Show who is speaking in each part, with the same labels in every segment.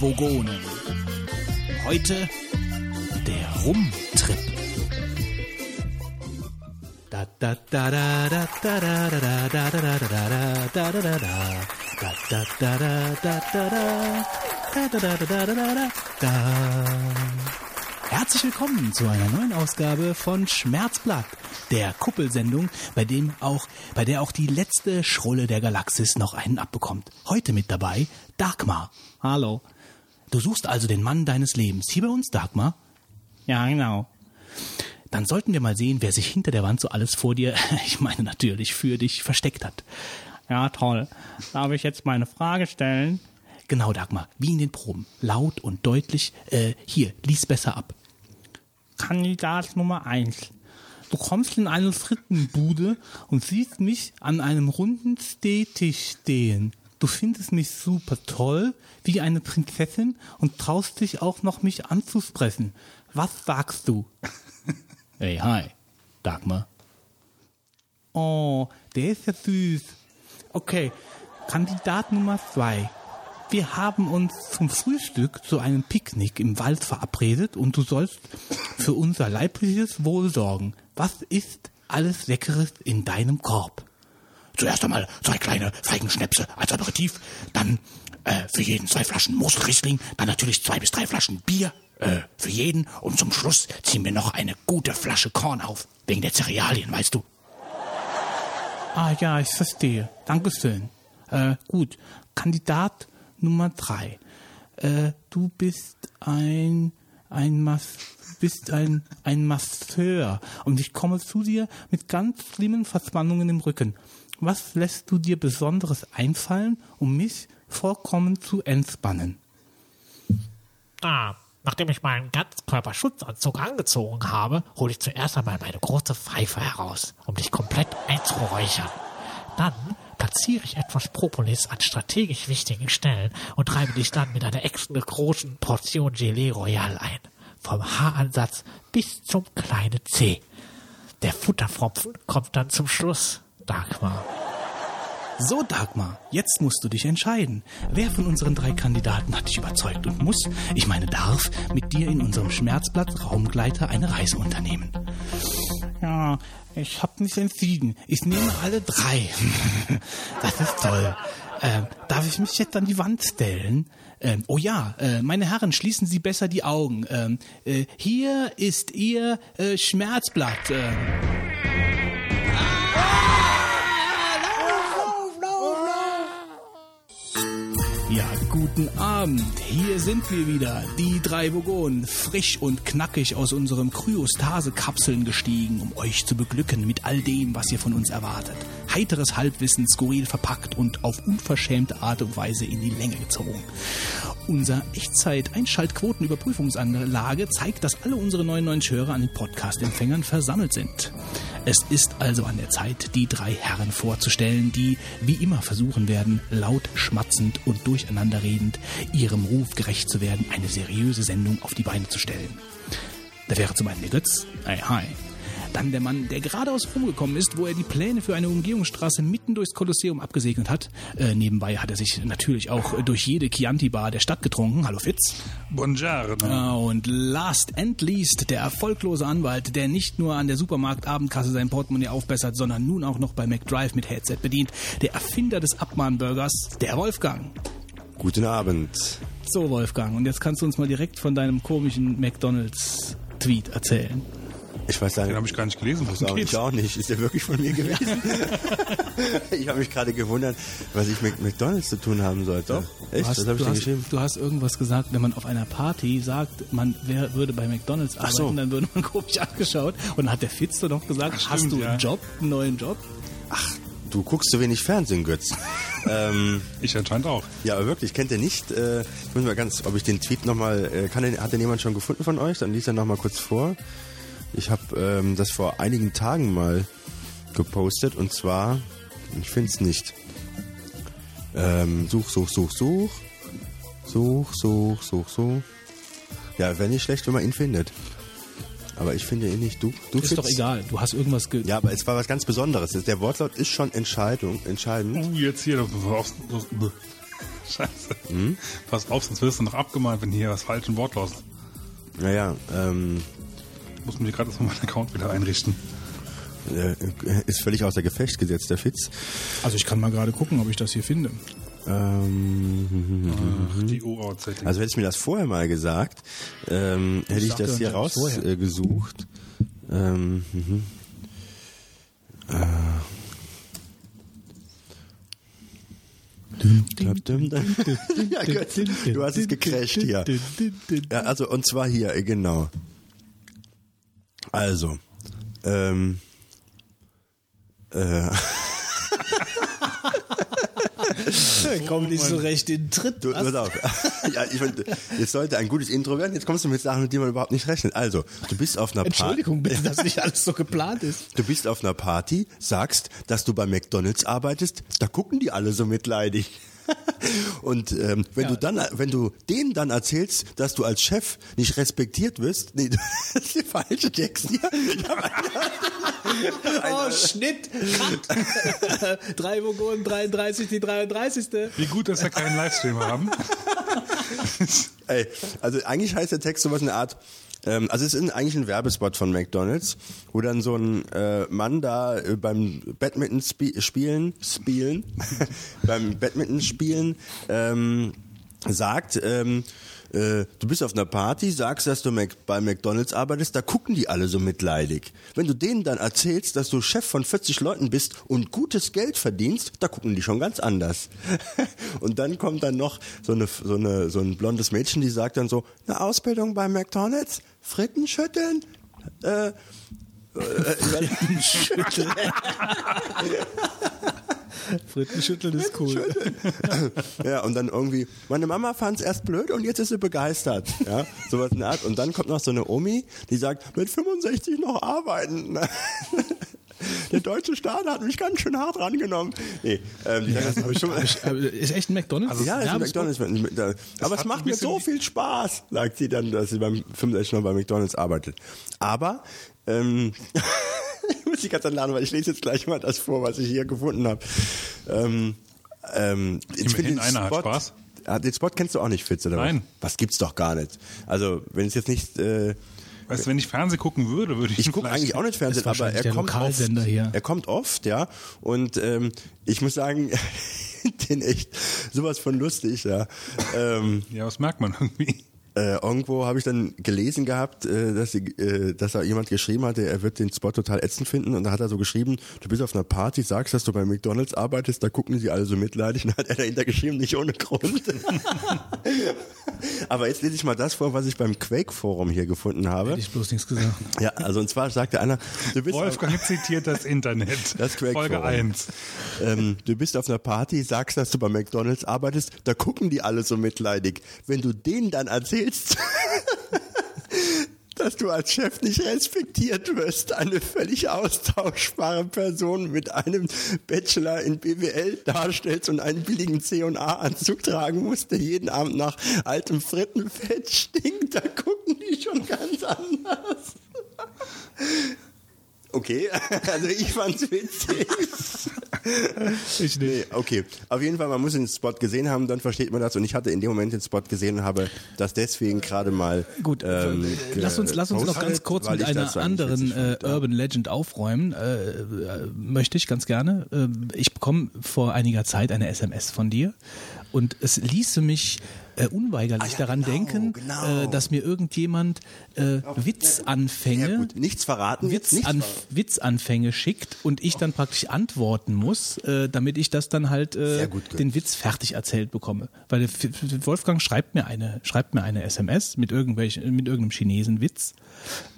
Speaker 1: Vogonen. Heute der Rumtrip. Herzlich willkommen zu einer neuen Ausgabe von Schmerzblatt, der Kuppelsendung, bei dem auch, bei der auch die letzte Schrulle der Galaxis noch einen abbekommt. Heute mit dabei Dagmar. Hallo. Du suchst also den Mann deines Lebens. Hier bei uns, Dagmar? Ja, genau. Dann sollten wir mal sehen, wer sich hinter der Wand so alles vor dir, ich meine natürlich für dich, versteckt hat.
Speaker 2: Ja, toll. Darf ich jetzt meine Frage stellen?
Speaker 1: Genau, Dagmar, wie in den Proben. Laut und deutlich. Äh, hier, lies besser ab.
Speaker 2: Kandidat Nummer eins. Du kommst in eine Frittenbude und siehst mich an einem runden Stehtisch stehen. Du findest mich super toll, wie eine Prinzessin und traust dich auch noch mich anzusprechen. Was sagst du?
Speaker 1: Hey, hi, Dagmar.
Speaker 2: Oh, der ist ja süß. Okay, Kandidat Nummer zwei. Wir haben uns zum Frühstück zu einem Picknick im Wald verabredet und du sollst für unser leibliches Wohl sorgen. Was ist alles Leckeres in deinem Korb?
Speaker 3: Zuerst einmal zwei kleine Feigenschnäpse als Aperitif, dann äh, für jeden zwei Flaschen Moselriesling, dann natürlich zwei bis drei Flaschen Bier äh, für jeden und zum Schluss ziehen wir noch eine gute Flasche Korn auf, wegen der Cerealien, weißt du.
Speaker 2: Ah ja, ich verstehe. Dankeschön. Äh, gut, Kandidat Nummer drei. Äh, du bist ein ein Mas bist ein ein Masseur und ich komme zu dir mit ganz schlimmen Verspannungen im Rücken. Was lässt du dir Besonderes einfallen, um mich vollkommen zu entspannen?
Speaker 4: Ah, nachdem ich meinen Ganzkörperschutzanzug angezogen habe, hole ich zuerst einmal meine große Pfeife heraus, um dich komplett einzuräuchern. Dann platziere ich etwas Propolis an strategisch wichtigen Stellen und treibe dich dann mit einer extra großen Portion Gelee Royal ein. Vom Haaransatz bis zum kleinen C. Der Futterfropfen kommt dann zum Schluss, Dagmar.
Speaker 1: So, Dagmar, jetzt musst du dich entscheiden. Wer von unseren drei Kandidaten hat dich überzeugt und muss, ich meine darf, mit dir in unserem Schmerzblatt Raumgleiter eine Reise unternehmen?
Speaker 2: Ja, ich hab mich entschieden. Ich nehme alle drei.
Speaker 1: Das ist toll. Äh, darf ich mich jetzt an die Wand stellen? Ähm, oh ja, äh, meine Herren, schließen Sie besser die Augen. Ähm, äh, hier ist Ihr äh, Schmerzblatt. Guten Abend. Hier sind wir wieder, die drei Vogonen, frisch und knackig aus unserem Kryostase-Kapseln gestiegen, um euch zu beglücken mit all dem, was ihr von uns erwartet. Heiteres Halbwissen skurril verpackt und auf unverschämte Art und Weise in die Länge gezogen. Unser Echtzeit-Einschaltquotenüberprüfungsanlage zeigt, dass alle unsere 99 Hörer an den Podcast-Empfängern versammelt sind. Es ist also an der Zeit, die drei Herren vorzustellen, die wie immer versuchen werden, laut schmatzend und durcheinanderredend ihrem Ruf gerecht zu werden, eine seriöse Sendung auf die Beine zu stellen. Da wäre zum einen der Götz, hi hi. Dann der Mann, der gerade aus Rom gekommen ist, wo er die Pläne für eine Umgehungsstraße mitten durchs Kolosseum abgesegnet hat. Äh, nebenbei hat er sich natürlich auch durch jede Chianti-Bar der Stadt getrunken. Hallo Fitz.
Speaker 5: Buongiorno.
Speaker 1: Ja, und last and least der erfolglose Anwalt, der nicht nur an der Supermarktabendkasse sein Portemonnaie aufbessert, sondern nun auch noch bei McDrive mit Headset bedient. Der Erfinder des Abmahnburgers, der Wolfgang.
Speaker 6: Guten Abend.
Speaker 1: So, Wolfgang, und jetzt kannst du uns mal direkt von deinem komischen McDonalds-Tweet erzählen.
Speaker 6: Ich weiß
Speaker 5: Den
Speaker 6: nicht,
Speaker 5: habe ich gar nicht gelesen.
Speaker 6: auch,
Speaker 5: geht's?
Speaker 6: ich auch nicht. Ist der wirklich von mir gewesen? ich habe mich gerade gewundert, was ich mit McDonalds zu tun haben sollte. Echt?
Speaker 1: Du hast,
Speaker 6: was habe ich denn
Speaker 1: hast,
Speaker 6: geschrieben?
Speaker 1: du hast irgendwas gesagt, wenn man auf einer Party sagt, man wär, würde bei McDonalds arbeiten,
Speaker 6: so.
Speaker 1: dann würde man komisch angeschaut. Und dann hat der Fitze noch gesagt,
Speaker 5: Ach,
Speaker 1: hast
Speaker 5: stimmt,
Speaker 1: du
Speaker 5: ja.
Speaker 1: einen Job, einen neuen Job?
Speaker 6: Du guckst zu wenig Fernsehen, Götz. ähm,
Speaker 5: Ich anscheinend auch.
Speaker 6: ja, aber wirklich, kennt ihr nicht? Äh, ich muss mal ganz, ob ich den Tweet nochmal, äh, kann den, hat den jemand schon gefunden von euch? Dann liest er nochmal kurz vor. Ich habe ähm, das vor einigen Tagen mal gepostet und zwar, ich finde es nicht. Ähm, such, such, such, such. Such, such, such, such. Ja, wäre nicht schlecht, wenn man ihn findet. Aber ich finde ihn nicht. Du, du
Speaker 1: Ist doch egal, du hast irgendwas ge
Speaker 6: Ja, aber es war was ganz Besonderes. Der Wortlaut ist schon Entscheidung, entscheidend.
Speaker 5: Oh, jetzt hier. Scheiße.
Speaker 6: Hm?
Speaker 5: Pass auf, sonst wirst du noch abgemahnt, wenn hier was falsch im Wortlaut ist.
Speaker 6: Naja, ähm,
Speaker 5: muss mir gerade erstmal meinen Account wieder einrichten.
Speaker 6: äh, ist völlig außer Gefecht gesetzt, der Fitz.
Speaker 1: Also ich kann mal gerade gucken, ob ich das hier finde.
Speaker 6: Ähm,
Speaker 5: Ach, die OAZ.
Speaker 6: also hätte ich mir das vorher mal gesagt, ähm, hätte ich das hier rausgesucht. Ähm, mhm. Ja, gut. Du hast es gecrasht hier. Ja, also, und zwar hier, äh, genau. Also, ähm, äh,
Speaker 1: Kommt nicht so recht in den Tritt.
Speaker 6: Du, pass auf. ja, ich find, jetzt sollte ein gutes Intro werden. Jetzt kommst du mit Sachen, mit denen man überhaupt nicht rechnet. Also, du bist auf einer Party.
Speaker 1: Entschuldigung bitte, dass nicht alles so geplant ist.
Speaker 6: Du bist auf einer Party, sagst, dass du bei McDonalds arbeitest, da gucken die alle so mitleidig. Und ähm, wenn du dann, wenn du denen dann erzählst, dass du als Chef nicht respektiert wirst, nee, das ist der falsche Text hier.
Speaker 1: Oh, Schnitt, Cut. Drei Vogonen, 33, die 33.
Speaker 5: Wie gut, dass wir keinen Livestream haben.
Speaker 6: Ey, also eigentlich heißt der Text sowas in der Art, ähm, also es ist eigentlich ein Werbespot von McDonalds, wo dann so ein äh, Mann da äh, beim Badminton spi spielen, spielen, beim Badminton spielen ähm, sagt, ähm, äh, du bist auf einer Party, sagst, dass du Mac bei McDonalds arbeitest, da gucken die alle so mitleidig. Wenn du denen dann erzählst, dass du Chef von 40 Leuten bist und gutes Geld verdienst, da gucken die schon ganz anders. und dann kommt dann noch so eine, so eine, so ein blondes Mädchen, die sagt dann so, eine Ausbildung bei McDonalds, Fritten schütteln, äh,
Speaker 1: Frittenschütteln ist cool.
Speaker 6: Ja, und dann irgendwie, meine Mama fand es erst blöd und jetzt ist sie begeistert. Ja, sowas in der Art. Und dann kommt noch so eine Omi, die sagt, mit 65 noch arbeiten. Der deutsche Staat hat mich ganz schön hart rangenommen. Nee, ähm, sagt, das schon,
Speaker 1: Ist echt ein McDonalds?
Speaker 6: ja, ist ein? McDonalds. Da- Aber es macht mir so viel Spaß, sagt sie dann, dass sie beim 65 noch bei McDonalds arbeitet. Aber, ähm, ich muss die ganz laden, weil ich lese jetzt gleich mal das vor, was ich hier gefunden habe. Ähm, ähm, ich finde
Speaker 5: einer hat
Speaker 6: Spot,
Speaker 5: Spaß.
Speaker 6: Ah, den Spot kennst du auch nicht, Fitz, oder
Speaker 5: Nein.
Speaker 6: was? Was gibt's doch gar nicht. Also, wenn es jetzt nicht, äh,
Speaker 5: Weißt du, wenn ich Fernsehen gucken würde, würde ich
Speaker 6: ich
Speaker 5: ihn
Speaker 6: gucke eigentlich auch nicht Fernsehen, aber er kommt oft.
Speaker 1: hier.
Speaker 6: Er kommt oft, ja. Und ähm, ich muss sagen, den echt sowas von lustig, ja. Ähm,
Speaker 5: Ja, das merkt man irgendwie.
Speaker 6: Äh, irgendwo habe ich dann gelesen gehabt, äh, dass, sie, äh, dass da jemand geschrieben hatte, er wird den Spot total ätzend finden. Und da hat er so geschrieben, du bist auf einer Party, sagst, dass du bei McDonalds arbeitest, da gucken sie alle so mitleidig. Und dann hat er dahinter geschrieben, nicht ohne Grund. Aber jetzt lese ich mal das vor, was ich beim Quake-Forum hier gefunden habe.
Speaker 1: Hätte ich bloß nichts gesagt.
Speaker 6: Ja, also und zwar sagte einer, du bist
Speaker 5: Wolfgang zitiert das Internet.
Speaker 6: Das Crack
Speaker 5: Folge
Speaker 6: Forum.
Speaker 5: 1.
Speaker 6: ähm, du bist auf einer Party, sagst, dass du bei McDonalds arbeitest, da gucken die alle so mitleidig. Wenn du denen dann erzählst, dass du als Chef nicht respektiert wirst, eine völlig austauschbare Person mit einem Bachelor in BWL darstellst und einen billigen C&A-Anzug tragen musst, der jeden Abend nach altem Frittenfett stinkt, da gucken die schon ganz anders. Okay, also ich fand's witzig.
Speaker 1: Ich
Speaker 6: Nee, okay. Auf jeden Fall, man muss den Spot gesehen haben, dann versteht man das. Und ich hatte in dem Moment den Spot gesehen und habe das deswegen gerade mal.
Speaker 1: Gut,
Speaker 6: ähm,
Speaker 1: lass uns, lass uns noch ganz kurz mit einer anderen äh. Urban Legend aufräumen. Äh, äh, möchte ich ganz gerne. Äh, ich bekomme vor einiger Zeit eine SMS von dir und es ließe mich äh, unweigerlich
Speaker 6: Ah, ja,
Speaker 1: daran
Speaker 6: genau,
Speaker 1: denken,
Speaker 6: genau.
Speaker 1: Äh, dass mir irgendjemand äh, Witzanfänge
Speaker 6: Ja, gut, nichts verraten. jetzt, nichts
Speaker 1: Witzan
Speaker 6: verraten.
Speaker 1: Witzanfänge schickt und ich dann praktisch antworten muss, äh, damit ich das dann halt äh, den Witz fertig erzählt bekomme. Weil Wolfgang schreibt mir eine, schreibt mir eine SMS mit irgendwelchen, mit irgendeinem Chinesen-Witz.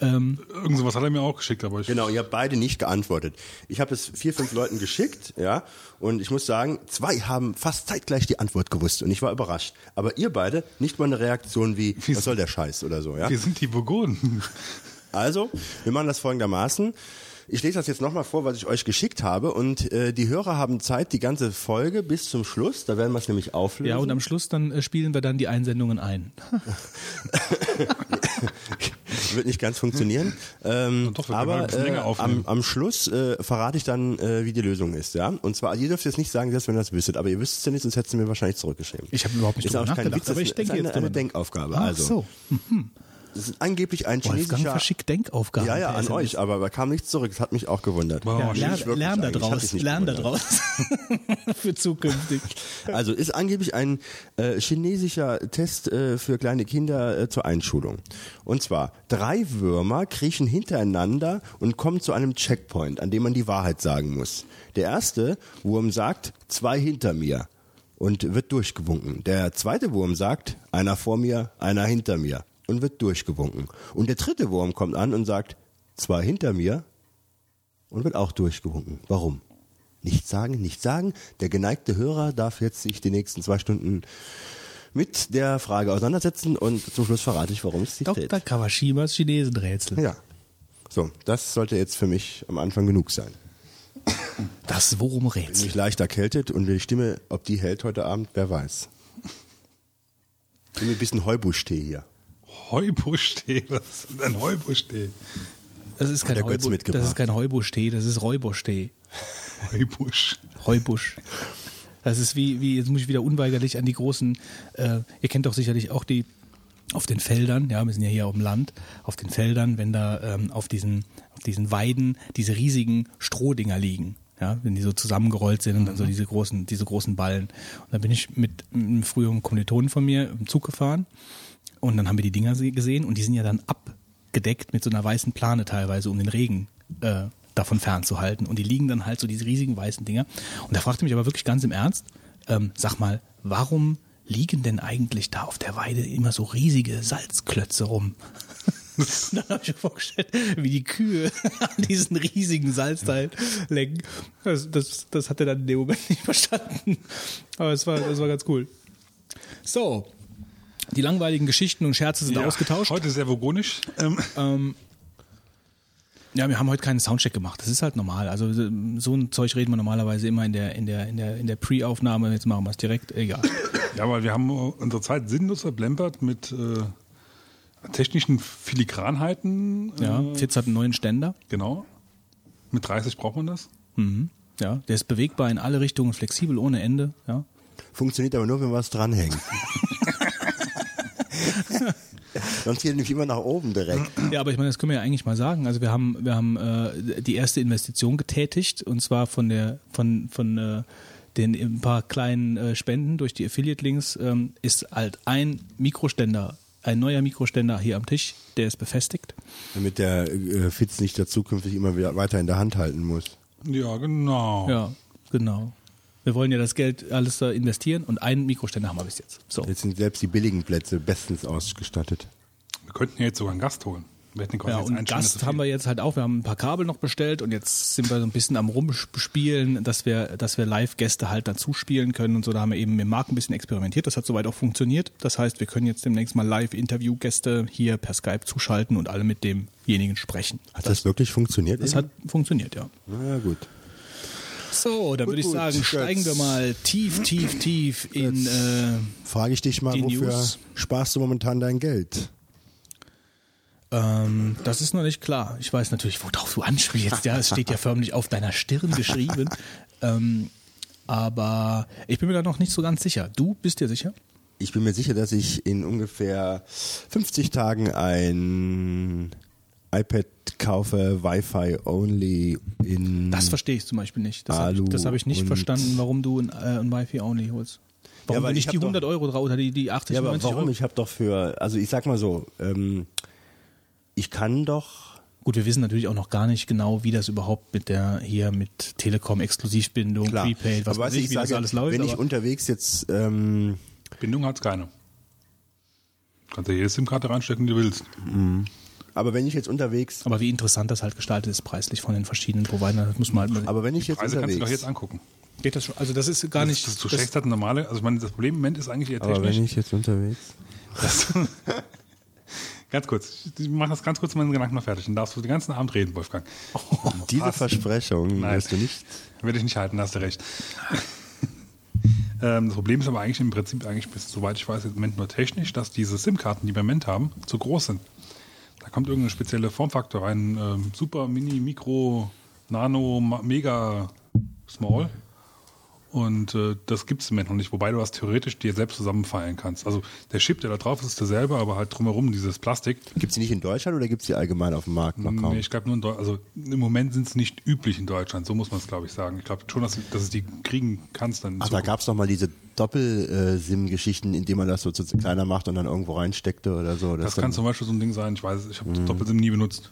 Speaker 1: Ähm,
Speaker 5: Irgend sowas hat er mir auch geschickt, aber ich
Speaker 6: Genau, ihr habt beide nicht geantwortet. Ich habe es vier, fünf Leuten geschickt, ja, und ich muss sagen, zwei haben fast zeitgleich die Antwort gewusst und ich war überrascht. Aber ihr beide nicht mal eine Reaktion wie, was soll der Scheiß oder so, ja.
Speaker 5: wir sind die Burgunden.
Speaker 6: Also, wir machen das folgendermaßen. Ich lese das jetzt nochmal vor, was ich euch geschickt habe und äh, die Hörer haben Zeit, die ganze Folge bis zum Schluss, da werden wir es nämlich auflösen.
Speaker 1: ja, und am Schluss dann äh, spielen wir dann die Einsendungen ein.
Speaker 6: wird nicht ganz funktionieren. Ähm,
Speaker 5: Doch,
Speaker 6: aber
Speaker 5: bisschen
Speaker 6: äh, am, am Schluss äh, verrate ich dann, äh, wie die Lösung ist. ja. Und zwar, ihr dürft jetzt nicht sagen, selbst wenn ihr das wüsstet, aber ihr wüsstet es ja nicht, sonst hättet ihr mir wahrscheinlich zurückgeschrieben.
Speaker 1: Ich habe überhaupt nicht
Speaker 6: ist auch kein Witz,
Speaker 1: aber ich
Speaker 6: ist
Speaker 1: denke
Speaker 6: eine,
Speaker 1: jetzt
Speaker 6: eine. Denkaufgabe.
Speaker 1: Ach
Speaker 6: also,
Speaker 1: so.
Speaker 6: Das ist angeblich ein
Speaker 1: Wolfgang
Speaker 6: chinesischer...
Speaker 1: verschickt Denkaufgaben.
Speaker 6: Ja, ja, an
Speaker 1: SMS.
Speaker 6: euch, aber da kam nichts zurück. Das hat mich auch gewundert.
Speaker 5: Wow.
Speaker 1: Ja, lern,
Speaker 6: wirklich
Speaker 1: lern da draus, lern da draus. Für zukünftig.
Speaker 6: Also ist angeblich ein äh, chinesischer Test äh, für kleine Kinder äh, zur Einschulung. Und zwar, drei Würmer kriechen hintereinander und kommen zu einem Checkpoint, an dem man die Wahrheit sagen muss. Der erste Wurm sagt, zwei hinter mir und wird durchgewunken. Der zweite Wurm sagt, einer vor mir, einer hinter mir und wird durchgewunken. Und der dritte Wurm kommt an und sagt, zwei hinter mir und wird auch durchgewunken. Warum? Nicht sagen, nicht sagen. Der geneigte Hörer darf jetzt sich die nächsten zwei Stunden mit der Frage auseinandersetzen und zum Schluss verrate ich, warum es sich
Speaker 1: Dr.
Speaker 6: dreht.
Speaker 1: Kawashimas Chinesenrätsel.
Speaker 6: Ja. So, das sollte jetzt für mich am Anfang genug sein.
Speaker 1: Das
Speaker 6: Bin
Speaker 1: Wurmrätsel.
Speaker 6: mich leicht erkältet und die Stimme, ob die hält heute Abend, wer weiß. Bin mir ein bisschen Heubusch-Tee hier.
Speaker 5: Heubusch-Tee, was ist denn ein Heubusch-Tee?
Speaker 1: Das ist kein,
Speaker 6: der Götz
Speaker 1: Heubu
Speaker 6: mitgebracht.
Speaker 1: das ist kein Heubusch-Tee, das ist Räubusch-Tee.
Speaker 5: Heubusch.
Speaker 1: Heubusch. Das ist wie, wie, jetzt muss ich wieder unweigerlich an die großen, äh, ihr kennt doch sicherlich auch die auf den Feldern, ja, wir sind ja hier auf dem Land, auf den Feldern, wenn da ähm, auf diesen, auf diesen Weiden diese riesigen Strohdinger liegen, ja, wenn die so zusammengerollt sind und dann so diese großen, diese großen Ballen. Und da bin ich mit einem früheren Kommilitonen von mir im Zug gefahren und dann haben wir die Dinger se- gesehen und die sind ja dann abgedeckt mit so einer weißen Plane teilweise, um den Regen äh, davon fernzuhalten. Und die liegen dann halt so diese riesigen weißen Dinger. Und da fragte mich aber wirklich ganz im Ernst, ähm, sag mal, warum liegen denn eigentlich da auf der Weide immer so riesige Salzklötze rum? Und dann habe ich mir vorgestellt, wie die Kühe an diesen riesigen Salzteil lecken. Das, das, das hat er dann in dem Moment nicht verstanden. Aber es war, das war ganz cool. So, die langweiligen Geschichten und Scherze sind ausgetauscht.
Speaker 5: Heute sehr vogonisch. Ähm,
Speaker 1: Ja, wir haben heute keinen Soundcheck gemacht. Das ist halt normal. Also so ein Zeug reden wir normalerweise immer in der in der in der in der Pre-Aufnahme. Jetzt machen wir es direkt. Egal.
Speaker 5: ja, weil wir haben unsere Zeit sinnlos verblempert mit äh, technischen Filigranheiten.
Speaker 1: Ja,
Speaker 5: Äh,
Speaker 1: Fitz hat einen neuen Ständer.
Speaker 5: genau. Mit 30 braucht man das.
Speaker 1: Mhm. Ja, der ist bewegbar in alle Richtungen, flexibel ohne Ende. Ja.
Speaker 6: Funktioniert aber nur, wenn was dranhängt. Sonst geht nämlich immer nach oben direkt.
Speaker 1: Ja, aber ich meine, das können wir ja eigentlich mal sagen. Also wir haben, wir haben äh, die erste Investition getätigt und zwar von der, von, von äh, den ein paar kleinen äh, Spenden durch die Affiliate-Links ähm, ist halt ein Mikroständer, ein neuer Mikroständer hier am Tisch, der ist befestigt.
Speaker 6: Damit der äh, Fitz nicht da zukünftig immer wieder weiter in der Hand halten muss.
Speaker 5: Ja, genau.
Speaker 1: Ja, genau. Wir wollen ja das Geld alles da investieren und einen Mikroständer haben wir bis jetzt. So.
Speaker 6: Jetzt sind selbst die billigen Plätze bestens ausgestattet.
Speaker 5: Wir könnten ja jetzt sogar einen Gast holen. Wir
Speaker 1: Ja, und
Speaker 5: einen
Speaker 1: Gast haben wir jetzt halt auch. Wir haben ein paar Kabel noch bestellt und jetzt sind wir so ein bisschen am Rumspielen, dass wir, dass wir Live-Gäste halt dazu spielen können und so. Da haben wir eben mit Marc ein bisschen experimentiert. Das hat soweit auch funktioniert. Das heißt, wir können jetzt demnächst mal Live-Interview-Gäste hier per Skype zuschalten und alle mit demjenigen sprechen.
Speaker 6: Hat das, wirklich funktioniert?
Speaker 1: Das hat funktioniert, ja.
Speaker 6: Na ja, gut.
Speaker 1: So, dann
Speaker 6: Gut,
Speaker 1: würde ich
Speaker 6: gut.
Speaker 1: sagen,
Speaker 6: Götz.
Speaker 1: steigen wir mal tief, tief, tief in. Äh,
Speaker 6: Frage ich dich mal, wofür
Speaker 1: News.
Speaker 6: sparst du momentan dein Geld?
Speaker 1: Ähm, das ist noch nicht klar. Ich weiß natürlich, worauf du anspielst. Ja, es steht ja förmlich auf deiner Stirn geschrieben. ähm, aber ich bin mir da noch nicht so ganz sicher. Du bist dir sicher?
Speaker 6: Ich bin mir sicher, dass ich in ungefähr 50 Tagen ein iPad kaufe, Wi-Fi only in.
Speaker 1: Das verstehe ich zum Beispiel nicht. Das habe ich, das hab ich nicht verstanden, warum du ein, äh, ein Wi-Fi only holst. Warum
Speaker 6: weil
Speaker 1: du
Speaker 6: ich
Speaker 1: nicht die
Speaker 6: hab doch-
Speaker 1: 100 Euro drauf oder die, die 80,
Speaker 6: ja, aber
Speaker 1: 90
Speaker 6: warum?
Speaker 1: Euro?
Speaker 6: Ich habe doch für, also ich sag mal so, ähm, ich kann doch
Speaker 1: Gut, wir wissen natürlich auch noch gar nicht genau, wie das überhaupt mit der hier mit Telekom Exklusivbindung,
Speaker 6: klar.
Speaker 1: Prepaid, was weiß
Speaker 6: du,
Speaker 1: ich, wie das
Speaker 6: sage,
Speaker 1: alles läuft.
Speaker 6: Wenn ich unterwegs jetzt, ähm,
Speaker 5: Bindung hat's keine. Du kannst ja jede SIM-Karte reinstecken, die du willst.
Speaker 6: Aber wenn ich jetzt unterwegs,
Speaker 1: Aber wie interessant das halt gestaltet ist preislich von den verschiedenen Providern, das muss man halt mal.
Speaker 6: aber wenn ich jetzt
Speaker 5: Preise kannst du doch
Speaker 6: unterwegs,
Speaker 5: jetzt angucken.
Speaker 1: Geht das schon? Also das ist gar
Speaker 5: Das,
Speaker 1: nicht.
Speaker 5: das, du steckst halt eine normale, also ich meine, das Problem im Moment ist eigentlich eher
Speaker 6: aber
Speaker 5: technisch.
Speaker 6: wenn ich jetzt unterwegs,
Speaker 5: Das, ganz kurz, ich mach das ganz kurz meinen Gedanken noch fertig. Dann darfst du den ganzen Abend reden, Wolfgang.
Speaker 6: diese
Speaker 5: Was?
Speaker 6: Versprechung
Speaker 5: Nein.
Speaker 6: wirst du nicht.
Speaker 5: Werde ich nicht halten, da hast du recht. ähm, das Problem ist aber eigentlich im Prinzip, eigentlich bis, soweit ich weiß, im Moment nur technisch, dass diese SIM-Karten, die wir im Moment haben, zu groß sind. Kommt irgendeine spezielle Formfaktor rein. Ähm, super, Mini, Mikro, Nano, Ma- Mega, Small. Und äh, das gibt es im Moment noch nicht, wobei du das theoretisch dir selbst zusammenfeilen kannst. Also der Chip, der da drauf ist, ist derselbe, aber halt drumherum dieses Plastik.
Speaker 6: Gibt es die nicht in Deutschland oder gibt es die allgemein auf dem Markt noch kaum?
Speaker 5: Nee, ich glaube nur in Deutschland. Also im Moment sind es nicht üblich in Deutschland, so muss man es, glaube ich, sagen. Ich glaube schon, dass, dass es die kriegen kannst dann.
Speaker 6: Ach, da gab es doch mal diese Doppel-SIM-Geschichten, indem man das so zu kleiner macht und dann irgendwo reinsteckte oder so.
Speaker 5: Das
Speaker 6: dann-
Speaker 5: kann zum Beispiel so ein Ding sein, ich weiß ich habe
Speaker 6: Mhm.
Speaker 5: Doppelsim nie benutzt.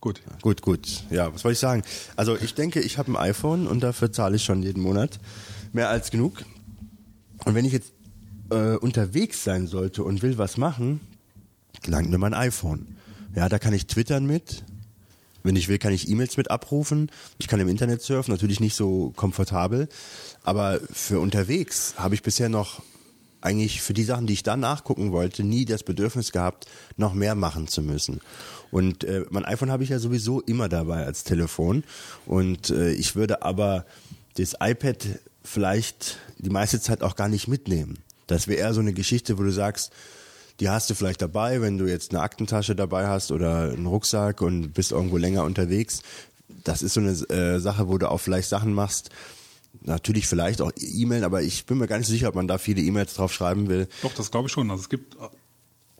Speaker 5: Gut.
Speaker 6: Gut, gut. Ja, was wollte ich sagen? Also ich denke, ich habe ein iPhone und dafür zahle ich schon jeden Monat mehr als genug. Und wenn ich jetzt äh, unterwegs sein sollte und will was machen, langt mir mein iPhone. Ja, da kann ich twittern mit. Wenn ich will, kann ich E-Mails mit abrufen. Ich kann im Internet surfen, natürlich nicht so komfortabel. Aber für unterwegs habe ich bisher noch eigentlich für die Sachen, die ich da nachgucken wollte, nie das Bedürfnis gehabt, noch mehr machen zu müssen. Und äh, mein iPhone habe ich ja sowieso immer dabei als Telefon. Und äh, ich würde aber das iPad vielleicht die meiste Zeit auch gar nicht mitnehmen. Das wäre eher so eine Geschichte, wo du sagst, die hast du vielleicht dabei, wenn du jetzt eine Aktentasche dabei hast oder einen Rucksack und bist irgendwo länger unterwegs. Das ist so eine äh, Sache, wo du auch vielleicht Sachen machst. Natürlich vielleicht auch E-Mail, aber ich bin mir gar nicht sicher, ob man da viele E-Mails drauf schreiben will.
Speaker 5: Doch, das glaube ich schon. Also es gibt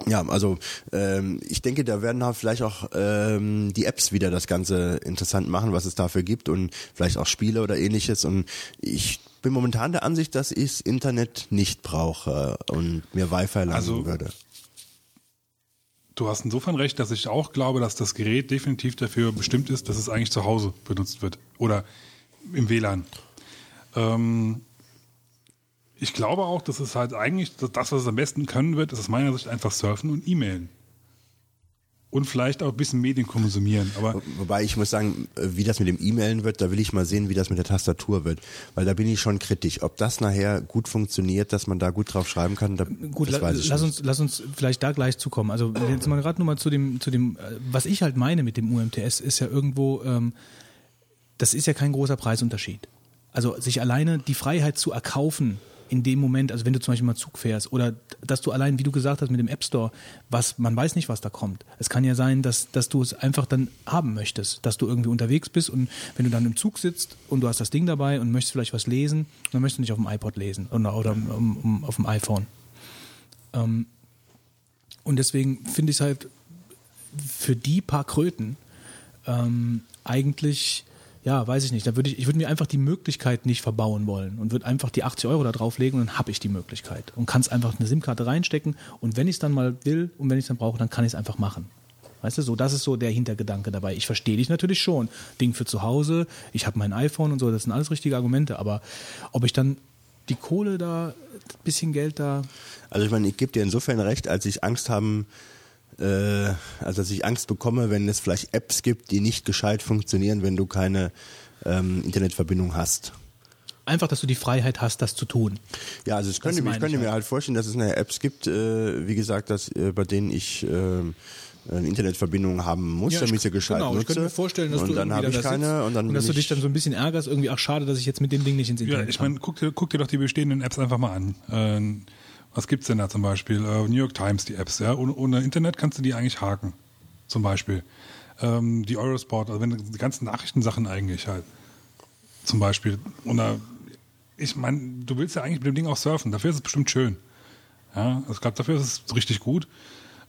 Speaker 6: Ja, also ähm, ich denke, da werden halt vielleicht auch ähm, die Apps wieder das Ganze interessant machen, was es dafür gibt und vielleicht auch Spiele oder ähnliches. Und ich bin momentan der Ansicht, dass ich das Internet nicht brauche und mir Wi-Fi laden
Speaker 5: Also-
Speaker 6: würde.
Speaker 5: Du hast insofern recht, dass ich auch glaube, dass das Gerät definitiv dafür bestimmt ist, dass es eigentlich zu Hause benutzt wird oder im WLAN. Ähm, ich glaube auch, dass es halt eigentlich das, was es am besten können wird, ist aus meiner Sicht einfach surfen und E-Mailen. Und vielleicht auch ein bisschen Medien konsumieren. Aber
Speaker 6: Wobei ich muss sagen, äh, wie das mit dem E-Mailen wird, da will ich mal sehen, wie das mit der Tastatur wird. Weil da bin ich schon kritisch. Ob das nachher gut funktioniert, dass man da gut drauf schreiben kann, da,
Speaker 1: Gut,
Speaker 6: das
Speaker 1: la,
Speaker 6: weiß ich
Speaker 1: lass
Speaker 6: nicht.
Speaker 1: uns, lass uns vielleicht da gleich zukommen. Also jetzt mal gerade nochmal zu dem, zu dem, äh, was ich halt meine mit dem UMTS, ist ja irgendwo, ähm, das ist ja kein großer Preisunterschied. Also sich alleine die Freiheit zu erkaufen in dem Moment, also wenn du zum Beispiel mal Zug fährst oder dass du allein, wie du gesagt hast, mit dem App Store, was man weiß nicht, was da kommt. Es kann ja sein, dass, dass du es einfach dann haben möchtest, dass du irgendwie unterwegs bist und wenn du dann im Zug sitzt und du hast das Ding dabei und möchtest vielleicht was lesen, dann möchtest du nicht auf dem iPod lesen oder, oder um, um, auf dem iPhone. Ähm, und deswegen finde ich es halt für die paar Kröten ähm, eigentlich, ja, weiß ich nicht, da würde ich, ich würde mir einfach die Möglichkeit nicht verbauen wollen und würde einfach die 80 Euro da drauflegen und dann habe ich die Möglichkeit und kann es einfach eine SIM-Karte reinstecken und wenn ich es dann mal will und wenn ich es dann brauche, dann kann ich es einfach machen. Weißt du, so, das ist so der Hintergedanke dabei. Ich verstehe dich natürlich schon. Ding für zu Hause, ich habe mein iPhone und so, das sind alles richtige Argumente, aber ob ich dann die Kohle da, ein bisschen Geld da,
Speaker 6: Also ich meine, ich gebe dir insofern recht, als ich Angst haben, äh, also dass ich Angst bekomme, wenn es vielleicht Apps gibt, die nicht gescheit funktionieren, wenn du keine ähm, Internetverbindung hast.
Speaker 1: einfach, dass du die Freiheit hast, das zu tun.
Speaker 6: Ja, also ich könnte, mir- ich könnte
Speaker 1: ich
Speaker 6: mir
Speaker 1: halt.
Speaker 6: halt vorstellen, dass es nachher Apps gibt, äh, wie gesagt, dass, äh, bei denen ich äh, eine Internetverbindung haben muss, damit ich sie gescheit
Speaker 1: genau,
Speaker 6: nutze.
Speaker 1: ich könnte mir vorstellen, dass
Speaker 6: und
Speaker 1: du
Speaker 6: dann
Speaker 1: irgendwie
Speaker 6: habe
Speaker 1: da
Speaker 6: ich
Speaker 1: sitzt
Speaker 6: keine und dann
Speaker 1: dass
Speaker 6: will
Speaker 1: du dich
Speaker 6: ich-
Speaker 1: dann so ein bisschen ärgerst, irgendwie, ach schade, dass ich jetzt mit dem Ding nicht ins
Speaker 5: Ja,
Speaker 1: Internet
Speaker 5: ich
Speaker 1: kann.
Speaker 5: meine, guck dir, guck dir doch die bestehenden Apps einfach mal an. Äh, was gibt's denn da zum Beispiel? Äh, New York Times, die Apps, ja. Ohne, ohne Internet kannst du die eigentlich haken. Zum Beispiel. Ähm, die Eurosport, also wenn die ganzen Nachrichtensachen eigentlich halt. Zum Beispiel. Oder ich meine, du willst ja eigentlich mit dem Ding auch surfen, dafür ist es bestimmt schön. Ja, also ich glaube, dafür ist es richtig gut.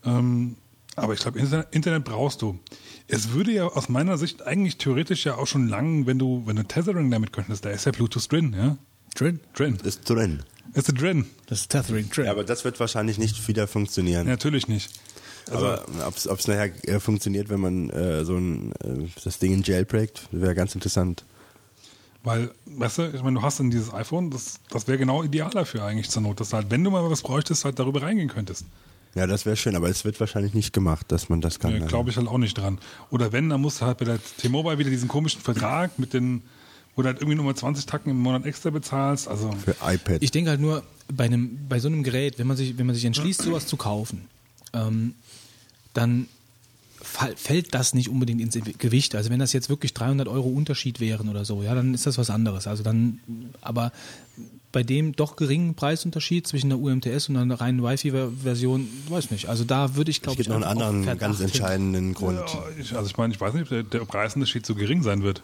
Speaker 5: Ähm, aber ich glaube, Internet, Internet brauchst du. Es würde ja aus meiner Sicht eigentlich theoretisch ja auch schon lang, wenn du, wenn du Tethering damit könntest, da ist ja Bluetooth drin, ja?
Speaker 1: Drin.
Speaker 5: Drin.
Speaker 6: ist drin.
Speaker 5: Ist er drin?
Speaker 1: Das ist Tethering Drin.
Speaker 6: Ja, aber das wird wahrscheinlich nicht wieder funktionieren.
Speaker 5: Natürlich nicht. Also,
Speaker 6: aber ob es nachher äh, funktioniert, wenn man äh, so ein äh, das Ding in jailbreakt, wäre ganz interessant.
Speaker 5: weil, weißt du, ich meine, du hast dann dieses iPhone, das, das wäre genau ideal dafür eigentlich zur Not, dass du halt, wenn du mal was bräuchtest, halt darüber reingehen könntest.
Speaker 6: Ja, das wäre schön, aber es wird wahrscheinlich nicht gemacht, dass man das kann.
Speaker 5: Ja, Glaube ich halt auch nicht dran. Oder wenn, dann musst du halt bei der T-Mobile wieder diesen komischen Vertrag mit den, wo du halt irgendwie nur mal 20 Tacken im Monat extra bezahlst. Also,
Speaker 6: Für iPad.
Speaker 1: Ich denke halt nur, bei einem, bei so einem Gerät, wenn man sich, wenn man sich entschließt, sowas zu kaufen, ähm, dann fall- fällt das nicht unbedingt ins Gewicht. Also wenn das jetzt wirklich 300 Euro Unterschied wären oder so, ja, dann ist das was anderes. Also dann, aber bei dem doch geringen Preisunterschied zwischen der UMTS und einer reinen Wi-Fi-Version, weiß nicht. Also da würde ich,
Speaker 6: Es
Speaker 1: glaube
Speaker 6: gibt
Speaker 1: ich,
Speaker 6: noch einen
Speaker 1: einfach auf
Speaker 6: anderen ganz
Speaker 1: hin.
Speaker 6: entscheidenden Grund.
Speaker 5: Ja, ich, also ich meine, ich weiß nicht, ob der, der Preisunterschied so gering sein wird.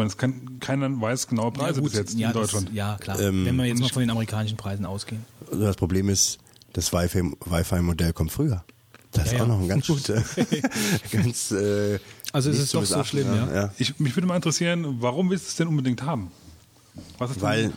Speaker 5: Meine, es kann, keiner weiß genaue Preise
Speaker 1: ja, gut,
Speaker 5: bis jetzt
Speaker 1: ja,
Speaker 5: in Deutschland.
Speaker 1: Das, ja, klar.
Speaker 6: Ähm,
Speaker 1: wenn wir jetzt mal von den amerikanischen Preisen ausgehen.
Speaker 6: Also das Problem ist, das Wi-Fi- Wi-Fi-Modell kommt früher. Das ist
Speaker 1: Ja,
Speaker 6: auch
Speaker 1: ja.
Speaker 6: noch ein ganz, äh, ganz äh,
Speaker 1: Also es ist doch so schlimm, ja.
Speaker 5: Ich, mich würde mal interessieren, warum willst du es denn unbedingt haben? Was ist denn-
Speaker 6: Weil,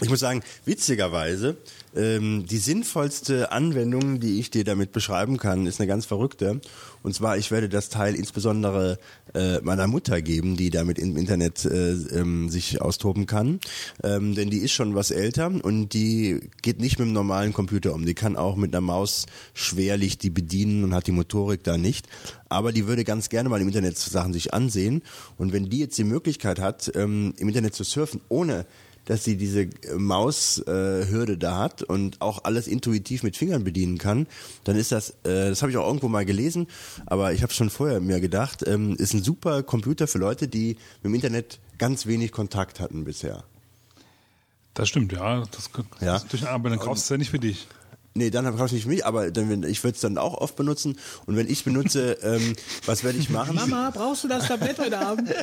Speaker 6: ich muss sagen, witzigerweise, ähm, die sinnvollste Anwendung, die ich dir damit beschreiben kann, ist eine ganz verrückte. Und zwar, ich werde das Teil insbesondere äh, meiner Mutter geben, die damit im Internet äh, ähm, sich austoben kann. Ähm, denn die ist schon was älter und die geht nicht mit dem normalen Computer um. Die kann auch mit einer Maus schwerlich die bedienen und hat die Motorik da nicht. Aber die würde ganz gerne mal im Internet Sachen sich ansehen. Und wenn die jetzt die Möglichkeit hat, ähm, im Internet zu surfen, ohne dass sie diese Maushürde äh, da hat und auch alles intuitiv mit Fingern bedienen kann, dann ist das, äh, das habe ich auch irgendwo mal gelesen, aber ich habe schon vorher mir gedacht, ähm, ist ein super Computer für Leute, die mit dem Internet ganz wenig Kontakt hatten bisher.
Speaker 5: Das stimmt, ja. Das, das
Speaker 6: Ja.
Speaker 5: Natürlich, aber dann kaufst du es ja nicht für dich.
Speaker 6: Nee, dann habe ich nicht mich, aber dann, ich würde es dann auch oft benutzen. Und wenn ich benutze, ähm, was werde ich machen?
Speaker 1: Mama, brauchst du das Tablett heute Abend?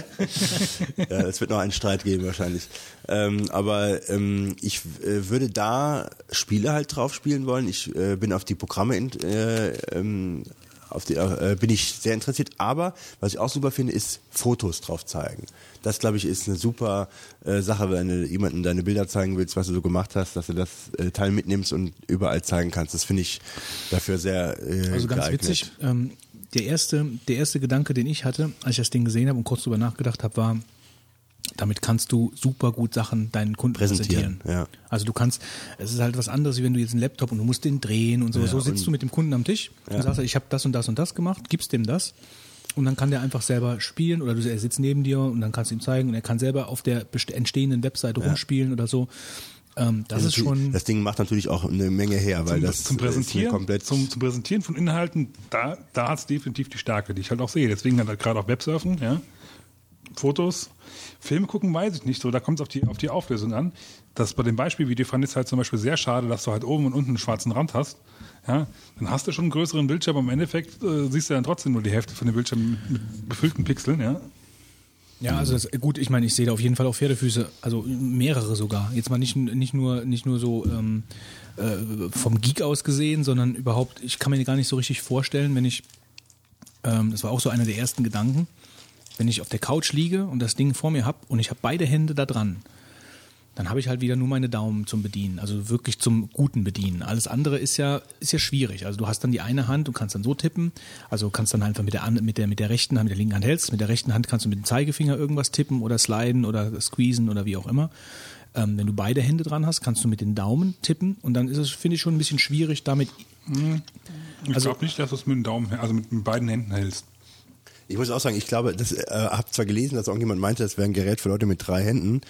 Speaker 6: Ja, es wird noch einen Streit geben wahrscheinlich. Ähm, aber ähm, ich äh, würde da Spiele halt drauf spielen wollen. Ich äh, bin auf die Programme in, äh, ähm, auf die, äh, bin ich sehr interessiert. Aber was ich auch super finde, ist Fotos drauf zeigen. Das glaube ich ist eine super äh, Sache, wenn du jemanden deine Bilder zeigen willst, was du so gemacht hast, dass du das äh, Teil mitnimmst und überall zeigen kannst. Das finde ich dafür sehr äh,
Speaker 1: Also ganz
Speaker 6: geeignet.
Speaker 1: witzig, ähm, der erste, der erste Gedanke, den ich hatte, als ich das Ding gesehen habe und kurz drüber nachgedacht habe, war, damit kannst du super gut Sachen deinen Kunden
Speaker 6: Präsentieren,
Speaker 1: präsentieren.
Speaker 6: ja.
Speaker 1: Also du kannst, es ist halt was anderes, wie wenn du jetzt einen Laptop und du musst den drehen und so.
Speaker 6: Ja,
Speaker 1: so sitzt du mit dem Kunden am Tisch
Speaker 6: Ja.
Speaker 1: und sagst, ich habe das und das und das gemacht, gibst dem das und dann kann der einfach selber spielen oder du, er sitzt neben dir und dann kannst du ihm zeigen und er kann selber auf der entstehenden Webseite rumspielen oder so. Ähm, das ist schon.
Speaker 6: das Ding macht natürlich auch eine Menge her, weil
Speaker 5: Zum,
Speaker 6: das
Speaker 5: zum Präsentieren,
Speaker 6: komplett
Speaker 5: zum, zum Präsentieren von Inhalten, da, da hat es definitiv die Stärke, die ich halt auch sehe. Deswegen halt gerade auch Websurfen, ja. Fotos. Filme gucken weiß ich nicht so, da kommt es auf die, auf die Auflösung an. Das bei dem Beispielvideo fand ich es halt zum Beispiel sehr schade, dass du halt oben und unten einen schwarzen Rand hast. Ja, dann hast du schon einen größeren Bildschirm, aber im Endeffekt äh, siehst du dann trotzdem nur die Hälfte von dem Bildschirm mit, befüllten Pixeln, ja.
Speaker 1: Ja, also das, gut, ich meine, ich sehe da auf jeden Fall auch Pferdefüße, also mehrere sogar. Jetzt mal nicht, nicht nur nicht nur so ähm, äh, vom Geek aus gesehen, sondern überhaupt, ich kann mir gar nicht so richtig vorstellen, wenn ich, ähm, das war auch so einer der ersten Gedanken, wenn ich auf der Couch liege und das Ding vor mir habe und ich habe beide Hände da dran, dann habe ich halt wieder nur meine Daumen zum Bedienen, also wirklich zum guten Bedienen. Alles andere ist ja ist ja schwierig. Also du hast dann die eine Hand und kannst dann so tippen, also kannst dann einfach mit der mit der mit der rechten Hand, mit der linken Hand hältst, mit der rechten Hand kannst du mit dem Zeigefinger irgendwas tippen oder sliden oder squeezen oder wie auch immer. Ähm, wenn du beide Hände dran hast, kannst du mit den Daumen tippen und dann ist es finde ich schon ein bisschen schwierig damit
Speaker 5: Ich
Speaker 1: Also-
Speaker 5: glaube nicht, dass du es mit dem Daumen, also mit beiden Händen hältst.
Speaker 6: Ich muss auch sagen, ich glaube, das äh, habe zwar gelesen, dass irgendjemand meinte, das wäre ein Gerät für Leute mit drei Händen,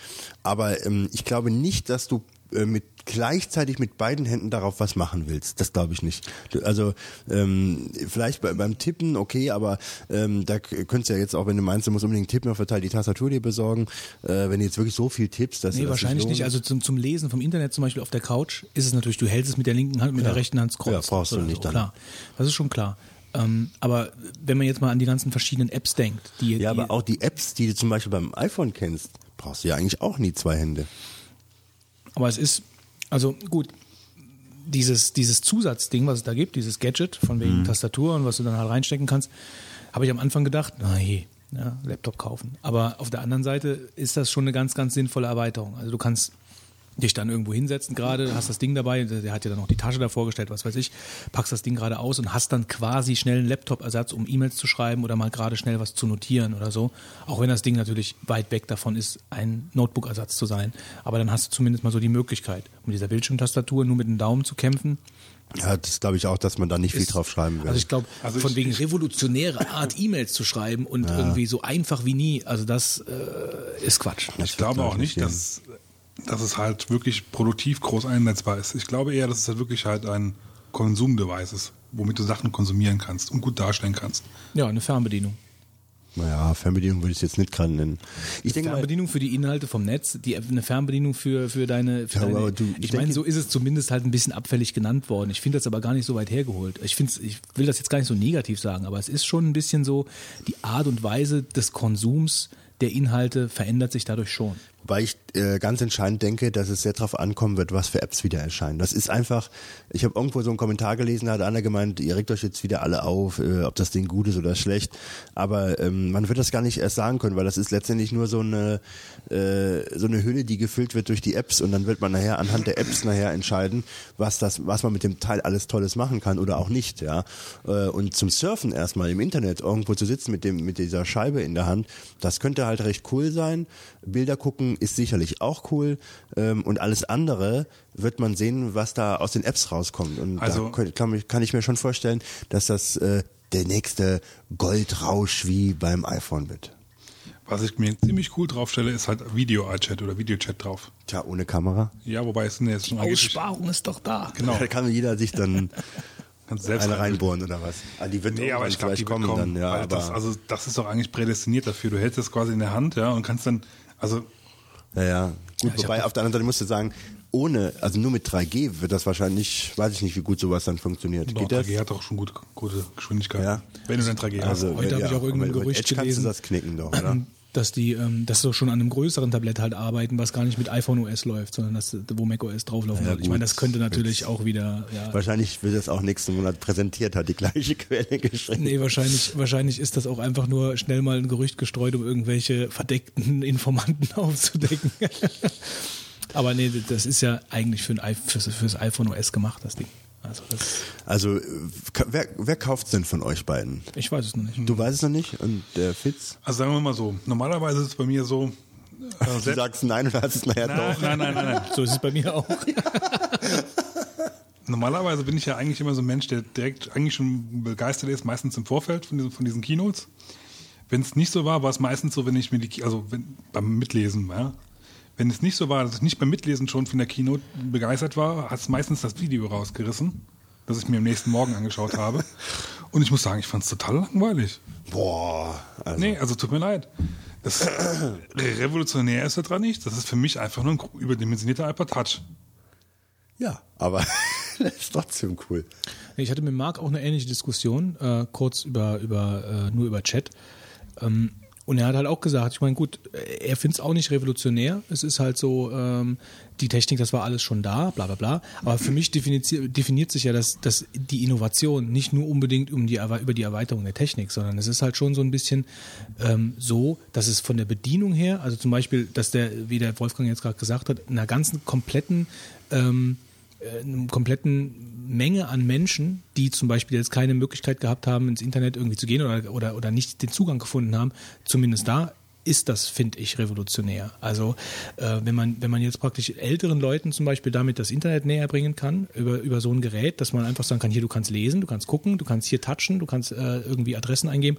Speaker 6: aber ähm, ich glaube nicht, dass du äh, mit gleichzeitig mit beiden Händen darauf was machen willst. Das glaube ich nicht. Also ähm, vielleicht bei, beim Tippen okay, aber ähm, da könntest du ja jetzt auch, wenn du meinst, du musst unbedingt tippen, auf der Teil die Tastatur dir besorgen. Äh, wenn du jetzt wirklich so viel tippst, dass
Speaker 1: Nee,
Speaker 6: das
Speaker 1: wahrscheinlich nicht. Also zum, zum Lesen vom Internet zum Beispiel auf der Couch ist es natürlich, du hältst es mit der linken Hand, mit der rechten Hand scrollst.
Speaker 6: Ja, brauchst du nicht
Speaker 1: so,
Speaker 6: dann.
Speaker 1: Klar, das ist schon klar. Ähm, aber wenn man jetzt mal an die ganzen verschiedenen Apps denkt, die,
Speaker 6: ja,
Speaker 1: die
Speaker 6: aber auch die Apps, die du zum Beispiel beim iPhone kennst, brauchst du ja eigentlich auch nie zwei Hände.
Speaker 1: aber es ist, also gut, dieses, dieses Zusatzding, was es da gibt, dieses Gadget von
Speaker 6: Mhm.
Speaker 1: wegen Tastatur und was du dann halt reinstecken kannst, habe ich am Anfang gedacht, je, ja, Laptop kaufen. Aber auf der anderen Seite ist das schon eine ganz, ganz sinnvolle Erweiterung. Also du kannst dich dann irgendwo hinsetzen gerade, hast das Ding dabei, der hat dir dann noch die Tasche da vorgestellt, was weiß ich, packst das Ding gerade aus und hast dann quasi schnell einen Laptop-Ersatz, um E-Mails zu schreiben oder mal gerade schnell was zu notieren oder so. Auch wenn das Ding natürlich weit weg davon ist, ein Notebook-Ersatz zu sein. Aber dann hast du zumindest mal so die Möglichkeit, mit dieser Bildschirmtastatur nur mit dem Daumen zu kämpfen.
Speaker 6: Ja, das glaube ich auch, dass man da nicht viel
Speaker 1: Ist-
Speaker 6: drauf schreiben will.
Speaker 1: Also ich glaube,
Speaker 5: Also
Speaker 1: von
Speaker 5: ich-
Speaker 1: wegen
Speaker 5: ich-
Speaker 1: revolutionäre Art, E-Mails zu schreiben und irgendwie so einfach wie nie, also das äh, ist Quatsch.
Speaker 5: Ich glaube auch nicht, dass, dass es halt wirklich produktiv groß einsetzbar ist. Ich glaube eher, dass es halt wirklich halt ein Konsumdevice ist. womit du Sachen konsumieren kannst und gut darstellen kannst.
Speaker 1: Ja, eine Fernbedienung.
Speaker 6: Naja, Fernbedienung würde ich es jetzt nicht gerade nennen. Ich denke mal,
Speaker 1: Fernbedienung für die Inhalte vom Netz, die eine Fernbedienung für für deine. Für
Speaker 6: Ja,
Speaker 1: deine
Speaker 6: aber du- ich
Speaker 1: ich meine, so ist es zumindest halt ein bisschen abfällig genannt worden. Ich finde das aber gar nicht so weit hergeholt. Ich finde, ich will das jetzt gar nicht so negativ sagen, aber es ist schon ein bisschen so die Art und Weise des Konsums der Inhalte verändert sich dadurch schon.
Speaker 6: Weil ich äh, ganz entscheidend denke, dass es sehr darauf ankommen wird, was für Apps wieder erscheinen. Das ist einfach, ich habe irgendwo so einen Kommentar gelesen, da hat einer gemeint, ihr regt euch jetzt wieder alle auf, äh, ob das Ding gut ist oder schlecht. Aber ähm, man wird das gar nicht erst sagen können, weil das ist letztendlich nur so eine, äh, so eine Hülle, die gefüllt wird durch die Apps und dann wird man nachher anhand der Apps nachher entscheiden, was das, was man mit dem Teil alles Tolles machen kann oder auch nicht, ja. Äh, und zum Surfen erstmal im Internet irgendwo zu sitzen mit dem, mit dieser Scheibe in der Hand, das könnte halt recht cool sein. Bilder gucken ist sicherlich auch cool ähm, und alles andere wird man sehen, was da aus den Apps rauskommt. Und
Speaker 5: Also-
Speaker 6: da kann, kann, ich- kann ich mir schon vorstellen, dass das äh, der nächste Goldrausch wie beim iPhone wird.
Speaker 5: Was ich mir ziemlich cool draufstelle, ist halt Video-Chat oder Videochat drauf.
Speaker 6: Tja, ohne Kamera.
Speaker 5: Ja, wobei es sind jetzt schon
Speaker 1: Aussparung ist doch da.
Speaker 5: Genau.
Speaker 6: Da kann jeder sich dann
Speaker 5: selbst
Speaker 6: eine reinbohren oder was. Ah, die wird
Speaker 5: Nee, aber ich glaube, die wird kommen.
Speaker 6: dann, ja,
Speaker 5: das, also das ist doch eigentlich prädestiniert dafür. Du hältst es quasi in der Hand, ja, und kannst dann, also
Speaker 6: ja, ja. Gut,
Speaker 1: ich
Speaker 6: wobei auf der anderen Seite musst du sagen, ohne, also nur mit 3G wird das wahrscheinlich, weiß ich nicht, wie gut sowas dann funktioniert.
Speaker 5: Boah,
Speaker 6: Geht das?
Speaker 5: 3G hat doch schon gute, gute Geschwindigkeit.
Speaker 6: Ja.
Speaker 5: Wenn du dann 3G
Speaker 6: Also,
Speaker 1: Heute habe ich auch irgendein Gerücht
Speaker 6: Edge kannst
Speaker 1: gelesen.
Speaker 6: du das knicken doch, oder?
Speaker 1: dass die, ähm, dass sie schon an einem größeren Tablett halt arbeiten, was gar nicht mit iPhone OS läuft, sondern dass, wo Mac OS drauflaufen
Speaker 6: Ja,
Speaker 1: soll. Ich meine, das könnte natürlich auch wieder, ja,
Speaker 6: Wahrscheinlich wird das auch nächsten Monat präsentiert, hat die gleiche Quelle geschrieben.
Speaker 1: Nee, wahrscheinlich, wahrscheinlich ist das auch einfach nur schnell mal ein Gerücht gestreut, um irgendwelche verdeckten Informanten aufzudecken. Aber nee, das ist ja eigentlich für ein, fürs, fürs iPhone OS gemacht, das Ding. Also das,
Speaker 6: Also, äh, wer, wer kauft's denn von euch beiden?
Speaker 1: ich weiß es noch nicht.
Speaker 6: Du weißt es noch nicht und der Fitz?
Speaker 5: Also sagen wir mal so, normalerweise ist es bei mir so, äh,
Speaker 6: Du sagst nein und hast es nachher
Speaker 5: nein,
Speaker 6: doch.
Speaker 5: nein, nein, nein, nein.
Speaker 1: So ist es bei mir auch.
Speaker 5: Normalerweise bin ich ja eigentlich immer so ein Mensch, der direkt eigentlich schon begeistert ist, meistens im Vorfeld von diesen, von diesen Keynotes. Wenn es nicht so war, war es meistens so, wenn ich mir die, also wenn, beim Mitlesen, ja. Wenn es nicht so war, dass ich nicht beim Mitlesen schon von der Keynote begeistert war, hat es meistens das Video rausgerissen, das ich mir am nächsten Morgen angeschaut habe. Und ich muss sagen, ich fand es total langweilig.
Speaker 6: Boah. Also,
Speaker 5: Nee, also tut mir leid. Das revolutionär ist da dran nicht. Das ist für mich einfach nur ein überdimensionierter iPod Touch.
Speaker 6: Ja, aber das ist trotzdem cool.
Speaker 1: Ich hatte mit Marc auch eine ähnliche Diskussion, äh, kurz über, über äh, nur über Chat. Ähm, und er hat halt auch gesagt, ich meine, gut, er findet es auch nicht revolutionär. Es ist halt so, ähm, die Technik, das war alles schon da, bla bla bla. Aber für mich definiert, definiert sich ja dass, dass die Innovation nicht nur unbedingt um die, über die Erweiterung der Technik, sondern es ist halt schon so ein bisschen ähm, so, dass es von der Bedienung her, also zum Beispiel, dass der, wie der Wolfgang jetzt gerade gesagt hat, einer ganzen kompletten ähm, äh, einer kompletten Menge an Menschen, die zum Beispiel jetzt keine Möglichkeit gehabt haben, ins Internet irgendwie zu gehen oder, oder, oder nicht den Zugang gefunden haben, zumindest da ist das, finde ich, revolutionär. Also äh, wenn man wenn man jetzt praktisch älteren Leuten zum Beispiel damit das Internet näher bringen kann über über so ein Gerät, dass man einfach sagen kann, hier du kannst lesen, du kannst gucken, du kannst hier touchen, du kannst äh, irgendwie Adressen eingeben.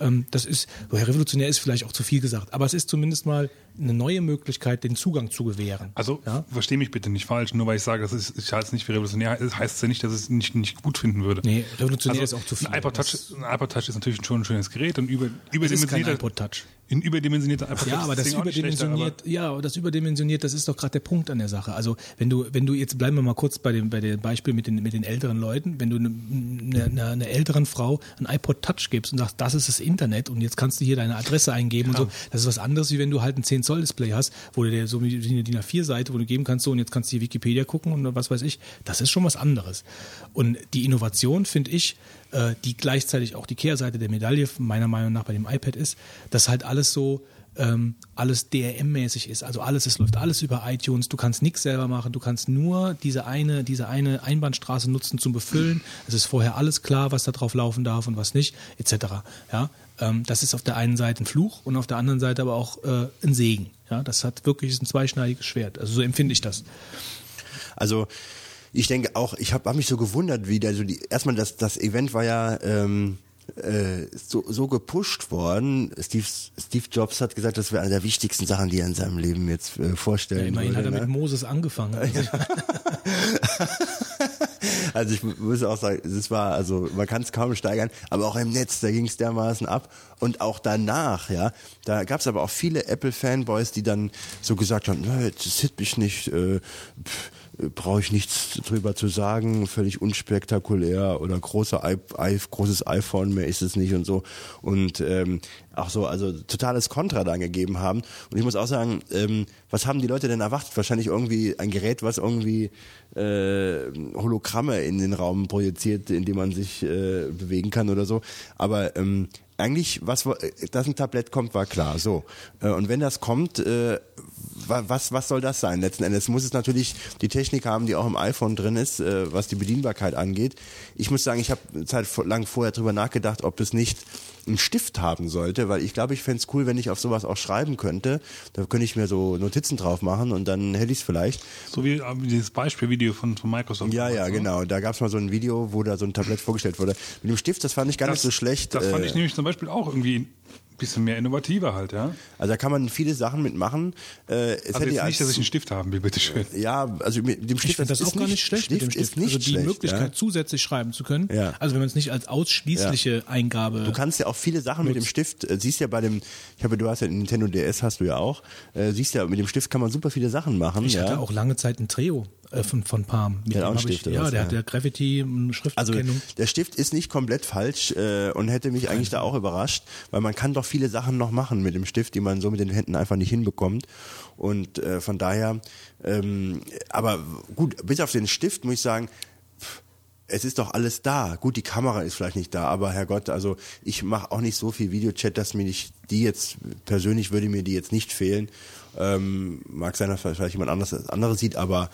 Speaker 1: Ähm, das ist woher revolutionär ist vielleicht auch zu viel gesagt, aber es ist zumindest mal eine neue Möglichkeit, den Zugang zu gewähren.
Speaker 5: Also,
Speaker 1: ja?
Speaker 5: versteh mich bitte nicht falsch, nur weil ich sage, das ist, ich halte es nicht für revolutionär, heißt es ja nicht, dass ich es nicht, nicht gut finden würde.
Speaker 1: Nee, revolutionär
Speaker 5: also,
Speaker 1: ist auch zu viel.
Speaker 5: Ein iPod, Touch,
Speaker 1: Das-
Speaker 5: ein iPod Touch ist natürlich schon ein schönes Gerät und über, überdimensionierter,
Speaker 1: iPod Touch.
Speaker 5: ein überdimensionierter iPod
Speaker 1: Ja,
Speaker 5: Touch
Speaker 1: aber
Speaker 5: ist
Speaker 1: das
Speaker 5: schlechter,
Speaker 1: überdimensioniert, ja, aber das überdimensioniert, das ist doch gerade der Punkt an der Sache. Also wenn du, wenn du jetzt bleiben wir mal kurz bei dem, bei dem Beispiel mit den, mit den älteren Leuten, wenn du einer eine, eine älteren Frau ein iPod Touch gibst und sagst, das ist das Internet und jetzt kannst du hier deine Adresse eingeben und so, das ist was anderes, wie wenn du halt ein 10 Zoll Display hast, wo du dir so eine DIN A4 Seite, wo du geben kannst, so und jetzt kannst du hier Wikipedia gucken und was weiß ich. Das ist schon was anderes. Und die Innovation finde ich, äh, die gleichzeitig auch die Kehrseite der Medaille meiner Meinung nach bei dem iPad ist, dass halt alles so ähm, alles DRM-mäßig ist. Also alles, es läuft alles über iTunes. Du kannst nichts selber machen. Du kannst nur diese eine, diese eine Einbahnstraße nutzen zum Befüllen. Es ist vorher alles klar, was da drauf laufen darf und was nicht, etc. Ja, ähm, das ist auf der einen Seite ein Fluch und auf der anderen Seite aber auch äh, ein Segen. Ja, das hat wirklich ist ein zweischneidiges Schwert. Also so empfinde ich das.
Speaker 6: Also ich denke auch, ich habe hab mich so gewundert, wie da so die erstmal das das Event war ja ähm, äh, so, so gepusht worden. Steve, Steve Jobs hat gesagt, das wäre eine der wichtigsten Sachen, die er in seinem Leben jetzt äh, vorstellen
Speaker 1: Ja, immerhin
Speaker 6: würde.
Speaker 1: hat er
Speaker 6: ne?
Speaker 1: mit Moses angefangen. Also,
Speaker 6: Also ich muss auch sagen, es war, also man kann es kaum steigern, aber auch im Netz, da ging es dermaßen ab. Und auch danach, ja, da gab es aber auch viele Apple-Fanboys, die dann so gesagt haben, "Nö, das interessiert mich nicht, äh, pff, brauche ich nichts drüber zu sagen, völlig unspektakulär oder großer I I großes iPhone mehr ist es nicht und so. Und ähm, auch so, also totales Kontra dann gegeben haben. Und ich muss auch sagen, ähm, was haben die Leute denn erwartet? Wahrscheinlich irgendwie ein Gerät, was irgendwie äh, Hologramme in den Raum projiziert, in dem man sich äh, bewegen kann oder so. Aber ähm, eigentlich, was, äh, dass ein Tablett kommt, war klar. So. Äh, Und wenn das kommt, äh, wa- was, was soll das sein? Letzten Endes muss es natürlich die Technik haben, die auch im iPhone drin ist, was die Bedienbarkeit angeht. Ich muss sagen, ich habe Zeit vor- lang vorher drüber nachgedacht, ob es nicht einen Stift haben sollte, weil ich glaube, ich fänd's cool, wenn ich auf sowas auch schreiben könnte. Da könnte ich mir so Notizen drauf machen und dann hätte ich's vielleicht.
Speaker 5: So wie äh, dieses Beispielvideo von, von Microsoft.
Speaker 6: Ja, ja,
Speaker 5: ne?
Speaker 6: genau. Da gab's mal so ein Video, wo da so ein Tablett vorgestellt wurde. Mit dem Stift, das fand ich gar nicht so schlecht.
Speaker 5: Das fand
Speaker 6: äh,
Speaker 5: ich nämlich zum Beispiel auch irgendwie bisschen mehr innovativer halt, ja.
Speaker 6: Also da kann man viele Sachen mitmachen. Äh, es
Speaker 5: Also
Speaker 6: hätte
Speaker 5: jetzt
Speaker 6: ja
Speaker 5: nicht, dass ich einen Stift haben will, bitteschön.
Speaker 6: ja, also mit dem Stift
Speaker 1: Ich finde das,
Speaker 6: ist
Speaker 1: auch gar nicht schlecht mit dem Stift.
Speaker 6: ist nicht
Speaker 1: also die
Speaker 6: schlecht,
Speaker 1: Möglichkeit,
Speaker 6: ja.
Speaker 1: zusätzlich schreiben zu können.
Speaker 6: Ja.
Speaker 1: Also wenn man es nicht als ausschließliche Eingabe.
Speaker 6: Du kannst ja auch viele Sachen mit dem Stift, äh, siehst ja bei dem, ich habe, du hast ja den Nintendo DS, hast du ja auch, äh, siehst ja, mit dem Stift kann man super viele Sachen machen.
Speaker 1: ich
Speaker 6: ja.
Speaker 1: hatte auch lange Zeit einen Treo äh, von, von Palm. Mit
Speaker 6: Der hat auch einen
Speaker 1: hab ich,
Speaker 6: Stift oder
Speaker 1: Ja, der
Speaker 6: ja.
Speaker 1: hat der Gravity, eine
Speaker 6: Also
Speaker 1: Schrifterkennung.
Speaker 6: der Stift ist nicht komplett falsch äh, und hätte mich eigentlich da auch überrascht, weil man kann doch viele Sachen noch machen mit dem Stift, die man so mit den Händen einfach nicht hinbekommt. Und äh, von daher, ähm, aber gut, bis auf den Stift muss ich sagen, pff, es ist doch alles da. Gut, die Kamera ist vielleicht nicht da, aber Herrgott, also ich mache auch nicht so viel Videochat, dass mir nicht die jetzt, persönlich würde mir die jetzt nicht fehlen. Ähm, mag sein, dass vielleicht jemand anderes das andere sieht, aber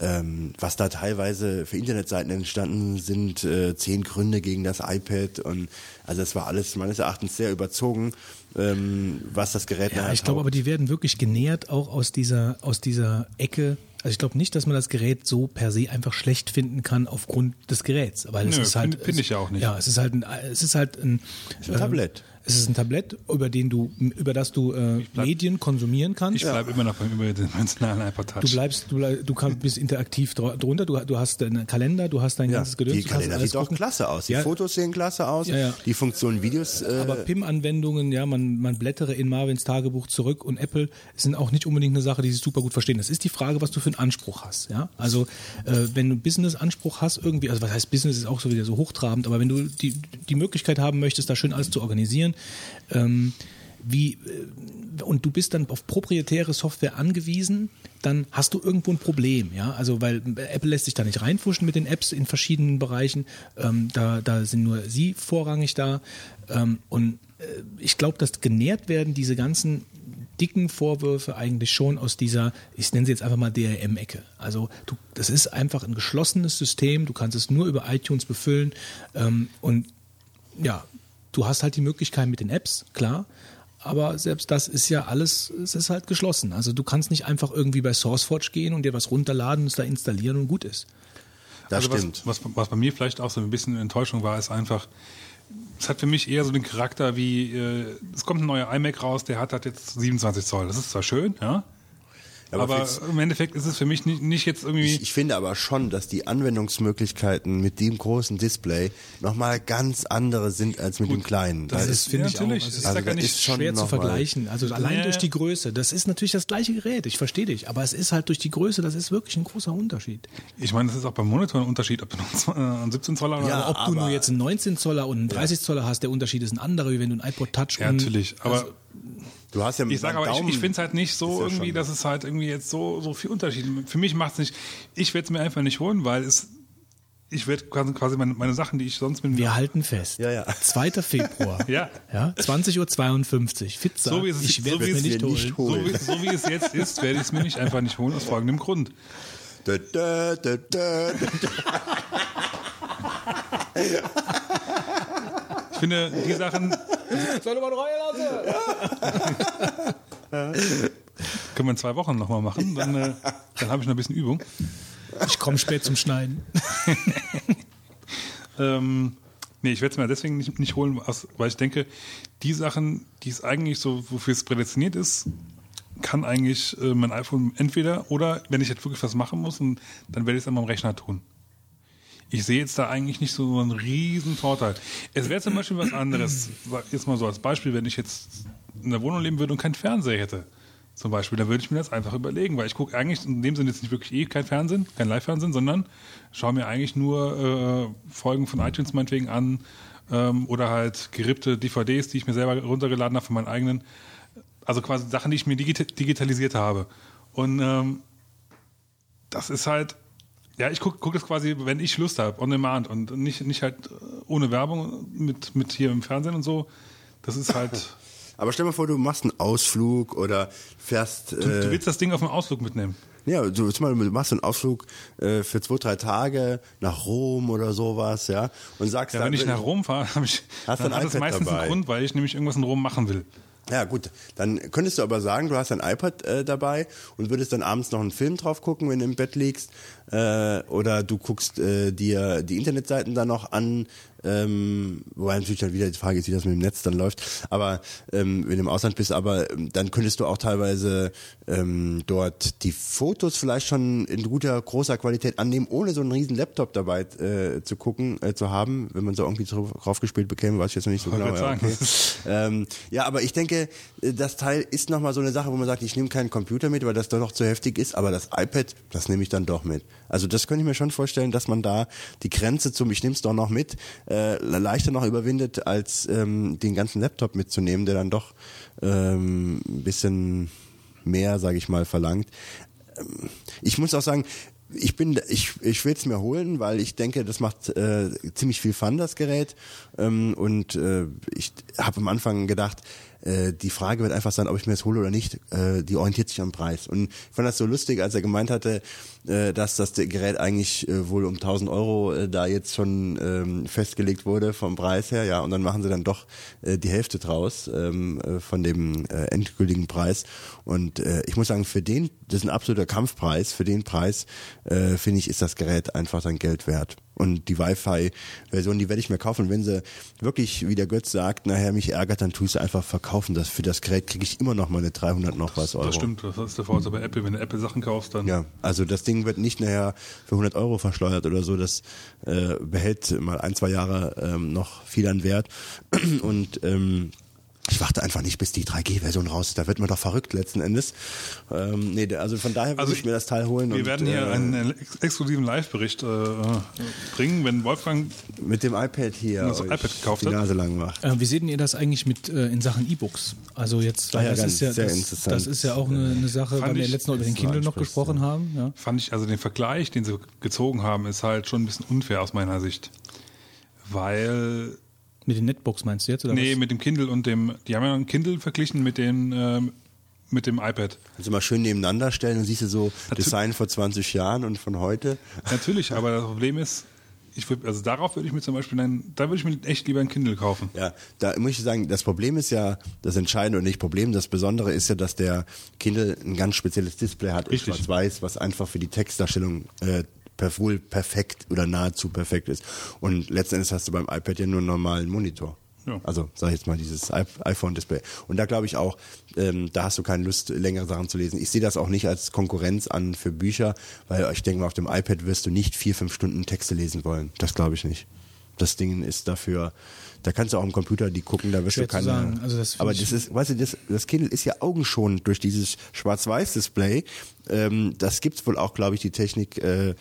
Speaker 6: ähm, was da teilweise für Internetseiten entstanden sind, äh, zehn Gründe gegen das iPad und also es war alles meines Erachtens sehr überzogen, ähm, was das Gerät
Speaker 1: Ja, ich glaube aber, die werden wirklich genährt auch aus dieser, aus dieser Ecke. Also ich glaube nicht, dass man das Gerät so per se einfach schlecht finden kann aufgrund des Geräts. Weil es
Speaker 5: Nö,
Speaker 1: ist halt,
Speaker 5: find- find ich ja auch nicht.
Speaker 1: Ja, es ist halt ein, es ist halt ein,
Speaker 6: ist ein Tablett.
Speaker 1: Es ist ein Tablett, über den du, über das du äh, Medien konsumieren kannst.
Speaker 5: Ich bleibe immer noch beim überdimensionalen iPod Touch.
Speaker 1: Du bleibst, du, bleib, du kannst, bist interaktiv dr- drunter, du, du hast deinen Kalender, du hast dein
Speaker 6: ja,
Speaker 1: ganzes Gedöns.
Speaker 6: die Kalender sieht auch
Speaker 1: gucken.
Speaker 6: klasse aus. Die
Speaker 1: Ja,
Speaker 6: Fotos sehen klasse aus.
Speaker 1: Ja, ja.
Speaker 6: Die Funktion Videos. Äh,
Speaker 1: Aber PIM-Anwendungen, ja, man, man blättere in Marvins Tagebuch zurück und Apple sind auch nicht unbedingt eine Sache, die sie super gut verstehen. Das ist die Frage, was du für einen Anspruch hast, ja. Also, äh, wenn du Business-Anspruch hast irgendwie, also was heißt Business ist auch so wieder so hochtrabend, aber wenn du die, die Möglichkeit haben möchtest, da schön alles zu organisieren, ähm, wie, äh, und du bist dann auf proprietäre Software angewiesen, dann hast du irgendwo ein Problem, ja. Also weil Apple lässt sich da nicht reinfuschen mit den Apps in verschiedenen Bereichen. Ähm, da, da sind nur sie vorrangig da. Ähm, und äh, ich glaube, dass genährt werden diese ganzen dicken Vorwürfe eigentlich schon aus dieser, ich nenne sie jetzt einfach mal DRM-Ecke. Also du, das ist einfach ein geschlossenes System, du kannst es nur über iTunes befüllen ähm, und ja, du hast halt die Möglichkeit mit den Apps, klar. Aber selbst das ist ja alles, es ist halt geschlossen. Also du kannst nicht einfach irgendwie bei SourceForge gehen und dir was runterladen, es da installieren und gut ist.
Speaker 6: das
Speaker 5: also
Speaker 6: stimmt.
Speaker 5: Was, was, was bei mir vielleicht auch so ein bisschen Enttäuschung war, ist einfach, es hat für mich eher so den Charakter wie, äh, es kommt ein neuer iMac raus, der hat halt jetzt 27 Zoll. Das ist zwar schön, ja.
Speaker 6: Aber
Speaker 5: Aber, im Endeffekt ist es für mich nicht, nicht jetzt irgendwie.
Speaker 6: Ich, ich finde aber schon, dass die Anwendungsmöglichkeiten mit dem großen Display nochmal ganz andere sind als mit dem kleinen.
Speaker 5: das
Speaker 6: Weil
Speaker 5: ist-
Speaker 1: finde
Speaker 5: ja,
Speaker 1: ich auch.
Speaker 5: natürlich.
Speaker 1: Es
Speaker 5: Ich
Speaker 1: ist
Speaker 6: also
Speaker 5: ja
Speaker 6: das
Speaker 5: nicht,
Speaker 6: ist schon
Speaker 1: schwer zu vergleichen. Also allein
Speaker 5: Ja.
Speaker 1: durch die Größe. Das ist natürlich das gleiche Gerät. Ich verstehe dich. Aber es ist halt durch die Größe, das ist wirklich ein großer Unterschied.
Speaker 5: Ich meine, das ist auch beim Monitor ein Unterschied, ob du noch einen 17 Zoller oder
Speaker 6: Ja,
Speaker 1: Ob du nur jetzt einen 19 Zoller und einen 30 Zoller hast, der Unterschied ist ein anderer, wie wenn du einen iPod Touch
Speaker 5: Ja,
Speaker 1: und
Speaker 5: natürlich. Aber
Speaker 1: also,
Speaker 6: Du hast ja
Speaker 5: ich sage aber, ich, ich finde es halt nicht so
Speaker 6: ja
Speaker 5: irgendwie, dass es halt irgendwie jetzt so, so viel Unterschied. Für mich macht es nicht, ich werde es mir einfach nicht holen, weil es, ich werde quasi, meine, meine Sachen, die ich sonst mit
Speaker 1: wir halten fest.
Speaker 6: Ja, ja.
Speaker 1: 2. Februar.
Speaker 5: Ja.
Speaker 1: ja 20.52 Uhr. Fit sagt,
Speaker 5: So wie es-
Speaker 1: ich
Speaker 5: so
Speaker 1: werde
Speaker 5: wie
Speaker 1: es
Speaker 5: es
Speaker 1: mir nicht holen.
Speaker 6: nicht
Speaker 5: so,
Speaker 6: holen.
Speaker 5: wie, so wie es jetzt ist, werde ich es mir nicht einfach nicht holen, aus folgendem Grund.
Speaker 6: Da, da, da, da, da.
Speaker 5: Ich finde, die Sachen
Speaker 1: Soll man lassen?
Speaker 5: können wir in zwei Wochen nochmal machen, dann, äh, dann habe ich noch ein bisschen Übung.
Speaker 1: Ich komme spät zum Schneiden.
Speaker 5: Ähm, nee, ich werde es mir deswegen nicht, nicht holen, weil ich denke, die Sachen, die es eigentlich so, wofür es prädestiniert ist, kann eigentlich äh, mein iPhone entweder oder wenn ich jetzt wirklich was machen muss, und, dann werde ich es an meinem Rechner tun. Ich sehe jetzt da eigentlich nicht so einen riesen Vorteil. Es wäre zum Beispiel was anderes, jetzt mal so als Beispiel, wenn ich jetzt in der Wohnung leben würde und keinen Fernseher hätte. Zum Beispiel, dann würde ich mir das einfach überlegen, weil ich gucke eigentlich in dem Sinne jetzt nicht wirklich eh kein Fernsehen, kein Live-Fernsehen, sondern schaue mir eigentlich nur äh, Folgen von iTunes meinetwegen an ähm, oder halt gerippte DVDs, die ich mir selber runtergeladen habe von meinen eigenen. Also quasi Sachen, die ich mir digita digitalisiert habe. Und ähm, das ist halt, ja, ich gucke guck das quasi, wenn ich Lust habe, on demand und nicht, nicht halt äh, ohne Werbung mit, mit hier im Fernsehen und so. Das ist halt.
Speaker 6: Aber stell mal vor, du machst einen Ausflug oder fährst.
Speaker 5: Du, du
Speaker 6: Äh,
Speaker 5: willst das Ding auf den Ausflug mitnehmen.
Speaker 6: ja, du, du machst einen Ausflug äh, für zwei, drei Tage nach Rom oder sowas, ja, und sagst
Speaker 5: Ja,
Speaker 6: dann,
Speaker 5: wenn ich nach Rom fahre, habe ich,
Speaker 6: Hast
Speaker 5: dann
Speaker 6: ein
Speaker 5: hat das meistens
Speaker 6: dabei?
Speaker 5: einen Grund, weil ich nämlich irgendwas in Rom machen will.
Speaker 6: Ja, gut. Dann könntest du aber sagen, du hast ein iPad äh, dabei und würdest dann abends noch einen Film drauf gucken, wenn du im Bett liegst. Äh, oder du guckst äh, dir die Internetseiten dann noch an. Ähm, wobei natürlich dann wieder die Frage ist, wie das mit dem Netz dann läuft. Aber ähm, wenn du im Ausland bist, aber ähm, dann könntest du auch teilweise ähm, dort die Fotos vielleicht schon in guter, großer Qualität annehmen, ohne so einen riesen Laptop dabei äh, zu gucken, äh, zu haben. Wenn man so irgendwie drauf draufgespielt bekäme, weiß ich jetzt noch nicht so genau. Ja, okay. ähm, ja, aber ich denke, äh, das Teil ist nochmal so eine Sache, wo man sagt, ich nehme keinen Computer mit, weil das doch noch zu heftig ist, aber das iPad, das nehme ich dann doch mit. Also das könnte ich mir schon vorstellen, dass man da die Grenze zum Ich nehme es doch noch mit äh, leichter noch überwindet, als ähm, den ganzen Laptop mitzunehmen, der dann doch ähm, ein bisschen mehr, sage ich mal, verlangt. Ähm, ich muss auch sagen, ich bin, ich, ich will es mir holen, weil ich denke, das macht äh, ziemlich viel Fun, das Gerät. Ähm, und äh, ich habe am Anfang gedacht, äh, die Frage wird einfach sein, ob ich mir das hole oder nicht. Äh, die orientiert sich am Preis. Und ich fand das so lustig, als er gemeint hatte, dass das Gerät eigentlich äh, wohl um 1000 Euro äh, da jetzt schon ähm, festgelegt wurde vom Preis her. Ja, und dann machen sie dann doch äh, die Hälfte draus ähm, äh, von dem äh, endgültigen Preis. Und äh, ich muss sagen, für den, das ist ein absoluter Kampfpreis. Für den Preis äh, finde ich, ist das Gerät einfach sein Geld wert. Und die Wi-Fi-Version, die werde ich mir kaufen. Wenn sie wirklich, wie der Götz sagt, nachher mich ärgert, dann tue ich sie einfach verkaufen. Das, für das Gerät kriege ich immer noch meine 300 noch was Euro.
Speaker 5: Das stimmt, das ist der Vorteil bei Apple. Wenn du Apple Sachen kaufst, dann
Speaker 6: Ja, also das Ding wird nicht nachher für 100 Euro verschleudert oder so. Das äh, behält mal ein, zwei Jahre ähm, noch viel an Wert. Und ähm, ich warte einfach nicht, bis die 3G-Version raus ist. Da wird man doch verrückt letzten Endes. Ähm, nee, also von daher würde
Speaker 5: Also
Speaker 6: ich mir das Teil holen.
Speaker 5: Wir
Speaker 6: und,
Speaker 5: werden hier
Speaker 6: äh,
Speaker 5: einen ex exklusiven Live-Bericht äh, bringen, wenn Wolfgang
Speaker 6: mit dem iPad hier
Speaker 5: Das
Speaker 6: euch
Speaker 5: iPad gekauft
Speaker 6: die? Nase lang macht.
Speaker 1: Äh, wie seht denn ihr das eigentlich mit äh, in Sachen E-Books? Also jetzt,
Speaker 6: Ah ja,
Speaker 1: das
Speaker 6: ganz
Speaker 1: ist ja
Speaker 6: sehr
Speaker 1: das,
Speaker 6: interessant.
Speaker 1: das ist ja auch eine, eine Sache,
Speaker 5: Fand
Speaker 1: weil wir letztens noch über den Kindle noch gesprochen haben. Ja.
Speaker 5: fand ich, also den Vergleich, den sie gezogen haben, ist halt schon ein bisschen unfair aus meiner Sicht. Weil,
Speaker 1: Mit den Netbooks meinst du jetzt? Oder
Speaker 5: nee,
Speaker 1: was?
Speaker 5: mit dem Kindle und dem, die haben ja ein Kindle verglichen mit dem, ähm, mit dem iPad.
Speaker 6: Also mal schön nebeneinander stellen und siehst du so
Speaker 5: Natürlich.
Speaker 6: Design vor 20 Jahren und von heute.
Speaker 5: Natürlich, aber das Problem ist, ich würd, also darauf würde ich mir zum Beispiel, ein, da würde ich mir echt lieber ein Kindle kaufen.
Speaker 6: Ja, da muss ich sagen, das Problem ist ja das Entscheidende und nicht Problem. Das Besondere ist ja, dass der Kindle ein ganz spezielles Display hat, schwarz-weiß, was einfach für die Textdarstellung äh, wohl perfekt oder nahezu perfekt ist. Und letzten Endes hast du beim iPad ja nur einen normalen Monitor.
Speaker 5: Ja.
Speaker 6: Also sag ich jetzt mal dieses iPhone-Display. Und da glaube ich auch, ähm, da hast du keine Lust, längere Sachen zu lesen. Ich sehe das auch nicht als Konkurrenz an für Bücher, weil ich denke mal, auf dem iPad wirst du nicht vier, fünf Stunden Texte lesen wollen. Das glaube ich nicht. Das Ding ist dafür, da kannst du auch am Computer die gucken, da wirst
Speaker 1: Schwer
Speaker 6: du keine.
Speaker 1: sagen. Also das
Speaker 6: aber das ist, weißt du, das, das Kindle ist ja augenschonend durch dieses Schwarz-Weiß-Display. Ähm, das gibt's wohl auch, glaube ich, die Technik, äh,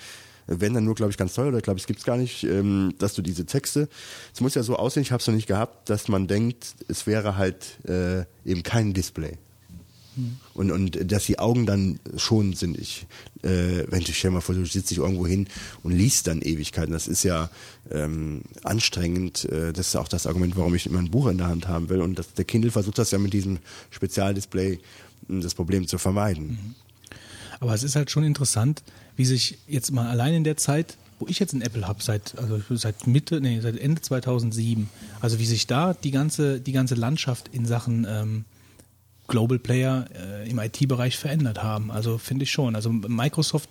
Speaker 6: wenn dann nur, glaube ich, ganz teuer, oder glaube ich, es gibt's gar nicht, ähm, dass du diese Texte, es muss ja so aussehen, ich habe es noch nicht gehabt, dass man denkt, es wäre halt äh, eben kein Display. Und, und dass die Augen dann schon sind. Ich, äh, wenn du stell mal vor, du sitzt dich irgendwo hin und liest dann Ewigkeiten. Das ist ja ähm, anstrengend. Äh, das ist auch das Argument, warum ich immer ein Buch in der Hand haben will. Und das, der Kindle versucht das ja mit diesem Spezialdisplay mh, das Problem zu vermeiden.
Speaker 1: Aber es ist halt schon interessant, wie sich jetzt mal allein in der Zeit, wo ich jetzt ein Apple habe, seit, also seit Mitte, nee, seit Ende 2007, also wie sich da die ganze, die ganze Landschaft in Sachen ähm, Global Player äh, im IT-Bereich verändert haben. Also finde ich schon. Also Microsoft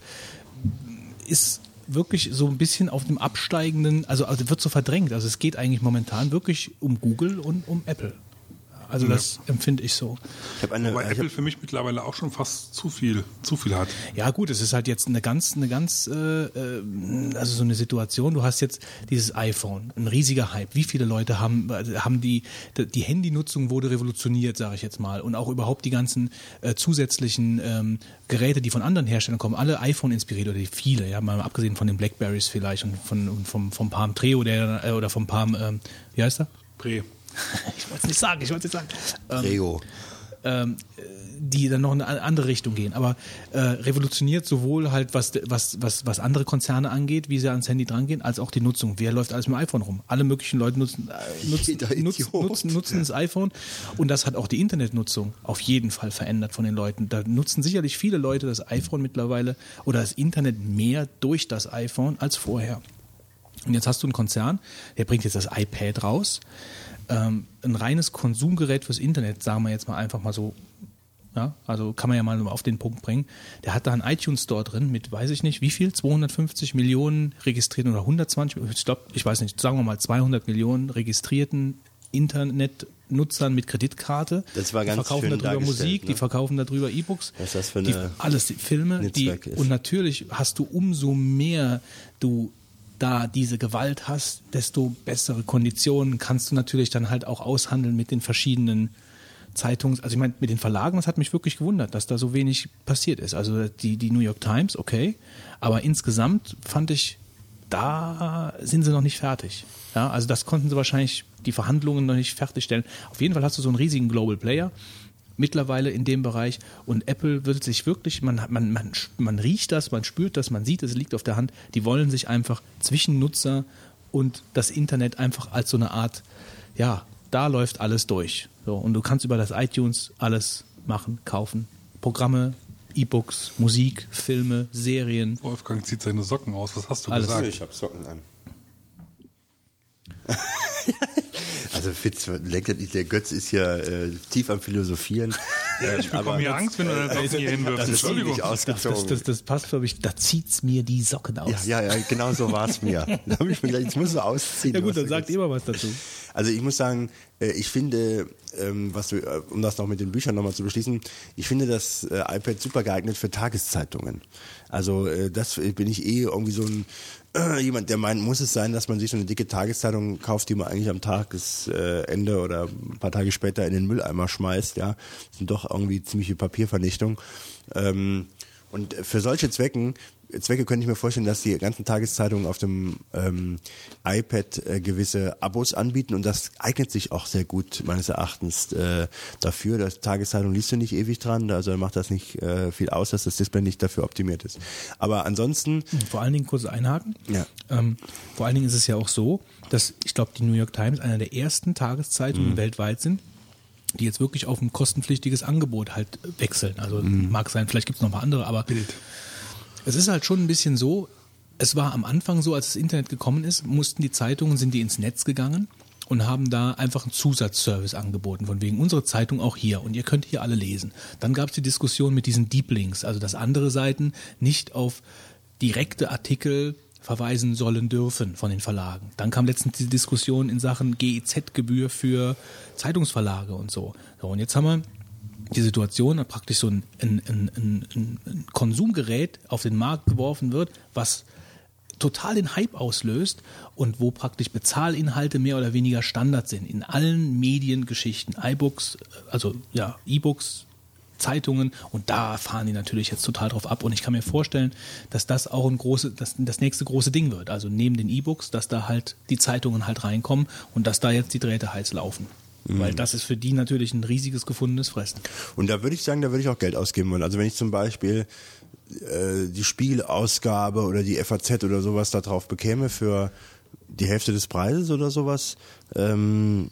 Speaker 1: ist wirklich so ein bisschen auf dem absteigenden, also, also wird so verdrängt. Also es geht eigentlich momentan wirklich um Google und um Apple. Also das empfinde ich so.
Speaker 6: Ich eine,
Speaker 5: Weil
Speaker 6: ich
Speaker 5: Apple
Speaker 6: hab,
Speaker 5: für mich mittlerweile auch schon fast zu viel, zu viel hat.
Speaker 1: Ja gut, es ist halt jetzt eine ganz, eine ganz, äh, äh, also so eine Situation. Du hast jetzt dieses iPhone, ein riesiger Hype. Wie viele Leute haben, äh, haben die, die Handynutzung wurde revolutioniert, sage ich jetzt mal, und auch überhaupt die ganzen äh, zusätzlichen ähm, Geräte, die von anderen Herstellern kommen, alle iPhone inspiriert oder die viele, ja, mal abgesehen von den Blackberries vielleicht und von und vom vom Palm Treo, der äh, oder vom Palm, ähm, wie heißt er?
Speaker 5: Prä.
Speaker 1: Ich wollte es nicht sagen, ich wollte es nicht sagen. Ähm,
Speaker 6: Rego.
Speaker 1: ähm, die dann noch in eine andere Richtung gehen. Aber äh, revolutioniert sowohl halt, was, was, was, was andere Konzerne angeht, wie sie ans Handy drangehen, als auch die Nutzung. Wer läuft alles mit dem iPhone rum? Alle möglichen Leute nutzen, äh, nutzen, nutzen, nutzen, nutzen das iPhone. Und das hat auch die Internetnutzung auf jeden Fall verändert von den Leuten. Da nutzen sicherlich viele Leute das iPhone mittlerweile oder das Internet mehr durch das iPhone als vorher. Und jetzt hast du einen Konzern, der bringt jetzt das iPad raus. Ähm, ein reines Konsumgerät fürs Internet, sagen wir jetzt mal einfach mal so. Ja, also kann man ja mal auf den Punkt bringen. Der hat da einen iTunes Store drin mit, weiß ich nicht, wie viel? 250 Millionen registrierten oder 120, ich glaube, ich weiß nicht, sagen wir mal 200 Millionen registrierten Internetnutzern mit Kreditkarte.
Speaker 6: Das war ganz
Speaker 1: die verkaufen
Speaker 6: schön
Speaker 1: darüber Musik,
Speaker 6: ne?
Speaker 1: die verkaufen darüber E-Books.
Speaker 6: Was das für
Speaker 1: die,
Speaker 6: eine
Speaker 1: alles, die Filme, die,
Speaker 6: ist.
Speaker 1: und natürlich hast du umso mehr du da diese Gewalt hast, desto bessere Konditionen kannst du natürlich dann halt auch aushandeln mit den verschiedenen Zeitungs, also ich meine, mit den Verlagen, das hat mich wirklich gewundert, dass da so wenig passiert ist. Also die, die New York Times, okay, aber insgesamt fand ich, da sind sie noch nicht fertig. Ja, also das konnten sie wahrscheinlich die Verhandlungen noch nicht fertigstellen. Auf jeden Fall hast du so einen riesigen Global Player mittlerweile in dem Bereich und Apple wird sich wirklich, man, man, man, man riecht das, man spürt das, man sieht es, es liegt auf der Hand, die wollen sich einfach zwischen Nutzer und das Internet einfach als so eine Art, ja, da läuft alles durch. So, und du kannst über das iTunes alles machen, kaufen. Programme, E-Books, Musik, Filme, Serien.
Speaker 5: Wolfgang zieht seine Socken aus. Was hast du
Speaker 1: Alles.
Speaker 5: gesagt?
Speaker 6: Ich habe Socken an. also Fitz, der Götz ist ja äh, tief am Philosophieren. Äh,
Speaker 5: Ich bekomme hier Angst, wenn du deine Socken hier hinwirfst.
Speaker 6: das
Speaker 5: Entschuldigung.
Speaker 6: nicht
Speaker 1: Das,
Speaker 6: ausgezogen.
Speaker 1: das, das passt für mich, da zieht's mir die Socken aus.
Speaker 6: ja, ja, ja, genau so war es mir. Da hab ich mir gedacht, jetzt musst du ausziehen.
Speaker 1: Ja gut, dann sagt mal was dazu.
Speaker 6: Also ich muss sagen, äh, ich finde, ähm, was du, äh, um das noch mit den Büchern nochmal zu beschließen, ich finde das äh, iPad super geeignet für Tageszeitungen. Also das bin ich eh irgendwie so ein jemand, der meint, muss es sein, dass man sich so eine dicke Tageszeitung kauft, die man eigentlich am Tagesende oder ein paar Tage später in den Mülleimer schmeißt, ja. Das sind doch irgendwie ziemliche Papiervernichtung. Ähm, und für solche Zwecken, Zwecke könnte ich mir vorstellen, dass die ganzen Tageszeitungen auf dem ähm, iPad äh, gewisse Abos anbieten und das eignet sich auch sehr gut meines Erachtens äh, dafür. Das Tageszeitung liest du nicht ewig dran, also macht das nicht äh, viel aus, dass das Display nicht dafür optimiert ist. Aber ansonsten,
Speaker 1: Vor allen Dingen kurz einhaken.
Speaker 6: Ja.
Speaker 1: Ähm, vor allen Dingen ist es ja auch so, dass ich glaube, die New York Times einer der ersten Tageszeitungen weltweit sind, die jetzt wirklich auf ein kostenpflichtiges Angebot halt wechseln. Also mag sein, vielleicht gibt es noch ein paar andere, aber es ist halt schon ein bisschen so, es war am Anfang so, als das Internet gekommen ist, mussten die Zeitungen, sind die ins Netz gegangen und haben da einfach einen Zusatzservice angeboten, von wegen unsere Zeitung auch hier und ihr könnt hier alle lesen. Dann gab es die Diskussion mit diesen Deep Links, also dass andere Seiten nicht auf direkte Artikel verweisen sollen dürfen von den Verlagen. Dann kam letztens die Diskussion in Sachen GEZ-Gebühr für Zeitungsverlage und so. so. Und jetzt haben wir die Situation, dass praktisch so ein, ein, ein, ein, Konsumgerät auf den Markt geworfen wird, was total den Hype auslöst und wo praktisch Bezahlinhalte mehr oder weniger Standard sind in allen Mediengeschichten, iBooks, also ja, E-Books, Zeitungen und da fahren die natürlich jetzt total drauf ab und ich kann mir vorstellen, dass das auch ein große, das, das nächste große Ding wird. Also neben den E-Books, dass da halt die Zeitungen halt reinkommen und dass da jetzt die Drähte heiß laufen. Weil das ist für die natürlich ein riesiges gefundenes Fressen.
Speaker 6: und da würde ich sagen, da würde ich auch Geld ausgeben wollen. Also wenn ich zum Beispiel äh, die Spiegelausgabe oder die FAZ oder sowas da drauf bekäme für die Hälfte des Preises oder sowas, ähm,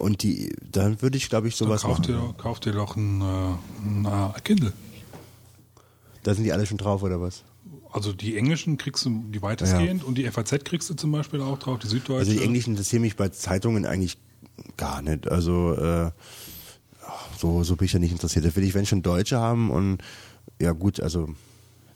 Speaker 6: und die, dann würde ich, glaube ich,
Speaker 5: Dann
Speaker 6: sowas
Speaker 5: kauf
Speaker 6: machen.
Speaker 5: dir, kauf dir doch ein, äh, ein äh, Kindle.
Speaker 6: Da sind die alle schon drauf oder was?
Speaker 5: Also die englischen kriegst du die weitestgehend und die FAZ kriegst du zum Beispiel auch drauf, die Süddeutsche.
Speaker 6: Also die Englischen interessieren mich bei Zeitungen eigentlich gar nicht. Also äh, so, so bin ich ja nicht interessiert. Da will ich, wenn schon Deutsche haben und ja gut, also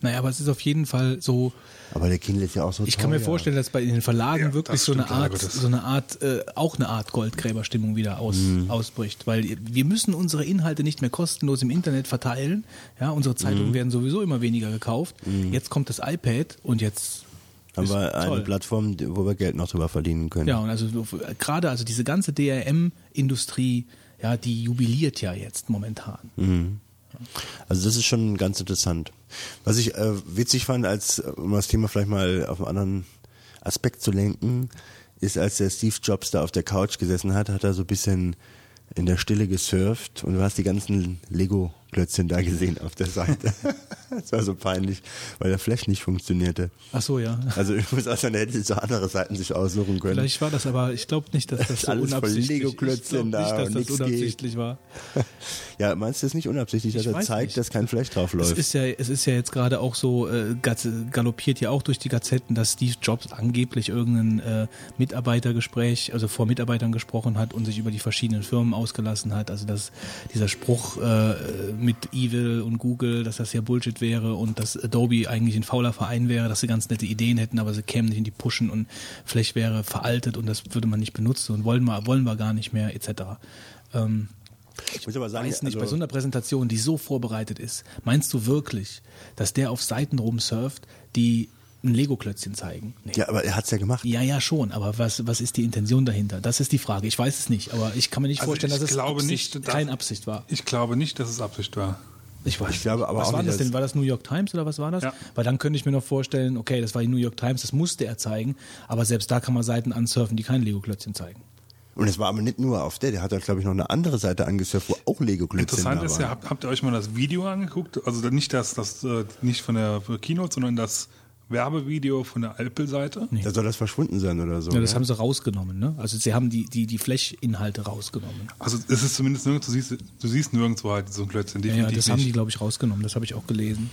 Speaker 1: Naja, aber es ist auf jeden Fall so,
Speaker 6: Aber der Kindle ist ja auch so
Speaker 1: ich kann mir vorstellen, dass bei den Verlagen
Speaker 5: Ja,
Speaker 1: wirklich
Speaker 5: das
Speaker 1: so eine
Speaker 5: stimmt leider
Speaker 1: Art,
Speaker 5: Gottes.
Speaker 1: so eine Art, äh, auch eine Art Goldgräberstimmung wieder aus,
Speaker 6: Mhm.
Speaker 1: ausbricht. Weil wir müssen unsere Inhalte nicht mehr kostenlos im Internet verteilen. Ja, unsere Zeitungen
Speaker 6: Mhm.
Speaker 1: werden sowieso immer weniger gekauft. Jetzt kommt das iPad und jetzt
Speaker 6: Haben wir eine
Speaker 1: toll.
Speaker 6: Plattform, wo wir Geld noch drüber verdienen können.
Speaker 1: Ja, und also so- gerade also diese ganze DRM-Industrie, ja, die jubiliert ja jetzt momentan.
Speaker 6: Also das ist schon ganz interessant. Was ich äh, witzig fand, als um das Thema vielleicht mal auf einen anderen Aspekt zu lenken, ist, als der Steve Jobs da auf der Couch gesessen hat, hat er so ein bisschen in der Stille gesurft und du hast die ganzen Lego-Klötzchen da gesehen auf der Seite. das war so peinlich, weil der Flash nicht funktionierte.
Speaker 1: Ach so, ja.
Speaker 6: Also ich muss auch sagen, er hätte so andere Seiten sich aussuchen können.
Speaker 1: Vielleicht war das aber, ich glaube nicht, dass das so
Speaker 6: Alles
Speaker 1: unabsichtlich
Speaker 6: Lego-Klötzchen
Speaker 1: ich glaub
Speaker 6: da
Speaker 1: nicht, dass
Speaker 6: und
Speaker 1: das unabsichtlich war.
Speaker 6: Ja, meinst du das nicht unabsichtlich, dass
Speaker 1: Ich
Speaker 6: er zeigt,
Speaker 1: nicht.
Speaker 6: dass kein Flash drauf
Speaker 1: Es
Speaker 6: läuft?
Speaker 1: ist ja, es ist ja jetzt gerade auch so, äh, galoppiert ja auch durch die Gazetten, dass Steve Jobs angeblich irgendein äh, Mitarbeitergespräch, also vor Mitarbeitern gesprochen hat und sich über die verschiedenen Firmen ausgelassen hat. Also dass dieser Spruch äh, mit Evil und Google, dass das ja Bullshit wäre und dass Adobe eigentlich ein fauler Verein wäre, dass sie ganz nette Ideen hätten, aber sie kämen nicht in die Pushen und Flash wäre veraltet und das würde man nicht benutzen und wollen wir, wollen wir gar nicht mehr, etc. Ähm,
Speaker 6: ich muss aber sagen,
Speaker 1: weiß nicht, bei
Speaker 6: also-
Speaker 1: so einer Präsentation, die so vorbereitet ist, meinst du wirklich, dass der auf Seiten rumsurft, die ein Lego-Klötzchen zeigen? Nee.
Speaker 6: ja, aber er hat's ja gemacht.
Speaker 1: Ja, ja, schon, aber was, was ist die Intention dahinter? Das ist die Frage. Ich weiß es nicht, aber ich kann mir nicht
Speaker 5: Also
Speaker 1: vorstellen, dass es
Speaker 5: glaube
Speaker 1: Absicht,
Speaker 5: nicht, dass-
Speaker 1: keine Absicht war.
Speaker 5: Ich glaube nicht, dass es Absicht war.
Speaker 1: Ich weiß.
Speaker 6: Ich glaube aber
Speaker 1: was
Speaker 6: auch
Speaker 1: war
Speaker 6: nicht,
Speaker 1: das denn? War das New York Times oder was war das?
Speaker 5: Ja.
Speaker 1: Weil dann könnte ich mir noch vorstellen, okay, das war die New York Times, das musste er zeigen, aber selbst da kann man Seiten ansurfen, die kein Lego-Klötzchen zeigen.
Speaker 6: Und es war aber nicht nur auf der, der hat da glaube ich noch eine andere Seite angesurft, wo auch Lego-Klötzchen
Speaker 5: Interessant
Speaker 6: da
Speaker 5: ist ja, habt, habt ihr euch mal das Video angeguckt? Also nicht das, das äh, nicht von der Keynote, sondern das Werbevideo von der Apple-Seite.
Speaker 6: Da soll das verschwunden sein oder so.
Speaker 1: Ja, das
Speaker 6: ne?
Speaker 1: haben sie rausgenommen, ne? Also sie haben die, die, die Flash-Inhalte rausgenommen.
Speaker 5: Also es ist zumindest nirgendwo, du siehst, du siehst nirgendwo halt so ein Klötzchen,
Speaker 1: Ja, ja, das haben die,
Speaker 5: nicht.
Speaker 1: glaube ich, rausgenommen. Das habe ich auch gelesen.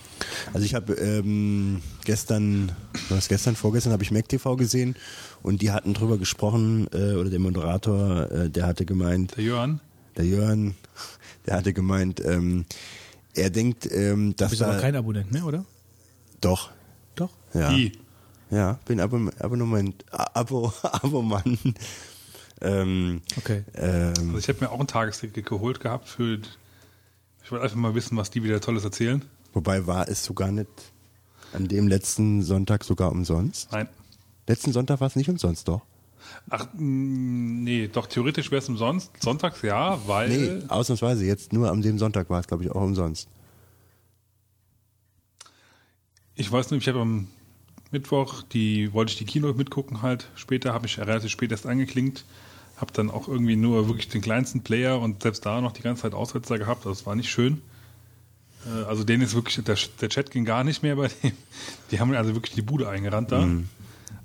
Speaker 6: Also ich habe ähm, gestern, war das gestern, vorgestern habe ich MacTV gesehen und die hatten drüber gesprochen, äh, oder der Moderator, äh, der hatte gemeint,
Speaker 5: Der Jörn,
Speaker 6: der Jörn, der hatte gemeint, ähm, er denkt, ähm,
Speaker 1: Du
Speaker 6: dass
Speaker 1: bist
Speaker 6: da
Speaker 1: aber kein Abonnent mehr, oder?
Speaker 6: Doch. Ja,
Speaker 5: die.
Speaker 6: ja, bin Abo, Abonnement, Abo, Abomann. Ähm,
Speaker 1: Okay.
Speaker 6: ähm,
Speaker 5: Also ich habe mir auch ein Tagesticket geholt gehabt für. Ich wollte einfach mal wissen, was die wieder Tolles erzählen.
Speaker 6: wobei war es sogar nicht an dem letzten Sonntag sogar umsonst?
Speaker 5: Nein.
Speaker 6: Letzten Sonntag war es nicht umsonst, doch?
Speaker 5: Ach, mh, nee, doch theoretisch wäre es umsonst. Sonntags ja, weil.
Speaker 6: Nee, ausnahmsweise. Jetzt nur am dem Sonntag war es, glaube ich, auch umsonst.
Speaker 5: Ich weiß nicht, ich habe am Mittwoch, die wollte ich die Kino mitgucken halt. Später habe ich relativ spät erst angeklingt. Habe dann auch irgendwie nur wirklich den kleinsten Player und selbst da noch die ganze Zeit Aussetzer gehabt. Das war nicht schön. Äh, Also denen ist wirklich, der, der Chat ging gar nicht mehr bei dem. Die haben also wirklich die Bude eingerannt da.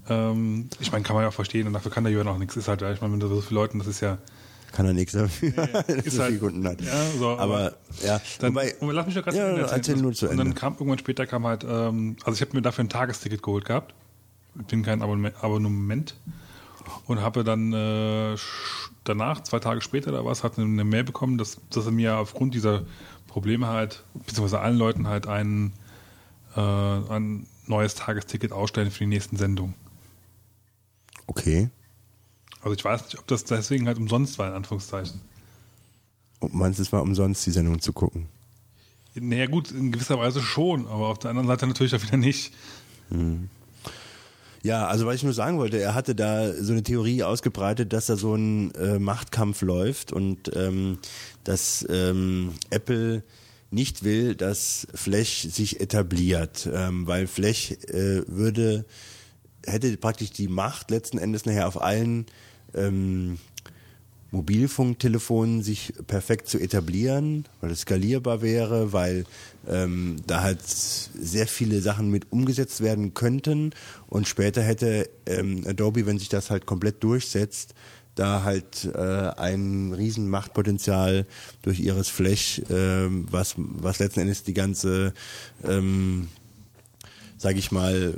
Speaker 5: Ähm, ich meine, kann man ja auch verstehen und dafür kann der Jörn auch nichts. Ist halt, ich meine, mit so vielen Leuten, das ist ja.
Speaker 6: Kann er nichts dafür, dass er
Speaker 5: ist
Speaker 6: so
Speaker 5: halt-
Speaker 6: Kunden hat.
Speaker 5: Ja, so,
Speaker 6: aber,
Speaker 5: aber
Speaker 6: ja,
Speaker 5: Dann,
Speaker 6: wobei,
Speaker 5: und lass mich doch gerade
Speaker 6: ja,
Speaker 5: erzählen.
Speaker 6: erzähl nur zu
Speaker 5: Und dann
Speaker 6: Ende.
Speaker 5: kam irgendwann später kam halt, ähm, also ich habe mir dafür ein Tagesticket geholt gehabt. Ich bin kein Abonnement, und habe dann äh, danach, zwei Tage später, war es, hat eine Mail bekommen, dass, dass er mir aufgrund dieser Probleme halt, beziehungsweise allen Leuten halt ein, äh, ein neues Tagesticket ausstellen für die nächsten Sendungen.
Speaker 6: okay.
Speaker 5: Also ich weiß nicht, ob das deswegen halt umsonst war, in Anführungszeichen.
Speaker 6: Und meinst du, es war umsonst, die Sendung zu gucken?
Speaker 5: Naja gut, in gewisser Weise schon, aber auf der anderen Seite natürlich auch wieder nicht.
Speaker 6: Ja, also was ich nur sagen wollte, er hatte da so eine Theorie ausgebreitet, dass da so ein äh, Machtkampf läuft und ähm, dass ähm, Apple nicht will, dass Flash sich etabliert, ähm, weil Flash äh, würde hätte praktisch die Macht letzten Endes nachher auf allen ähm, Mobilfunktelefonen sich perfekt zu etablieren, weil es skalierbar wäre, weil ähm, da halt sehr viele Sachen mit umgesetzt werden könnten. Und später hätte ähm, Adobe, wenn sich das halt komplett durchsetzt, da halt äh, ein riesen Machtpotenzial durch ihres Flash, ähm, was, was letzten Endes die ganze, ähm, sage ich mal,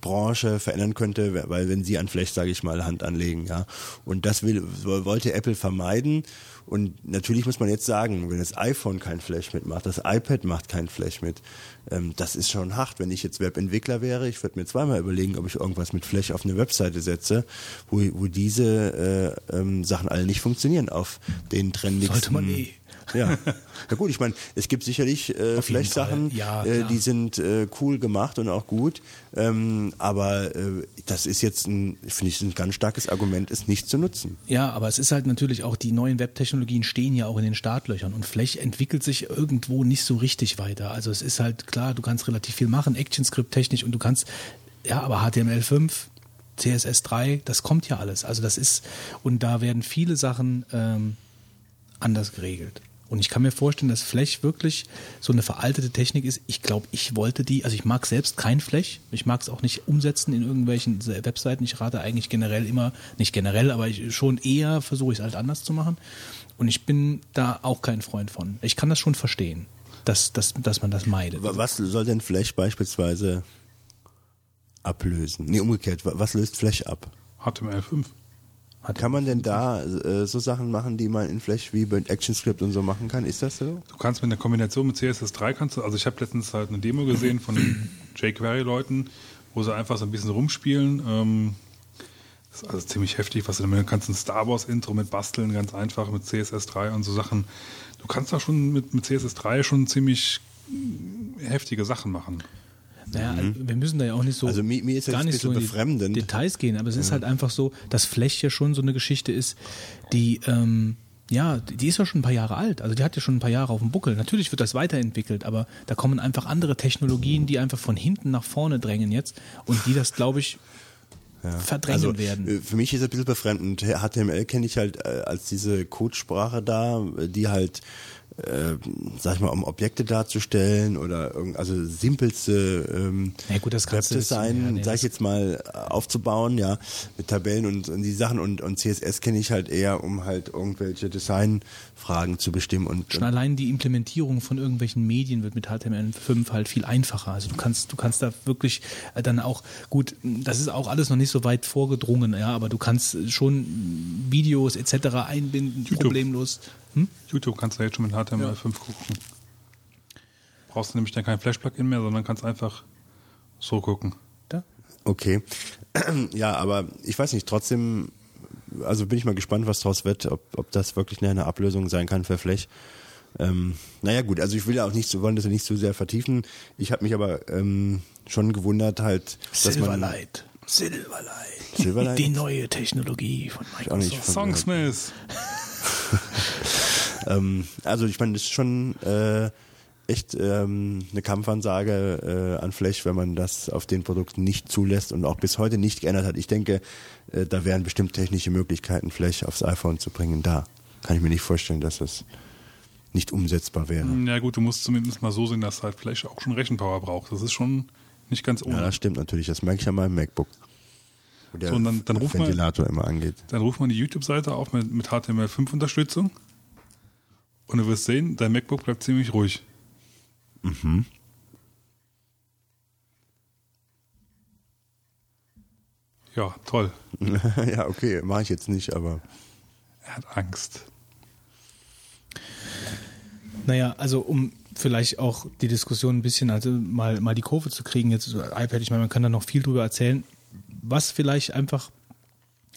Speaker 6: Branche verändern könnte, weil wenn sie an Flash, sage ich mal, Hand anlegen, ja. Und das will, wollte Apple vermeiden. Und natürlich muss man jetzt sagen, wenn das iPhone kein Flash mitmacht, das iPad macht kein Flash mit, ähm, das ist schon hart. Wenn ich jetzt Webentwickler wäre, ich würde mir zweimal überlegen, ob ich irgendwas mit Flash auf eine Webseite setze, wo, wo diese äh, ähm, Sachen alle nicht funktionieren auf den trendigsten.
Speaker 1: Sollte man eh.
Speaker 6: Ja. Na gut, ich meine, es gibt sicherlich äh, Flash-Sachen,
Speaker 1: Fall. Ja,
Speaker 6: äh, die sind äh, cool gemacht und auch gut. Ähm, aber äh, das ist jetzt ein, finde ich, ein ganz starkes Argument, es nicht zu nutzen.
Speaker 1: Ja, aber es ist halt natürlich auch, die neuen Webtechnologien stehen ja auch in den Startlöchern und Flash entwickelt sich irgendwo nicht so richtig weiter. Also es ist halt klar, du kannst relativ viel machen, ActionScript technisch und du kannst, ja, aber HTML5, CSS3, das kommt ja alles. Also das ist, und da werden viele Sachen ähm, anders geregelt. Und ich kann mir vorstellen, dass Flash wirklich so eine veraltete Technik ist. Ich glaube, ich wollte die, also ich mag selbst kein Flash. Ich mag es auch nicht umsetzen in irgendwelchen Webseiten. Ich rate eigentlich generell immer, nicht generell, aber ich schon eher versuche ich es halt anders zu machen. Und ich bin da auch kein Freund von. Ich kann das schon verstehen, dass, dass, dass man das meidet.
Speaker 6: Wa- Was soll denn Flash beispielsweise ablösen? Nee, umgekehrt, wa- was löst Flash ab?
Speaker 5: HTML5.
Speaker 6: Kann man denn da äh, so Sachen machen, die man in Flash wie bei ActionScript und so machen kann? Ist das so?
Speaker 5: Du kannst mit einer Kombination mit CSS3 kannst du, also ich habe letztens halt eine Demo gesehen von den jQuery-Leuten, wo sie einfach so ein bisschen rumspielen. Ähm, das ist also ziemlich heftig, was du damit kannst ein Star Wars Intro mit basteln, ganz einfach mit CSS3 und so Sachen. Du kannst da schon mit, mit CSS3 schon ziemlich heftige Sachen machen.
Speaker 1: Naja, wir müssen da ja auch nicht so,
Speaker 6: Also mir- mir ist
Speaker 1: gar
Speaker 6: ein
Speaker 1: nicht so
Speaker 6: bisschen
Speaker 1: in die
Speaker 6: befremdend.
Speaker 1: Details gehen, aber es ist halt einfach so, dass Flash ja schon so eine Geschichte ist, die, ähm, ja, die ist ja schon ein paar Jahre alt. Also die hat ja schon ein paar Jahre auf dem Buckel. Natürlich wird das weiterentwickelt, aber da kommen einfach andere Technologien, die einfach von hinten nach vorne drängen jetzt und die das, glaube ich, verdrängen
Speaker 6: also,
Speaker 1: werden.
Speaker 6: äh, Für mich ist es ein bisschen befremdend. HTML kenne ich halt äh, als diese Codesprache da, die halt, äh, sag ich mal, um Objekte darzustellen oder irgend, also simpelste ähm,
Speaker 1: Ja, gut, das
Speaker 6: Webdesign,
Speaker 1: ja, nee,
Speaker 6: sag ich jetzt mal, aufzubauen, ja, mit Tabellen und, und die Sachen und, und CSS kenne ich halt eher, um halt irgendwelche Designfragen zu bestimmen und,
Speaker 1: Schon
Speaker 6: und
Speaker 1: allein die Implementierung von irgendwelchen Medien wird mit HTML5 halt viel einfacher. Also du kannst, du kannst da wirklich äh, dann auch, gut, das ist auch alles noch nicht so weit vorgedrungen, ja, aber du kannst schon Videos etc. einbinden,
Speaker 5: YouTube.
Speaker 1: problemlos. Hm?
Speaker 5: YouTube kannst du jetzt schon mit HTML5 gucken. Brauchst du nämlich dann kein Flash-Plugin mehr, sondern kannst einfach so gucken.
Speaker 1: Da?
Speaker 6: Okay. Ja, aber ich weiß nicht, trotzdem, also bin ich mal gespannt, was draus wird, ob, ob das wirklich eine Ablösung sein kann für Flash. Ähm, naja gut, also ich will ja auch nicht so, wollen das ja nicht so sehr vertiefen. Ich habe mich aber ähm, schon gewundert halt, dass man
Speaker 1: Silverlight. Silverlight.
Speaker 6: Silverlight?
Speaker 1: Die neue Technologie von Microsoft.
Speaker 6: von-
Speaker 5: Songsmith!
Speaker 6: ähm, also ich meine, das ist schon äh, echt ähm, eine Kampfansage äh, an Flash, wenn man das auf den Produkten nicht zulässt und auch bis heute nicht geändert hat. Ich denke, äh, da wären bestimmt technische Möglichkeiten, Flash aufs iPhone zu bringen. Da kann ich mir nicht vorstellen, dass das nicht umsetzbar wäre.
Speaker 5: Ja gut, du musst zumindest mal so sehen, dass halt Flash auch schon Rechenpower braucht. Das ist schon nicht ganz ohne.
Speaker 6: Ja, das stimmt natürlich. Das merke ich an meinem MacBook. Wo der
Speaker 5: So, und dann- dann ruf mal-
Speaker 6: Ventilator immer angeht.
Speaker 5: Dann ruf mal die YouTube-Seite auf mit, mit HTML5-Unterstützung und du wirst sehen, dein MacBook bleibt ziemlich ruhig. Ja, toll.
Speaker 6: ja, okay, mache ich jetzt nicht, aber
Speaker 5: Er hat Angst.
Speaker 1: Naja, also um vielleicht auch die Diskussion ein bisschen, also mal, mal die Kurve zu kriegen, jetzt so iPad, ich meine, man kann da noch viel drüber erzählen, was vielleicht einfach,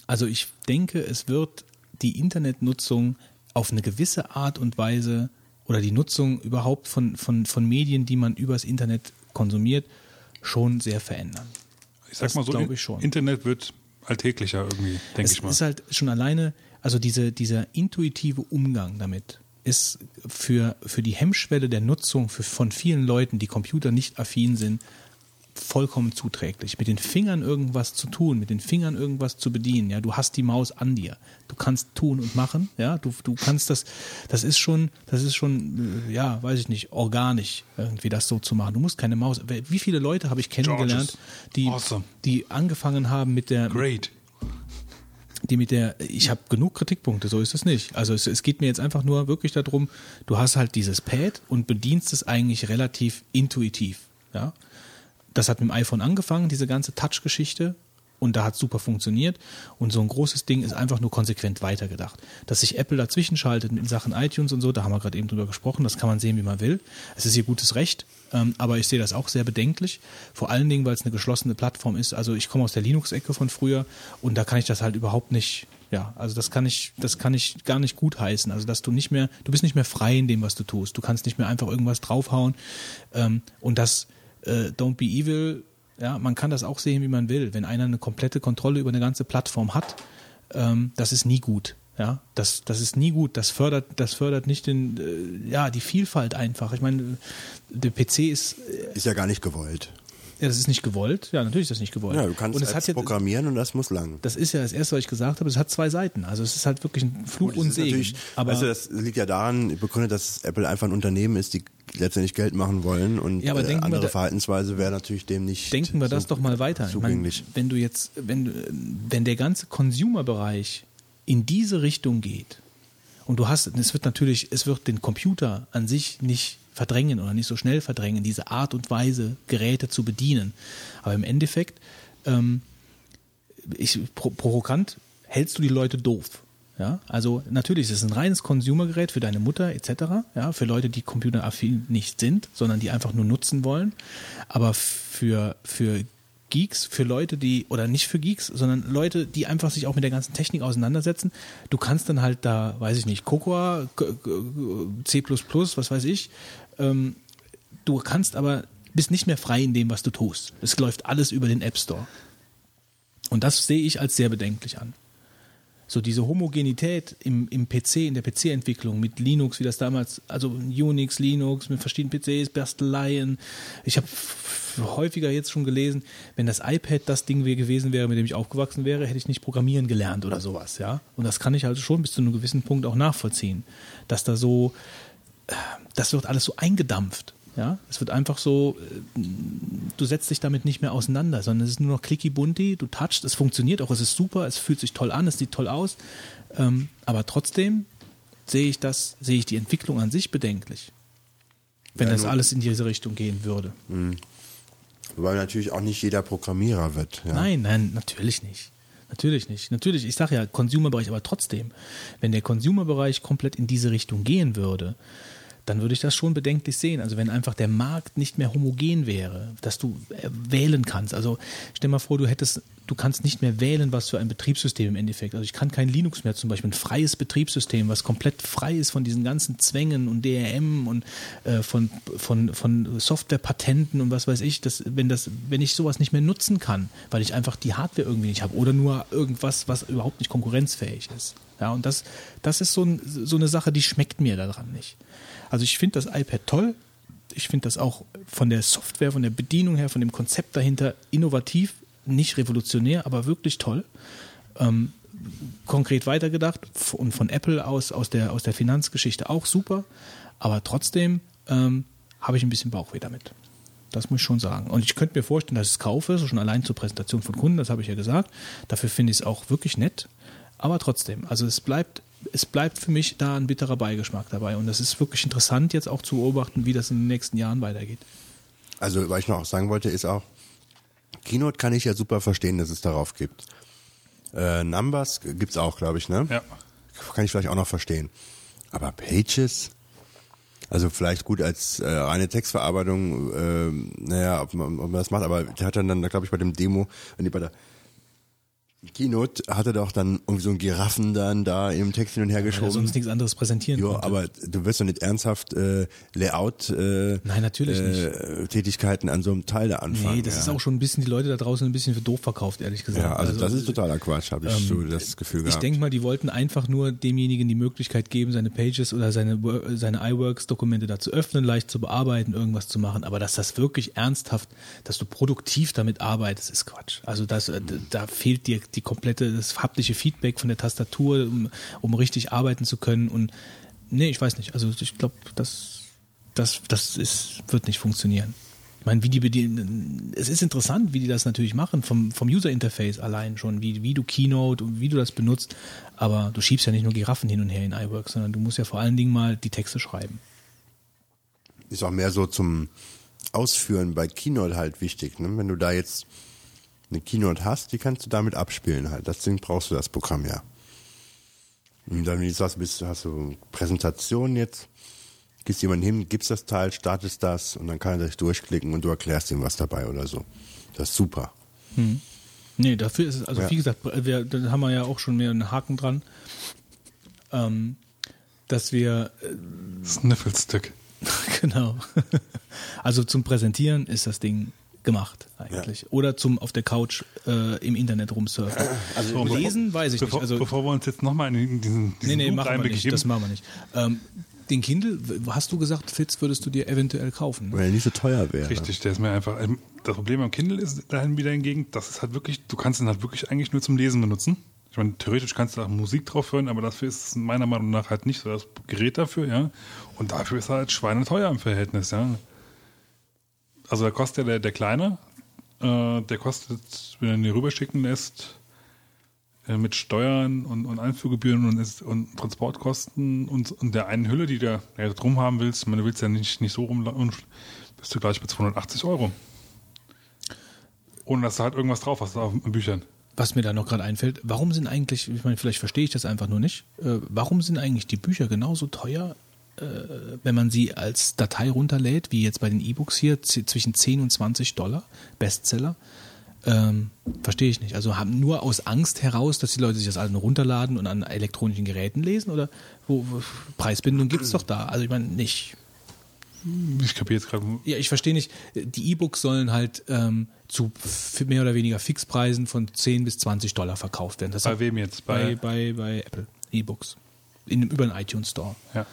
Speaker 1: also ich denke, es wird die Internetnutzung auf eine gewisse Art und Weise oder die Nutzung überhaupt von, von, von Medien, die man übers Internet konsumiert, schon sehr verändern.
Speaker 5: Ich sag
Speaker 1: Das
Speaker 5: mal so,
Speaker 1: ich schon.
Speaker 5: Internet wird alltäglicher irgendwie, denke
Speaker 1: Es
Speaker 5: ich mal.
Speaker 1: ist halt schon alleine, also diese, dieser intuitive Umgang damit ist für, für die Hemmschwelle der Nutzung für, von vielen Leuten, die Computer nicht affin sind, vollkommen zuträglich. Mit den Fingern irgendwas zu tun, mit den Fingern irgendwas zu bedienen, ja, du hast die Maus an dir. Du kannst tun und machen, ja, du, du kannst das, das ist schon, das ist schon, äh, ja, weiß ich nicht, organisch, irgendwie das so zu machen. Du musst keine Maus, wie viele Leute habe ich kennengelernt, die,
Speaker 5: Awesome.
Speaker 1: die angefangen haben mit der,
Speaker 5: Great.
Speaker 1: die mit der, ich habe genug Kritikpunkte, so ist es nicht. Also es, es geht mir jetzt einfach nur wirklich darum, du hast halt dieses Pad und bedienst es eigentlich relativ intuitiv. Ja? Das hat mit dem iPhone angefangen, diese ganze Touch-Geschichte. Und da hat super funktioniert. Und so ein großes Ding ist einfach nur konsequent weitergedacht. Dass sich Apple dazwischen schaltet in Sachen iTunes und so, da haben wir gerade eben drüber gesprochen, das kann man sehen, wie man will. Es ist ihr gutes Recht, ähm, aber ich sehe das auch sehr bedenklich. Vor allen Dingen, weil es eine geschlossene Plattform ist. Also ich komme aus der Linux-Ecke von früher und da kann ich das halt überhaupt nicht, ja, also das kann ich, das kann ich gar nicht gut heißen. Also dass du nicht mehr, du bist nicht mehr frei in dem, was du tust. Du kannst nicht mehr einfach irgendwas draufhauen. Ähm, und das äh, Don't Be Evil ja, man kann das auch sehen, wie man will. Wenn einer eine komplette Kontrolle über eine ganze Plattform hat, ähm, das ist nie gut. Ja, das, das ist nie gut. Das fördert, das fördert nicht den, äh, ja, die Vielfalt einfach. Ich meine, der PC ist.
Speaker 6: Äh, ist ja gar nicht gewollt.
Speaker 1: Ja, das ist nicht gewollt. Ja, natürlich ist das nicht gewollt.
Speaker 6: Ja, du kannst
Speaker 1: und
Speaker 6: es ja, programmieren und das muss lang.
Speaker 1: Das ist ja das Erste, was ich gesagt habe. Es hat zwei Seiten. Also es ist halt wirklich ein Fluch und Segen.
Speaker 6: Aber du, das liegt ja daran, begründet, dass Apple einfach ein Unternehmen ist, die letztendlich Geld machen wollen und
Speaker 1: ja,
Speaker 6: äh, andere
Speaker 1: da,
Speaker 6: Verhaltensweise wäre natürlich dem nicht
Speaker 1: Denken wir so das doch mal weiter.
Speaker 6: Zugänglich.
Speaker 1: Ich meine, wenn du jetzt, wenn, wenn der ganze Consumer-Bereich in diese Richtung geht und du hast, es wird natürlich, es wird den Computer an sich nicht verdrängen oder nicht so schnell verdrängen, diese Art und Weise, Geräte zu bedienen. Aber im Endeffekt, ähm, ich, pro, provokant hältst du die Leute doof. Ja, also natürlich ist es ein reines Consumergerät für deine Mutter etc. Ja, für Leute, die computeraffin nicht sind, sondern die einfach nur nutzen wollen. Aber für für Geeks, für Leute, die, oder nicht für Geeks, sondern Leute, die einfach sich auch mit der ganzen Technik auseinandersetzen. Du kannst dann halt da, weiß ich nicht, Cocoa, C++, was weiß ich. Ähm, du kannst aber, bist nicht mehr frei in dem, was du tust. Es läuft alles über den App Store. Und das sehe ich als sehr bedenklich an so diese Homogenität im, im PC, in der PC-Entwicklung mit Linux, wie das damals, also Unix, Linux, mit verschiedenen PCs, Basteleien. Ich habe häufiger jetzt schon gelesen, wenn das iPad das Ding gewesen wäre, mit dem ich aufgewachsen wäre, hätte ich nicht programmieren gelernt oder sowas, ja. Und das kann ich also schon bis zu einem gewissen Punkt auch nachvollziehen, dass da so, das wird alles so eingedampft. Ja, es wird einfach so, äh, du setzt dich damit nicht mehr auseinander, sondern es ist nur noch clicky bunti, du touchst, es funktioniert auch, es ist super, es fühlt sich toll an, es sieht toll aus, ähm, aber trotzdem sehe ich das, sehe ich die Entwicklung an sich bedenklich, wenn ja, das alles in diese Richtung gehen würde.
Speaker 6: Mhm. Weil natürlich auch nicht jeder Programmierer wird. Ja.
Speaker 1: Nein, nein, natürlich nicht. Natürlich nicht. Natürlich, ich sage ja Consumerbereich, aber trotzdem, wenn der Consumerbereich komplett in diese Richtung gehen würde, dann würde ich das schon bedenklich sehen. Also wenn einfach der Markt nicht mehr homogen wäre, dass du äh, wählen kannst. Also stell mal vor, du hättest, du kannst nicht mehr wählen, was für ein Betriebssystem im Endeffekt. Also ich kann kein Linux mehr zum Beispiel, ein freies Betriebssystem, was komplett frei ist von diesen ganzen Zwängen und DRM und äh, von, von, von Softwarepatenten und was weiß ich, dass, wenn das, wenn ich sowas nicht mehr nutzen kann, weil ich einfach die Hardware irgendwie nicht habe oder nur irgendwas, was überhaupt nicht konkurrenzfähig ist. Ja, und das, das ist so, ein, so eine Sache, die schmeckt mir daran nicht. Also ich finde das iPad toll. Ich finde das auch von der Software, von der Bedienung her, von dem Konzept dahinter innovativ, nicht revolutionär, aber wirklich toll. Ähm, konkret weitergedacht und von Apple aus, aus der, aus der Finanzgeschichte auch super. Aber trotzdem ähm, habe ich ein bisschen Bauchweh damit. Das muss ich schon sagen. Und ich könnte mir vorstellen, dass ich es kaufe, so schon allein zur Präsentation von Kunden, das habe ich ja gesagt. Dafür finde ich es auch wirklich nett. Aber trotzdem, also es bleibt es bleibt für mich da ein bitterer Beigeschmack dabei. Und das ist wirklich interessant, jetzt auch zu beobachten, wie das in den nächsten Jahren weitergeht.
Speaker 6: Also, was ich noch sagen wollte, ist auch, Keynote kann ich ja super verstehen, dass es darauf gibt. Äh, Numbers gibt's auch, glaube ich, ne?
Speaker 5: Ja.
Speaker 6: Kann ich vielleicht auch noch verstehen. Aber Pages, also vielleicht gut als äh, reine Textverarbeitung, äh, naja, ob man, ob man das macht, aber der hat dann, dann glaube ich, bei dem Demo, wenn die bei der Keynote hatte doch dann irgendwie so ein Giraffen dann da im Text hin und her geschoben. Ja,
Speaker 1: sonst nichts anderes präsentieren
Speaker 6: Ja, aber du wirst doch nicht ernsthaft äh, Layout äh,
Speaker 1: Nein, natürlich
Speaker 6: äh,
Speaker 1: nicht.
Speaker 6: Tätigkeiten an so einem Teil da anfangen.
Speaker 1: Nee, das
Speaker 6: ja.
Speaker 1: ist auch schon ein bisschen die Leute da draußen ein bisschen für doof verkauft, ehrlich gesagt.
Speaker 6: Ja, also, also das ist totaler Quatsch, habe ich ähm, so das Gefühl gehabt.
Speaker 1: Ich denke mal, die wollten einfach nur demjenigen die Möglichkeit geben, seine Pages oder seine seine iWorks Dokumente da zu öffnen, leicht zu bearbeiten, irgendwas zu machen, aber dass das wirklich ernsthaft, dass du produktiv damit arbeitest, ist Quatsch. Also das da fehlt dir die komplette das haptische Feedback von der Tastatur, um, um richtig arbeiten zu können. Und nee, ich weiß nicht. Also ich glaube, das, das, das ist, wird nicht funktionieren. Ich meine, wie die bedienen, es ist interessant, wie die das natürlich machen, vom, vom User Interface allein schon, wie, wie du Keynote und wie du das benutzt. Aber du schiebst ja nicht nur Giraffen hin und her in iWork, sondern du musst ja vor allen Dingen mal die Texte schreiben.
Speaker 6: Ist auch mehr so zum Ausführen bei Keynote halt wichtig. Ne? Wenn du da jetzt eine Keynote hast, die kannst du damit abspielen halt. Deswegen brauchst du das Programm ja. Und dann, wie du sagst, bist, hast du Präsentation jetzt, gehst jemand hin, gibst das Teil, startest das und dann kann er sich durchklicken und du erklärst ihm was dabei oder so. Das ist super.
Speaker 1: Nee, dafür ist es, also
Speaker 6: Ja.
Speaker 1: wie gesagt, wir, da haben wir ja auch schon mehr einen Haken dran, ähm, dass wir, äh,
Speaker 5: Sniffle-Stick.
Speaker 1: genau, also zum Präsentieren ist das Ding gemacht eigentlich. Oder zum auf der Couch äh, im Internet rumsurfen.
Speaker 5: So,
Speaker 1: Lesen weiß ich
Speaker 5: bevor,
Speaker 1: nicht. Also,
Speaker 5: bevor wir uns jetzt nochmal in diesen,
Speaker 1: nee,
Speaker 5: diesen
Speaker 1: nee,
Speaker 5: Loop
Speaker 1: machen wir nicht. Das machen wir nicht. Ähm, den Kindle, hast du gesagt, Fitz, würdest du dir eventuell kaufen? Ne?
Speaker 6: Weil er nicht so teuer wäre.
Speaker 5: Richtig, der ist mir einfach. ähm, Das Problem am Kindle ist dahin wieder hingegen, das ist halt wirklich, du kannst ihn halt wirklich eigentlich nur zum Lesen benutzen. Ich meine, theoretisch kannst du auch Musik drauf hören, aber dafür ist es meiner Meinung nach halt nicht so das Gerät dafür, ja. Und dafür ist er halt schweineteuer im Verhältnis, ja. Also da kostet der, der kleine, äh, der kostet, wenn er ihn hier rüberschicken lässt, äh, mit Steuern und, und Einfuhrgebühren und, ist, und Transportkosten und, und der einen Hülle, die du ja, drum haben willst, du willst ja nicht, nicht so rum, bist du gleich bei 280 Euro. Ohne dass du halt irgendwas drauf hast auf Büchern.
Speaker 1: Was mir da noch gerade einfällt, warum sind eigentlich, ich meine, vielleicht verstehe ich das einfach nur nicht, äh, warum sind eigentlich die Bücher genauso teuer, wenn man sie als Datei runterlädt, wie jetzt bei den E-Books hier, zwischen 10 und 20 Dollar, Bestseller? Ähm, verstehe ich nicht. Also haben nur aus Angst heraus, dass die Leute sich das alles nur runterladen und an elektronischen Geräten lesen? Oder wo, wo Preisbindung gibt's doch da? Also ich meine nicht.
Speaker 5: Ich kapiere jetzt gerade.
Speaker 1: Ja, ich verstehe nicht. Die E-Books sollen halt ähm, zu mehr oder weniger Fixpreisen von 10 bis 20 Dollar verkauft werden. Das
Speaker 5: Bei wem jetzt?
Speaker 1: Bei,
Speaker 5: Bei,
Speaker 1: bei, bei Apple E-Books. In, über den iTunes Store.
Speaker 5: ja.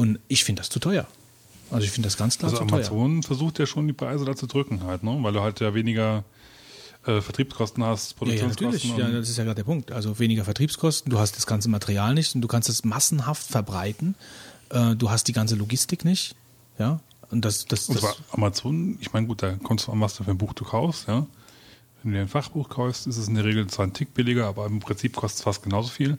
Speaker 1: Und ich finde das zu teuer. Also ich finde das ganz klar
Speaker 5: Also
Speaker 1: zu teuer.
Speaker 5: Amazon versucht ja schon die Preise da zu drücken halt, ne? Weil du halt ja weniger äh, Vertriebskosten hast,
Speaker 1: Ja, ja, natürlich.
Speaker 5: Produktionskosten.
Speaker 1: Ja, das ist ja gerade der Punkt. Also weniger Vertriebskosten, du hast das ganze Material nicht und du kannst es massenhaft verbreiten. Äh, du hast die ganze Logistik nicht. Ja. Und das, das,
Speaker 5: Und
Speaker 1: das
Speaker 5: zwar Amazon, ich meine, gut, da kommt es an, was du für ein Buch du kaufst, ja. Wenn du dir ein Fachbuch kaufst, ist es in der Regel zwar ein Tick billiger, aber im Prinzip kostet es fast genauso viel.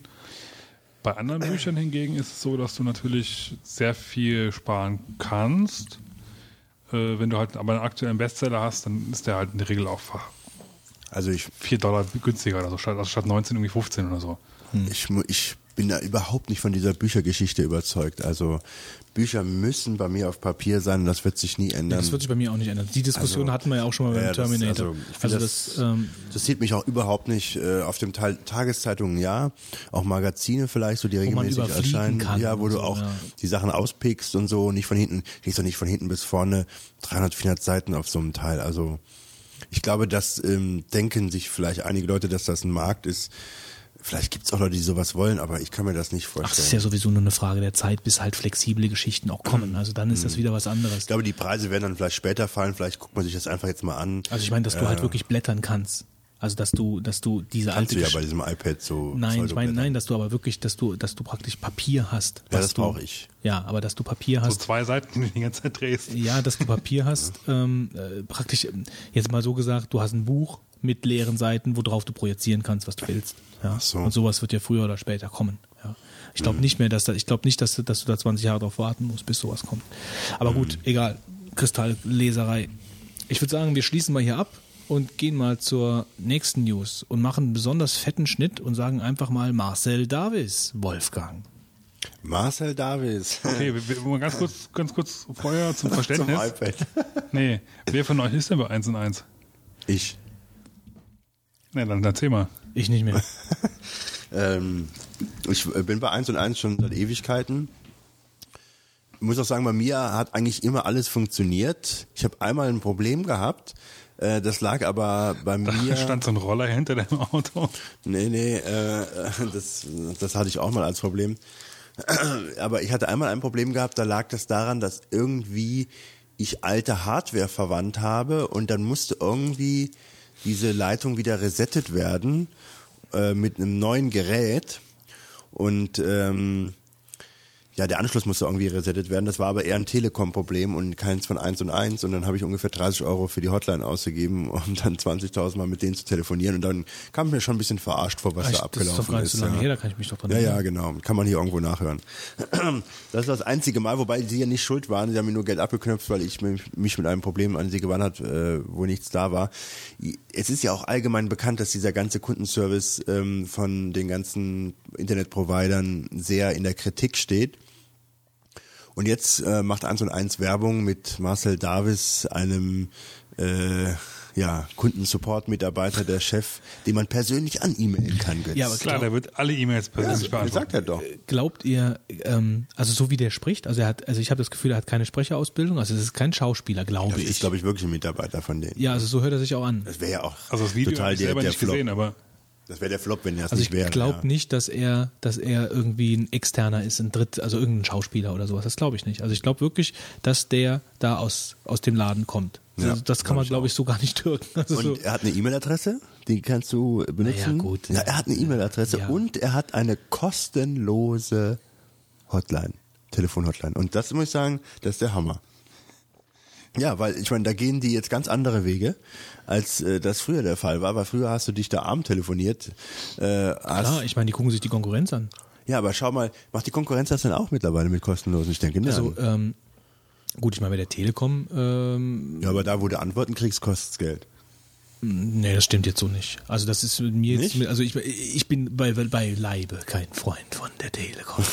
Speaker 5: Bei anderen Büchern hingegen ist es so, dass du natürlich sehr viel sparen kannst. Äh, wenn du halt aber einen aktuellen Bestseller hast, dann ist der halt in der Regel auch
Speaker 6: Also ich,
Speaker 5: 4 Dollar günstiger oder so, statt, also statt 19 irgendwie 15 oder so.
Speaker 6: ich, mu- ich bin da überhaupt nicht von dieser Büchergeschichte überzeugt. Also Bücher müssen bei mir auf Papier sein und das wird sich nie ändern.
Speaker 1: das wird sich bei mir auch nicht ändern. Die Diskussion
Speaker 6: Also,
Speaker 1: hatten wir ja auch schon mal beim
Speaker 6: ja, das-
Speaker 1: Terminator.
Speaker 6: also, ich
Speaker 1: also
Speaker 6: find
Speaker 1: das,
Speaker 6: das-
Speaker 1: ähm,
Speaker 6: Das sieht mich auch überhaupt nicht äh, auf dem Teil Tageszeitungen, ja, auch Magazine vielleicht, so die regelmäßig erscheinen,
Speaker 1: kann
Speaker 6: ja, wo du
Speaker 1: so,
Speaker 6: auch
Speaker 1: ja.
Speaker 6: die Sachen auspickst und so, nicht von hinten, stehst doch nicht von hinten bis vorne 300, 400 Seiten auf so einem Teil. Also ich glaube, das ähm, denken sich vielleicht einige Leute, dass das ein Markt ist. Vielleicht gibt's auch Leute, die sowas wollen, aber ich kann mir das nicht
Speaker 1: ach, das ist ja
Speaker 6: vorstellen.
Speaker 1: sowieso nur eine Frage der Zeit, bis halt flexible Geschichten auch kommen. Also dann
Speaker 6: Mhm.
Speaker 1: ist das wieder was anderes.
Speaker 6: Ich glaube, die Preise werden dann vielleicht später fallen, vielleicht guckt man sich das einfach jetzt mal an.
Speaker 1: Also ich meine, dass du halt wirklich blättern kannst. Also dass du, dass du diese
Speaker 6: Kannst
Speaker 1: alte
Speaker 6: du ja bei diesem iPad so.
Speaker 1: Nein, ich meine, nein, dass du aber wirklich, dass du, dass du praktisch Papier hast.
Speaker 6: Ja, das brauche ich.
Speaker 1: Ja, aber dass du Papier
Speaker 5: So
Speaker 1: hast.
Speaker 5: zwei Seiten, die du die ganze Zeit drehst.
Speaker 1: Ja, dass du Papier hast, ähm, äh, praktisch, ähm, jetzt mal so gesagt, du hast ein Buch mit leeren Seiten, worauf du projizieren kannst, was du willst. Ja.
Speaker 6: So. Mhm.
Speaker 1: Und sowas wird ja früher oder später kommen. Ja. Ich glaube nicht mehr, dass da, ich glaube nicht, dass, du- dass du da 20 Jahre drauf warten musst, bis sowas kommt. Aber gut,
Speaker 6: Mhm.
Speaker 1: egal. Kristallleserei. Ich würde sagen, wir schließen mal hier ab und gehen mal zur nächsten News und machen einen besonders fetten Schnitt und sagen einfach mal Marcel Davis, Wolfgang.
Speaker 6: Marcel Davis.
Speaker 5: Okay, wir, wir, mal ganz kurz, ganz kurz vorher zum
Speaker 6: Zum
Speaker 5: Verständnis.
Speaker 6: iPad.
Speaker 5: nee, wer von euch ist denn bei 1 und 1?
Speaker 6: Ich.
Speaker 5: Nee, dann erzähl mal.
Speaker 1: Ich nicht mehr.
Speaker 6: Ähm, ich äh, bin bei 1 und 1 schon seit Ewigkeiten. Ich muss auch sagen, bei mir hat eigentlich immer alles funktioniert. Ich habe einmal ein Problem gehabt. Äh, das lag aber bei
Speaker 5: Da
Speaker 6: mir.
Speaker 5: stand so ein Roller hinter deinem Auto.
Speaker 6: Nee, nee, äh, das, das hatte ich auch mal als Problem. Aber ich hatte einmal ein Problem gehabt, da lag das daran, dass irgendwie ich alte Hardware verwandt habe und dann musste irgendwie diese Leitung wieder resettet werden äh, mit einem neuen Gerät. Und ähm, ja, der Anschluss musste irgendwie resettet werden. Das war aber eher ein Telekom-Problem und keins von eins und eins. Und dann habe ich ungefähr 30 Euro für die Hotline ausgegeben, um dann 20.000 Mal mit denen zu telefonieren. Und dann kam ich mir schon ein bisschen verarscht vor, was da
Speaker 1: das ist
Speaker 6: abgelaufen
Speaker 1: doch gar nicht
Speaker 6: ist.
Speaker 1: so lange
Speaker 6: ja.
Speaker 1: her, da kann ich mich doch dran
Speaker 6: Ja, ja, genau. Kann man hier irgendwo nachhören. Das ist das einzige Mal, wobei sie ja nicht schuld waren. Sie haben mir nur Geld abgeknöpft, weil ich mich mich mit einem Problem an sie gewandt hat, äh, wo nichts da war. Es ist ja auch allgemein bekannt, dass dieser ganze Kundenservice ähm, von den ganzen Internetprovidern sehr in der Kritik steht. Und jetzt äh, macht 1 und 1 Werbung mit Marcel Davis, einem äh, ja, Kundensupport-Mitarbeiter, der Chef, den man persönlich an E-Mailen kann. Götz.
Speaker 1: Ja, aber
Speaker 5: Klar, der wird alle E-Mails persönlich
Speaker 6: das
Speaker 5: beantworten.
Speaker 6: sagt er doch.
Speaker 1: Glaubt ihr, ähm, also so wie der spricht, also er hat, also ich habe das Gefühl, er hat keine Sprecherausbildung, also es ist kein Schauspieler, glaube
Speaker 6: Das
Speaker 1: ich.
Speaker 6: ist, glaube ich, wirklich ein Mitarbeiter von denen.
Speaker 1: ja, also so hört er sich auch an.
Speaker 6: Das wäre ja auch
Speaker 5: Also das Video
Speaker 6: total
Speaker 5: habe ich
Speaker 6: der,
Speaker 5: selber
Speaker 6: der
Speaker 5: nicht
Speaker 6: Flop.
Speaker 5: gesehen, aber
Speaker 6: Das wäre der Flop, wenn er es
Speaker 1: Also ich
Speaker 6: nicht wäre.
Speaker 1: glaube
Speaker 6: ja.
Speaker 1: nicht, dass er, dass er irgendwie ein Externer ist, ein Dritt, also irgendein Schauspieler oder sowas. Das glaube ich nicht. Also ich glaube wirklich, dass der da aus, aus dem Laden kommt.
Speaker 6: Ja,
Speaker 1: also das kann man,
Speaker 6: ich
Speaker 1: glaube ich, so gar nicht türken. Also
Speaker 6: Und
Speaker 1: so.
Speaker 6: er hat eine E-Mail-Adresse, die kannst du benutzen.
Speaker 1: Na ja, gut.
Speaker 6: Ja, er hat eine E-Mail-Adresse
Speaker 1: Ja.
Speaker 6: und er hat eine kostenlose Hotline, Telefon-Hotline. Und das muss ich sagen, das ist der Hammer. Ja, weil ich meine, da gehen die jetzt ganz andere Wege, als äh, das früher der Fall war. Weil früher hast du dich da arm telefoniert. Äh, hast,
Speaker 1: Klar, ich meine, die gucken sich die Konkurrenz an.
Speaker 6: ja, aber schau mal, macht die Konkurrenz das denn auch mittlerweile mit kostenlosen? Ich denke, ne.
Speaker 1: Also, ähm, gut, ich meine, bei der Telekom, ähm,
Speaker 6: ja, aber da, wo du Antworten kriegst, kostet's Geld.
Speaker 1: Nee, das stimmt jetzt so nicht. Also das ist mir jetzt,
Speaker 6: Nicht?
Speaker 1: also ich, ich bin bei, bei Leibe kein Freund von der Telekom.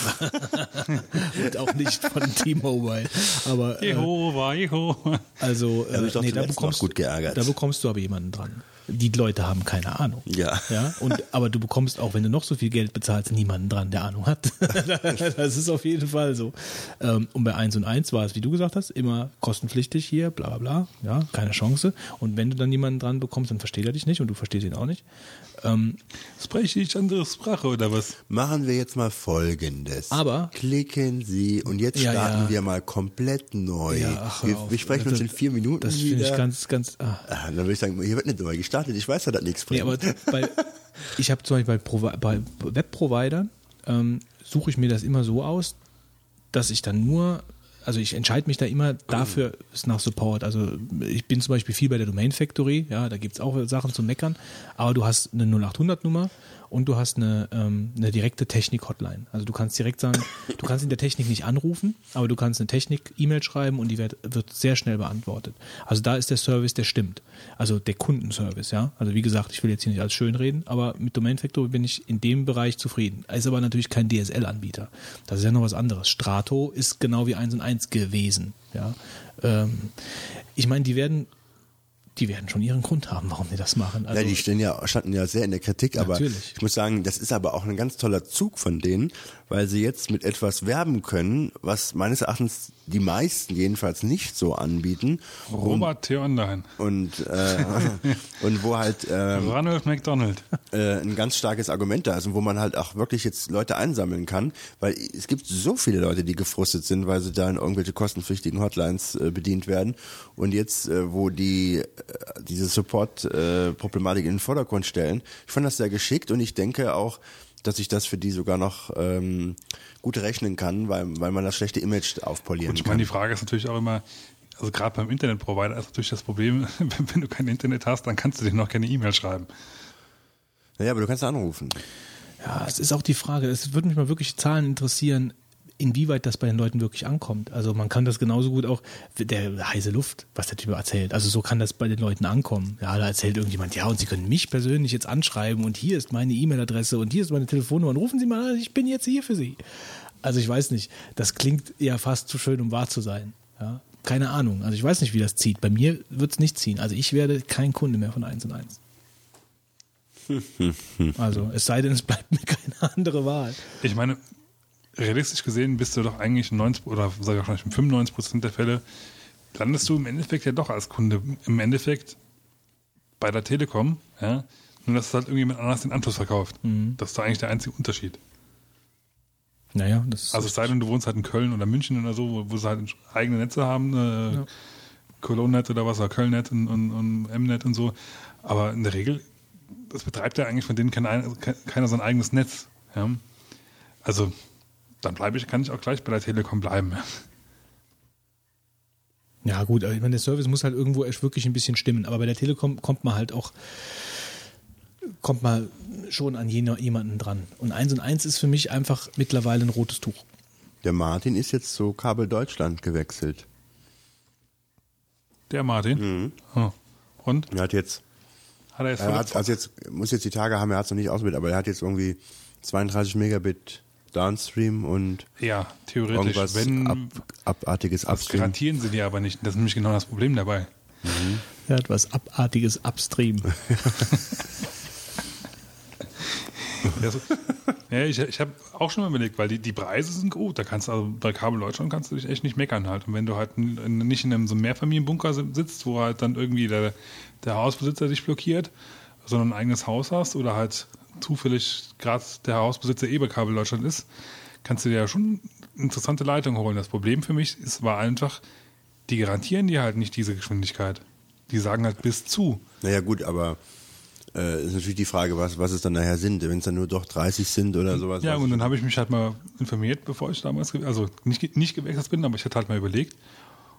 Speaker 1: Und auch nicht von T-Mobile. Aber äh,
Speaker 5: Jehova, Jehova.
Speaker 1: Also,
Speaker 6: ich doch
Speaker 1: nee, da bekommst,
Speaker 6: gut geärgert.
Speaker 1: da bekommst du aber jemanden dran. Die Leute haben keine Ahnung.
Speaker 6: Ja.
Speaker 1: ja und, aber du bekommst auch, wenn du noch so viel Geld bezahlst, niemanden dran, der Ahnung hat. das ist auf jeden Fall so. Ähm, Und bei 1 und 1 war es, wie du gesagt hast, immer kostenpflichtig hier, bla bla bla. Ja, keine Chance. Und wenn du dann jemanden dran bekommst, dann versteht er dich nicht und du verstehst ihn auch nicht. Ähm,
Speaker 5: Spreche ich andere Sprache oder was?
Speaker 6: Machen wir jetzt mal Folgendes.
Speaker 1: Aber-
Speaker 6: Klicken Sie und jetzt
Speaker 1: Ja,
Speaker 6: starten
Speaker 1: ja.
Speaker 6: wir mal komplett neu.
Speaker 1: Ja, ach,
Speaker 6: wir, wir sprechen uns in vier Minuten
Speaker 1: das
Speaker 6: wieder.
Speaker 1: finde ich ganz, ganz. Ah.
Speaker 6: ah, dann würde ich sagen, hier wird nicht neu gestartet. Ich weiß ja, dass nichts
Speaker 1: Nee,
Speaker 6: bringt.
Speaker 1: aber bei, ich habe zum Beispiel bei, bei Webprovidern ähm, suche ich mir das immer so aus, dass ich dann nur, also ich entscheide mich da immer dafür ist nach Support. Also ich bin zum Beispiel viel bei der Domain Factory, ja, da gibt's auch Sachen zu meckern, aber du hast eine 0800 Nummer und du hast eine, ähm, eine direkte Technik-Hotline. Also du kannst direkt sagen, du kannst in der Technik nicht anrufen, aber du kannst eine Technik-E-Mail schreiben und die wird, wird sehr schnell beantwortet. Also da ist der Service, der stimmt. Also der Kundenservice, ja. Also wie gesagt, ich will jetzt hier nicht alles schön reden, aber mit Domain Factory bin ich in dem Bereich zufrieden. Ist aber natürlich kein DSL-Anbieter. Das ist ja noch was anderes. Strato ist genau wie 1 und 1 gewesen, ja. Ähm, ich meine, die werden die werden schon ihren Grund haben, warum die das machen. Also,
Speaker 6: ja, die stehen ja, standen ja sehr in der Kritik, aber
Speaker 1: Natürlich.
Speaker 6: ich muss sagen, das ist aber auch ein ganz toller Zug von denen, weil sie jetzt mit etwas werben können, was meines Erachtens die meisten jedenfalls nicht so anbieten.
Speaker 5: Robert T. Online.
Speaker 6: Und, äh, und wo halt ähm,
Speaker 5: Ronald McDonald.
Speaker 6: äh, ein ganz starkes Argument da ist und wo man halt auch wirklich jetzt Leute einsammeln kann, weil es gibt so viele Leute, die gefrustet sind, weil sie da in irgendwelche kostenpflichtigen Hotlines äh, bedient werden und jetzt, äh, wo die äh, diese Support-Problematik in den Vordergrund stellen, ich fand das sehr geschickt und ich denke auch, dass ich das für die sogar noch ähm, gut rechnen kann, weil, weil man das schlechte Image aufpolieren
Speaker 5: Und ich
Speaker 6: kann.
Speaker 5: meine, die Frage ist natürlich auch immer, also gerade beim Internetprovider ist natürlich das Problem, wenn, wenn du kein Internet hast, dann kannst du dir noch keine E-Mail schreiben.
Speaker 6: naja, aber du kannst anrufen.
Speaker 1: Ja, es ist auch die Frage, es würde mich mal wirklich Zahlen interessieren, inwieweit das bei den Leuten wirklich ankommt. Also man kann das genauso gut auch, der heiße Luft, was der Typ erzählt, also so kann das bei den Leuten ankommen. Ja, da erzählt irgendjemand, ja, und Sie können mich persönlich jetzt anschreiben und hier ist meine E-Mail-Adresse und hier ist meine Telefonnummer und rufen Sie mal an, ich bin jetzt hier für Sie. Also ich weiß nicht, das klingt ja fast zu schön, um wahr zu sein. Ja, keine Ahnung, also ich weiß nicht, wie das zieht. Bei mir wird es nicht ziehen. Also ich werde kein Kunde mehr von 1 und 1. Also es sei denn, es bleibt mir keine andere Wahl.
Speaker 5: Ich meine, realistisch gesehen bist du doch eigentlich in 90 oder sage ich wahrscheinlich in 95 Prozent der Fälle landest du im Endeffekt ja doch als Kunde im Endeffekt bei der Telekom, ja, nur dass halt irgendjemand anders den Anschluss verkauft. Das ist doch eigentlich der einzige Unterschied.
Speaker 1: Naja, das
Speaker 5: Also es sei denn, du wohnst halt in Köln oder München oder so, wo, wo sie halt eigene Netze haben, äh, Cologne-Net oder was, oder Köln-Net und, und, und M-Net und so. Aber in der Regel, das betreibt ja eigentlich von denen kein, ein- keiner sein eigenes Netz. Ja? Also dann bleibe ich, kann ich auch gleich bei der Telekom bleiben.
Speaker 1: Ja, gut, aber ich meine, der Service muss halt irgendwo echt wirklich ein bisschen stimmen. Aber bei der Telekom kommt man halt auch, kommt man schon an jener, jemanden dran. Und eins und eins ist für mich einfach mittlerweile ein rotes Tuch.
Speaker 6: Der Martin ist jetzt zu Kabel Deutschland gewechselt.
Speaker 5: Der Martin. Oh. Und?
Speaker 6: Er hat jetzt,
Speaker 5: Hat er jetzt
Speaker 6: er hat, also jetzt, muss jetzt die Tage haben, er hat es noch nicht ausprobiert, aber er hat jetzt irgendwie 32 Megabit Downstream und
Speaker 5: ja, theoretisch.
Speaker 6: irgendwas
Speaker 5: Wenn,
Speaker 6: ab, abartiges
Speaker 5: das
Speaker 6: Upstream.
Speaker 5: garantieren sie dir aber nicht. Das ist nämlich genau das Problem dabei.
Speaker 1: Er hat was Abartiges Upstream.
Speaker 5: Ja, so, ja, ich ich habe auch schon mal überlegt, weil die, die Preise sind gut. Da kannst du, also bei Kabel Deutschland kannst du dich echt nicht meckern halt. Und wenn du halt nicht in einem so Mehrfamilienbunker si- sitzt, wo halt dann irgendwie der, der Hausbesitzer dich blockiert, sondern ein eigenes Haus hast oder halt zufällig gerade der Hausbesitzer eh bei Kabel Deutschland ist, kannst du dir ja schon interessante Leitungen holen. Das Problem für mich ist, war einfach, die garantieren dir halt nicht diese Geschwindigkeit. Die sagen halt bis zu.
Speaker 6: Naja gut, aber äh, ist natürlich die Frage, was, was es dann nachher sind. Wenn es dann nur doch 30 sind oder sowas.
Speaker 5: Ja, und dann habe ich mich halt mal informiert, bevor ich damals, also nicht, nicht gewechselt bin, aber ich hatte halt mal überlegt.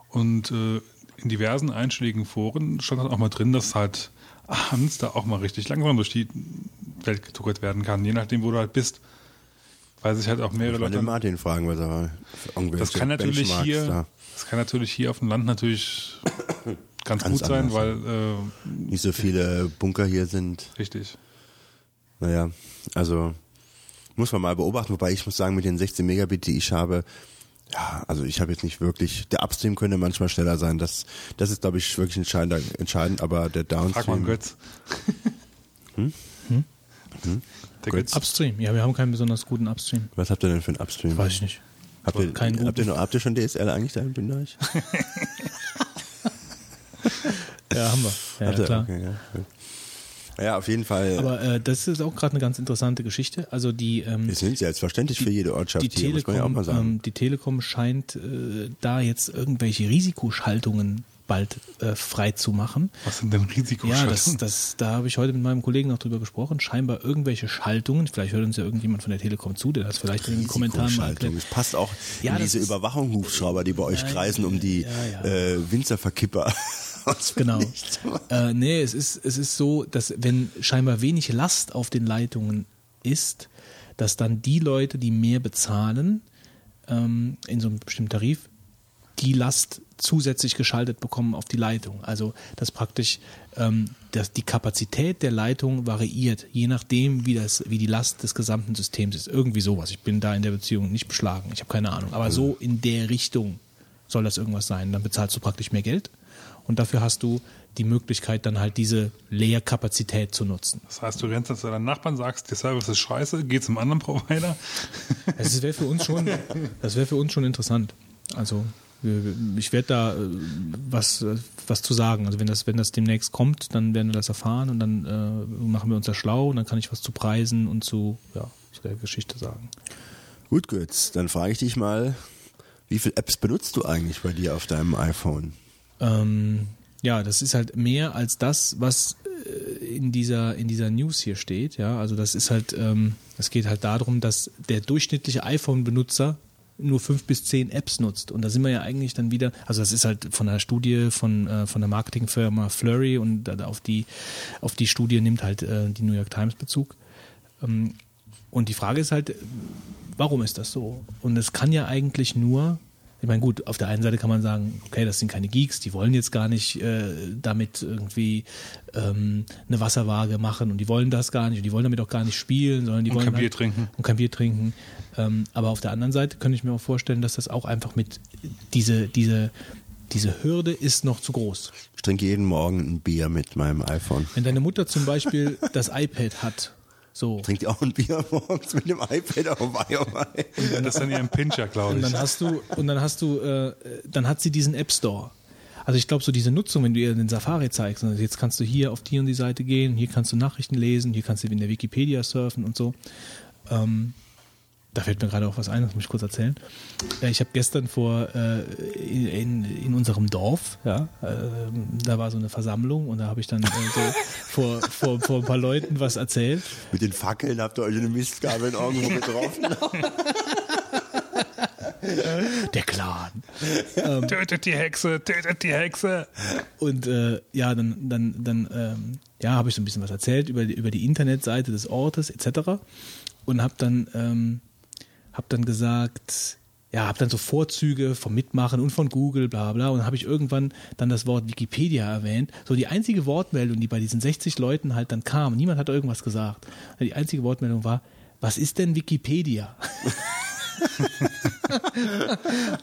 Speaker 5: Und äh, in diversen einschlägigen Foren stand halt auch mal drin, dass halt abends da auch mal richtig langsam durch die Welt getuckert werden kann, je nachdem, wo du halt bist. Weil sich halt auch mehrere
Speaker 6: Ich mal den
Speaker 5: Leute.
Speaker 6: Martin fragen, was er
Speaker 5: Das kann natürlich hier,
Speaker 6: da.
Speaker 5: das kann natürlich hier auf dem Land natürlich ganz,
Speaker 6: Ganz
Speaker 5: gut sein, weil äh,
Speaker 6: nicht so viele Bunker hier sind.
Speaker 5: richtig.
Speaker 6: Naja, also muss man mal beobachten, wobei ich muss sagen, mit den 16 Megabit, die ich habe, ja, also ich habe jetzt nicht wirklich, der Upstream könnte manchmal schneller sein, das, das ist, glaube ich, wirklich entscheidend, entscheidend, aber der
Speaker 5: Frag mal
Speaker 6: Downstream,
Speaker 5: Götz. Der
Speaker 6: Götz?
Speaker 1: Upstream. Ja, wir haben keinen besonders guten Upstream.
Speaker 6: was habt ihr denn für einen Upstream?
Speaker 1: Weiß ich nicht.
Speaker 6: Habt ihr,
Speaker 1: Keinen
Speaker 6: habt, ihr
Speaker 1: guten.
Speaker 6: noch, habt ihr schon DSL eigentlich da in euch?
Speaker 1: Ja, haben wir. Ja, klar.
Speaker 6: Okay, ja. Ja, auf jeden Fall.
Speaker 1: Aber äh, das ist auch gerade eine ganz interessante Geschichte. Also die, ähm,
Speaker 6: wir sind selbstverständlich für jede Ortschaft
Speaker 1: die
Speaker 6: hier, muss man ja auch
Speaker 1: Telekom,
Speaker 6: mal sagen.
Speaker 1: ähm, die Telekom scheint äh, da jetzt irgendwelche Risikoschaltungen bald äh, frei zu machen.
Speaker 5: Was sind denn
Speaker 1: Ja,
Speaker 5: Risikoschaltungen?
Speaker 1: das, das, da habe ich heute mit meinem Kollegen noch drüber gesprochen. Scheinbar irgendwelche Schaltungen. Vielleicht hört uns ja irgendjemand von der Telekom zu, der das vielleicht in den Kommentaren mal erklärt.
Speaker 6: Es passt auch
Speaker 1: Ja,
Speaker 6: in
Speaker 1: das
Speaker 6: diese Überwachungshubschrauber, die bei euch kreisen, um die
Speaker 1: ja, ja.
Speaker 6: Äh, Winzerverkipper.
Speaker 1: Genau. Äh, nee, es ist, es ist so, dass wenn scheinbar wenig Last auf den Leitungen ist, dass dann die Leute, die mehr bezahlen, ähm, in so einem bestimmten Tarif, die Last zusätzlich geschaltet bekommen auf die Leitung. Also dass praktisch ähm, dass die Kapazität der Leitung variiert, je nachdem, wie, das, wie die Last des gesamten Systems ist. Irgendwie sowas. Ich bin da in der Beziehung nicht beschlagen. Ich habe keine Ahnung. Aber so in der Richtung soll das irgendwas sein. Dann bezahlst du praktisch mehr Geld und dafür hast du die Möglichkeit, dann halt diese Leerkapazität zu nutzen.
Speaker 5: Das heißt, du rennst jetzt zu deinen Nachbarn, sagst, der Service ist scheiße, geh zum anderen Provider.
Speaker 1: Das wäre für uns schon, das wäre für uns schon interessant. Also ich werde da äh, was, was zu sagen. Also wenn das, wenn das demnächst kommt, dann werden wir das erfahren und dann äh, machen wir uns da schlau und dann kann ich was zu Preisen und zu, ja, zu der Geschichte sagen.
Speaker 6: Gut, Götz, dann frage ich dich mal, wie viele Apps benutzt du eigentlich bei dir auf deinem iPhone?
Speaker 1: Ähm, ja, das ist halt mehr als das, was äh, in dieser in dieser News hier steht. Ja, also das ist halt, ähm, es geht halt darum, dass der durchschnittliche iPhone-Benutzer nur fünf bis zehn Apps nutzt. Und da sind wir ja eigentlich dann wieder, also das ist halt von einer Studie von, äh, von der Marketingfirma Flurry und auf die, auf die Studie nimmt halt äh, die New York Times Bezug. Ähm, und die Frage ist halt, warum ist das so? Und es kann ja eigentlich nur, ich meine, gut, auf der einen Seite kann man sagen, okay, das sind keine Geeks, die wollen jetzt gar nicht äh, damit irgendwie ähm, eine Wasserwaage machen und die wollen das gar nicht und die wollen damit auch gar nicht spielen, sondern die
Speaker 5: Und
Speaker 1: wollen
Speaker 5: kein
Speaker 1: halt,
Speaker 5: Bier trinken.
Speaker 1: Und kein Bier trinken. Ähm, aber auf der anderen Seite könnte ich mir auch vorstellen, dass das auch einfach mit diese, diese, diese Hürde ist noch zu groß.
Speaker 6: Ich trinke jeden Morgen ein Bier mit meinem iPhone.
Speaker 1: Wenn deine Mutter zum Beispiel das iPad hat, so,
Speaker 6: Trinkt ihr auch ein Bier morgens mit dem iPad? Oh wei, oh wei.
Speaker 5: Das ist dann ein Pincher, glaube
Speaker 1: Und
Speaker 5: ich.
Speaker 1: dann hast du, und dann hast du, äh, dann hat sie diesen App Store. Also ich glaube, so diese Nutzung, wenn du ihr den Safari zeigst, also jetzt kannst du hier auf die und die Seite gehen, hier kannst du Nachrichten lesen, hier kannst du in der Wikipedia surfen und so. Ähm, da fällt mir gerade auch was ein, das muss ich kurz erzählen. Äh, Ich habe gestern vor äh, in, in unserem Dorf, ja, äh, da war so eine Versammlung und da habe ich dann äh, so vor, vor, vor ein paar Leuten was erzählt.
Speaker 6: Mit den Fackeln habt ihr euch eine Mistgabel in irgendwo getroffen.
Speaker 1: Der Clan.
Speaker 5: Tötet die Hexe, tötet die Hexe.
Speaker 1: Und äh, ja, dann, dann, dann ähm, ja, habe ich so ein bisschen was erzählt über die, über die Internetseite des Ortes etc. Und habe dann, ähm, hab dann gesagt, ja, habe dann so Vorzüge vom Mitmachen und von Google, bla bla. Und habe ich irgendwann dann das Wort Wikipedia erwähnt. So die einzige Wortmeldung, die bei diesen 60 Leuten halt dann kam, niemand hat irgendwas gesagt. Die einzige Wortmeldung war, was ist denn Wikipedia?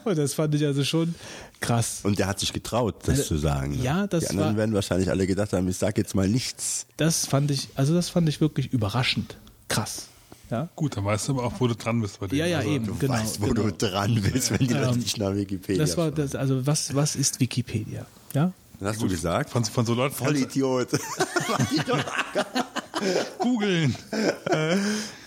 Speaker 1: und das fand ich also schon krass.
Speaker 6: Und der hat sich getraut, das
Speaker 1: Also,
Speaker 6: zu sagen.
Speaker 1: ja, das
Speaker 6: Die anderen
Speaker 1: war-
Speaker 6: werden wahrscheinlich alle gedacht haben, ich sag jetzt mal nichts.
Speaker 1: Das fand ich, also das fand ich wirklich überraschend. Krass. Ja,
Speaker 5: Gut, dann weißt du aber auch, wo du dran bist bei dem.
Speaker 1: ja, ja
Speaker 5: Also,
Speaker 1: eben,
Speaker 6: Du
Speaker 1: genau.
Speaker 6: weißt, wo
Speaker 1: genau.
Speaker 6: du dran willst, wenn die Leute
Speaker 1: Ähm,
Speaker 6: dich nach Wikipedia
Speaker 1: Das war das, also was, was ist Wikipedia? Ja?
Speaker 6: Was hast du gesagt?
Speaker 5: Von, von so Leuten kannst du
Speaker 6: Vollidiot.
Speaker 5: googeln.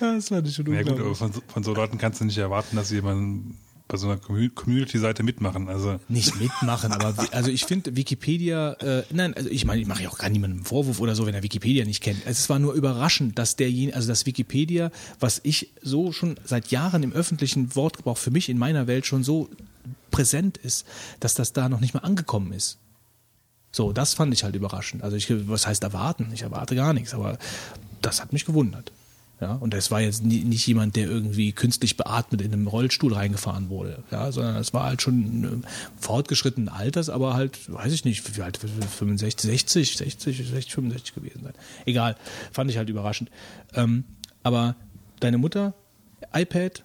Speaker 1: Das fand ich schon
Speaker 5: Ja gut, aber von, so- von so Leuten kannst du nicht erwarten, dass sie jemanden bei so einer Commu- Community-Seite mitmachen. Also
Speaker 1: Nicht mitmachen, aber also ich finde Wikipedia, äh, nein, also ich meine, ich mache ja auch gar niemandem einen Vorwurf oder so, wenn er Wikipedia nicht kennt. Es war nur überraschend, dass derjenige, also das Wikipedia, was ich so schon seit Jahren im öffentlichen Wortgebrauch für mich in meiner Welt schon so präsent ist, dass das da noch nicht mal angekommen ist. So, das fand ich halt überraschend. Also ich, was heißt erwarten? Ich erwarte gar nichts, aber das hat mich gewundert. Ja, und es war jetzt nie, nicht jemand, der irgendwie künstlich beatmet in einem Rollstuhl reingefahren wurde, ja, sondern es war halt schon äh, fortgeschrittenen Alters, aber halt, weiß ich nicht, wie alt, 65, 60, 60, 60, 65 gewesen sein. Egal, fand ich halt überraschend. Ähm, aber deine Mutter, iPad,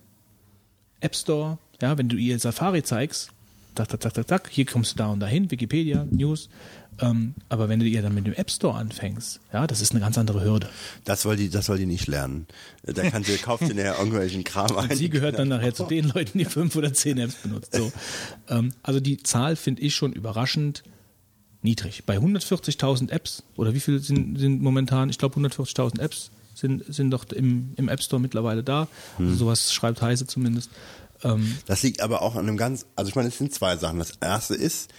Speaker 1: App Store, ja, wenn du ihr Safari zeigst, tak, tak, tak, tak, hier kommst du da und dahin, Wikipedia, News, ähm, aber wenn du ihr dann mit dem App Store anfängst, ja, das ist eine ganz andere Hürde.
Speaker 6: Das soll die, das soll die nicht lernen. Da kann sie, kauft sie nachher irgendwelchen Kram ein.
Speaker 1: Sie gehört dann nachher zu den Leuten, die fünf oder zehn Apps benutzt. So. Ähm, also die Zahl finde ich schon überraschend niedrig. Bei 140.000 Apps, oder wie viel sind, sind momentan, ich glaube 140.000 Apps sind, sind doch im, im App Store mittlerweile da. Also sowas schreibt Heise zumindest. Ähm,
Speaker 6: Das liegt aber auch an einem ganz, also ich meine, es sind zwei Sachen. Das erste ist,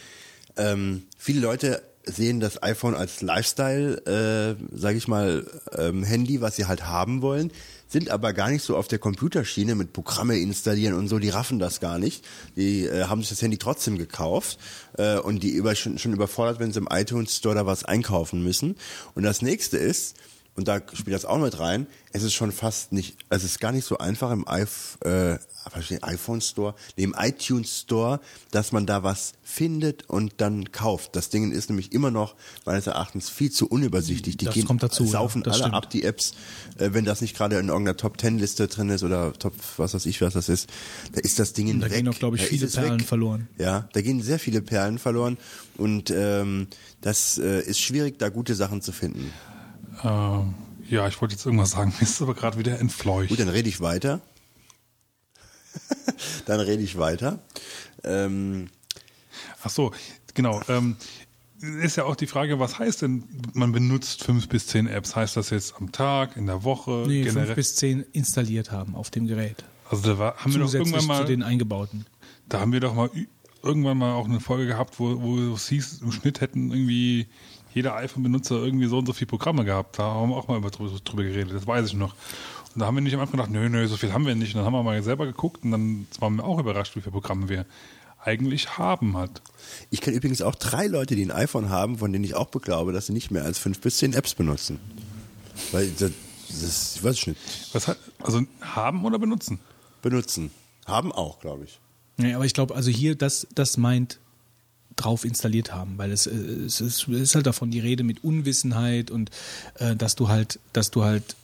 Speaker 6: ähm, viele Leute sehen das iPhone als Lifestyle, äh, sage ich mal, ähm, Handy, was sie halt haben wollen, sind aber gar nicht so auf der Computerschiene mit Programme installieren und so, die raffen das gar nicht. Die äh, haben sich das Handy trotzdem gekauft äh, und die über, schon, schon überfordert, wenn sie im iTunes Store da was einkaufen müssen. Und das nächste ist, und da spielt das auch mit rein, es ist schon fast nicht, es ist gar nicht so einfach im iPh- äh, iPhone Store, im iTunes Store, dass man da was findet und dann kauft. Das Ding ist nämlich immer noch meines Erachtens viel zu unübersichtlich. Die
Speaker 1: Das
Speaker 6: gehen,
Speaker 1: kommt dazu, ja,
Speaker 6: saufen
Speaker 1: das
Speaker 6: alle
Speaker 1: stimmt.
Speaker 6: ab, die Apps, äh, wenn das nicht gerade in irgendeiner Top Ten Liste drin ist oder Top, was weiß ich, was das ist, da ist das Ding
Speaker 1: Da
Speaker 6: weg.
Speaker 1: gehen auch, glaube ich,
Speaker 6: Da
Speaker 1: viele Perlen
Speaker 6: weg.
Speaker 1: verloren.
Speaker 6: Ja, da gehen sehr viele Perlen verloren und ähm, das äh, ist schwierig, da gute Sachen zu finden.
Speaker 5: Ähm, ja, ich wollte jetzt irgendwas sagen. Mir ist aber gerade wieder entfleucht.
Speaker 6: Gut, dann rede ich weiter. dann rede ich weiter. Ähm,
Speaker 5: Ach so, genau. Ähm, ist ja auch die Frage, was heißt denn, man benutzt fünf bis zehn Apps? Heißt das jetzt am Tag, in der Woche,
Speaker 1: nee,
Speaker 5: generell?
Speaker 1: fünf bis zehn installiert haben auf dem Gerät.
Speaker 5: also da war, haben wir doch
Speaker 1: Zusätzlich
Speaker 5: irgendwann
Speaker 1: zu
Speaker 5: mal,
Speaker 1: den eingebauten.
Speaker 5: da haben wir doch mal irgendwann mal auch eine Folge gehabt, wo, wo es hieß, im Schnitt hätten irgendwie jeder iPhone-Benutzer irgendwie so und so viele Programme gehabt. Da haben wir auch mal über, drüber, drüber geredet, das weiß ich noch. Und da haben wir nicht am Anfang gedacht, nö, nö, so viel haben wir nicht. Und dann haben wir mal selber geguckt und dann waren wir auch überrascht, wie viele Programme wir eigentlich haben halt.
Speaker 6: ich kenne übrigens auch drei Leute, die ein iPhone haben, von denen ich auch beglaube, dass sie nicht mehr als fünf bis zehn Apps benutzen. Weil das, das ich weiß ich nicht.
Speaker 5: Was hat, also haben oder benutzen?
Speaker 6: Benutzen. Haben auch, glaube ich.
Speaker 1: Ja, aber ich glaube, also hier, das, das meint drauf installiert haben, weil es, äh, es, ist, es ist halt davon die Rede mit Unwissenheit und äh, dass du halt, dass du halt,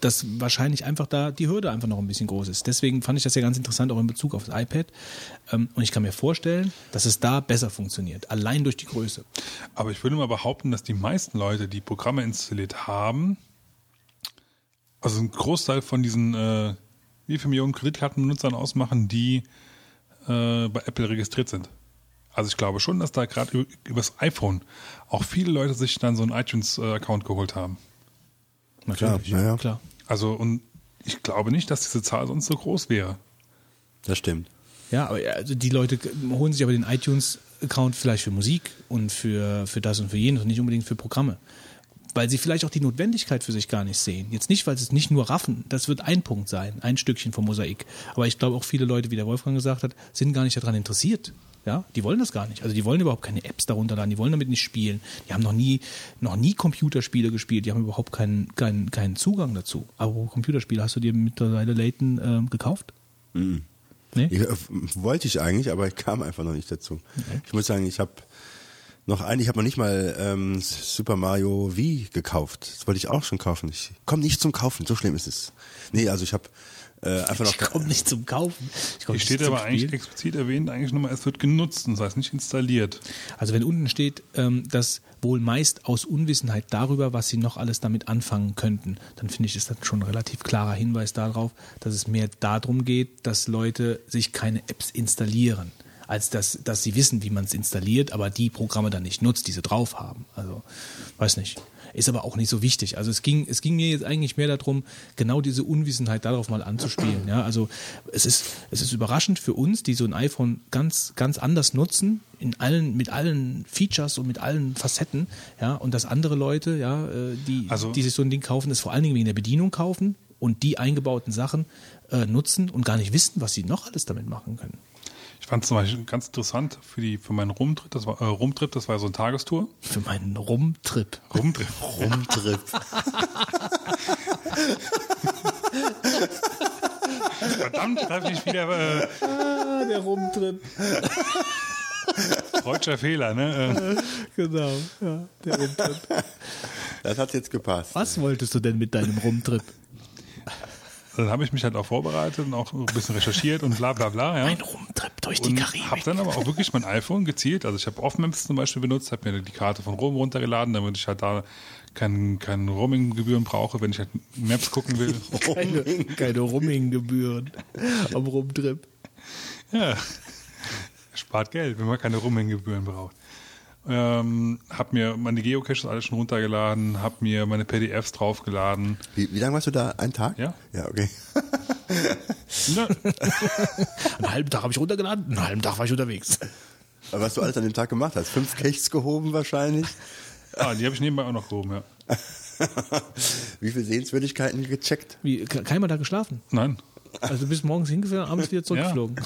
Speaker 1: dass wahrscheinlich einfach da die Hürde einfach noch ein bisschen groß ist. Deswegen fand ich das ja ganz interessant, auch in Bezug auf das iPad. Ähm, und ich kann mir vorstellen, dass es da besser funktioniert, allein durch die Größe.
Speaker 5: Aber ich würde mal behaupten, dass die meisten Leute, die Programme installiert haben, also ein Großteil von diesen, äh, wie viele Millionen Kreditkartenbenutzern ausmachen, die äh, bei Apple registriert sind. Also ich glaube schon, dass da gerade über, übers iPhone auch viele Leute sich dann so einen iTunes-Account geholt haben.
Speaker 1: Natürlich,
Speaker 6: ja, ja.
Speaker 1: klar.
Speaker 5: Also und ich glaube nicht, dass diese Zahl sonst so groß wäre.
Speaker 6: Das stimmt.
Speaker 1: Ja, aber also die Leute holen sich aber den iTunes-Account vielleicht für Musik und für, für das und für jenes und nicht unbedingt für Programme. weil sie vielleicht auch die Notwendigkeit für sich gar nicht sehen. Jetzt nicht, weil sie es nicht nur raffen, das wird ein Punkt sein, ein Stückchen vom Mosaik. Aber ich glaube auch viele Leute, wie der Wolfgang gesagt hat, sind gar nicht daran interessiert. Ja, die wollen das gar nicht. Also die wollen überhaupt keine Apps darunter laden, die wollen damit nicht spielen. Die haben noch nie, noch nie Computerspiele gespielt, die haben überhaupt keinen, keinen, keinen Zugang dazu. Aber Computerspiele, hast du dir mittlerweile Layton ähm, gekauft? Nee?
Speaker 6: Ich, äh, wollte ich eigentlich, aber ich kam einfach noch nicht dazu. Ich muss sagen, ich habe noch ich habe noch nicht mal ähm, Super Mario Wii gekauft. Das wollte ich auch schon kaufen. Ich komm nicht zum Kaufen, so schlimm ist es. Nee, also ich habe äh, einfach noch
Speaker 1: Ich komme nicht zum Kaufen. Ich
Speaker 5: Hier steht aber eigentlich explizit erwähnt, eigentlich nochmal, es wird genutzt, das heißt nicht installiert.
Speaker 1: Also wenn unten steht, ähm, dass wohl meist aus Unwissenheit darüber, was sie noch alles damit anfangen könnten, dann finde ich, ist das schon ein relativ klarer Hinweis darauf, dass es mehr darum geht, dass Leute sich keine Apps installieren, als dass, dass sie wissen, wie man es installiert, aber die Programme dann nicht nutzt, die sie drauf haben. Also, weiß nicht. Ist aber auch nicht so wichtig. Also es ging, es ging mir jetzt eigentlich mehr darum, genau diese Unwissenheit darauf mal anzuspielen. Ja, also es ist, es ist überraschend für uns, die so ein iPhone ganz, ganz anders nutzen, in allen, mit allen Features und mit allen Facetten, ja, und dass andere Leute, ja, äh, die,
Speaker 5: Also-
Speaker 1: die sich so ein Ding kaufen, es vor allen Dingen wegen der Bedienung kaufen und die eingebauten Sachen äh, nutzen und gar nicht wissen, was sie noch alles damit machen können.
Speaker 5: Ich fand es zum Beispiel ganz interessant für, die, für meinen Rumtrip, das war, äh, Rumtrip, das war so eine Tagestour.
Speaker 1: Für meinen Rumtrip.
Speaker 5: Rumtrip.
Speaker 6: Rumtrip.
Speaker 5: Verdammt, da habe ich wieder äh,
Speaker 1: Ah, der Rumtrip.
Speaker 5: deutscher Fehler, ne? Äh,
Speaker 1: Genau, ja, der Rumtrip.
Speaker 6: Das hat jetzt gepasst.
Speaker 1: Was wolltest du denn mit deinem Rumtrip?
Speaker 5: Dann habe ich mich halt auch vorbereitet und auch ein bisschen recherchiert und bla bla bla. Ja.
Speaker 1: Ein Rumtrip durch die
Speaker 5: Und
Speaker 1: Karibik.
Speaker 5: habe dann aber auch wirklich mein iPhone gezielt. Also ich habe Offmaps zum Beispiel benutzt, habe mir die Karte von Rom runtergeladen, damit ich halt da kein, kein Roaming-Gebühren brauche, wenn ich halt Maps gucken will.
Speaker 1: keine, keine Roaming-Gebühren am Rumtrip.
Speaker 5: Ja, spart Geld, wenn man keine Roaming-Gebühren braucht. Ähm, hab mir meine Geocaches alles schon runtergeladen, hab mir meine PDFs draufgeladen.
Speaker 6: Wie, wie lange warst du da? Ein Tag?
Speaker 5: Ja.
Speaker 6: Ja, okay.
Speaker 1: Einen halben Tag habe ich runtergeladen, einen halben Tag war ich unterwegs.
Speaker 6: Aber was du alles an dem Tag gemacht hast? Fünf Caches gehoben wahrscheinlich?
Speaker 5: ah, die habe ich nebenbei auch noch gehoben, ja.
Speaker 6: Wie viele Sehenswürdigkeiten gecheckt?
Speaker 1: Wie, ke- keiner da geschlafen?
Speaker 5: Nein,
Speaker 1: Also du bist morgens hingefahren, abends wieder zurückgeflogen.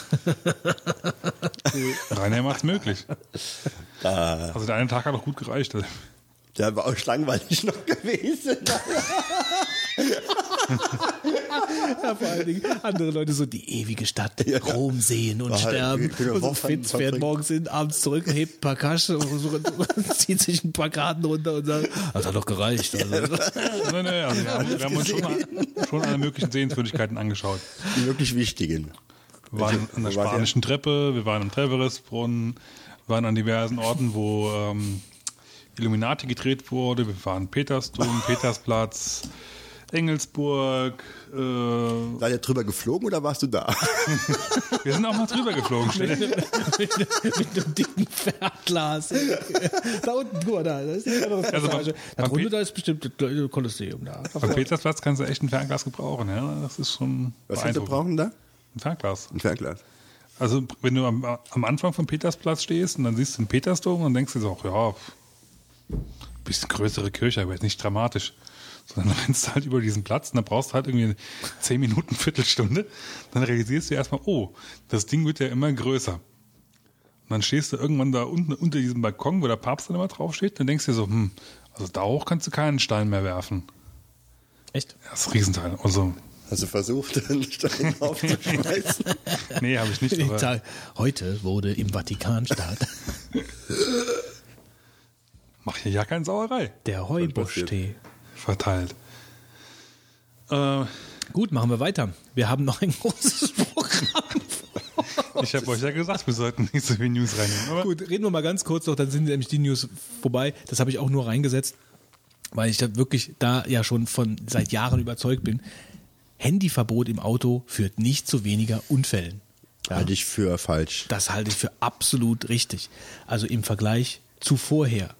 Speaker 5: Rainer macht's möglich. Also der eine Tag hat auch gut gereicht.
Speaker 6: Der war auch langweilig noch gewesen.
Speaker 1: Ja, vor allen Dingen andere Leute so die ewige Stadt,
Speaker 6: Ja.
Speaker 1: Rom sehen und
Speaker 6: War halt
Speaker 1: sterben. Und so Fitz fährt
Speaker 6: verbringen.
Speaker 1: morgens hin, abends zurück, hebt ein paar Kaschen und so, zieht sich ein paar Karten runter und sagt, das hat doch gereicht. Also,
Speaker 5: Nein, nein, also wir haben, wir haben uns schon, schon alle möglichen Sehenswürdigkeiten angeschaut.
Speaker 6: Die wirklich wichtigen.
Speaker 5: Wir waren an der spanischen Treppe, wir waren am Treverisbrunnen, wir waren an diversen Orten, wo ähm, Illuminati gedreht wurde. Wir waren Petersdom, Petersplatz, Engelsburg. Äh,
Speaker 6: Seid ihr drüber geflogen oder warst du da?
Speaker 5: wir sind auch mal drüber geflogen. Dir-
Speaker 1: mit, mit einem dicken Fernglas. da unten, guck mal da, da ist die andere
Speaker 5: Also
Speaker 1: Passage. Da
Speaker 5: beim
Speaker 1: drunter, da ist bestimmt das Kolosseum da.
Speaker 5: Am Petersplatz kannst du echt ein Fernglas gebrauchen. Ja? Das ist schon
Speaker 6: Was willst du brauchen da?
Speaker 5: Ein Fernglas.
Speaker 6: Ein Fernglas.
Speaker 5: Also wenn du am, am Anfang vom Petersplatz stehst und dann siehst du den Petersdom und denkst dir so, ja, bisschen größere Kirche, aber jetzt nicht dramatisch. Sondern dann rennst du halt über diesen Platz und dann brauchst du halt irgendwie zehn Minuten, Viertelstunde. Dann realisierst du erstmal, oh, das Ding wird ja immer größer. Und dann stehst du irgendwann da unten unter diesem Balkon, wo der Papst dann immer draufsteht, dann denkst du dir so, hm, also da hoch kannst du keinen Stein mehr werfen.
Speaker 1: Echt?
Speaker 5: Das ist ein Riesenteil. Also,
Speaker 6: Hast du versucht, einen Stein aufzuschmeißen?
Speaker 5: nee, habe ich nicht. Aber,
Speaker 1: Heute wurde im Vatikanstaat
Speaker 5: mach hier ja keine Sauerei.
Speaker 1: der Heubusch-Tee.
Speaker 5: Verteilt. Äh,
Speaker 1: Gut, machen wir weiter. Wir haben noch ein großes Programm.
Speaker 5: Ich habe euch ja gesagt, wir sollten nicht so viel News reinnehmen. Aber
Speaker 1: Gut, reden wir mal ganz kurz noch, dann sind nämlich die News vorbei. Das habe ich auch nur reingesetzt, weil ich da wirklich da ja schon von seit Jahren überzeugt bin. Handyverbot im Auto führt nicht zu weniger Unfällen. Ja,
Speaker 6: Halte ich für falsch.
Speaker 1: das halte ich für absolut richtig. Also im Vergleich zu vorher.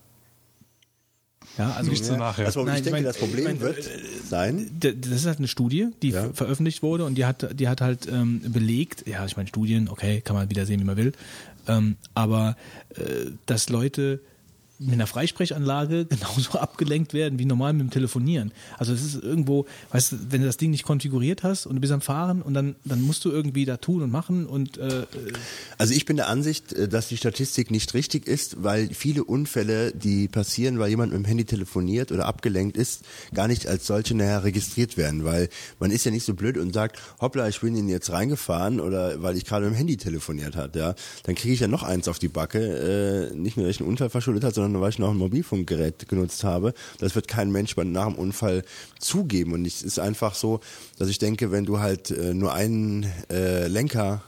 Speaker 1: Ja, also
Speaker 5: nicht so nachher.
Speaker 6: Also,
Speaker 1: Nein,
Speaker 6: ich
Speaker 1: ich
Speaker 6: denke,
Speaker 1: mein,
Speaker 6: das Problem
Speaker 1: ich mein,
Speaker 6: wird sein,
Speaker 1: D- Das ist halt eine Studie, die
Speaker 6: Ja.
Speaker 1: ver- veröffentlicht wurde und die hat, die hat halt ähm, belegt, ja, ich meine Studien, okay, kann man wieder sehen, wie man will, ähm, aber äh, dass Leute mit einer Freisprechanlage genauso abgelenkt werden wie normal mit dem Telefonieren. Also es ist irgendwo, weißt du, wenn du das Ding nicht konfiguriert hast und du bist am Fahren und dann, dann musst du irgendwie da tun und machen und äh,
Speaker 6: Also ich bin der Ansicht, äh, dass die Statistik nicht richtig ist, weil viele Unfälle, die passieren, weil jemand mit dem Handy telefoniert oder abgelenkt ist, gar nicht als solche nachher registriert werden, weil man ist ja nicht so blöd und sagt, hoppla, ich bin Ihnen jetzt reingefahren oder weil ich gerade mit dem Handy telefoniert hat, ja, dann kriege ich ja noch eins auf die Backe, äh, nicht nur, dass ich einen Unfall verschuldet hat, sondern weil ich noch ein Mobilfunkgerät genutzt habe. Das wird kein Mensch bei- nach dem Unfall zugeben und es ist einfach so, dass ich denke, wenn du halt äh, nur einen äh, Lenker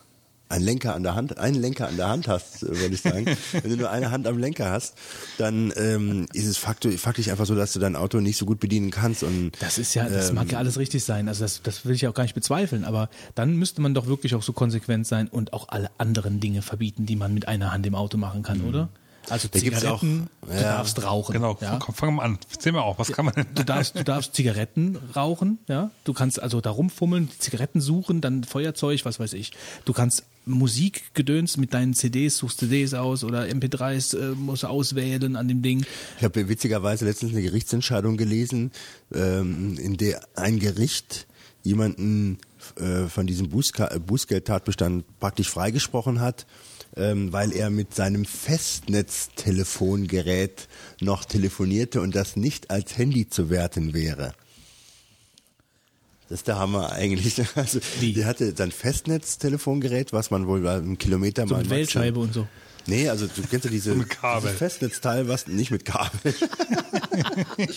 Speaker 6: einen Lenker an der Hand, einen Lenker an der Hand hast, äh, würde ich sagen. Wenn du nur eine Hand am Lenker hast, dann ähm, ist es faktisch, faktisch einfach so, dass du dein Auto nicht so gut bedienen kannst. Und
Speaker 1: Das ist ja, das
Speaker 6: ähm,
Speaker 1: mag ja alles richtig sein. Also das, das will ich ja auch gar nicht bezweifeln. Aber dann müsste man doch wirklich auch so konsequent sein und auch alle anderen Dinge verbieten, die man mit einer Hand im Auto machen kann, oder? Also.
Speaker 6: Da gibt's auch-
Speaker 1: Zigaretten, du
Speaker 6: ja.
Speaker 1: darfst rauchen.
Speaker 5: Genau,
Speaker 1: ja?
Speaker 5: komm, fangen wir an. Erzähl mal auch, was kann man denn?
Speaker 1: Du darfst, du darfst Zigaretten rauchen, ja. Du kannst also da rumfummeln, Zigaretten suchen, dann Feuerzeug, was weiß ich. Du kannst Musikgedöns mit deinen CDs, suchst CDs aus oder MP3s äh, musst du auswählen an dem Ding.
Speaker 6: Ich habe witzigerweise letztens eine Gerichtsentscheidung gelesen, ähm, in der ein Gericht jemanden äh, von diesem Bußka Bußgeldtatbestand praktisch freigesprochen hat, ähm, weil er mit seinem Festnetztelefongerät noch telefonierte und das nicht als Handy zu werten wäre. Das ist der Hammer eigentlich. Also,
Speaker 1: Wie?
Speaker 6: der hatte sein Festnetztelefongerät, was man wohl bei einem Kilometer
Speaker 1: So
Speaker 6: mal
Speaker 1: mit
Speaker 6: macht.
Speaker 1: Wählscheibe und so.
Speaker 6: Nee, also du kennst ja diese,
Speaker 5: Mit Kabel.
Speaker 6: dieses Festnetzteil, was nicht mit Kabel.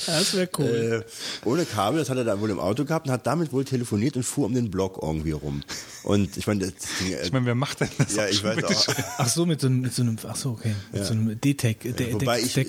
Speaker 1: Das wäre cool.
Speaker 6: Äh, ohne Kabel, das hat er da wohl im Auto gehabt und hat damit wohl telefoniert und fuhr um den Block irgendwie rum. Und ich meine, äh,
Speaker 5: Ich meine, wer macht denn das?
Speaker 6: ja, ich weiß auch.
Speaker 1: Ach so, mit so einem, mit so einem ach so, okay, mit so einem D-Tech, der
Speaker 6: Wobei ich, äh,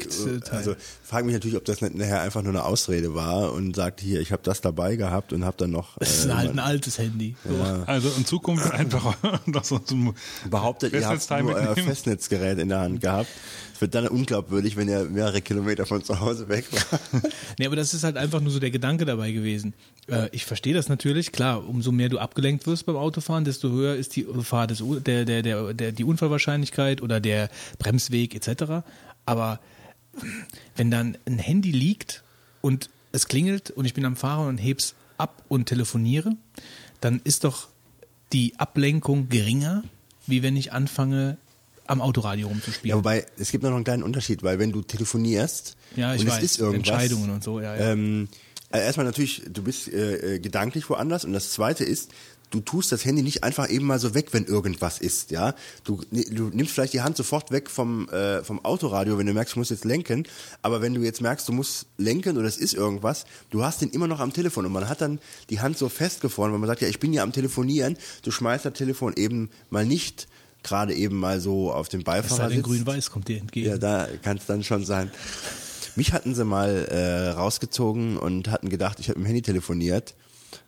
Speaker 6: also frage mich natürlich, ob das nicht nachher einfach nur eine Ausrede war und sagt hier, ich habe das dabei gehabt und habe dann noch
Speaker 1: das ist
Speaker 6: äh,
Speaker 1: halt ein altes Handy. So.
Speaker 5: Also in Zukunft einfach noch so zum
Speaker 6: behauptet, ihr habt nur euer. Festnetzgerät in der Hand gehabt. Es wird dann unglaubwürdig, wenn ihr mehrere Kilometer von zu Hause weg war.
Speaker 1: Nee, aber das ist halt einfach nur so der Gedanke dabei gewesen. Äh, ich verstehe das natürlich, klar, umso mehr du abgelenkt wirst beim Autofahren, desto höher ist die Gefahr des, der, der, der, der, die Unfallwahrscheinlichkeit oder der Bremsweg etc. Aber wenn dann ein Handy liegt und es klingelt und ich bin am Fahren und heb's ab und telefoniere, dann ist doch die Ablenkung geringer, wie wenn ich anfange, am Autoradio rumzuspielen.
Speaker 6: Ja, wobei, es gibt noch einen kleinen Unterschied, weil wenn du telefonierst
Speaker 1: Ja, ich
Speaker 6: und
Speaker 1: weiß,
Speaker 6: es ist irgendwas,
Speaker 1: Entscheidungen und so, ja, ja.
Speaker 6: Ähm, also erstmal natürlich, du bist äh, äh, gedanklich woanders und das zweite ist, du tust das Handy nicht einfach eben mal so weg, wenn irgendwas ist, ja. Du, du nimmst vielleicht die Hand sofort weg vom, äh, vom Autoradio, wenn du merkst, du musst jetzt lenken, aber wenn du jetzt merkst, du musst lenken oder es ist irgendwas, du hast den immer noch am Telefon und man hat dann die Hand so festgefroren, weil man sagt, ja, ich bin ja am Telefonieren, du schmeißt das Telefon eben mal nicht gerade eben mal so auf den Beifahrersitz.
Speaker 1: denn, grün-weiß kommt dir entgegen.
Speaker 6: Ja, da kann es dann schon sein. Mich hatten sie mal äh, rausgezogen und hatten gedacht, ich habe im Handy telefoniert.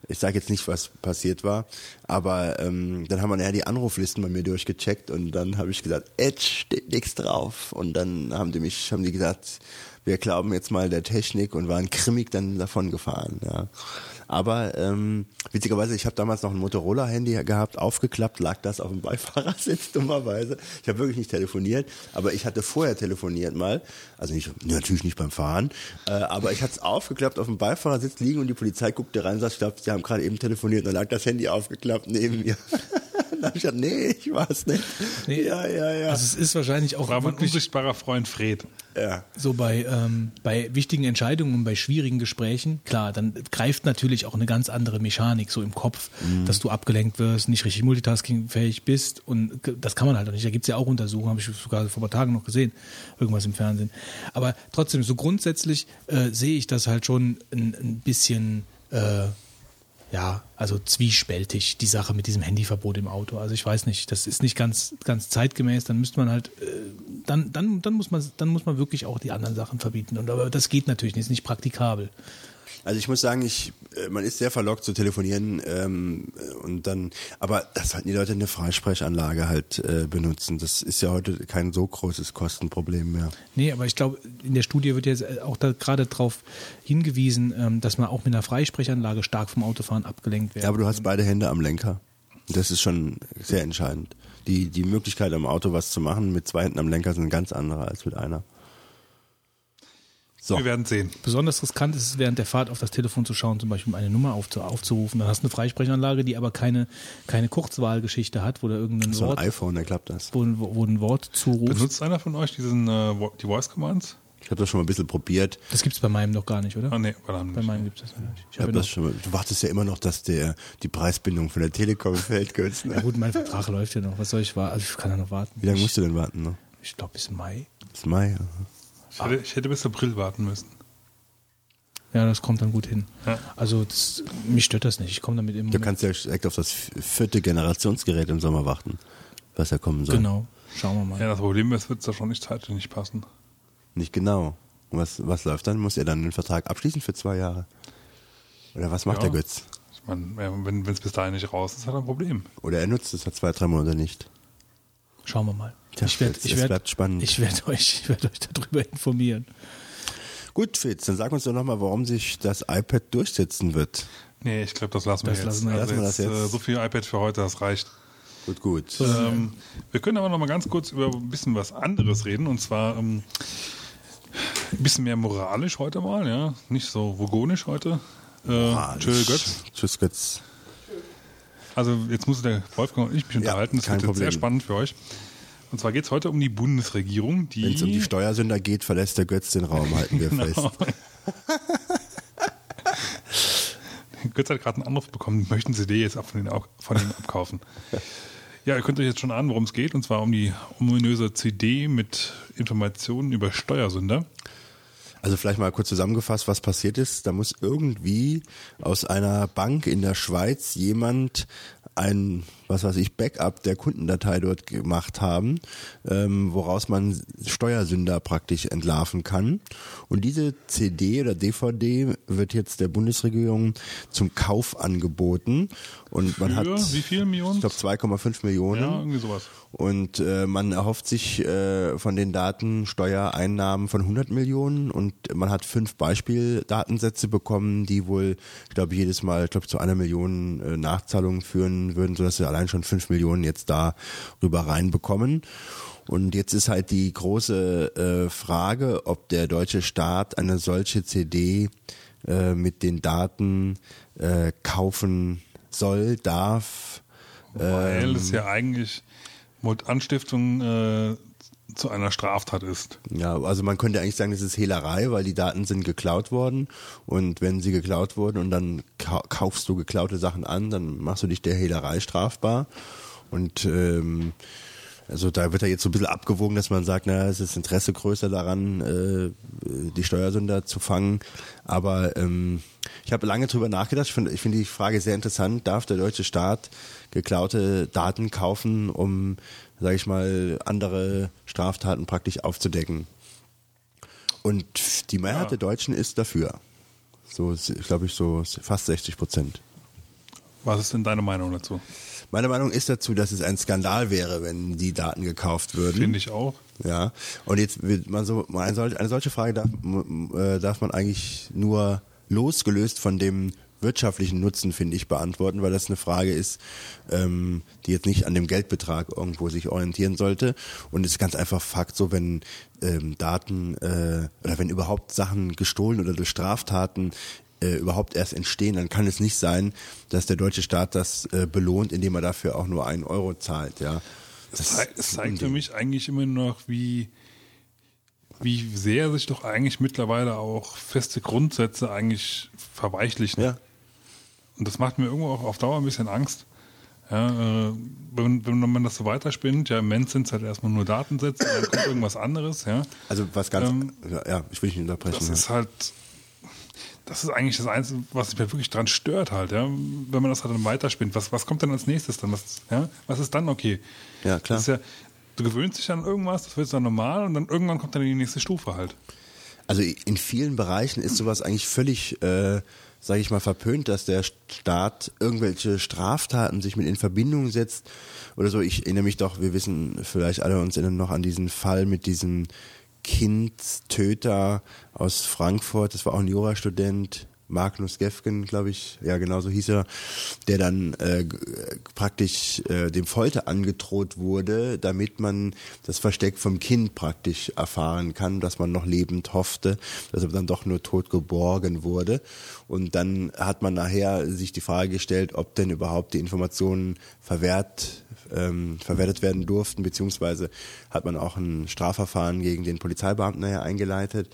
Speaker 6: Ich sage jetzt nicht, was passiert war, aber ähm, dann haben wir nachher die Anruflisten bei mir durchgecheckt und dann habe ich gesagt, Edge steht nichts drauf. Und dann haben die mich, haben die gesagt, wir glauben jetzt mal der Technik und waren grimmig dann davon gefahren. Ja. Aber ähm, witzigerweise, ich habe damals noch ein Motorola-Handy gehabt, aufgeklappt, lag das auf dem Beifahrersitz, dummerweise. Ich habe wirklich nicht telefoniert, aber ich hatte vorher telefoniert mal, also nicht, natürlich nicht beim Fahren, äh, aber ich hatte es aufgeklappt auf dem Beifahrersitz liegen und die Polizei guckte rein und sagt, ich glaube, sie haben gerade eben telefoniert und dann lag das Handy aufgeklappt neben mir. dann habe ich gesagt, nee, ich war es nicht.
Speaker 1: Nee,
Speaker 6: ja, ja, ja.
Speaker 1: Also es ist wahrscheinlich auch
Speaker 5: war mein
Speaker 1: wirklich
Speaker 5: unsichtbarer Freund Fred.
Speaker 6: Ja.
Speaker 1: so bei, ähm, bei wichtigen Entscheidungen und bei schwierigen Gesprächen, klar, dann greift natürlich auch eine ganz andere Mechanik so im Kopf,
Speaker 6: Mhm.
Speaker 1: dass du abgelenkt wirst, nicht richtig multitaskingfähig bist und das kann man halt auch nicht. Da gibt's ja auch Untersuchungen, habe ich sogar vor ein paar Tagen noch gesehen, irgendwas im Fernsehen. Aber trotzdem, so grundsätzlich äh, sehe ich das halt schon ein, ein bisschen äh, ja, also zwiespältig, die Sache mit diesem Handyverbot im Auto. Also ich weiß nicht, das ist nicht ganz, ganz zeitgemäß, dann müsste man halt, äh, dann, dann, dann muss man, dann muss man wirklich auch die anderen Sachen verbieten. Und aber das geht natürlich nicht, ist nicht praktikabel.
Speaker 6: Also ich muss sagen, ich, äh, man ist sehr verlockt zu telefonieren ähm, äh, und dann, aber dass halt die Leute eine Freisprechanlage halt äh, benutzen, das ist ja heute kein so großes Kostenproblem mehr.
Speaker 1: Nee, aber ich glaube, in der Studie wird jetzt auch da gerade darauf hingewiesen, ähm, dass man auch mit einer Freisprechanlage stark vom Autofahren abgelenkt wird.
Speaker 6: Ja, aber du hast beide Hände am Lenker. Das ist schon sehr entscheidend. Die, die Möglichkeit am Auto was zu machen mit zwei Händen am Lenker sind ganz andere als mit einer. So.
Speaker 5: Wir werden sehen.
Speaker 1: Besonders riskant ist es, während der Fahrt auf das Telefon zu schauen, zum Beispiel um eine Nummer aufzu aufzurufen. Dann hast du eine Freisprechanlage, die aber keine, keine Kurzwahlgeschichte hat, wo du irgendein
Speaker 6: So ein
Speaker 1: Wort,
Speaker 6: iPhone, dann klappt das.
Speaker 1: wo, wo, ein Wort zurufst.
Speaker 5: Benutzt einer von euch diesen, äh, die Voice Commands?
Speaker 6: Ich habe das schon mal ein bisschen probiert.
Speaker 1: Das gibt's bei meinem noch gar nicht, oder?
Speaker 5: Ah, nee, bei
Speaker 1: Bei meinem gibt's das noch nicht. Ich
Speaker 6: Ich hab
Speaker 1: habe
Speaker 6: das
Speaker 1: noch,
Speaker 6: schon mal, du wartest ja immer noch, dass der die Preisbindung von der Telekom fällt, Götz.
Speaker 1: ja
Speaker 6: Ne?
Speaker 1: gut, mein Vertrag läuft ja noch. Was soll ich warten? Also ich kann ja noch warten.
Speaker 6: Wie lange musst du denn warten? Ne?
Speaker 1: Ich glaube bis Mai.
Speaker 6: Bis Mai. ja.
Speaker 5: Ich hätte, ich hätte bis April warten müssen.
Speaker 1: Ja, das kommt dann gut hin.
Speaker 5: Ja.
Speaker 1: Also das, mich stört das nicht. Ich komme damit im
Speaker 6: Du kannst ja direkt auf das vierte Generationsgerät im Sommer warten, was ja kommen soll.
Speaker 1: Genau. Schauen wir mal.
Speaker 5: Ja, das Problem ist, wird es da schon nicht zeitlich nicht passen.
Speaker 6: Nicht genau. Und was, was läuft dann? Muss er dann den Vertrag abschließen für zwei Jahre? Oder was macht
Speaker 5: Ja.
Speaker 6: der Götz?
Speaker 5: Ich meine, wenn es bis dahin nicht raus ist, hat er ein Problem.
Speaker 6: Oder er nutzt es seit zwei, drei Monate nicht.
Speaker 1: Schauen wir mal. Ich werde
Speaker 6: es-
Speaker 1: ich
Speaker 6: es
Speaker 1: werd,
Speaker 6: bleibt spannend.
Speaker 1: Ich werde euch, ich werd euch darüber informieren.
Speaker 6: Gut, Fitz, dann sag uns doch nochmal, warum sich das iPad durchsetzen wird.
Speaker 5: Nee, ich glaube, das lassen wir
Speaker 1: Das
Speaker 5: jetzt.
Speaker 1: lassen wir-
Speaker 5: also
Speaker 6: lassen wir das
Speaker 5: jetzt, Äh, so viel iPad für heute, das reicht.
Speaker 6: Gut, gut.
Speaker 5: Ähm, wir können aber noch mal ganz kurz über ein bisschen was anderes reden und zwar ähm, ein bisschen mehr moralisch heute mal, ja, nicht so vogonisch heute. Äh, Tschö, Götz.
Speaker 6: Tschüss, Götz.
Speaker 5: Also jetzt muss der Wolfgang und ich mich unterhalten, das
Speaker 6: kein
Speaker 5: wird jetzt sehr spannend für euch. Und zwar geht es heute um die Bundesregierung, die,
Speaker 6: Wenn es um die Steuersünder geht, verlässt der Götz den Raum, halten wir fest.
Speaker 5: Götz hat gerade einen Anruf bekommen, möchten Sie die jetzt ab von, den, au- von ihm abkaufen? Ja, ihr könnt euch jetzt schon ahnen, worum es geht, und zwar um die ominöse CD mit Informationen über Steuersünder.
Speaker 6: Also vielleicht mal kurz zusammengefasst, was passiert ist. Da muss irgendwie aus einer Bank in der Schweiz jemand ein, was weiß ich, Backup der Kundendatei dort gemacht haben, ähm, woraus man Steuersünder praktisch entlarven kann. Und diese CD oder DVD wird jetzt der Bundesregierung zum Kauf angeboten. Und man
Speaker 5: Für
Speaker 6: hat,
Speaker 5: wie viel Millionen?
Speaker 6: ich glaube, 2,5 Millionen.
Speaker 5: Ja, irgendwie sowas.
Speaker 6: Und äh, man erhofft sich äh, von den Daten Steuereinnahmen von 100 Millionen und man hat fünf Beispieldatensätze bekommen, die wohl, ich glaube, jedes Mal, ich glaube, zu einer Million äh, Nachzahlungen führen würden, sodass wir allein schon fünf Millionen jetzt da rüber reinbekommen. Und jetzt ist halt die große äh, Frage, ob der deutsche Staat eine solche CD äh, mit den Daten äh, kaufen soll, darf.
Speaker 5: Weil
Speaker 6: Ähm.
Speaker 5: es ja eigentlich Mord Anstiftung äh, zu einer Straftat ist.
Speaker 6: Ja, also man könnte eigentlich sagen, das ist Hehlerei, weil die Daten sind geklaut worden und wenn sie geklaut wurden und dann kau- kaufst du geklaute Sachen an, dann machst du dich der Hehlerei strafbar und ähm, also da wird ja jetzt so ein bisschen abgewogen, dass man sagt, naja, es ist Interesse größer daran, äh, die Steuersünder zu fangen. Aber ähm, ich habe lange drüber nachgedacht. Ich finde ich finde die Frage sehr interessant. Darf der deutsche Staat geklaute Daten kaufen, um, sage ich mal, andere Straftaten praktisch aufzudecken? Und die Mehrheit
Speaker 5: Ja.
Speaker 6: der Deutschen ist dafür. So, glaube ich, so fast 60 Prozent.
Speaker 5: Was ist denn deine Meinung dazu?
Speaker 6: Meine Meinung ist dazu, dass es ein Skandal wäre, wenn die Daten gekauft würden.
Speaker 5: Finde ich auch.
Speaker 6: Ja. Und jetzt wird man so, eine solche Frage darf, äh, darf man eigentlich nur losgelöst von dem wirtschaftlichen Nutzen, finde ich, beantworten, weil das eine Frage ist, ähm, die jetzt nicht an dem Geldbetrag irgendwo sich orientieren sollte. Und es ist ganz einfach Fakt, so wenn ähm, Daten äh, oder wenn überhaupt Sachen gestohlen oder durch Straftaten äh, überhaupt erst entstehen, dann kann es nicht sein, dass der deutsche Staat das äh, belohnt, indem er dafür auch nur einen Euro zahlt. Ja.
Speaker 5: Es zeigt, es zeigt für mich eigentlich immer noch, wie, wie sehr sich doch eigentlich mittlerweile auch feste Grundsätze eigentlich verweichlichen.
Speaker 6: Ja.
Speaker 5: Und das macht mir irgendwo auch auf Dauer ein bisschen Angst. Ja, äh, wenn, wenn man das so weiterspinnt, ja, im Moment sind es halt erstmal nur Datensätze, dann kommt irgendwas anderes, ja.
Speaker 6: Also was ganz,
Speaker 5: Ähm,
Speaker 6: ja, ich will nicht unterbrechen.
Speaker 5: Das
Speaker 6: ja.
Speaker 5: ist halt, das ist eigentlich das Einzige, was mich wirklich dran stört halt, ja. Wenn man das halt dann weiterspinnt, was, was kommt denn als nächstes dann? Was, ja? was ist dann okay?
Speaker 6: Ja, klar.
Speaker 5: Ja, du gewöhnst dich an irgendwas, das wird dann normal und dann irgendwann kommt dann die nächste Stufe halt.
Speaker 6: Also in vielen Bereichen ist sowas eigentlich völlig, äh, sage ich mal, verpönt, dass der Staat irgendwelche Straftaten sich mit in Verbindung setzt oder so. Ich erinnere mich doch, wir wissen vielleicht alle uns erinnern noch an diesen Fall mit diesem Kindstöter aus Frankfurt. Das war auch ein Jurastudent. Magnus Gefgen, glaube ich, ja genau so hieß er, der dann äh, praktisch äh, dem Folter angedroht wurde, damit man das Versteck vom Kind praktisch erfahren kann, dass man noch lebend hoffte, dass er dann doch nur tot geborgen wurde. Und dann hat man nachher sich die Frage gestellt, ob denn überhaupt die Informationen verwehrt ähm, verwertet werden durften, beziehungsweise hat man auch ein Strafverfahren gegen den Polizeibeamten nachher eingeleitet.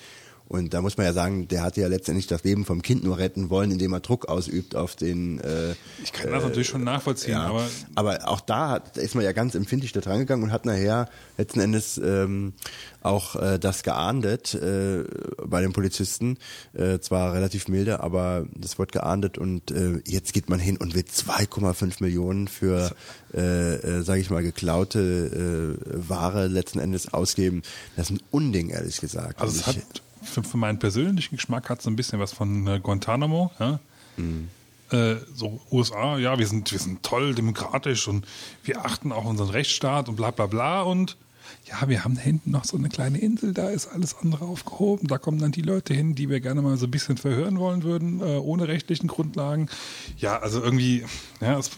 Speaker 6: Und da muss man ja sagen, der hat ja letztendlich das Leben vom Kind nur retten wollen, indem er Druck ausübt auf den. Äh,
Speaker 5: Ich kann das natürlich schon nachvollziehen,
Speaker 6: ja,
Speaker 5: aber
Speaker 6: aber auch da hat, ist man ja ganz empfindlich da dran gegangen und hat nachher letzten Endes ähm, auch äh, das geahndet äh, bei den Polizisten. Äh, zwar relativ milde, aber das wird geahndet und äh, jetzt geht man hin und will 2,5 Millionen für, äh, äh, sage ich mal, geklaute äh, Ware letzten Endes ausgeben. Das ist ein Unding, ehrlich gesagt.
Speaker 5: Also es hat für, für meinen persönlichen Geschmack hat so ein bisschen was von äh, Guantanamo, ja.
Speaker 6: Mhm.
Speaker 5: Äh, so USA, ja, wir sind, wir sind toll, demokratisch und wir achten auch unseren Rechtsstaat und bla bla bla und ja, wir haben da hinten noch so eine kleine Insel, da ist alles andere aufgehoben, da kommen dann die Leute hin, die wir gerne mal so ein bisschen verhören wollen würden, äh, ohne rechtlichen Grundlagen. Ja, also irgendwie, ja, es,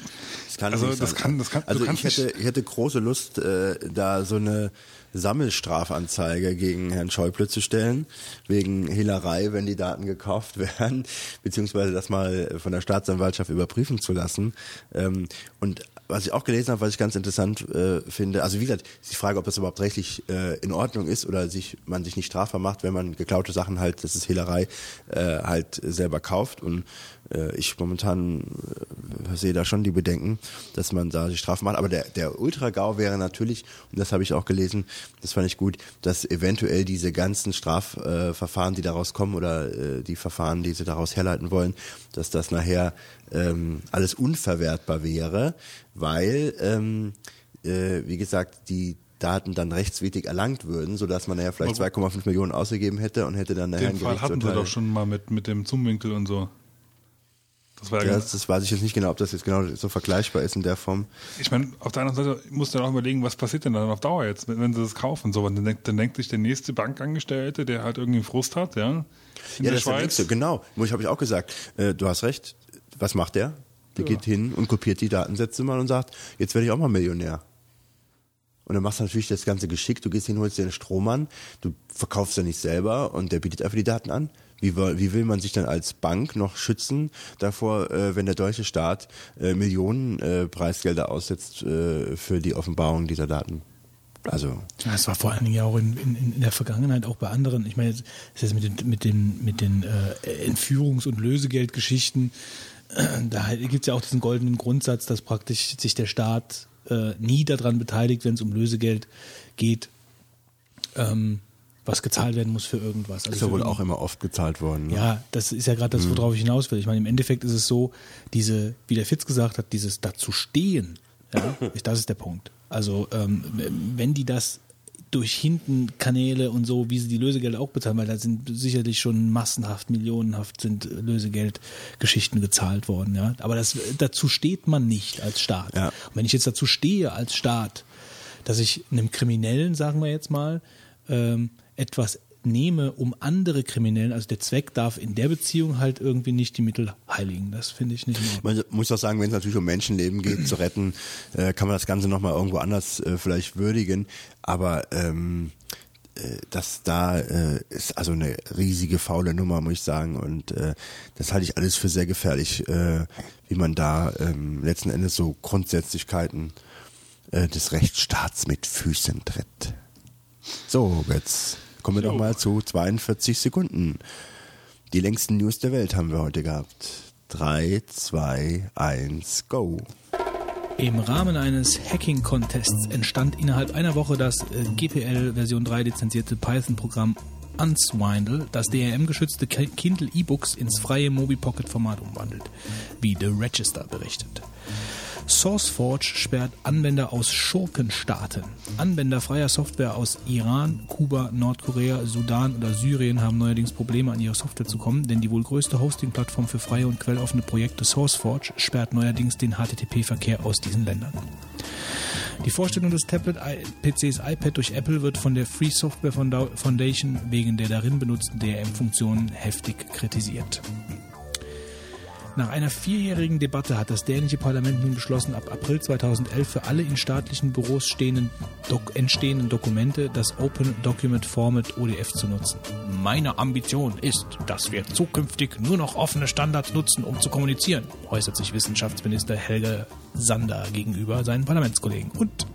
Speaker 6: Das kann
Speaker 5: also
Speaker 6: nicht
Speaker 5: das kann, das kann,
Speaker 6: also ich hätte, ich hätte große Lust, äh, da so eine Sammelstrafanzeige gegen Herrn Schäuble zu stellen, wegen Hehlerei, wenn die Daten gekauft werden, beziehungsweise das mal von der Staatsanwaltschaft überprüfen zu lassen. Ähm, und was ich auch gelesen habe, was ich ganz interessant äh, finde, also wie gesagt, ist die Frage, ob das überhaupt rechtlich äh, in Ordnung ist oder sich man sich nicht strafbar macht, wenn man geklaute Sachen halt, das ist Hehlerei, äh, halt selber kauft. Und äh, ich momentan äh, sehe da schon die Bedenken, dass man da die Strafe macht. Aber der, der Ultra-GAU wäre natürlich, und das habe ich auch gelesen, das fand ich gut, dass eventuell diese ganzen Strafverfahren, äh, die daraus kommen oder äh, die Verfahren, die sie daraus herleiten wollen, dass das nachher ähm, alles unverwertbar wäre, weil, ähm, äh, wie gesagt, die Daten dann rechtswidrig erlangt würden, sodass man nachher vielleicht 2,5 Millionen ausgegeben hätte und hätte dann nachher
Speaker 5: den Fall hatten sie
Speaker 6: Gerichtsurteil.
Speaker 5: doch schon mal mit, mit dem Zoomwinkel und so. Das war ja,
Speaker 6: Ja, das, das weiß ich jetzt nicht genau, ob das jetzt genau so vergleichbar ist in der Form.
Speaker 5: Ich meine, auf der anderen Seite musst du dann auch überlegen, was passiert denn dann auf Dauer jetzt, wenn, wenn sie das kaufen. So, und dann denkt, dann denkt sich der nächste Bankangestellte, der halt irgendwie Frust hat, ja, in
Speaker 6: ja,
Speaker 5: der
Speaker 6: das ist der
Speaker 5: Schweiz.
Speaker 6: nächste, genau. Ich habe ich auch gesagt. Äh, du hast recht. Was macht der? Der geht hin und kopiert die Datensätze mal und sagt, jetzt werde ich auch mal Millionär. Und dann machst du natürlich das ganze Geschick. Du gehst hin, holst dir einen Strohmann, du verkaufst ja nicht selber und der bietet einfach die Daten an. Wie, will- wie will man sich dann als Bank noch schützen davor, äh, wenn der deutsche Staat äh, Millionen äh, Preisgelder aussetzt äh, für die Offenbarung dieser Daten? Also,
Speaker 1: Ja, es war vor allen Dingen ja auch in, in, in der Vergangenheit auch bei anderen. Ich meine, es ist jetzt mit den, mit den, mit den äh, Entführungs- und Lösegeldgeschichten, da gibt es ja auch diesen goldenen Grundsatz, dass praktisch sich der Staat äh, nie daran beteiligt, wenn es um Lösegeld geht, ähm, was gezahlt werden muss für irgendwas. Also
Speaker 6: ist ja wohl auch immer oft gezahlt worden. Ne?
Speaker 1: ja, das ist ja gerade das, worauf ich hinaus will. Ich meine, im Endeffekt ist es so, diese, wie der Fitz gesagt hat, dieses dazu stehen, ja, das ist der Punkt. Also ähm, wenn die das durch hinten Kanäle und so, wie sie die Lösegelder auch bezahlen, weil da sind sicherlich schon massenhaft, millionenhaft sind Lösegeldgeschichten gezahlt worden, ja. Aber das, dazu steht man nicht als Staat.
Speaker 6: Ja.
Speaker 1: Und wenn ich jetzt dazu stehe als Staat, dass ich einem Kriminellen, sagen wir jetzt mal, ähm, etwas nehme, um andere Kriminellen, also der Zweck darf in der Beziehung halt irgendwie nicht die Mittel heiligen. Das finde ich nicht.
Speaker 6: Man muss auch sagen, wenn es natürlich um Menschenleben geht, zu retten, äh, kann man das Ganze nochmal irgendwo anders äh, vielleicht würdigen. Aber ähm, äh, das da äh, ist also eine riesige faule Nummer, muss ich sagen. Und äh, das halte ich alles für sehr gefährlich, äh, wie man da ähm, letzten Endes so Grundsätzlichkeiten äh, des Rechtsstaats mit Füßen tritt. So, jetzt kommen wir doch mal zu 42 Sekunden. Die längsten News der Welt haben wir heute gehabt. 3, 2, 1, go.
Speaker 1: Im Rahmen eines Hacking-Contests entstand innerhalb einer Woche das äh, GPL Version 3 lizenzierte Python-Programm Unswindle, das DRM-geschützte Ki- Kindle E-Books ins freie Mobi-Pocket-Format umwandelt, wie The Register berichtet. SourceForge sperrt Anwender aus Schurkenstaaten. Anwender freier Software aus Iran, Kuba, Nordkorea, Sudan oder Syrien haben neuerdings Probleme, an ihre Software zu kommen, denn die wohl größte Hosting-Plattform für freie und quelloffene Projekte SourceForge sperrt neuerdings den HTTP-Verkehr aus diesen Ländern. Die Vorstellung des Tablet-PCs iPad durch Apple wird von der Free Software Founda- Foundation wegen der darin benutzten DRM-Funktionen heftig kritisiert. Nach einer vierjährigen Debatte hat das dänische Parlament nun beschlossen, ab April 2011 für alle in staatlichen Büros stehenden, dok entstehenden Dokumente das Open Document Format ODF zu nutzen. Meine Ambition ist, dass wir zukünftig nur noch offene Standards nutzen, um zu kommunizieren, äußert sich Wissenschaftsminister Helge Sander gegenüber seinen Parlamentskollegen. Und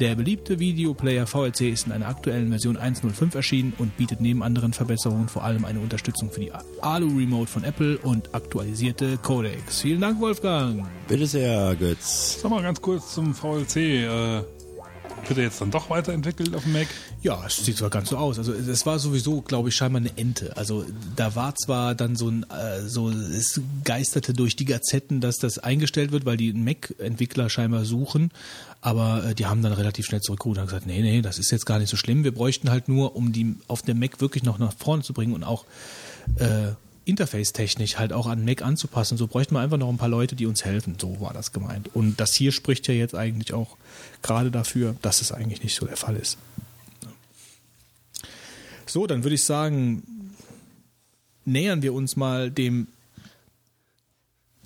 Speaker 1: der beliebte Videoplayer VLC ist in einer aktuellen Version 1.05 erschienen und bietet neben anderen Verbesserungen vor allem eine Unterstützung für die Alu Remote von Apple und aktualisierte Codecs. Vielen Dank, Wolfgang.
Speaker 6: Bitte sehr, Götz.
Speaker 5: Sag mal ganz kurz zum VLC. Äh, wird er jetzt dann doch weiterentwickelt auf dem Mac?
Speaker 1: Ja, es sieht zwar ganz so aus. Also es war sowieso, glaube ich, scheinbar eine Ente. Also da war zwar dann so ein, äh, so es geisterte durch die Gazetten, dass das eingestellt wird, weil die Mac-Entwickler scheinbar suchen. Aber äh, die haben dann relativ schnell zurückgerufen und gesagt, nee, nee, das ist jetzt gar nicht so schlimm. Wir bräuchten halt nur, um die auf dem Mac wirklich noch nach vorne zu bringen und auch äh, Interface-technisch halt auch an Mac anzupassen. So bräuchten wir einfach noch ein paar Leute, die uns helfen. So war das gemeint. Und das hier spricht ja jetzt eigentlich auch gerade dafür, dass es eigentlich nicht so der Fall ist. So, dann würde ich sagen, nähern wir uns mal dem,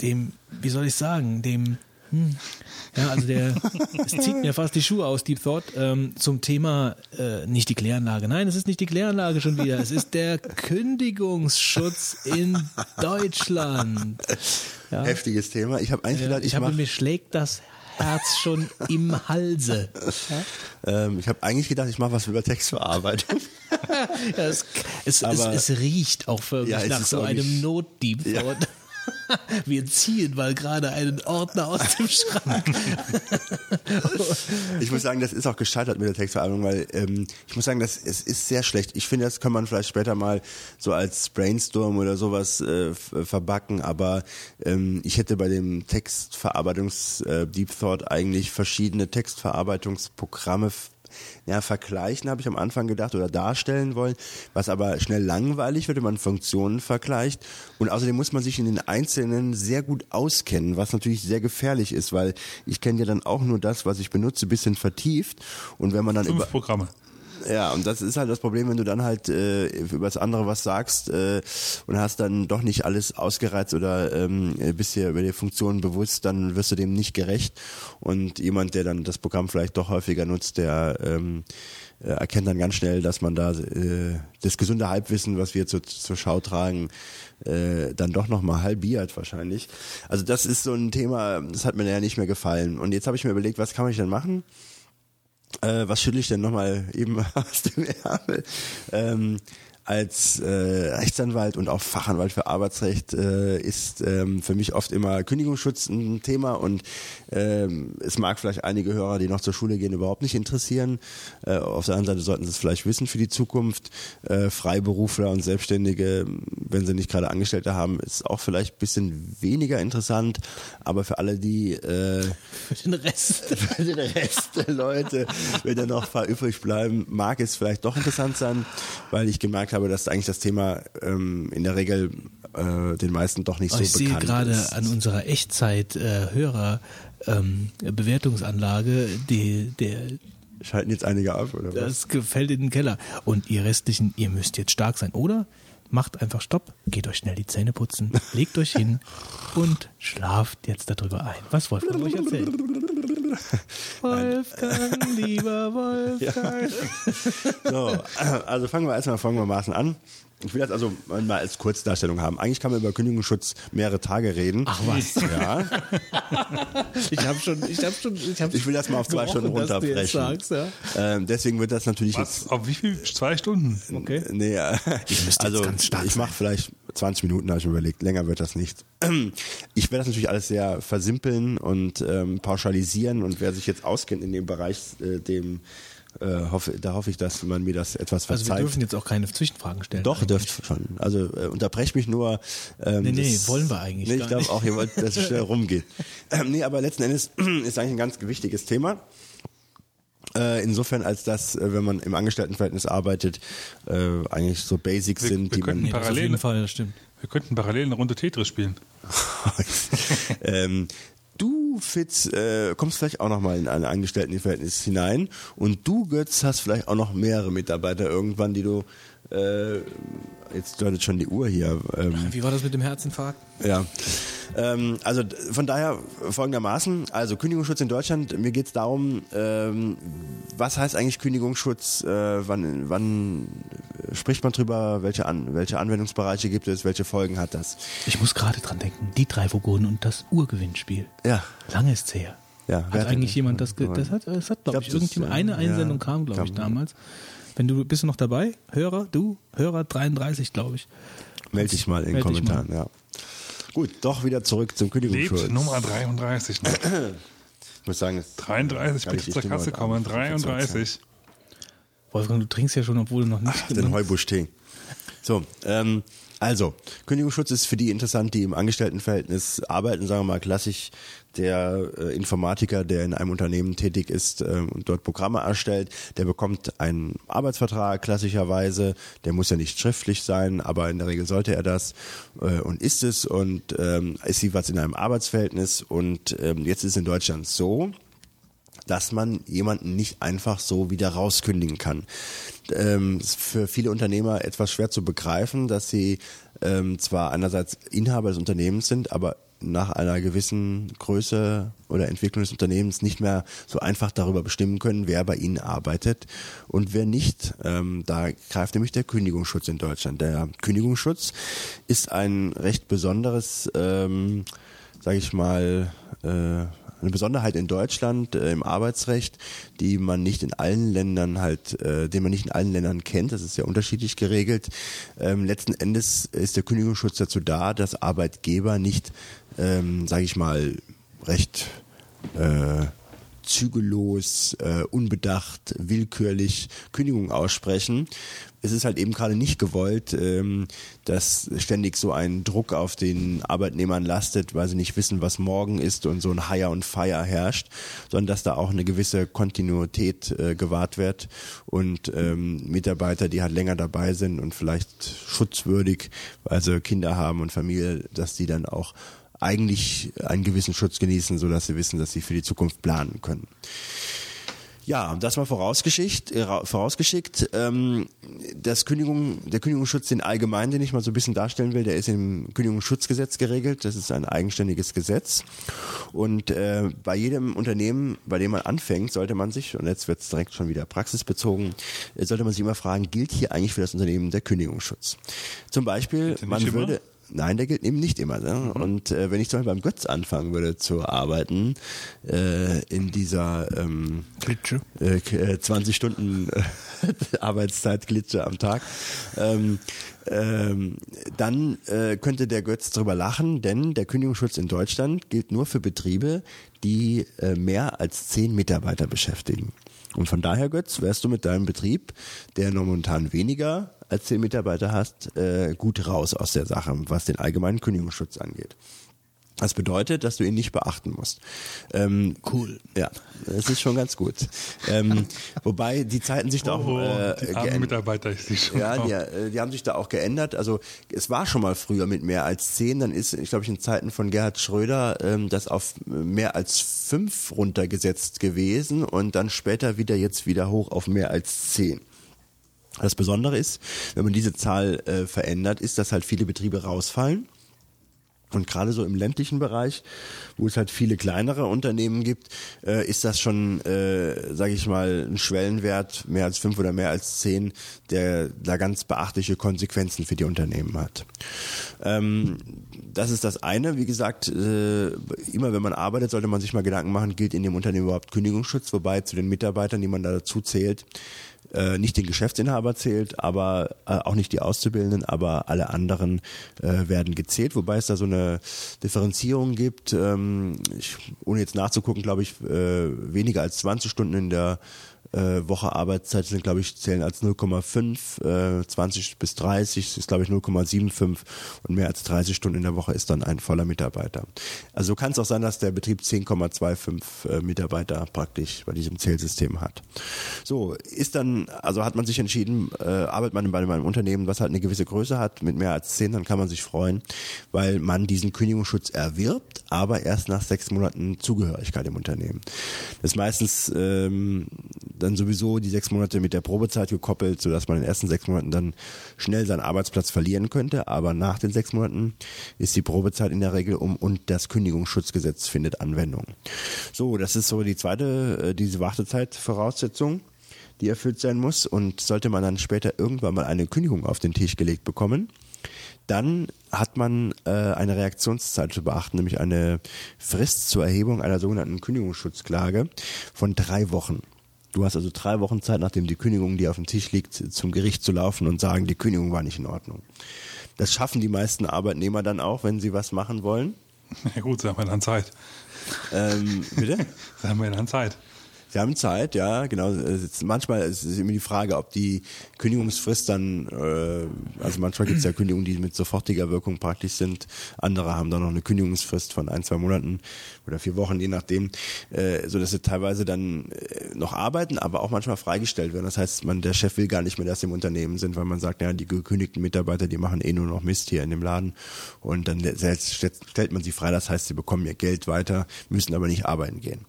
Speaker 1: dem, wie soll ich sagen, dem, hm, ja, also der, es zieht mir fast die Schuhe aus, Deep Thought, ähm, zum Thema äh, nicht die Kläranlage. Nein, es ist nicht die Kläranlage schon wieder. Es ist der Kündigungsschutz in Deutschland. Ja.
Speaker 6: Heftiges Thema. Ich habe eigentlich
Speaker 1: Ja,
Speaker 6: gedacht,
Speaker 1: ich
Speaker 6: ich,
Speaker 1: habe mir schlägt das Herz schon im Halse.
Speaker 6: ähm, ich habe eigentlich gedacht, ich mache was über Textverarbeitung.
Speaker 1: Ja, es, es, es, es riecht auch wirklich
Speaker 6: Ja,
Speaker 1: nach so einem
Speaker 6: nicht-
Speaker 1: Notdieb. Wir ziehen mal gerade einen Ordner aus dem Schrank.
Speaker 6: Ich muss sagen, das ist auch gescheitert mit der Textverarbeitung, weil ähm, ich muss sagen, das es ist sehr schlecht. Ich finde, das kann man vielleicht später mal so als Brainstorm oder sowas äh, f- verbacken, aber ähm, ich hätte bei dem Textverarbeitungs äh, Thought eigentlich verschiedene Textverarbeitungsprogramme ja, vergleichen, habe ich am Anfang gedacht, oder darstellen wollen, was aber schnell langweilig wird, wenn man Funktionen vergleicht. Und außerdem muss man sich in den Einzelnen sehr gut auskennen, was natürlich sehr gefährlich ist, weil ich kenne ja dann auch nur das, was ich benutze, bisschen vertieft. Und wenn man dann über
Speaker 5: Fünf Programme.
Speaker 6: Ja, und das ist halt das Problem, wenn du dann halt äh, über das andere was sagst äh, und hast dann doch nicht alles ausgereizt oder ähm, bist dir über die Funktionen bewusst, dann wirst du dem nicht gerecht. Und jemand, der dann das Programm vielleicht doch häufiger nutzt, der ähm, äh, erkennt dann ganz schnell, dass man da äh, das gesunde Halbwissen, was wir zur, zur Schau tragen, äh, dann doch nochmal halbiert wahrscheinlich. Also das ist so ein Thema, das hat mir ja nicht mehr gefallen. Und jetzt habe ich mir überlegt, was kann ich denn machen? Äh, was schüttle ich denn nochmal eben aus dem Ärmel? Ähm, als äh, Rechtsanwalt und auch Fachanwalt für Arbeitsrecht äh, ist ähm, für mich oft immer Kündigungsschutz ein Thema und ähm, es mag vielleicht einige Hörer, die noch zur Schule gehen, überhaupt nicht interessieren. Äh, auf der anderen Seite sollten sie es vielleicht wissen für die Zukunft. Äh, Freiberufler und Selbstständige, wenn sie nicht gerade Angestellte haben, ist auch vielleicht ein bisschen weniger interessant, aber für alle, die äh,
Speaker 1: Für den Rest.
Speaker 6: für den Rest der Leute, wenn da noch ein paar übrig bleiben, mag es vielleicht doch interessant sein, weil ich gemerkt habe, dass eigentlich das Thema ähm, in der Regel äh, den meisten doch nicht so
Speaker 1: ich sehe
Speaker 6: bekannt
Speaker 1: gerade
Speaker 6: ist.
Speaker 1: an unserer Echtzeit-Hörer ähm, Bewertungsanlage, die, der,
Speaker 6: Schalten jetzt einige ab, oder was?
Speaker 1: das gefällt in den Keller. Und ihr restlichen, ihr müsst jetzt stark sein, oder? Macht einfach Stopp, geht euch schnell die Zähne putzen, legt euch hin und schlaft jetzt darüber ein. Was Wolfgang euch erzählt. Wolfgang, lieber Wolfgang.
Speaker 6: So, also fangen wir erstmal folgendermaßen an. Ich will das also mal als Kurzdarstellung haben. Eigentlich kann man über Kündigungsschutz mehrere Tage reden.
Speaker 1: Ach was.
Speaker 6: Ja.
Speaker 1: Ich habe schon, ich habe schon, ich habe
Speaker 6: Ich will das mal auf zwei Stunden
Speaker 1: jetzt
Speaker 6: runterbrechen.
Speaker 1: sagst, ja.
Speaker 6: Ähm, deswegen wird das natürlich jetzt
Speaker 5: Was? Auf wie viel? Zwei Stunden?
Speaker 1: Okay.
Speaker 6: Nee, äh, also
Speaker 1: jetzt ganz stark
Speaker 6: ich mache vielleicht 20 Minuten, habe ich mir überlegt. Länger wird das nicht. Ich werde das natürlich alles sehr versimpeln und ähm, pauschalisieren und wer sich jetzt auskennt in dem Bereich, äh, dem äh, hoffe, da hoffe ich, dass man mir das etwas
Speaker 1: Also wir
Speaker 6: verzeiht.
Speaker 1: dürfen jetzt auch keine Zwischenfragen stellen.
Speaker 6: Doch,
Speaker 1: eigentlich.
Speaker 6: dürft schon. Also äh, unterbrech mich nur. Ähm,
Speaker 1: Nee, nee,
Speaker 6: das-
Speaker 1: wollen wir eigentlich
Speaker 6: Nee, ich glaube auch, dass es schnell rumgeht. Ähm, nee, aber letzten Endes ist eigentlich ein ganz wichtiges Thema. Äh, insofern, als dass, äh, wenn man im Angestelltenverhältnis arbeitet, äh, eigentlich so Basics
Speaker 5: Wir-
Speaker 6: sind,
Speaker 5: wir
Speaker 6: die
Speaker 5: könnten
Speaker 6: man
Speaker 1: Nee, das auf
Speaker 5: Parallel-
Speaker 1: jeden Fall, das stimmt.
Speaker 5: Wir könnten parallel eine Runde Tetris spielen.
Speaker 6: ähm, du, Fitz, äh, kommst vielleicht auch nochmal in ein Angestelltenverhältnis hinein und du, Götz, hast vielleicht auch noch mehrere Mitarbeiter irgendwann, die du Äh, jetzt läutet schon die Uhr hier. Ähm,
Speaker 7: Wie war das mit dem Herzinfarkt?
Speaker 6: ja. Ähm, also von daher folgendermaßen, also Kündigungsschutz in Deutschland, mir geht es darum, ähm, was heißt eigentlich Kündigungsschutz, äh, wann, wann spricht man drüber, welche, An welche Anwendungsbereiche gibt es, welche Folgen hat das?
Speaker 1: Ich muss gerade dran denken, die drei Vogonen und das Urgewinnspiel.
Speaker 6: Ja,
Speaker 1: Lange ist's her.
Speaker 6: ja.
Speaker 1: Hat eigentlich jemand das, das hat, das hat glaube
Speaker 6: glaub,
Speaker 1: ich, irgendjemand,
Speaker 6: äh,
Speaker 1: eine
Speaker 6: ja,
Speaker 1: Einsendung kam, glaube ich, damals. Wenn du, bist du noch dabei? Hörer, du? Hörer 33, glaube ich.
Speaker 6: Meld dich mal in den Kommentaren, ja. Gut, doch wieder zurück zum Kündigungsschutz.
Speaker 5: Lebt Nummer 33 noch.
Speaker 6: Ich muss sagen, es
Speaker 5: 33,
Speaker 6: Kann ich
Speaker 5: bitte zur Kasse kommen.
Speaker 6: Abend
Speaker 5: 33.
Speaker 1: Wolfgang, du trinkst ja schon, obwohl du noch nicht
Speaker 6: den Heubusch-Tee. So, ähm, also, Kündigungsschutz ist für die interessant, die im Angestelltenverhältnis arbeiten, sagen wir mal klassisch der äh, Informatiker, der in einem Unternehmen tätig ist ähm, und dort Programme erstellt, der bekommt einen Arbeitsvertrag klassischerweise, der muss ja nicht schriftlich sein, aber in der Regel sollte er das äh, und ist es. Und ähm, ist jeweils in einem Arbeitsverhältnis? Und ähm, jetzt ist in Deutschland so, dass man jemanden nicht einfach so wieder rauskündigen kann. Ähm, ist für viele Unternehmer etwas schwer zu begreifen, dass sie ähm, zwar einerseits Inhaber des Unternehmens sind, aber nach einer gewissen Größe oder Entwicklung des Unternehmens nicht mehr so einfach darüber bestimmen können, wer bei ihnen arbeitet und wer nicht. Ähm, da greift nämlich der Kündigungsschutz in Deutschland. Der Kündigungsschutz ist ein recht besonderes, ähm, sage ich mal, äh, eine Besonderheit in Deutschland äh, im Arbeitsrecht, die man nicht in allen Ländern halt, äh, den man nicht in allen Ländern kennt. Das ist ja unterschiedlich geregelt. Ähm, letzten Endes ist der Kündigungsschutz dazu da, dass Arbeitgeber nicht, ähm, sage ich mal, recht äh, zügellos, äh, unbedacht, willkürlich Kündigungen aussprechen. Es ist halt eben gerade nicht gewollt, ähm, dass ständig so ein Druck auf den Arbeitnehmern lastet, weil sie nicht wissen, was morgen ist und so ein Hire und Fire herrscht, sondern dass da auch eine gewisse Kontinuität äh, gewahrt wird und ähm, Mitarbeiter, die halt länger dabei sind und vielleicht schutzwürdig, sie Kinder haben und Familie, dass die dann auch eigentlich einen gewissen Schutz genießen, so dass sie wissen, dass sie für die Zukunft planen können. Ja, das mal vorausgeschickt, äh, ra- vorausgeschickt. Ähm, das Kündigung, der Kündigungsschutz, den allgemein, den ich mal so ein bisschen darstellen will, der ist im Kündigungsschutzgesetz geregelt. Das ist ein eigenständiges Gesetz. Und äh, bei jedem Unternehmen, bei dem man anfängt, sollte man sich, und jetzt wird es direkt schon wieder praxisbezogen, äh, sollte man sich immer fragen, gilt hier eigentlich für das Unternehmen der Kündigungsschutz? Zum Beispiel, man würde Nein, der gilt eben nicht immer. Ne? Und äh, wenn ich zum Beispiel beim Götz anfangen würde zu arbeiten, äh, in dieser ähm,
Speaker 1: Klitsche.
Speaker 6: äh, k- äh, 20 Stunden äh, Arbeitszeit Glitsche am Tag, ähm, ähm, dann äh, könnte der Götz drüber lachen, denn der Kündigungsschutz in Deutschland gilt nur für Betriebe, die äh, mehr als zehn Mitarbeiter beschäftigen. Und von daher, Götz, wärst du mit deinem Betrieb, der momentan weniger als zehn Mitarbeiter hast, äh, gut raus aus der Sache, was den allgemeinen Kündigungsschutz angeht. Das bedeutet, dass du ihn nicht beachten musst. Ähm, cool. Ja, das ist schon ganz gut. Ähm, wobei die Zeiten sich da auch
Speaker 5: Oh,
Speaker 6: äh,
Speaker 5: die Mitarbeiter, ich sehe schon.
Speaker 6: ja, die, äh, die haben sich da auch geändert. Also es war schon mal früher mit mehr als zehn. Dann ist, ich glaube, in Zeiten von Gerhard Schröder ähm, das auf mehr als fünf runtergesetzt gewesen und dann später wieder jetzt wieder hoch auf mehr als zehn. Das Besondere ist, wenn man diese Zahl äh, verändert, ist, dass halt viele Betriebe rausfallen. Und gerade so im ländlichen Bereich, wo es halt viele kleinere Unternehmen gibt, äh, ist das schon, äh, sage ich mal, ein Schwellenwert, mehr als fünf oder mehr als zehn, der da ganz beachtliche Konsequenzen für die Unternehmen hat. Ähm, das ist das eine. Wie gesagt, äh, immer wenn man arbeitet, sollte man sich mal Gedanken machen, gilt in dem Unternehmen überhaupt Kündigungsschutz, wobei zu den Mitarbeitern, die man da dazu zählt, äh, nicht den Geschäftsinhaber zählt, aber äh, auch nicht die Auszubildenden, aber alle anderen äh, werden gezählt, wobei es da so eine Differenzierung gibt. Ähm, ich, ohne jetzt nachzugucken, glaube ich, äh, weniger als 20 Stunden in der äh, Woche Arbeitszeit sind, glaube ich, zählen als 0,5, äh, 20 bis 30 ist, glaube ich, 0,75 und mehr als 30 Stunden in der Woche ist dann ein voller Mitarbeiter. Also kann es auch sein, dass der Betrieb 10,25 äh, Mitarbeiter praktisch bei diesem Zählsystem hat. So, ist dann, also hat man sich entschieden, äh, arbeitet man bei einem Unternehmen, was halt eine gewisse Größe hat, mit mehr als 10, dann kann man sich freuen, weil man diesen Kündigungsschutz erwirbt, aber erst nach sechs Monaten Zugehörigkeit im Unternehmen. Das ist meistens ähm, dann sowieso die sechs Monate mit der Probezeit gekoppelt, sodass man in den ersten sechs Monaten dann schnell seinen Arbeitsplatz verlieren könnte. Aber nach den sechs Monaten ist die Probezeit in der Regel um und das Kündigungsschutzgesetz findet Anwendung. So, das ist so die zweite, äh, diese Wartezeitvoraussetzung die erfüllt sein muss. Und sollte man dann später irgendwann mal eine Kündigung auf den Tisch gelegt bekommen, dann hat man äh, eine Reaktionszeit zu beachten, nämlich eine Frist zur Erhebung einer sogenannten Kündigungsschutzklage von drei Wochen. Du hast also drei Wochen Zeit, nachdem die Kündigung, die auf dem Tisch liegt, zum Gericht zu laufen und sagen, die Kündigung war nicht in Ordnung. Das schaffen die meisten Arbeitnehmer dann auch, wenn sie was machen wollen.
Speaker 5: Ja gut, sie haben ja dann Zeit.
Speaker 6: Ähm, bitte?
Speaker 5: Sie haben ja dann Zeit.
Speaker 6: Sie haben Zeit, ja, genau. Manchmal ist es immer die Frage, ob die Kündigungsfrist dann, äh, also manchmal gibt es ja Kündigungen, die mit sofortiger Wirkung praktisch sind. Andere haben dann noch eine Kündigungsfrist von ein, zwei Monaten oder vier Wochen, je nachdem, äh, so dass sie teilweise dann äh, noch arbeiten, aber auch manchmal freigestellt werden. Das heißt, man, der Chef will gar nicht mehr, dass sie im Unternehmen sind, weil man sagt, ja, die gekündigten Mitarbeiter, die machen eh nur noch Mist hier in dem Laden und dann selbst stellt, man sie frei. Das heißt, sie bekommen ihr Geld weiter, müssen aber nicht arbeiten gehen.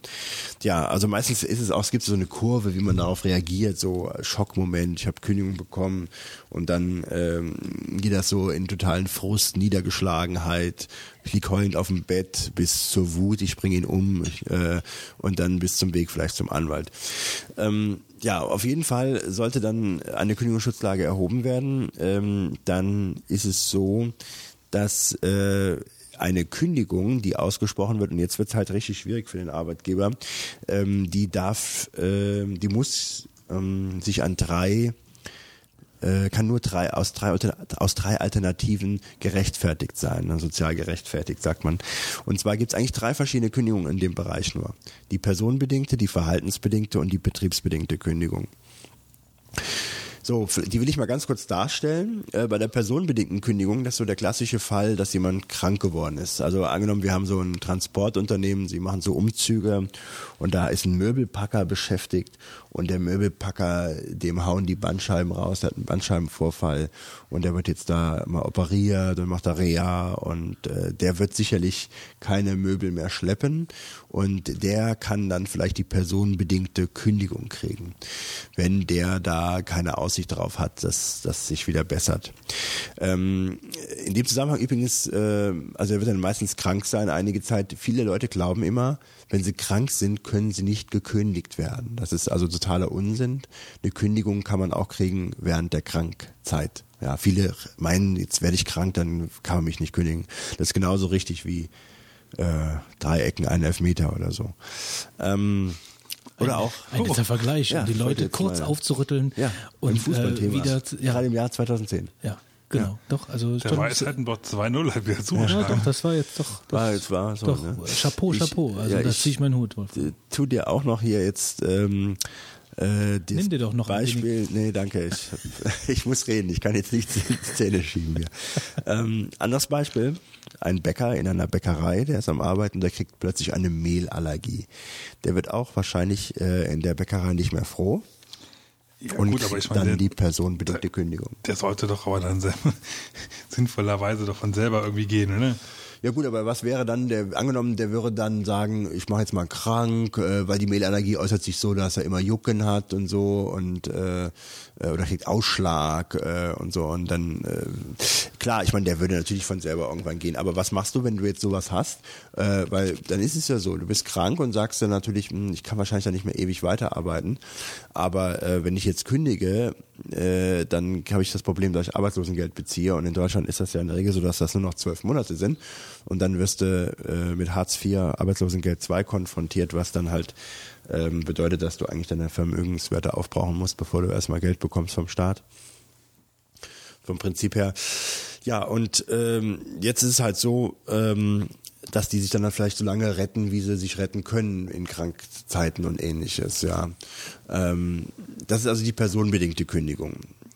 Speaker 6: Tja, also meistens ist es auch, es gibt so eine Kurve, wie man darauf reagiert, so Schockmoment, ich habe Kündigung bekommen und dann ähm, geht das so in totalen Frust, Niedergeschlagenheit, ich lieg heulend auf dem Bett bis zur Wut, ich bringe ihn um äh, und dann bis zum Weg vielleicht zum Anwalt. Ähm, ja, auf jeden Fall sollte dann eine Kündigungsschutzlage erhoben werden. Ähm, dann ist es so, dass äh, eine Kündigung, die ausgesprochen wird, und jetzt wird es halt richtig schwierig für den Arbeitgeber, ähm, die darf, ähm, die muss ähm, sich an drei äh, kann nur drei aus drei aus drei Alternativen gerechtfertigt sein, ne, sozial gerechtfertigt, sagt man. Und zwar gibt es eigentlich drei verschiedene Kündigungen in dem Bereich nur: die personenbedingte, die verhaltensbedingte und die betriebsbedingte Kündigung. So, die will ich mal ganz kurz darstellen. Äh, bei der personenbedingten Kündigung, das ist so der klassische Fall, dass jemand krank geworden ist. Also angenommen, wir haben so ein Transportunternehmen, sie machen so Umzüge und da ist ein Möbelpacker beschäftigt und der Möbelpacker, dem hauen die Bandscheiben raus, der hat einen Bandscheibenvorfall und der wird jetzt da mal operiert und macht da Reha und äh, der wird sicherlich keine Möbel mehr schleppen und der kann dann vielleicht die personenbedingte Kündigung kriegen, wenn der da keine Aussicht darauf hat, dass das sich wieder bessert. Ähm, in dem Zusammenhang übrigens, äh, also er wird dann meistens krank sein, einige Zeit. Viele Leute glauben immer, wenn sie krank sind, können sie nicht gekündigt werden. Das ist also totaler Unsinn. Eine Kündigung kann man auch kriegen während der Krankzeit. Ja, viele meinen, jetzt werde ich krank, dann kann man mich nicht kündigen. Das ist genauso richtig wie äh, drei Ecken, ein Elfmeter oder so. Ähm, oder auch
Speaker 1: Ein netter Vergleich,
Speaker 6: Ja,
Speaker 1: um die Leute
Speaker 6: jetzt
Speaker 1: kurz
Speaker 6: mal-
Speaker 1: aufzurütteln
Speaker 6: ja,
Speaker 1: und äh,
Speaker 6: Fußballthema.
Speaker 1: wieder, zu-
Speaker 6: gerade
Speaker 1: ja,
Speaker 6: im Jahr 2010.
Speaker 1: ja, genau, doch, also
Speaker 5: Der
Speaker 1: schon-
Speaker 5: Weisheitenbot 2-0 hat wieder
Speaker 1: ja,
Speaker 5: zugeschlagen.
Speaker 1: doch, das war jetzt doch, das,
Speaker 6: War, jetzt war so,
Speaker 1: doch,
Speaker 6: ne?
Speaker 1: Chapeau,
Speaker 6: Ich-
Speaker 1: Chapeau, also
Speaker 6: ja,
Speaker 1: das
Speaker 6: ich-
Speaker 1: ziehe ich meinen Hut, Wolf.
Speaker 6: tu dir auch noch hier jetzt ähm, äh,
Speaker 1: Nimm dir doch noch ein
Speaker 6: Beispiel. Nee, danke. Ich, ich muss reden. Ich kann jetzt nicht die Zähne schieben hier. ähm, anderes Beispiel. Ein Bäcker in einer Bäckerei, der ist am Arbeiten, der kriegt plötzlich eine Mehlallergie. Der wird auch wahrscheinlich äh, in der Bäckerei nicht mehr froh
Speaker 5: Ja,
Speaker 6: und
Speaker 5: gut, aber ich
Speaker 6: kriegt dann
Speaker 5: meine,
Speaker 6: die
Speaker 5: der,
Speaker 6: personenbedingte Kündigung.
Speaker 5: der sollte doch aber dann sinnvollerweise doch von selber irgendwie gehen, oder?
Speaker 6: Ja gut, aber was wäre dann, der angenommen, der würde dann sagen, ich mache jetzt mal krank, äh, weil die Mehlallergie äußert sich so, dass er immer Jucken hat und so und äh, äh, oder kriegt Ausschlag äh, und so und dann äh, klar, ich meine, der würde natürlich von selber irgendwann gehen. Aber was machst du, wenn du jetzt sowas hast? Äh, weil dann ist es ja so, du bist krank und sagst dann natürlich, hm, ich kann wahrscheinlich dann nicht mehr ewig weiterarbeiten. Aber äh, wenn ich jetzt kündige, äh, dann habe ich das Problem, dass ich Arbeitslosengeld beziehe und in Deutschland ist das ja in der Regel so, dass das nur noch zwölf Monate sind und dann wirst du äh, mit Hartz IV Arbeitslosengeld 2 konfrontiert, was dann halt ähm, bedeutet, dass du eigentlich deine Vermögenswerte aufbrauchen musst, bevor du erstmal Geld bekommst vom Staat. Vom Prinzip her. Ja, und ähm, jetzt ist es halt so, ähm, dass die sich dann, dann vielleicht so lange retten, wie sie sich retten können in Krankzeiten und ähnliches, ja. Ähm, das ist also die personenbedingte Kündigung.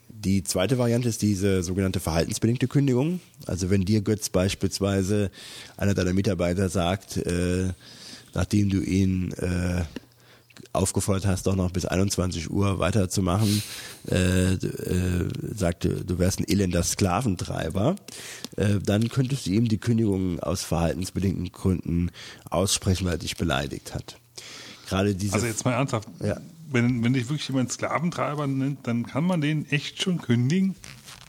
Speaker 6: Die zweite Variante ist diese sogenannte verhaltensbedingte Kündigung. Also wenn dir Götz beispielsweise einer deiner Mitarbeiter sagt, äh, nachdem du ihn äh, aufgefordert hast, doch noch bis 21 Uhr weiterzumachen, äh, äh, sagte, du wärst ein elender Sklaventreiber, äh, dann könntest du ihm die Kündigung aus verhaltensbedingten Gründen aussprechen, weil er dich beleidigt hat. Gerade diese
Speaker 5: Also jetzt mal ernsthaft.
Speaker 6: Ja.
Speaker 5: wenn, wenn dich wirklich jemand Sklaventreiber nennt, dann kann man den echt schon kündigen.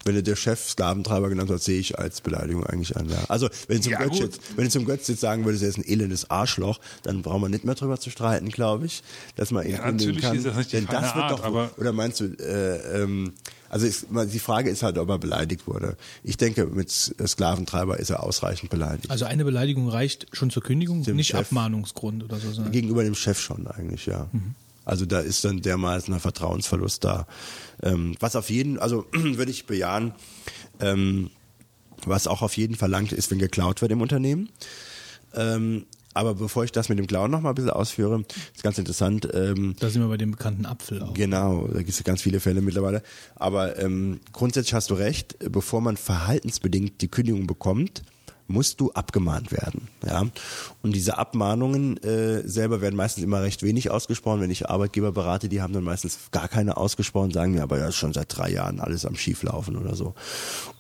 Speaker 6: Wenn du der Chef Sklaventreiber genannt hat, sehe ich als Beleidigung eigentlich an. Ja. Also wenn du zum
Speaker 5: Ja,
Speaker 6: Götz
Speaker 5: gut.
Speaker 6: jetzt, wenn du zum Götz jetzt sagen würdest, er ist ein elendes Arschloch, dann brauchen wir nicht mehr drüber zu streiten, glaube ich, dass man ihn
Speaker 5: Ja,
Speaker 6: kündigen
Speaker 5: natürlich
Speaker 6: kann.
Speaker 5: ist das nicht
Speaker 6: Denn das wird
Speaker 5: Art,
Speaker 6: doch,
Speaker 5: aber-
Speaker 6: oder meinst du, äh, ähm, also ist, die Frage ist halt, ob er beleidigt wurde. Ich denke, mit Sklaventreiber ist er ausreichend beleidigt.
Speaker 7: Also eine Beleidigung reicht schon zur Kündigung,
Speaker 6: Dem
Speaker 7: nicht
Speaker 6: Chef.
Speaker 7: Abmahnungsgrund oder so. sondern-
Speaker 6: Gegenüber dem Chef schon eigentlich, ja. Also da ist dann dermaßen ein Vertrauensverlust da. Ähm, was auf jeden, also würde ich bejahen, ähm, was auch auf jeden verlangt ist, wenn geklaut wird im Unternehmen. Ähm, aber bevor ich das mit dem Klauen noch mal ein bisschen ausführe, ist ganz interessant. Ähm,
Speaker 7: Da sind wir bei dem bekannten Apfel auch.
Speaker 6: Genau, da gibt es ganz viele Fälle mittlerweile. Aber ähm, grundsätzlich hast du recht, bevor man verhaltensbedingt die Kündigung bekommt, musst du abgemahnt werden. Ja? Und diese Abmahnungen äh, selber werden meistens immer recht wenig ausgesprochen. Wenn ich Arbeitgeber berate, die haben dann meistens gar keine ausgesprochen, sagen mir aber ja schon seit drei Jahren alles am Schieflaufen oder so.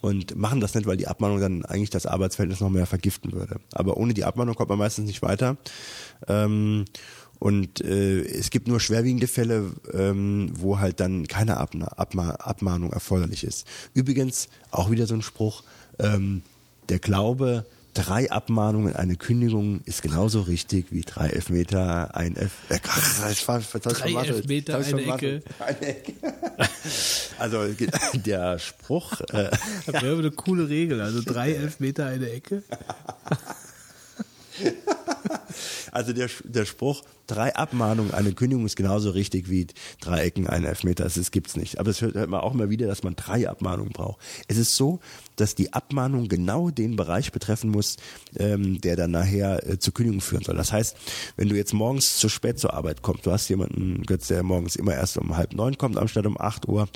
Speaker 6: Und machen das nicht, weil die Abmahnung dann eigentlich das Arbeitsverhältnis noch mehr vergiften würde. Aber ohne die Abmahnung kommt man meistens nicht weiter. Ähm, und äh, es gibt nur schwerwiegende Fälle, ähm, wo halt dann keine Abna Abma Abmahnung erforderlich ist. Übrigens auch wieder so ein Spruch, ähm, der Glaube, drei Abmahnungen, eine Kündigung ist genauso richtig wie drei Elfmeter, ein Elf... Äh, ach, ich war, das
Speaker 7: Drei Elfmeter, eine Ecke.
Speaker 6: Eine Ecke. Also der Spruch, äh,
Speaker 7: Das wäre eine coole Regel. Also drei Elfmeter eine Ecke.
Speaker 6: Also der, der Spruch, drei Abmahnungen, eine Kündigung ist genauso richtig wie drei Ecken, ein Elfmeter. Das, das gibt's nicht. Aber es hört hört man auch immer wieder, dass man drei Abmahnungen braucht. Es ist so, dass die Abmahnung genau den Bereich betreffen muss, ähm, der dann nachher äh, zur Kündigung führen soll. Das heißt, wenn du jetzt morgens zu spät zur Arbeit kommst, du hast jemanden, Götz, der morgens immer erst um halb neun kommt, anstatt um acht Uhr,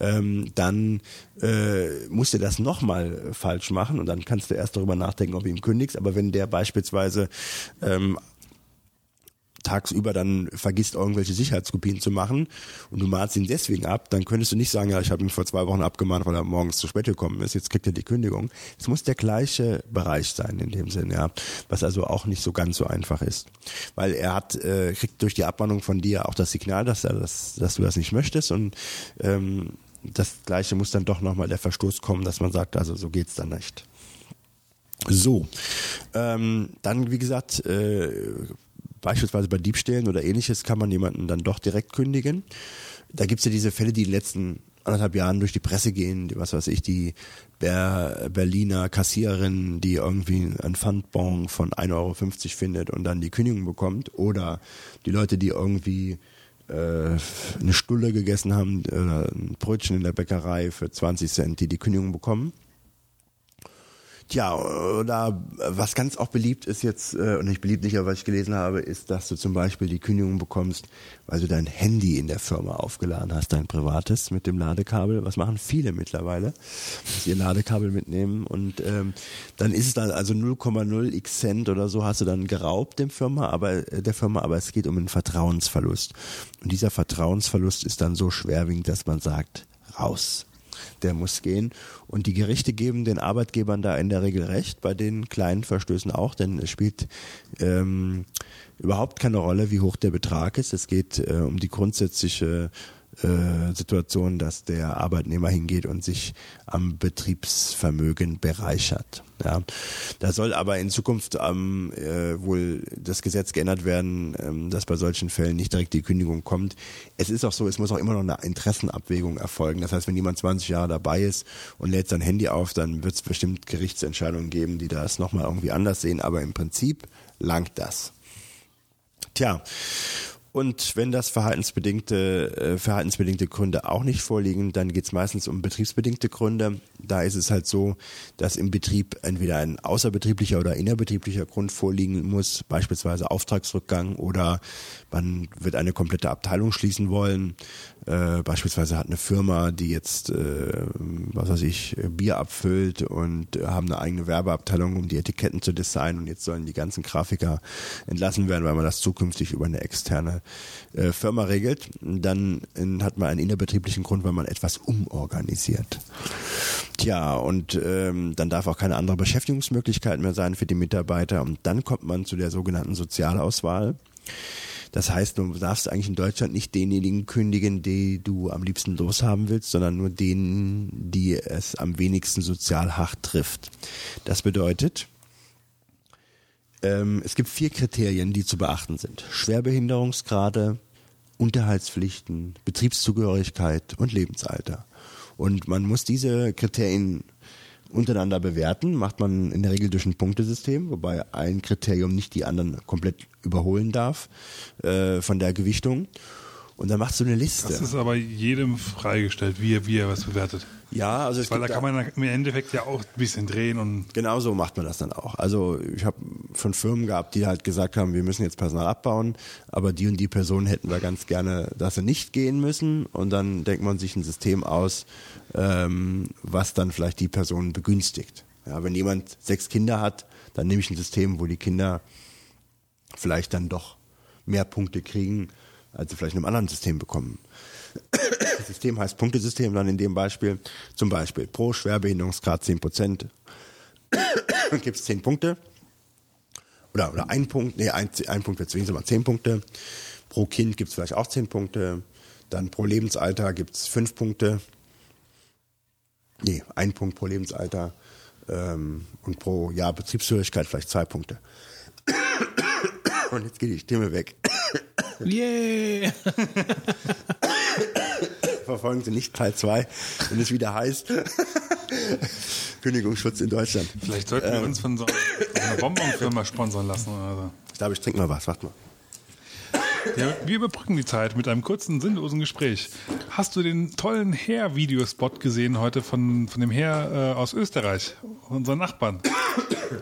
Speaker 6: ähm, dann äh, musst du das nochmal falsch machen und dann kannst du erst darüber nachdenken, ob du ihm kündigst. Aber wenn der beispielsweise ähm, tagsüber dann vergisst, irgendwelche Sicherheitskopien zu machen und du mahnst ihn deswegen ab, dann könntest du nicht sagen, ja, ich habe ihn vor zwei Wochen abgemahnt, weil er morgens zu spät gekommen ist, jetzt kriegt er die Kündigung. Es muss der gleiche Bereich sein in dem Sinn, ja, was also auch nicht so ganz so einfach ist. Weil er hat, äh, kriegt durch die Abmahnung von dir auch das Signal, dass, er das, dass du das nicht möchtest und ähm, das gleiche muss dann doch nochmal der Verstoß kommen, dass man sagt, also so geht's dann nicht. So, ähm, dann wie gesagt, äh, beispielsweise bei Diebstählen oder ähnliches kann man jemanden dann doch direkt kündigen. Da gibt's ja diese Fälle, die in den letzten anderthalb Jahren durch die Presse gehen, die, was weiß ich, die Ber Berliner Kassiererin, die irgendwie einen Pfandbon von 1,50 Euro findet und dann die Kündigung bekommt. Oder die Leute, die irgendwie äh, eine Stulle gegessen haben oder ein Brötchen in der Bäckerei für 20 Cent, die die Kündigung bekommen. Tja, oder was ganz auch beliebt ist jetzt, äh, und nicht beliebt nicht, aber was ich gelesen habe, ist, dass du zum Beispiel die Kündigung bekommst, weil du dein Handy in der Firma aufgeladen hast, dein privates mit dem Ladekabel. Was machen viele mittlerweile, dass ihr Ladekabel mitnehmen und ähm, dann ist es dann also 0,0 x Cent oder so hast du dann geraubt dem Firma, aber äh, der Firma, aber es geht um einen Vertrauensverlust. Und dieser Vertrauensverlust ist dann so schwerwiegend, dass man sagt, raus der muss gehen. Und die Gerichte geben den Arbeitgebern da in der Regel recht, bei den kleinen Verstößen auch, denn es spielt ähm, überhaupt keine Rolle, wie hoch der Betrag ist. Es geht äh, um die grundsätzliche äh, Situation, dass der Arbeitnehmer hingeht und sich am Betriebsvermögen bereichert. Ja, da soll aber in Zukunft ähm, äh, wohl das Gesetz geändert werden, ähm, dass bei solchen Fällen nicht direkt die Kündigung kommt. Es ist auch so, es muss auch immer noch eine Interessenabwägung erfolgen. Das heißt, wenn jemand 20 Jahre dabei ist und lädt sein Handy auf, dann wird es bestimmt Gerichtsentscheidungen geben, die das nochmal irgendwie anders sehen. Aber im Prinzip langt das. Tja, und wenn das verhaltensbedingte, äh, verhaltensbedingte Gründe auch nicht vorliegen, dann geht's meistens um betriebsbedingte Gründe. Da ist es halt so, dass im Betrieb entweder ein außerbetrieblicher oder innerbetrieblicher Grund vorliegen muss, beispielsweise Auftragsrückgang oder man wird eine komplette Abteilung schließen wollen. Äh, beispielsweise hat eine Firma, die jetzt, äh, was weiß ich, Bier abfüllt und äh, haben eine eigene Werbeabteilung, um die Etiketten zu designen und jetzt sollen die ganzen Grafiker entlassen werden, weil man das zukünftig über eine externe äh, Firma regelt. Dann hat man einen innerbetrieblichen Grund, weil man etwas umorganisiert. Tja, und ähm, dann darf auch keine andere Beschäftigungsmöglichkeit mehr sein für die Mitarbeiter und dann kommt man zu der sogenannten Sozialauswahl. Das heißt, du darfst eigentlich in Deutschland nicht denjenigen kündigen, die du am liebsten loshaben willst, sondern nur denen, die es am wenigsten sozial hart trifft. Das bedeutet, ähm, es gibt vier Kriterien, die zu beachten sind. Schwerbehinderungsgrade, Unterhaltspflichten, Betriebszugehörigkeit und Lebensalter. Und man muss diese Kriterien untereinander bewerten, macht man in der Regel durch ein Punktesystem, wobei ein Kriterium nicht die anderen komplett überholen darf äh, von der Gewichtung. Und dann machst du eine Liste.
Speaker 5: Das ist aber jedem freigestellt, wie er, wie er was bewertet.
Speaker 6: ja, also es
Speaker 5: Weil da kann man im Endeffekt ja auch ein bisschen drehen und
Speaker 6: Genau so macht man das dann auch. Also ich habe von Firmen gehabt, die halt gesagt haben, wir müssen jetzt Personal abbauen, aber die und die Personen hätten wir ganz gerne, dass sie nicht gehen müssen. Und dann denkt man sich ein System aus, ähm, was dann vielleicht die Person begünstigt. Ja, wenn jemand sechs Kinder hat, dann nehme ich ein System, wo die Kinder vielleicht dann doch mehr Punkte kriegen, als sie vielleicht in einem anderen System bekommen. Das System heißt Punktesystem dann in dem Beispiel. Zum Beispiel pro Schwerbehinderungsgrad 10 Prozent gibt es 10 Punkte. Oder, oder ein Punkt, nee, ein, ein Punkt wird zwingend mal 10 Punkte. Pro Kind gibt es vielleicht auch 10 Punkte. Dann pro Lebensalter gibt es 5 Punkte. Nee, ein Punkt pro Lebensalter. Ähm, und pro Jahr Betriebsführigkeit vielleicht zwei Punkte. Und jetzt geht die Stimme weg.
Speaker 1: Yeah!
Speaker 6: Verfolgen Sie nicht Teil 2, wenn es wieder heißt. Kündigungsschutz in Deutschland.
Speaker 5: vielleicht sollten wir uns von so, einer Bonbonfirma sponsern lassen. Oder so.
Speaker 6: Ich glaube, ich trinke mal was. Warte mal.
Speaker 5: Ja, wir überbrücken die Zeit mit einem kurzen, sinnlosen Gespräch. Hast du den tollen Herr-Videospot gesehen heute von, von dem Herr äh, aus Österreich, unseren Nachbarn?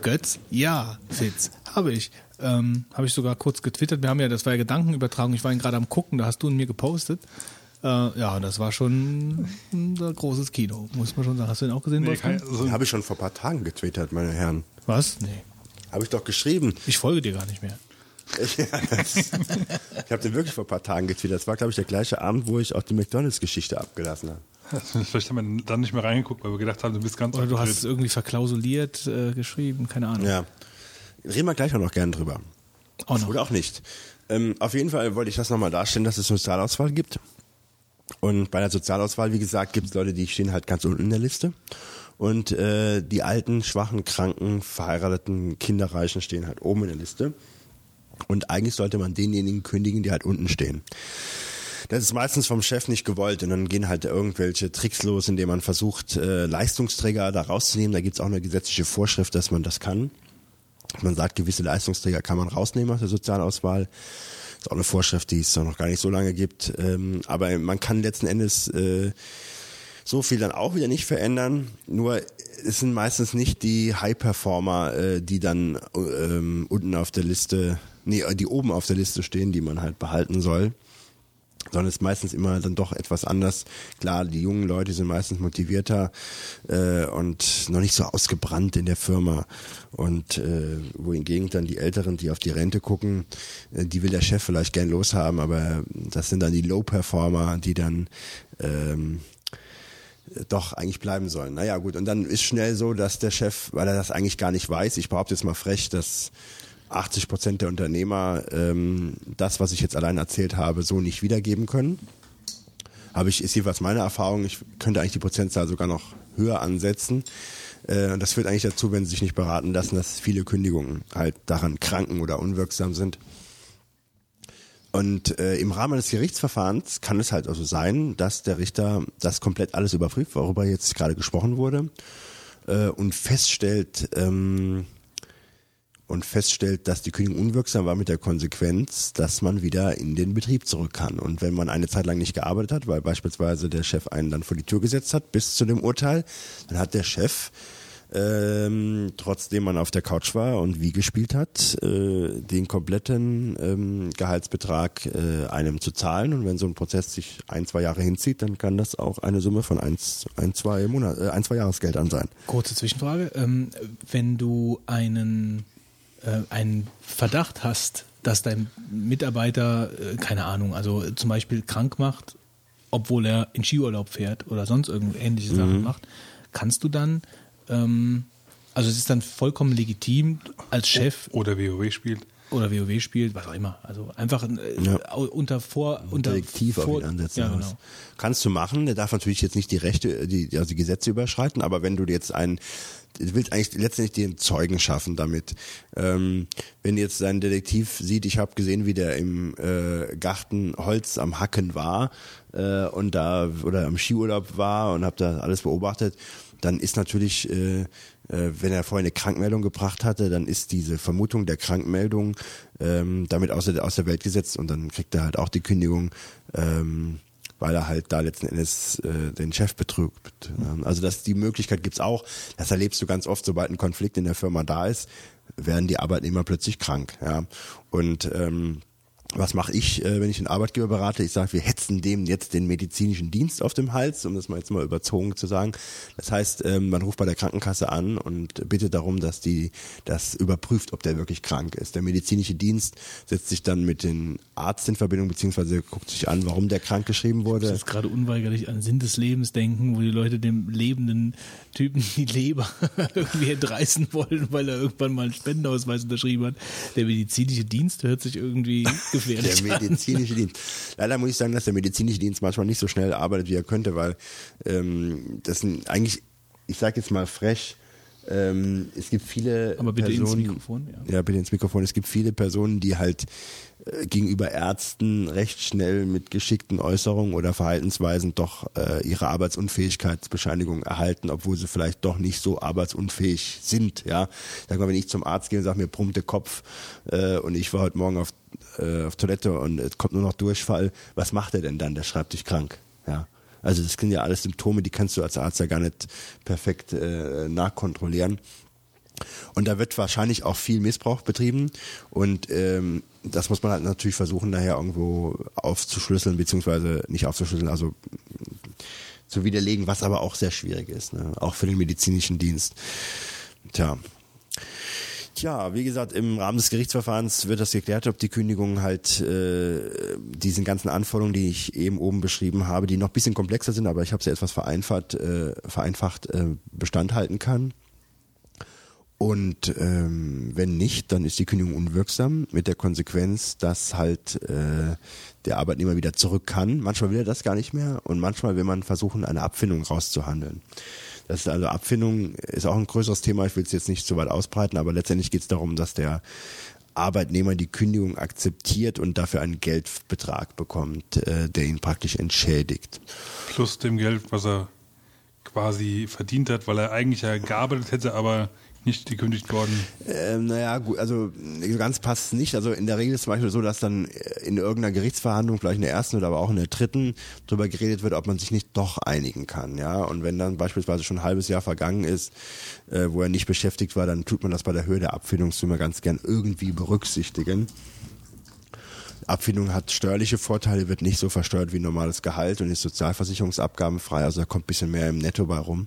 Speaker 1: Götz? Ja, Fitz. Habe ich. Ähm, habe ich sogar kurz getwittert. Wir haben ja, das war ja Gedankenübertragung. Ich war ihn gerade am gucken, da hast du ihn mir gepostet. Äh, ja, das war schon ein großes Kino, muss man schon sagen. Hast du ihn auch gesehen,
Speaker 5: Nee, also,
Speaker 6: Habe ich schon vor ein paar Tagen getwittert, meine Herren.
Speaker 1: Was? Nee.
Speaker 6: Habe ich doch geschrieben.
Speaker 1: Ich folge dir gar nicht mehr.
Speaker 6: Ich, ich habe den wirklich vor ein paar Tagen getwittert. Das war, glaube ich, der gleiche Abend, wo ich auch die McDonalds-Geschichte abgelassen habe.
Speaker 5: vielleicht haben wir dann nicht mehr reingeguckt, weil wir gedacht haben, du bist ganz
Speaker 1: Oder du hast es irgendwie verklausuliert äh, geschrieben, keine Ahnung.
Speaker 6: Ja. Reden wir gleich auch noch gern drüber.
Speaker 1: Auch noch.
Speaker 6: Oder auch nicht. Ähm, auf jeden Fall wollte ich das nochmal darstellen, dass es Sozialauswahl gibt. Und bei der Sozialauswahl, wie gesagt, gibt es Leute, die stehen halt ganz unten in der Liste. Und äh, die alten, schwachen, kranken, verheirateten, kinderreichen stehen halt oben in der Liste. Und eigentlich sollte man denjenigen kündigen, die halt unten stehen. Das ist meistens vom Chef nicht gewollt und dann gehen halt irgendwelche Tricks los, indem man versucht, äh, Leistungsträger da rauszunehmen. Da gibt's auch eine gesetzliche Vorschrift, dass man das kann. Man sagt, gewisse Leistungsträger kann man rausnehmen aus der Sozialauswahl. ist auch eine Vorschrift, die es noch gar nicht so lange gibt. Ähm, aber man kann letzten Endes äh, so viel dann auch wieder nicht verändern. Nur es sind meistens nicht die High-Performer, äh, die dann ähm, unten auf der Liste, nee, die oben auf der Liste stehen, die man halt behalten soll sondern es ist meistens immer dann doch etwas anders. Klar, die jungen Leute sind meistens motivierter äh, und noch nicht so ausgebrannt in der Firma. Und äh, wohingegen dann die Älteren, die auf die Rente gucken, äh, die will der Chef vielleicht gern loshaben, aber das sind dann die Low-Performer, die dann ähm, doch eigentlich bleiben sollen. Naja gut, und dann ist schnell so, dass der Chef, weil er das eigentlich gar nicht weiß, ich behaupte jetzt mal frech, dass 80 Prozent der Unternehmer ähm, das, was ich jetzt allein erzählt habe, so nicht wiedergeben können. Habe ich, ist jeweils meine Erfahrung, ich könnte eigentlich die Prozentzahl sogar noch höher ansetzen. Äh, und das führt eigentlich dazu, wenn sie sich nicht beraten lassen, dass viele Kündigungen halt daran kranken oder unwirksam sind. Und äh, im Rahmen des Gerichtsverfahrens kann es halt also sein, dass der Richter das komplett alles überprüft, worüber jetzt gerade gesprochen wurde, äh, und feststellt, ähm, und feststellt, dass die Kündigung unwirksam war mit der Konsequenz, dass man wieder in den Betrieb zurück kann. Und wenn man eine Zeit lang nicht gearbeitet hat, weil beispielsweise der Chef einen dann vor die Tür gesetzt hat bis zu dem Urteil, dann hat der Chef ähm, trotzdem man auf der Couch war und wie gespielt hat, äh, den kompletten ähm, Gehaltsbetrag äh, einem zu zahlen. Und wenn so ein Prozess sich ein, zwei Jahre hinzieht, dann kann das auch eine Summe von eins, ein, zwei Monat, äh, ein, zwei Jahresgeldern sein.
Speaker 1: Kurze Zwischenfrage. Ähm, wenn du einen, einen Verdacht hast, dass dein Mitarbeiter, äh, keine Ahnung, also zum Beispiel krank macht, obwohl er in Skiurlaub fährt oder sonst irgend ähnliche Sachen macht, kannst du dann, ähm, also es ist dann vollkommen legitim als Chef,
Speaker 5: Oder WoW spielt.
Speaker 7: oder WoW spielt, was auch immer. Also einfach äh,
Speaker 6: Ja.
Speaker 7: unter vor unter
Speaker 6: Detektiv auf
Speaker 7: vor,
Speaker 6: ihn ansetzen.
Speaker 7: Ja, genau.
Speaker 6: Kannst du machen, der darf natürlich jetzt nicht die Rechte, die, also die Gesetze überschreiten, aber wenn du jetzt einen, du willst eigentlich letztendlich den Zeugen schaffen damit. Ähm, wenn jetzt sein Detektiv sieht, ich habe gesehen, wie der im äh, Garten Holz am Hacken war äh, und da oder am Skiurlaub war und habe da alles beobachtet, dann ist natürlich, äh, äh, wenn er vorher eine Krankmeldung gebracht hatte, dann ist diese Vermutung der Krankmeldung ähm, damit aus der, aus der Welt gesetzt und dann kriegt er halt auch die Kündigung, ähm, weil er halt da letzten Endes äh, den Chef betrügt. Ähm, Also das, die Möglichkeit gibt's auch. Das erlebst du ganz oft, sobald ein Konflikt in der Firma da ist, werden die Arbeitnehmer plötzlich krank. Ja? Und ähm, was mache ich, äh, wenn ich einen Arbeitgeber berate? Ich sage, wir hetzen dem jetzt den medizinischen Dienst auf dem Hals, um das mal jetzt mal überzogen zu sagen. Das heißt, ähm, man ruft bei der Krankenkasse an und bittet darum, dass die das überprüft, ob der wirklich krank ist. Der medizinische Dienst setzt sich dann mit dem Arzt in Verbindung, beziehungsweise guckt sich an, warum der krank geschrieben wurde.
Speaker 7: muss jetzt gerade unweigerlich an Sinn des Lebens denken, wo die Leute dem lebenden Typen die Leber irgendwie entreißen wollen, weil er irgendwann mal einen Spendenausweis unterschrieben hat. Der medizinische Dienst hört sich irgendwie gefährlich
Speaker 6: Der medizinische Dienst. Leider muss ich sagen, dass der medizinische Dienst manchmal nicht so schnell arbeitet, wie er könnte, weil ähm, das sind eigentlich, ich sage jetzt mal frech, ähm, es gibt viele
Speaker 7: Aber bitte ins
Speaker 6: Personen,
Speaker 7: Mikrofon, ja.
Speaker 6: ja bitte ins Mikrofon. Es gibt viele Personen, die halt äh, gegenüber Ärzten recht schnell mit geschickten Äußerungen oder Verhaltensweisen doch äh, ihre Arbeitsunfähigkeitsbescheinigung erhalten, obwohl sie vielleicht doch nicht so arbeitsunfähig sind. Ja, sag mal, wenn ich zum Arzt gehe und sage mir der Kopf äh, und ich war heute Morgen auf, äh, auf Toilette und es kommt nur noch Durchfall, was macht er denn dann? Der schreibt dich krank. Ja. Also das sind ja alles Symptome, die kannst du als Arzt ja gar nicht perfekt äh, nachkontrollieren. Und da wird wahrscheinlich auch viel Missbrauch betrieben und ähm, das muss man halt natürlich versuchen, nachher irgendwo aufzuschlüsseln, beziehungsweise nicht aufzuschlüsseln, also zu widerlegen, was aber auch sehr schwierig ist, ne? auch für den medizinischen Dienst. Tja. Tja, wie gesagt, im Rahmen des Gerichtsverfahrens wird das geklärt, ob die Kündigung halt äh, diesen ganzen Anforderungen, die ich eben oben beschrieben habe, die noch ein bisschen komplexer sind, aber ich habe sie etwas vereinfacht, äh, vereinfacht äh, Bestand halten kann. Und ähm, wenn nicht, dann ist die Kündigung unwirksam mit der Konsequenz, dass halt äh, der Arbeitnehmer wieder zurück kann. Manchmal will er das gar nicht mehr und manchmal will man versuchen, eine Abfindung rauszuhandeln. Das ist also Abfindung ist auch ein größeres Thema. Ich will es jetzt nicht so weit ausbreiten, aber letztendlich geht es darum, dass der Arbeitnehmer die Kündigung akzeptiert und dafür einen Geldbetrag bekommt, äh, der ihn praktisch entschädigt.
Speaker 5: Plus dem Geld, was er quasi verdient hat, weil er eigentlich ja gearbeitet hätte, aber nicht gekündigt worden.
Speaker 6: Ähm, naja, gut, also so ganz passt es nicht. Also in der Regel ist es zum Beispiel so, dass dann in irgendeiner Gerichtsverhandlung, vielleicht in der ersten oder aber auch in der dritten, darüber geredet wird, ob man sich nicht doch einigen kann. Ja, und wenn dann beispielsweise schon ein halbes Jahr vergangen ist, äh, wo er nicht beschäftigt war, dann tut man das bei der Höhe der Abfindungssumme ganz gern irgendwie berücksichtigen. Abfindung hat steuerliche Vorteile, wird nicht so versteuert wie normales Gehalt und ist sozialversicherungsabgabenfrei, also da kommt ein bisschen mehr im Netto bei rum.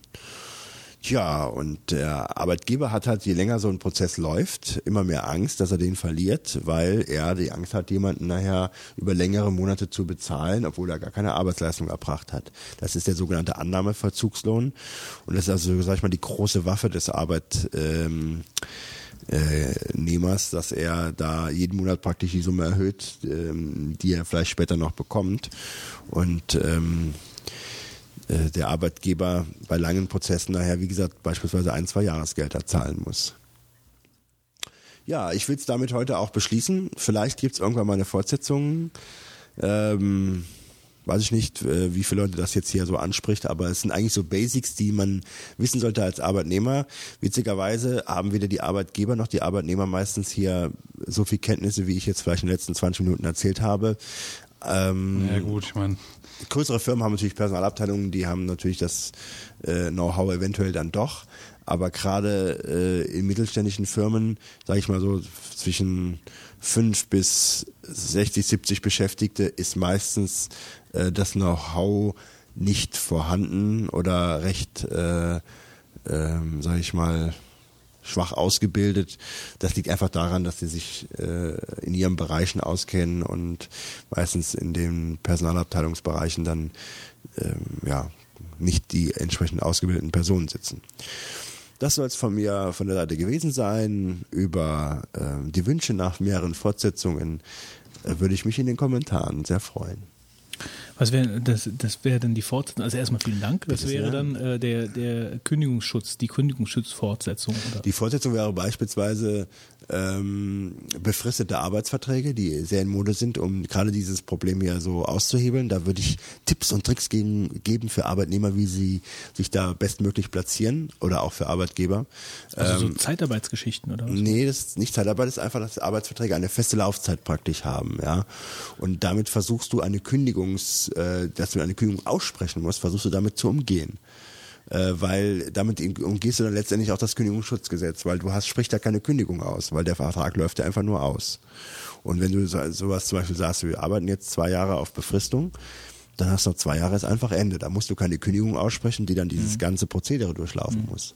Speaker 6: Ja, und der Arbeitgeber hat halt, je länger so ein Prozess läuft, immer mehr Angst, dass er den verliert, weil er die Angst hat, jemanden nachher über längere Monate zu bezahlen, obwohl er gar keine Arbeitsleistung erbracht hat. Das ist der sogenannte Annahmeverzugslohn. Und das ist also, sag ich mal, die große Waffe des Arbeit, ähm, äh, dass er da jeden Monat praktisch die Summe erhöht, ähm, die er vielleicht später noch bekommt. Und ähm, äh, der Arbeitgeber bei langen Prozessen daher, wie gesagt, beispielsweise ein, zwei Jahresgelder zahlen muss. Ja, ich will es damit heute auch beschließen. Vielleicht gibt es irgendwann mal eine Fortsetzung. Ähm, weiß ich nicht, äh, wie viele Leute das jetzt hier so anspricht, aber es sind eigentlich so Basics, die man wissen sollte als Arbeitnehmer. Witzigerweise haben weder die Arbeitgeber noch die Arbeitnehmer meistens hier so viel Kenntnisse, wie ich jetzt vielleicht in den letzten 20 Minuten erzählt habe. Ähm,
Speaker 5: Ja gut, ich meine,
Speaker 6: größere Firmen haben natürlich Personalabteilungen, die haben natürlich das äh, Know-how eventuell dann doch. Aber gerade äh, in mittelständischen Firmen, sage ich mal so, zwischen fünf bis 60, 70 Beschäftigte ist meistens äh, das Know-how nicht vorhanden oder recht, äh, ähm, sage ich mal, schwach ausgebildet. Das liegt einfach daran, dass sie sich äh, in ihren Bereichen auskennen und meistens in den Personalabteilungsbereichen dann ähm, ja nicht die entsprechend ausgebildeten Personen sitzen. Das soll es von mir von der Seite gewesen sein. Über ähm, die Wünsche nach mehreren Fortsetzungen äh, würde ich mich in den Kommentaren sehr freuen.
Speaker 1: Was wäre das, das wäre dann die Fortsetzung? Also erstmal vielen Dank. Das wäre dann äh, der, der Kündigungsschutz, die Kündigungsschutzfortsetzung. Oder?
Speaker 6: Die Fortsetzung wäre beispielsweise ähm, befristete Arbeitsverträge, die sehr in Mode sind, um gerade dieses Problem hier so auszuhebeln. Da würde ich Tipps und Tricks geben, geben für Arbeitnehmer, wie sie sich da bestmöglich platzieren oder auch für Arbeitgeber.
Speaker 1: Also
Speaker 6: Ähm,
Speaker 1: so Zeitarbeitsgeschichten oder was?
Speaker 6: Nee, das ist nicht Zeitarbeit, das ist einfach, dass Arbeitsverträge eine feste Laufzeit praktisch haben, ja. Und damit versuchst du eine Kündigungs, äh, dass du eine Kündigung aussprechen musst, versuchst du damit zu umgehen. Äh, weil damit umgehst du dann letztendlich auch das Kündigungsschutzgesetz, weil du hast, spricht da keine Kündigung aus, weil der Vertrag läuft ja einfach nur aus. Und wenn du so, sowas zum Beispiel sagst, wir arbeiten jetzt zwei Jahre auf Befristung, dann hast du noch zwei Jahre ist einfach Ende. Da musst du keine Kündigung aussprechen, die dann dieses ganze Prozedere durchlaufen muss.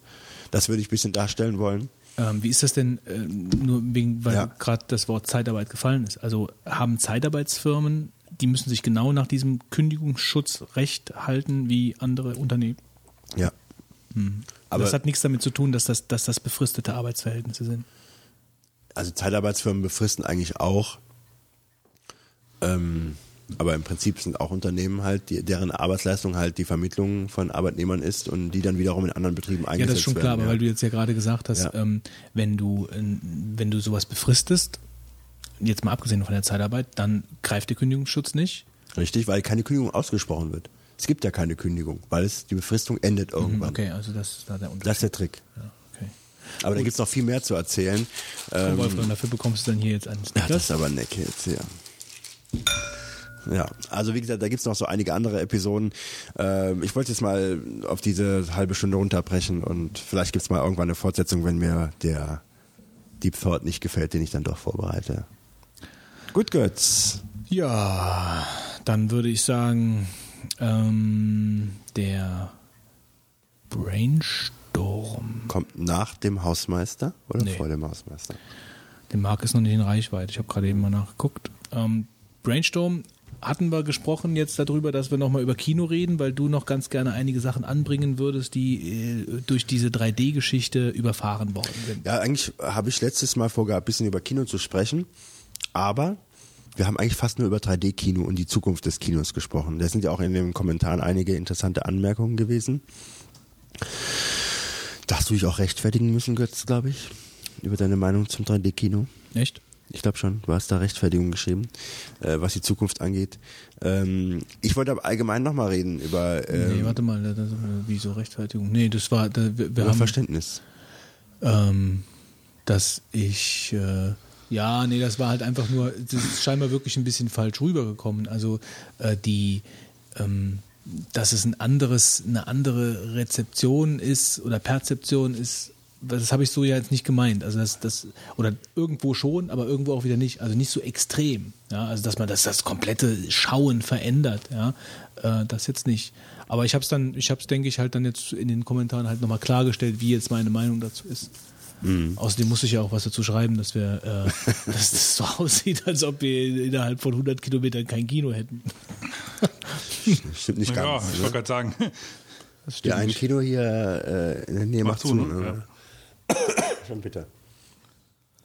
Speaker 6: Das würde ich ein bisschen darstellen wollen.
Speaker 1: Ähm, wie ist das denn, äh, nur wegen, weil
Speaker 6: Ja.
Speaker 1: gerade das Wort Zeitarbeit gefallen ist? Also haben Zeitarbeitsfirmen, die müssen sich genau nach diesem Kündigungsschutzrecht halten wie andere Unternehmen?
Speaker 6: Ja. Aber
Speaker 1: das hat nichts damit zu tun, dass das, dass das befristete Arbeitsverhältnisse sind.
Speaker 6: also Zeitarbeitsfirmen befristen eigentlich auch, ähm, aber im Prinzip sind auch Unternehmen halt, die, deren Arbeitsleistung halt die Vermittlung von Arbeitnehmern ist und die dann wiederum in anderen Betrieben eingesetzt
Speaker 1: Ja, das ist schon klar,
Speaker 6: werden.
Speaker 1: aber weil du jetzt ja gerade gesagt hast,
Speaker 6: Ja.
Speaker 1: ähm, wenn du wenn du sowas befristest, jetzt mal abgesehen von der Zeitarbeit, dann greift der Kündigungsschutz nicht.
Speaker 6: Richtig, weil keine Kündigung ausgesprochen wird. Es gibt ja keine Kündigung, weil es die Befristung endet irgendwann.
Speaker 1: Okay, also das ist da der
Speaker 6: Das
Speaker 1: Unterschied.
Speaker 6: ist der Trick.
Speaker 1: ja, okay.
Speaker 6: Aber da gibt's noch viel mehr zu erzählen. Ähm,
Speaker 1: Wolfgang, dafür bekommst du dann hier jetzt einen
Speaker 6: Ja, das ist aber neck jetzt hier. Ja, also wie gesagt, da gibt's noch so einige andere Episoden. Ähm, ich wollte jetzt mal auf diese halbe Stunde runterbrechen und vielleicht gibt's mal irgendwann eine Fortsetzung, wenn mir der Deep Thought nicht gefällt, den ich dann doch vorbereite. Gut, Götz.
Speaker 1: Ja, dann würde ich sagen, ähm, der Brainstorm.
Speaker 6: Kommt nach dem Hausmeister oder
Speaker 1: Nee.
Speaker 6: vor dem Hausmeister?
Speaker 1: Der Marc ist noch nicht in Reichweite. Ich habe gerade eben mal nachgeguckt. Ähm, Brainstorm hatten wir gesprochen jetzt darüber, dass wir nochmal über Kino reden, weil du noch ganz gerne einige Sachen anbringen würdest, die äh, durch diese 3D-Geschichte überfahren worden sind.
Speaker 6: Ja, eigentlich habe ich letztes Mal vorgehabt, ein bisschen über Kino zu sprechen, aber wir haben eigentlich fast nur über 3D-Kino und die Zukunft des Kinos gesprochen. Da sind ja auch in den Kommentaren einige interessante Anmerkungen gewesen. Da hast du dich auch rechtfertigen müssen, Götz, glaube ich, über deine Meinung zum 3D-Kino.
Speaker 1: Echt?
Speaker 6: Ich glaube schon, du hast da Rechtfertigung geschrieben, äh, was die Zukunft angeht. Ähm, ich wollte aber allgemein nochmal reden über, ähm,
Speaker 1: nee, warte mal, das, das, wieso Rechtfertigung? Nee, das war, da, wir, wir
Speaker 6: über
Speaker 1: haben,
Speaker 6: Verständnis.
Speaker 1: ähm, dass ich, äh, ja, nee, das war halt einfach nur, das ist scheinbar wirklich ein bisschen falsch rübergekommen. Also äh, die, ähm, dass es ein anderes, eine andere Rezeption ist oder Perzeption ist, das habe ich so ja jetzt nicht gemeint. Also das, das, oder irgendwo schon, aber irgendwo auch wieder nicht. Also nicht so extrem. Ja, also dass man das, das komplette Schauen verändert, ja, äh, das jetzt nicht. Aber ich habe es dann, ich habe es, denke ich, halt dann jetzt in den Kommentaren halt nochmal klargestellt, wie jetzt meine Meinung dazu ist. Außerdem muss ich ja auch was dazu schreiben, dass wir, äh, dass das so aussieht, als ob wir innerhalb von 100 Kilometern kein Kino hätten.
Speaker 6: Stimmt nicht
Speaker 5: Ja,
Speaker 6: ganz.
Speaker 5: ich
Speaker 6: ne?
Speaker 5: wollte gerade sagen.
Speaker 6: Ja, ein
Speaker 1: nicht.
Speaker 6: Kino hier äh, in der Nähe macht,
Speaker 5: Macht
Speaker 6: zu.
Speaker 5: ne?
Speaker 6: ne? Schon bitter.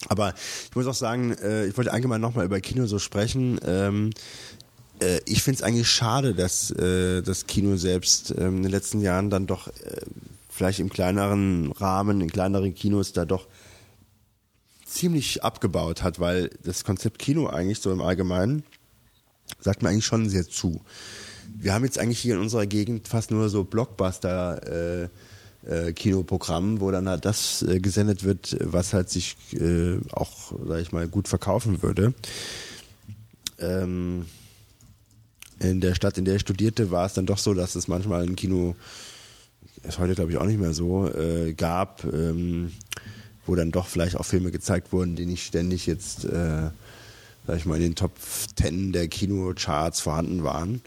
Speaker 6: Aber ich muss auch sagen, äh, ich wollte allgemein nochmal über Kino so sprechen. Ähm, äh, ich finde es eigentlich schade, dass äh, das Kino selbst ähm, in den letzten Jahren dann doch äh, vielleicht im kleineren Rahmen, in kleineren Kinos da doch ziemlich abgebaut hat, weil das Konzept Kino eigentlich so im Allgemeinen sagt mir eigentlich schon sehr zu. Wir haben jetzt eigentlich hier in unserer Gegend fast nur so Blockbuster äh, äh, Kinoprogramm, wo dann halt das äh, gesendet wird, was halt sich äh, auch, sag ich mal, gut verkaufen würde. Ähm, in der Stadt, in der ich studierte, war es dann doch so, dass es manchmal ein Kino, ist heute glaube ich auch nicht mehr so, äh, gab, ähm, wo dann doch vielleicht auch Filme gezeigt wurden, die nicht ständig jetzt, äh, sag ich mal, in den Top 10 der Kinocharts vorhanden waren.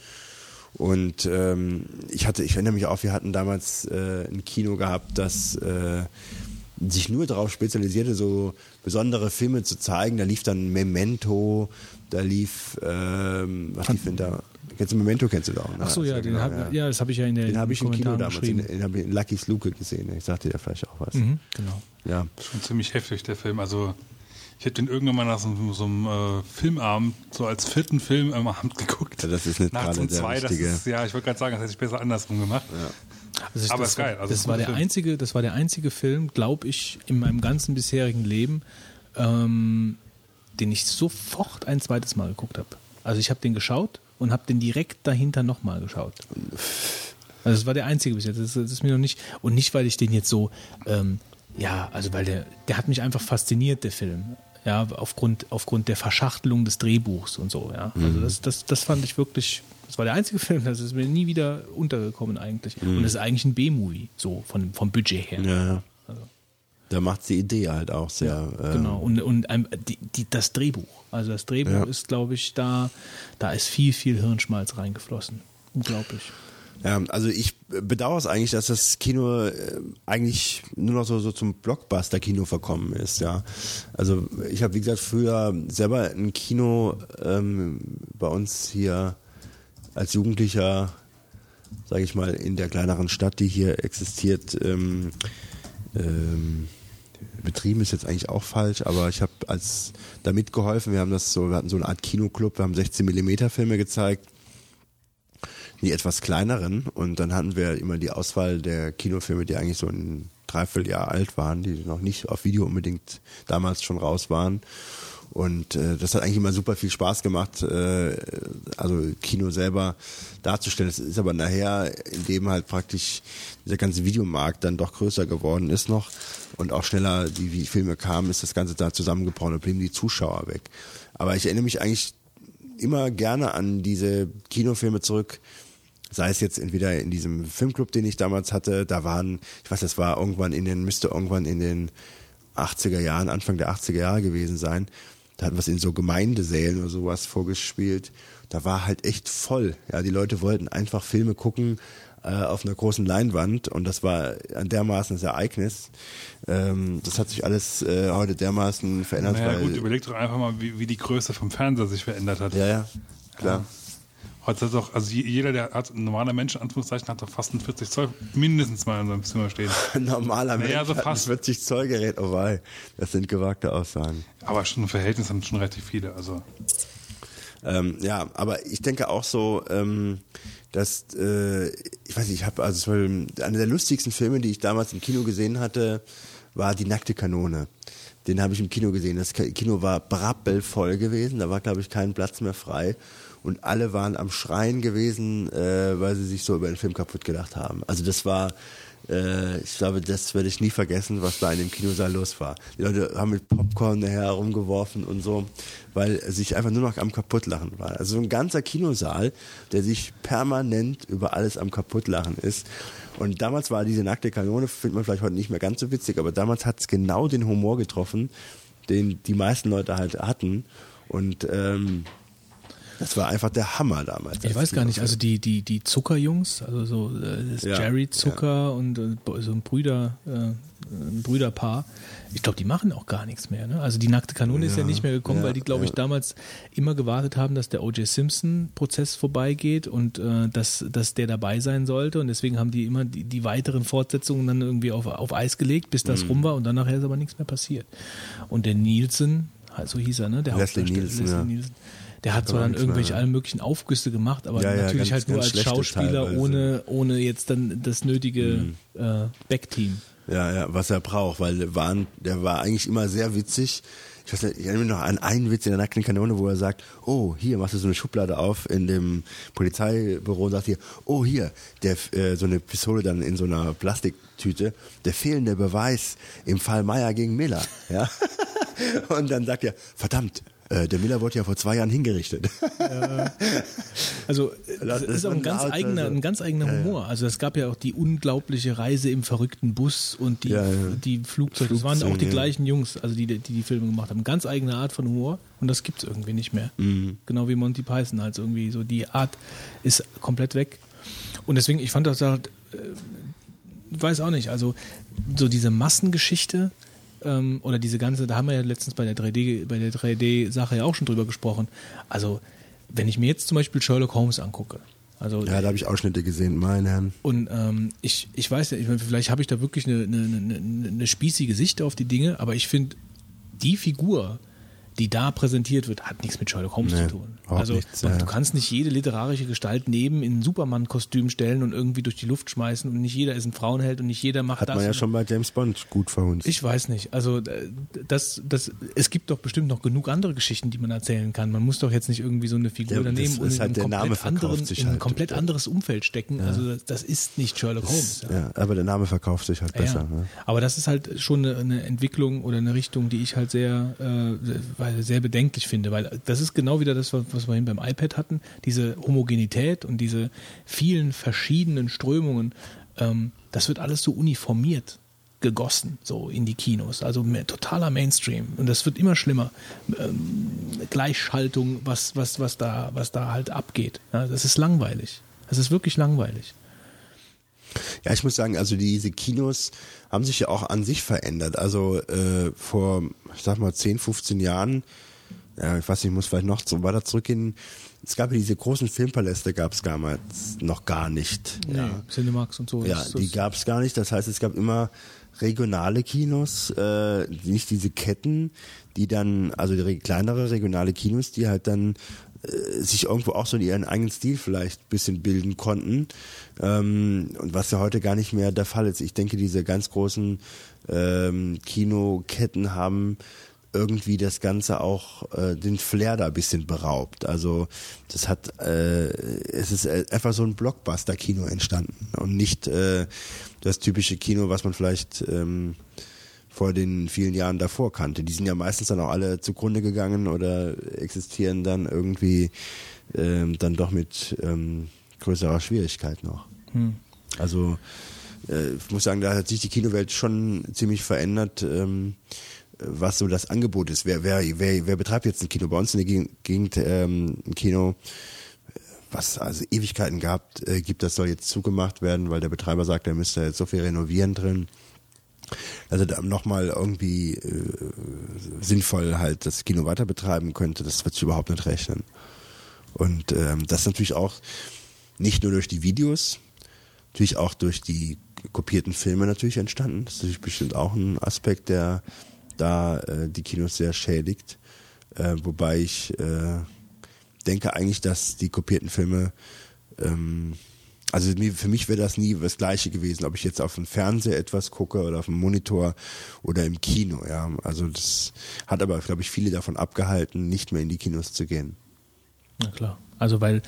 Speaker 6: Und ähm, ich hatte, ich erinnere mich auch, wir hatten damals äh, ein Kino gehabt, das äh, sich nur darauf spezialisierte, so besondere Filme zu zeigen. Da lief dann Memento, da lief, ähm, was lief denn da? Kennst du Memento, kennst du doch. Ne?
Speaker 1: Ach so, ja,
Speaker 6: Also,
Speaker 1: den
Speaker 6: genau,
Speaker 1: hab, ja. das habe ich ja in der
Speaker 6: Den habe ich im Kino
Speaker 1: Kommentaren
Speaker 6: damals, in,
Speaker 1: geschrieben.
Speaker 6: in, hab ich in Lucky's Luke gesehen. Ich sagte dir vielleicht auch was.
Speaker 1: Mhm, genau.
Speaker 6: Ja.
Speaker 5: Schon ziemlich heftig, der Film. Also, ich hätte den irgendwann mal nach so, so einem äh, Filmabend, so als vierten Film am Abend geguckt.
Speaker 6: Ja, das ist nicht
Speaker 5: Nachts
Speaker 6: gerade
Speaker 5: um
Speaker 6: der
Speaker 5: zwei, das ist, ja, ich wollte gerade sagen, das hätte ich besser andersrum gemacht.
Speaker 1: Also
Speaker 5: Aber
Speaker 1: das,
Speaker 5: ist geil, also
Speaker 1: das war der
Speaker 5: Film.
Speaker 1: einzige, das war der einzige Film, glaube ich, in meinem ganzen bisherigen Leben, ähm, den ich sofort ein zweites Mal geguckt habe. Also ich habe den geschaut und habe den direkt dahinter nochmal geschaut. Also es war der einzige bis jetzt. Das, das ist mir noch nicht und nicht, weil ich den jetzt so, ähm, ja, also weil der, der hat mich einfach fasziniert, der Film. Ja, aufgrund, aufgrund der Verschachtelung des Drehbuchs und so, ja. Also das, das, das fand ich wirklich, das war der einzige Film, das ist mir nie wieder untergekommen eigentlich. Und das ist eigentlich ein B-Movie, so von, vom Budget her.
Speaker 6: Ja, ja. Da macht die Idee halt auch sehr. äh,
Speaker 1: Genau, und, und ähm, die, die, das Drehbuch. Also das Drehbuch
Speaker 6: Ja.
Speaker 1: ist, glaube ich, da, da ist viel, viel Hirnschmalz reingeflossen. Unglaublich.
Speaker 6: Ja, also ich bedauere es eigentlich, dass das Kino äh, eigentlich nur noch so, so zum Blockbuster-Kino verkommen ist, ja. Also ich habe, wie gesagt, früher selber ein Kino ähm, bei uns hier als Jugendlicher, sage ich mal, in der kleineren Stadt, die hier existiert, ähm, ähm, betrieben ist jetzt eigentlich auch falsch, aber ich habe als da mitgeholfen. Wir haben das so, wir hatten so eine Art Kinoclub, wir haben 16 Millimeter Filme gezeigt die etwas kleineren und dann hatten wir immer die Auswahl der Kinofilme, die eigentlich so ein Dreivierteljahr alt waren, die noch nicht auf Video unbedingt damals schon raus waren. Und äh, das hat eigentlich immer super viel Spaß gemacht, äh, also Kino selber darzustellen. Es ist aber nachher, indem halt praktisch dieser ganze Videomarkt dann doch größer geworden ist noch und auch schneller die, die Filme kamen, ist das Ganze da zusammengebrochen und blieben die Zuschauer weg. Aber ich erinnere mich eigentlich immer gerne an diese Kinofilme zurück, sei es jetzt entweder in diesem Filmclub, den ich damals hatte, da waren, ich weiß, das war irgendwann in den, müsste irgendwann in den 80er Jahren, Anfang der 80er Jahre gewesen sein. Da hatten wir es in so Gemeindesälen oder sowas vorgespielt. Da war halt echt voll. Ja, die Leute wollten einfach Filme gucken äh, auf einer großen Leinwand und das war ein dermaßen das Ereignis. Ähm, das hat sich alles äh, heute dermaßen verändert.
Speaker 5: Naja, gut, überleg doch einfach mal, wie, wie die Größe vom Fernseher sich verändert hat.
Speaker 6: ja, ja, klar.
Speaker 5: Heute hat doch, also je- jeder, der hat, ein normaler Mensch, in Anführungszeichen, hat doch fast ein 40 Zoll mindestens mal in seinem Zimmer stehen.
Speaker 6: Ein normaler Mensch
Speaker 5: Naja, so
Speaker 6: hat ein
Speaker 5: fast.
Speaker 6: 40 Zoll Gerät, oh wei, das sind gewagte Aussagen.
Speaker 5: Aber schon im Verhältnis haben schon relativ viele. Also
Speaker 6: Ähm, ja, aber ich denke auch so, ähm, dass, äh, ich weiß nicht, ich habe, also einer der lustigsten Filme, die ich damals im Kino gesehen hatte, war Die nackte Kanone. Den habe ich im Kino gesehen. Das Kino war brappelvoll gewesen, da war, glaube ich, kein Platz mehr frei. Und alle waren am Schreien gewesen, äh, weil sie sich so über den Film kaputt gedacht haben. Also das war, äh, ich glaube, das werde ich nie vergessen, was da in dem Kinosaal los war. Die Leute haben mit Popcorn nachher herumgeworfen und so, weil sich einfach nur noch am Kaputtlachen war. Also so ein ganzer Kinosaal, der sich permanent über alles am Kaputtlachen ist. Und damals war diese nackte Kanone, findet man vielleicht heute nicht mehr ganz so witzig, aber damals hat es genau den Humor getroffen, den die meisten Leute halt hatten. Und ähm, das war einfach der Hammer damals.
Speaker 1: Ich weiß gar nicht, also die, die, die Zuckerjungs, also so äh,
Speaker 6: Ja,
Speaker 1: Jerry Zucker und äh, so ein Brüder, äh, ein Brüderpaar, ich glaube, die machen auch gar nichts mehr. Ne? Also die nackte Kanone ist ja nicht mehr gekommen,
Speaker 6: ja,
Speaker 1: weil die, glaube ich,
Speaker 6: ja.
Speaker 1: damals immer gewartet haben, dass der O.J. Simpson-Prozess vorbeigeht und äh, dass, dass der dabei sein sollte. Und deswegen haben die immer die, die weiteren Fortsetzungen dann irgendwie auf, auf Eis gelegt, bis
Speaker 6: Mhm.
Speaker 1: das rum war und dann nachher ist aber nichts mehr passiert. Und der Nielsen, halt so hieß er, ne? Der
Speaker 6: Leslie Nielsen,
Speaker 1: Leslie
Speaker 6: ja.
Speaker 1: Nielsen. Der hat zwar
Speaker 6: war
Speaker 1: dann irgendwelche
Speaker 6: mehr,
Speaker 1: allen möglichen Aufgüsse gemacht, aber
Speaker 6: Ja, ja,
Speaker 1: natürlich
Speaker 6: ganz-
Speaker 1: halt nur als Schauspieler
Speaker 6: teilweise.
Speaker 1: ohne, ohne jetzt dann das nötige
Speaker 6: Mhm.
Speaker 1: äh, Backteam.
Speaker 6: Ja, ja, was er braucht, weil der war, der war eigentlich immer sehr witzig. Ich weiß nicht, ich erinnere mich noch an einen Witz in der nackten Kanone, wo er sagt, oh, hier machst du so eine Schublade auf in dem Polizeibüro und sagt hier, oh, hier, der, äh, so eine Pistole dann in so einer Plastiktüte, der fehlende Beweis im Fall Meier gegen Miller, ja. Und dann sagt er, verdammt, äh, der Miller wurde ja vor zwei Jahren hingerichtet.
Speaker 1: Also
Speaker 6: Das ist
Speaker 1: auch ein ganz
Speaker 6: Art,
Speaker 1: eigener,
Speaker 6: also-
Speaker 1: ein ganz eigener Humor. Also es gab ja auch die unglaubliche Reise im verrückten Bus und die,
Speaker 6: Ja, ja.
Speaker 1: die Flugzeuge. Das waren auch die
Speaker 6: ja.
Speaker 1: gleichen Jungs, also die, die die Filme gemacht haben. Ganz eigene Art von Humor und das gibt's irgendwie nicht mehr.
Speaker 6: Mhm.
Speaker 1: Genau wie Monty Python halt irgendwie so die Art ist komplett weg. Und deswegen, ich fand das halt, äh, weiß auch nicht, also so diese Massengeschichte ähm, oder diese ganze, da haben wir ja letztens bei der 3D, bei der 3D-Sache ja auch schon drüber gesprochen. Also wenn ich mir jetzt zum Beispiel Sherlock Holmes angucke, also
Speaker 6: Ja, da habe ich Ausschnitte gesehen, meine Herren.
Speaker 1: und ähm, ich, ich weiß ja, ich meine, vielleicht habe ich da wirklich eine, eine, eine, eine spießige Sicht auf die Dinge, aber ich finde, die Figur, die da präsentiert wird, hat nichts mit Sherlock Holmes
Speaker 6: Nee,
Speaker 1: zu tun. Also
Speaker 6: nichts,
Speaker 1: man,
Speaker 6: ja.
Speaker 1: du kannst nicht jede literarische Gestalt neben in ein Superman-Kostüm stellen und irgendwie durch die Luft schmeißen und nicht jeder ist ein Frauenheld und nicht jeder macht
Speaker 6: Hat
Speaker 1: das.
Speaker 6: man ja schon bei James Bond gut verhunzt.
Speaker 1: ich weiß nicht. Also äh, das, das, es gibt doch bestimmt noch genug andere Geschichten, die man erzählen kann. Man muss doch jetzt nicht irgendwie so eine Figur
Speaker 6: Ja,
Speaker 1: daneben
Speaker 6: das
Speaker 1: und in
Speaker 6: halt
Speaker 1: ein komplett, anderen,
Speaker 6: sich
Speaker 1: in ein
Speaker 6: halt.
Speaker 1: komplett anderes Umfeld stecken. Also das, das ist nicht Sherlock Holmes. Ja.
Speaker 6: ja, aber der Name verkauft sich halt besser.
Speaker 1: Ja.
Speaker 6: Ne?
Speaker 1: Aber das ist halt schon eine, eine Entwicklung oder eine Richtung, die ich halt sehr, äh, sehr bedenklich finde, weil das ist genau wieder das, was wir beim iPad hatten, diese Homogenität und diese vielen verschiedenen Strömungen, ähm, das wird alles so uniformiert gegossen, so in die Kinos, also totaler Mainstream und das wird immer schlimmer. Ähm, Gleichschaltung, was, was, was da, was da halt abgeht. Ja, das ist langweilig. Das ist wirklich langweilig.
Speaker 6: Ja, ich muss sagen, also diese Kinos haben sich ja auch an sich verändert. Also äh, vor, ich sag mal, 10, 15 Jahren, ja, ich weiß nicht, ich muss vielleicht noch so weiter zurückgehen. Es gab ja diese großen Filmpaläste, gab es damals noch gar nicht. Ja,
Speaker 1: Nee, Cinemax und so.
Speaker 6: ja die gab es gar nicht. Das heißt, es gab immer regionale Kinos, äh, nicht diese Ketten, die dann, also die re- kleinere regionale Kinos, die halt dann sich irgendwo auch so ihren eigenen Stil vielleicht ein bisschen bilden konnten. Ähm, und was ja heute gar nicht mehr der Fall ist. Ich denke, diese ganz großen ähm, Kinoketten haben irgendwie das Ganze auch äh, den Flair da ein bisschen beraubt. Also das hat, äh, es ist äh, einfach so ein Blockbuster-Kino entstanden und nicht äh, das typische Kino, was man vielleicht ähm, vor den vielen Jahren davor kannte. Die sind ja meistens dann auch alle zugrunde gegangen oder existieren dann irgendwie ähm, dann doch mit ähm, größerer Schwierigkeit noch. Also äh, ich muss sagen, da hat sich die Kinowelt schon ziemlich verändert, ähm, was so das Angebot ist. Wer, wer, wer, wer betreibt jetzt ein Kino? Bei uns in der Gegend- ähm, ein Kino, was also Ewigkeiten gab, äh, gibt, das soll jetzt zugemacht werden, weil der Betreiber sagt, er müsste jetzt so viel renovieren drin. Also da nochmal irgendwie äh, sinnvoll halt das Kino weiter betreiben könnte, das wird sich überhaupt nicht rechnen. Und ähm, das natürlich auch nicht nur durch die Videos, natürlich auch durch die kopierten Filme natürlich entstanden. Das ist natürlich bestimmt auch ein Aspekt, der da äh, die Kinos sehr schädigt. Äh, wobei ich äh, denke eigentlich, dass die kopierten Filme, ähm, also für mich wäre das nie das Gleiche gewesen, ob ich jetzt auf dem Fernseher etwas gucke oder auf dem Monitor oder im Kino. Ja, also das hat aber, glaube ich, viele davon abgehalten, nicht mehr in die Kinos zu gehen.
Speaker 1: Na klar. Also weil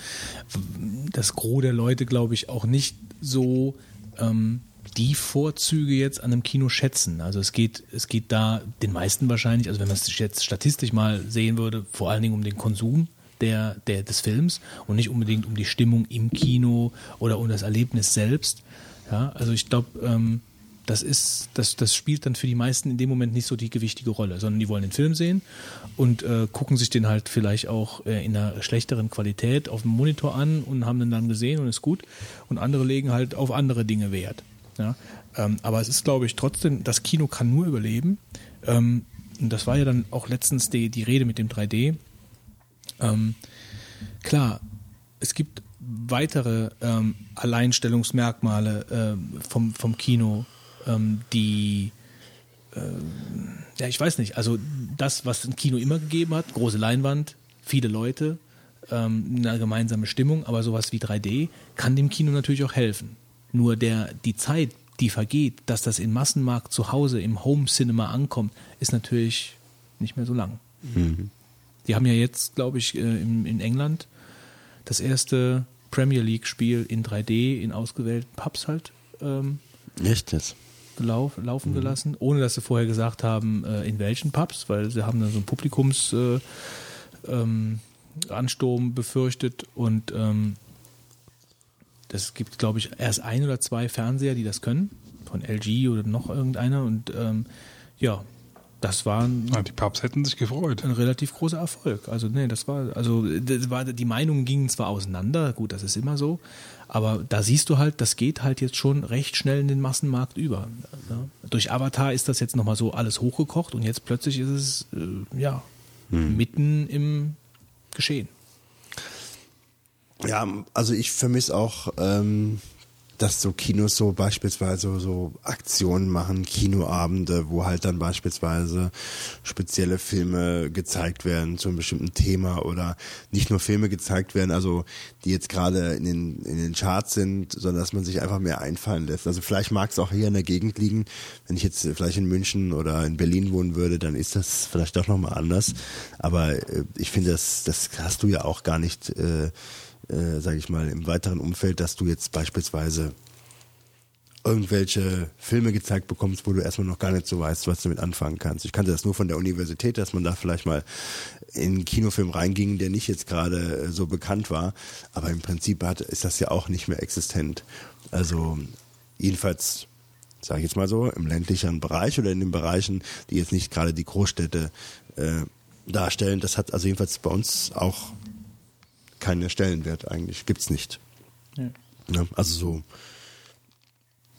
Speaker 1: das Gros der Leute, glaube ich, auch nicht so ähm, die Vorzüge jetzt an einem Kino schätzen. Also es geht, es geht da den meisten wahrscheinlich, also wenn man es jetzt statistisch mal sehen würde, vor allen Dingen um den Konsum der, der, des Films und nicht unbedingt um die Stimmung im Kino oder um das Erlebnis selbst. Ja, also ich glaube, ähm, das ist, das, das spielt dann für die meisten in dem Moment nicht so die gewichtige Rolle, sondern die wollen den Film sehen und äh, gucken sich den halt vielleicht auch äh, in einer schlechteren Qualität auf dem Monitor an und haben den dann gesehen und ist gut. Und andere legen halt auf andere Dinge Wert. Ja? Ähm, aber es ist, glaube ich, trotzdem, das Kino kann nur überleben. Ähm, und das war ja dann auch letztens die, die Rede mit dem 3D. Ähm, klar, es gibt weitere ähm, Alleinstellungsmerkmale ähm, vom, vom Kino, ähm, die, ähm, ja, ich weiß nicht, also das, was ein Kino immer gegeben hat, große Leinwand, viele Leute, ähm, eine gemeinsame Stimmung, aber sowas wie 3D kann dem Kino natürlich auch helfen. Nur der, die Zeit, die vergeht, dass das im Massenmarkt zu Hause im Home Cinema ankommt, ist natürlich nicht mehr so lang. Die haben ja jetzt, glaube ich, äh, in, in England das erste Premier League Spiel in 3D in ausgewählten Pubs halt ähm,
Speaker 6: Echt jetzt?
Speaker 1: lauf, laufen gelassen, ohne dass sie vorher gesagt haben, äh, in welchen Pubs, weil sie haben dann so einen Publikums äh, ähm, befürchtet und ähm, das gibt, glaube ich, erst ein oder zwei Fernseher, die das können, von LG oder noch irgendeiner und ähm, ja, das war ein,
Speaker 5: Ja, die Pubs hätten sich gefreut.
Speaker 1: ein relativ großer Erfolg. Also nee, das war also das war die Meinungen gingen zwar auseinander, gut, das ist immer so, aber da siehst du halt, das geht halt jetzt schon recht schnell in den Massenmarkt über. Ja. Durch Avatar ist das jetzt nochmal so alles hochgekocht und jetzt plötzlich ist es äh, ja mitten im Geschehen.
Speaker 6: Ja, also ich vermisse auch, ähm, dass so Kinos so beispielsweise so Aktionen machen, Kinoabende, wo halt dann beispielsweise spezielle Filme gezeigt werden zu einem bestimmten Thema oder nicht nur Filme gezeigt werden, also die jetzt gerade in den, in den Charts sind, sondern dass man sich einfach mehr einfallen lässt. Also vielleicht mag es auch hier in der Gegend liegen, wenn ich jetzt vielleicht in München oder in Berlin wohnen würde, dann ist das vielleicht doch nochmal anders. Aber äh, ich finde, das, das hast du ja auch gar nicht äh, äh, sage ich mal, im weiteren Umfeld, dass du jetzt beispielsweise irgendwelche Filme gezeigt bekommst, wo du erstmal noch gar nicht so weißt, was du damit anfangen kannst. Ich kannte das nur von der Universität, dass man da vielleicht mal in einen Kinofilm reinging, der nicht jetzt gerade äh, so bekannt war. Aber im Prinzip hat, ist das ja auch nicht mehr existent. Also jedenfalls, sage ich jetzt mal so, im ländlicheren Bereich oder in den Bereichen, die jetzt nicht gerade die Großstädte äh, darstellen, das hat also jedenfalls bei uns auch keinen Stellenwert eigentlich. Gibt's nicht.
Speaker 1: Ja.
Speaker 6: Ne? Also so,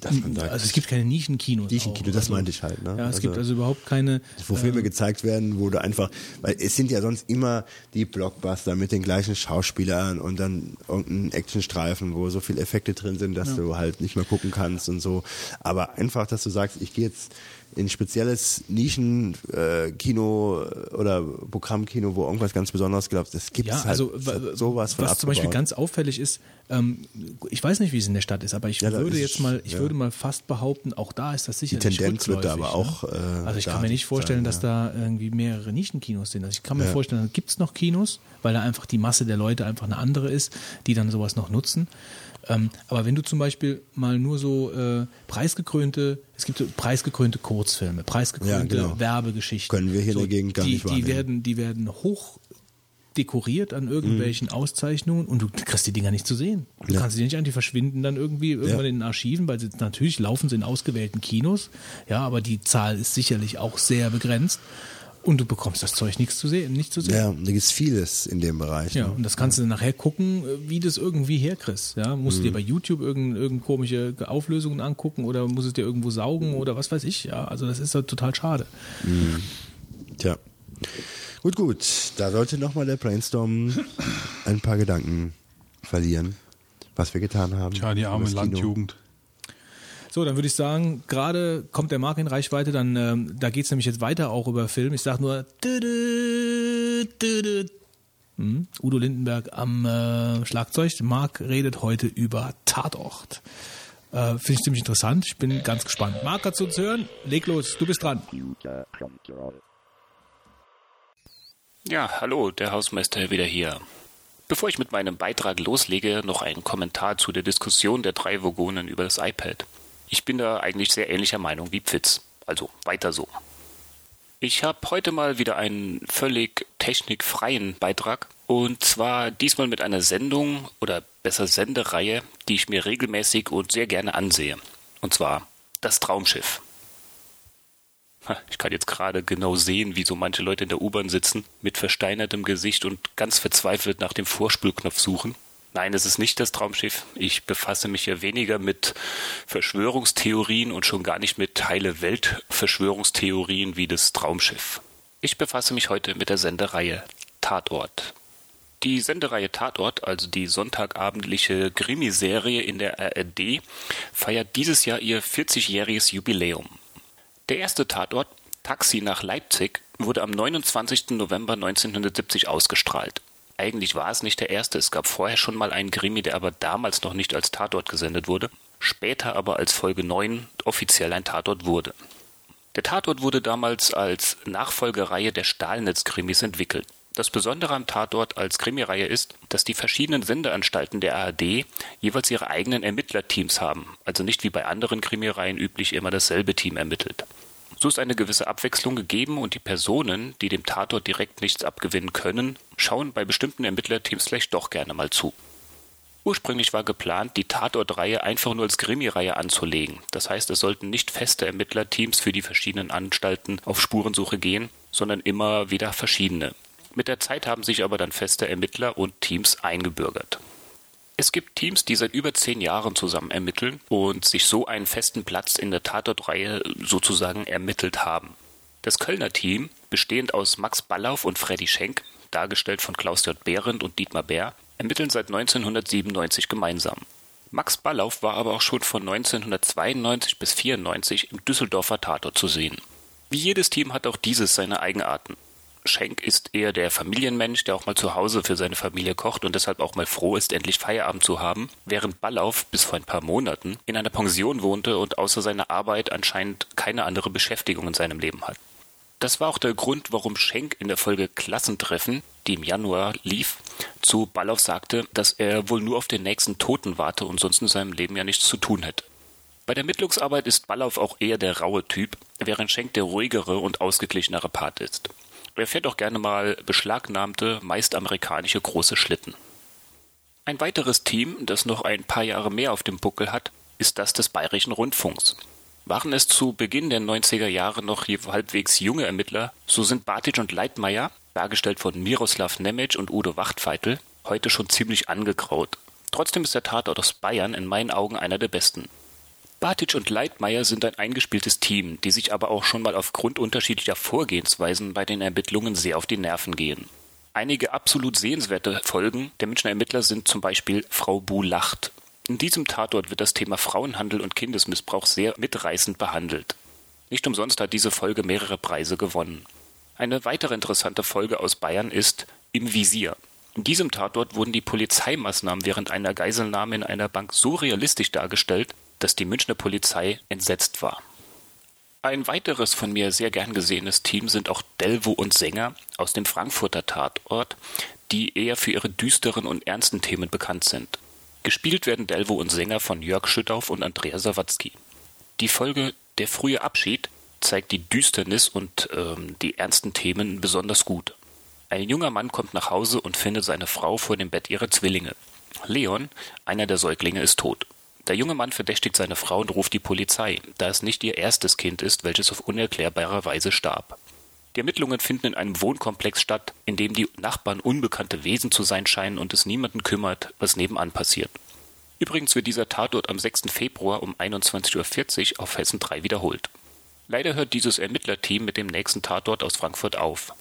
Speaker 6: dass man sagt,
Speaker 1: Also es gibt keine Nischenkinos.
Speaker 6: Nischenkino,
Speaker 1: auch.
Speaker 6: das
Speaker 1: also,
Speaker 6: meinte ich halt. Ne?
Speaker 1: Ja, es gibt also überhaupt keine.
Speaker 6: wo Filme
Speaker 1: äh,
Speaker 6: gezeigt werden, wo du einfach, weil es sind ja sonst immer die Blockbuster mit den gleichen Schauspielern und dann irgendein Actionstreifen, wo so viele Effekte drin sind, dass du halt nicht mehr gucken kannst und so. Aber einfach, dass du sagst, ich gehe jetzt ein spezielles Nischen-Kino oder Programmkino, wo irgendwas ganz Besonderes glaubt, das gibt es
Speaker 1: Ja,
Speaker 6: halt
Speaker 1: also
Speaker 6: sowas von
Speaker 1: was zum Beispiel
Speaker 6: abgebaut.
Speaker 1: ganz auffällig ist, ähm, ich weiß nicht, wie es in der Stadt ist, aber ich
Speaker 6: Ja,
Speaker 1: würde jetzt mal, ich
Speaker 6: ja.
Speaker 1: würde mal fast behaupten, auch da ist das sicherlich
Speaker 6: Tendenz wird da aber auch, äh,
Speaker 1: ne? Also ich kann mir nicht vorstellen,
Speaker 6: sein,
Speaker 1: dass da irgendwie mehrere Nischenkinos sind. Also ich kann mir vorstellen, da gibt es noch Kinos, weil da einfach die Masse der Leute einfach eine andere ist, die dann sowas noch nutzen. Ähm, aber wenn du zum Beispiel mal nur so äh, preisgekrönte, es gibt so preisgekrönte Kurzfilme, preisgekrönte
Speaker 6: Ja, genau.
Speaker 1: Werbegeschichten.
Speaker 6: Können wir hier
Speaker 1: so,
Speaker 6: der Gegend gar
Speaker 1: die,
Speaker 6: nicht
Speaker 1: die
Speaker 6: wahrnehmen.
Speaker 1: werden, die werden hoch dekoriert an irgendwelchen
Speaker 6: Mhm.
Speaker 1: Auszeichnungen und du kriegst die Dinger nicht zu sehen. Du kannst sie nicht an, die verschwinden dann irgendwie irgendwann
Speaker 6: Ja.
Speaker 1: in den Archiven, weil sie natürlich laufen sie in ausgewählten Kinos, ja, aber die Zahl ist sicherlich auch sehr begrenzt und du bekommst das Zeug nichts zu sehen, nicht zu sehen.
Speaker 6: Ja, da gibt vieles in dem Bereich.
Speaker 1: Ja,
Speaker 6: ne?
Speaker 1: und das kannst du dann nachher gucken, wie du es irgendwie herkriegst. Ja, musst
Speaker 6: Mhm.
Speaker 1: du dir bei YouTube irgendeine irgend komische Auflösungen angucken oder musst es dir irgendwo saugen oder was weiß ich. Ja, also das ist halt total schade.
Speaker 6: Tja. Gut, gut. Da sollte nochmal der Brainstorm ein paar Gedanken verlieren, was wir getan haben.
Speaker 5: Tja, die arme. Landjugend.
Speaker 1: So, dann würde ich sagen, gerade kommt der Marc in Reichweite, dann ähm, da geht's nämlich jetzt weiter auch über Film. Ich sag nur düdü, düdü. Hm, Udo Lindenberg am äh, Schlagzeug. Marc redet heute über Tatort. Äh, Finde ich ziemlich interessant. Ich bin ganz gespannt. Marc, kannst du uns hören? Leg los, du bist dran.
Speaker 8: Ja, hallo, der Hausmeister wieder hier. Bevor ich mit meinem Beitrag loslege, noch ein Kommentar zu der Diskussion der drei Vogonen über das iPad. Ich bin da eigentlich sehr ähnlicher Meinung wie Pfitz. Also weiter so. Ich habe heute mal wieder einen völlig technikfreien Beitrag. Und zwar diesmal mit einer Sendung oder besser Sendereihe, die ich mir regelmäßig und sehr gerne ansehe. Und zwar das Traumschiff. Ich kann jetzt gerade genau sehen, wie so manche Leute in der U-Bahn sitzen, mit versteinertem Gesicht und ganz verzweifelt nach dem Vorspulknopf suchen. Nein, es ist nicht das Traumschiff. Ich befasse mich ja weniger mit Verschwörungstheorien und schon gar nicht mit heile Welt-Verschwörungstheorien wie das Traumschiff. Ich befasse mich heute mit der Sendereihe Tatort. Die Sendereihe Tatort, also die sonntagabendliche Krimiserie in der ARD, feiert dieses Jahr ihr 40-jähriges Jubiläum. Der erste Tatort, Taxi nach Leipzig, wurde am 29. November 1970 ausgestrahlt. Eigentlich war es nicht der erste, es gab vorher schon mal einen Krimi, der aber damals noch nicht als Tatort gesendet wurde, später aber als Folge 9 offiziell ein Tatort wurde. Der Tatort wurde damals als Nachfolgereihe der Stahlnetz-Krimis entwickelt. Das Besondere am Tatort als Krimireihe ist, dass die verschiedenen Sendeanstalten der ARD jeweils ihre eigenen Ermittlerteams haben, also nicht wie bei anderen Krimireihen üblich immer dasselbe Team ermittelt. So ist eine gewisse Abwechslung gegeben und die Personen, die dem Tatort direkt nichts abgewinnen können, schauen bei bestimmten Ermittlerteams vielleicht doch gerne mal zu. Ursprünglich war geplant, die Tatortreihe einfach nur als Krimireihe anzulegen. Das heißt, es sollten nicht feste Ermittlerteams für die verschiedenen Anstalten auf Spurensuche gehen, sondern immer wieder verschiedene. Mit der Zeit haben sich aber dann feste Ermittler und Teams eingebürgert. Es gibt Teams, die seit über zehn Jahren zusammen ermitteln und sich so einen festen Platz in der Tatortreihe sozusagen ermittelt haben. Das Kölner Team, bestehend aus Max Ballauf und Freddy Schenk, dargestellt von Klaus J. Behrendt und Dietmar Bär, ermitteln seit 1997 gemeinsam. Max Ballauf war aber auch schon von 1992 bis 94 im Düsseldorfer Tatort zu sehen. Wie jedes Team hat auch dieses seine Eigenarten. Schenk ist eher der Familienmensch, der auch mal zu Hause für seine Familie kocht und deshalb auch mal froh ist, endlich Feierabend zu haben, während Ballauf bis vor ein paar Monaten in einer Pension wohnte und außer seiner Arbeit anscheinend keine andere Beschäftigung in seinem Leben hat. Das war auch der Grund, warum Schenk in der Folge Klassentreffen, die im Januar lief, zu Ballauf sagte, dass er wohl nur auf den nächsten Toten warte und sonst in seinem Leben ja nichts zu tun hätte. Bei der Ermittlungsarbeit ist Ballauf auch eher der raue Typ, während Schenk der ruhigere und ausgeglichenere Part ist. Er fährt auch gerne mal beschlagnahmte, meist amerikanische große Schlitten. Ein weiteres Team, das noch ein paar Jahre mehr auf dem Buckel hat, ist das des Bayerischen Rundfunks. Waren es zu Beginn der 90er Jahre noch halbwegs junge Ermittler, so sind Bartic und Leitmeier, dargestellt von Miroslav Nemec und Udo Wachtfeitel, heute schon ziemlich angegraut. Trotzdem ist der Tatort aus Bayern in meinen Augen einer der besten. Bartic und Leitmeier sind ein eingespieltes Team, die sich aber auch schon mal aufgrund unterschiedlicher Vorgehensweisen bei den Ermittlungen sehr auf die Nerven gehen. Einige absolut sehenswerte Folgen der Münchner Ermittler sind zum Beispiel Frau Bu lacht. In diesem Tatort wird das Thema Frauenhandel und Kindesmissbrauch sehr mitreißend behandelt. Nicht umsonst hat diese Folge mehrere Preise gewonnen. Eine weitere interessante Folge aus Bayern ist Im Visier. In diesem Tatort wurden die Polizeimaßnahmen während einer Geiselnahme in einer Bank so realistisch dargestellt, dass die Münchner Polizei entsetzt war. Ein weiteres von mir sehr gern gesehenes Team sind auch Delvo und Sänger aus dem Frankfurter Tatort, die eher für ihre düsteren und ernsten Themen bekannt sind. Gespielt werden Delvo und Sänger von Jörg Schüttauf und Andrea Sawatzki. Die Folge Der frühe Abschied zeigt die Düsternis und ähm, die ernsten Themen besonders gut. Ein junger Mann kommt nach Hause und findet seine Frau vor dem Bett ihrer Zwillinge. Leon, einer der Säuglinge, ist tot. Der junge Mann verdächtigt seine Frau und ruft die Polizei, da es nicht ihr erstes Kind ist, welches auf unerklärbare Weise starb. Die Ermittlungen finden in einem Wohnkomplex statt, in dem die Nachbarn unbekannte Wesen zu sein scheinen und es niemanden kümmert, was nebenan passiert. Übrigens wird dieser Tatort am 6. Februar um 21.40 Uhr auf Hessen 3 wiederholt. Leider hört dieses Ermittlerteam mit dem nächsten Tatort aus Frankfurt auf.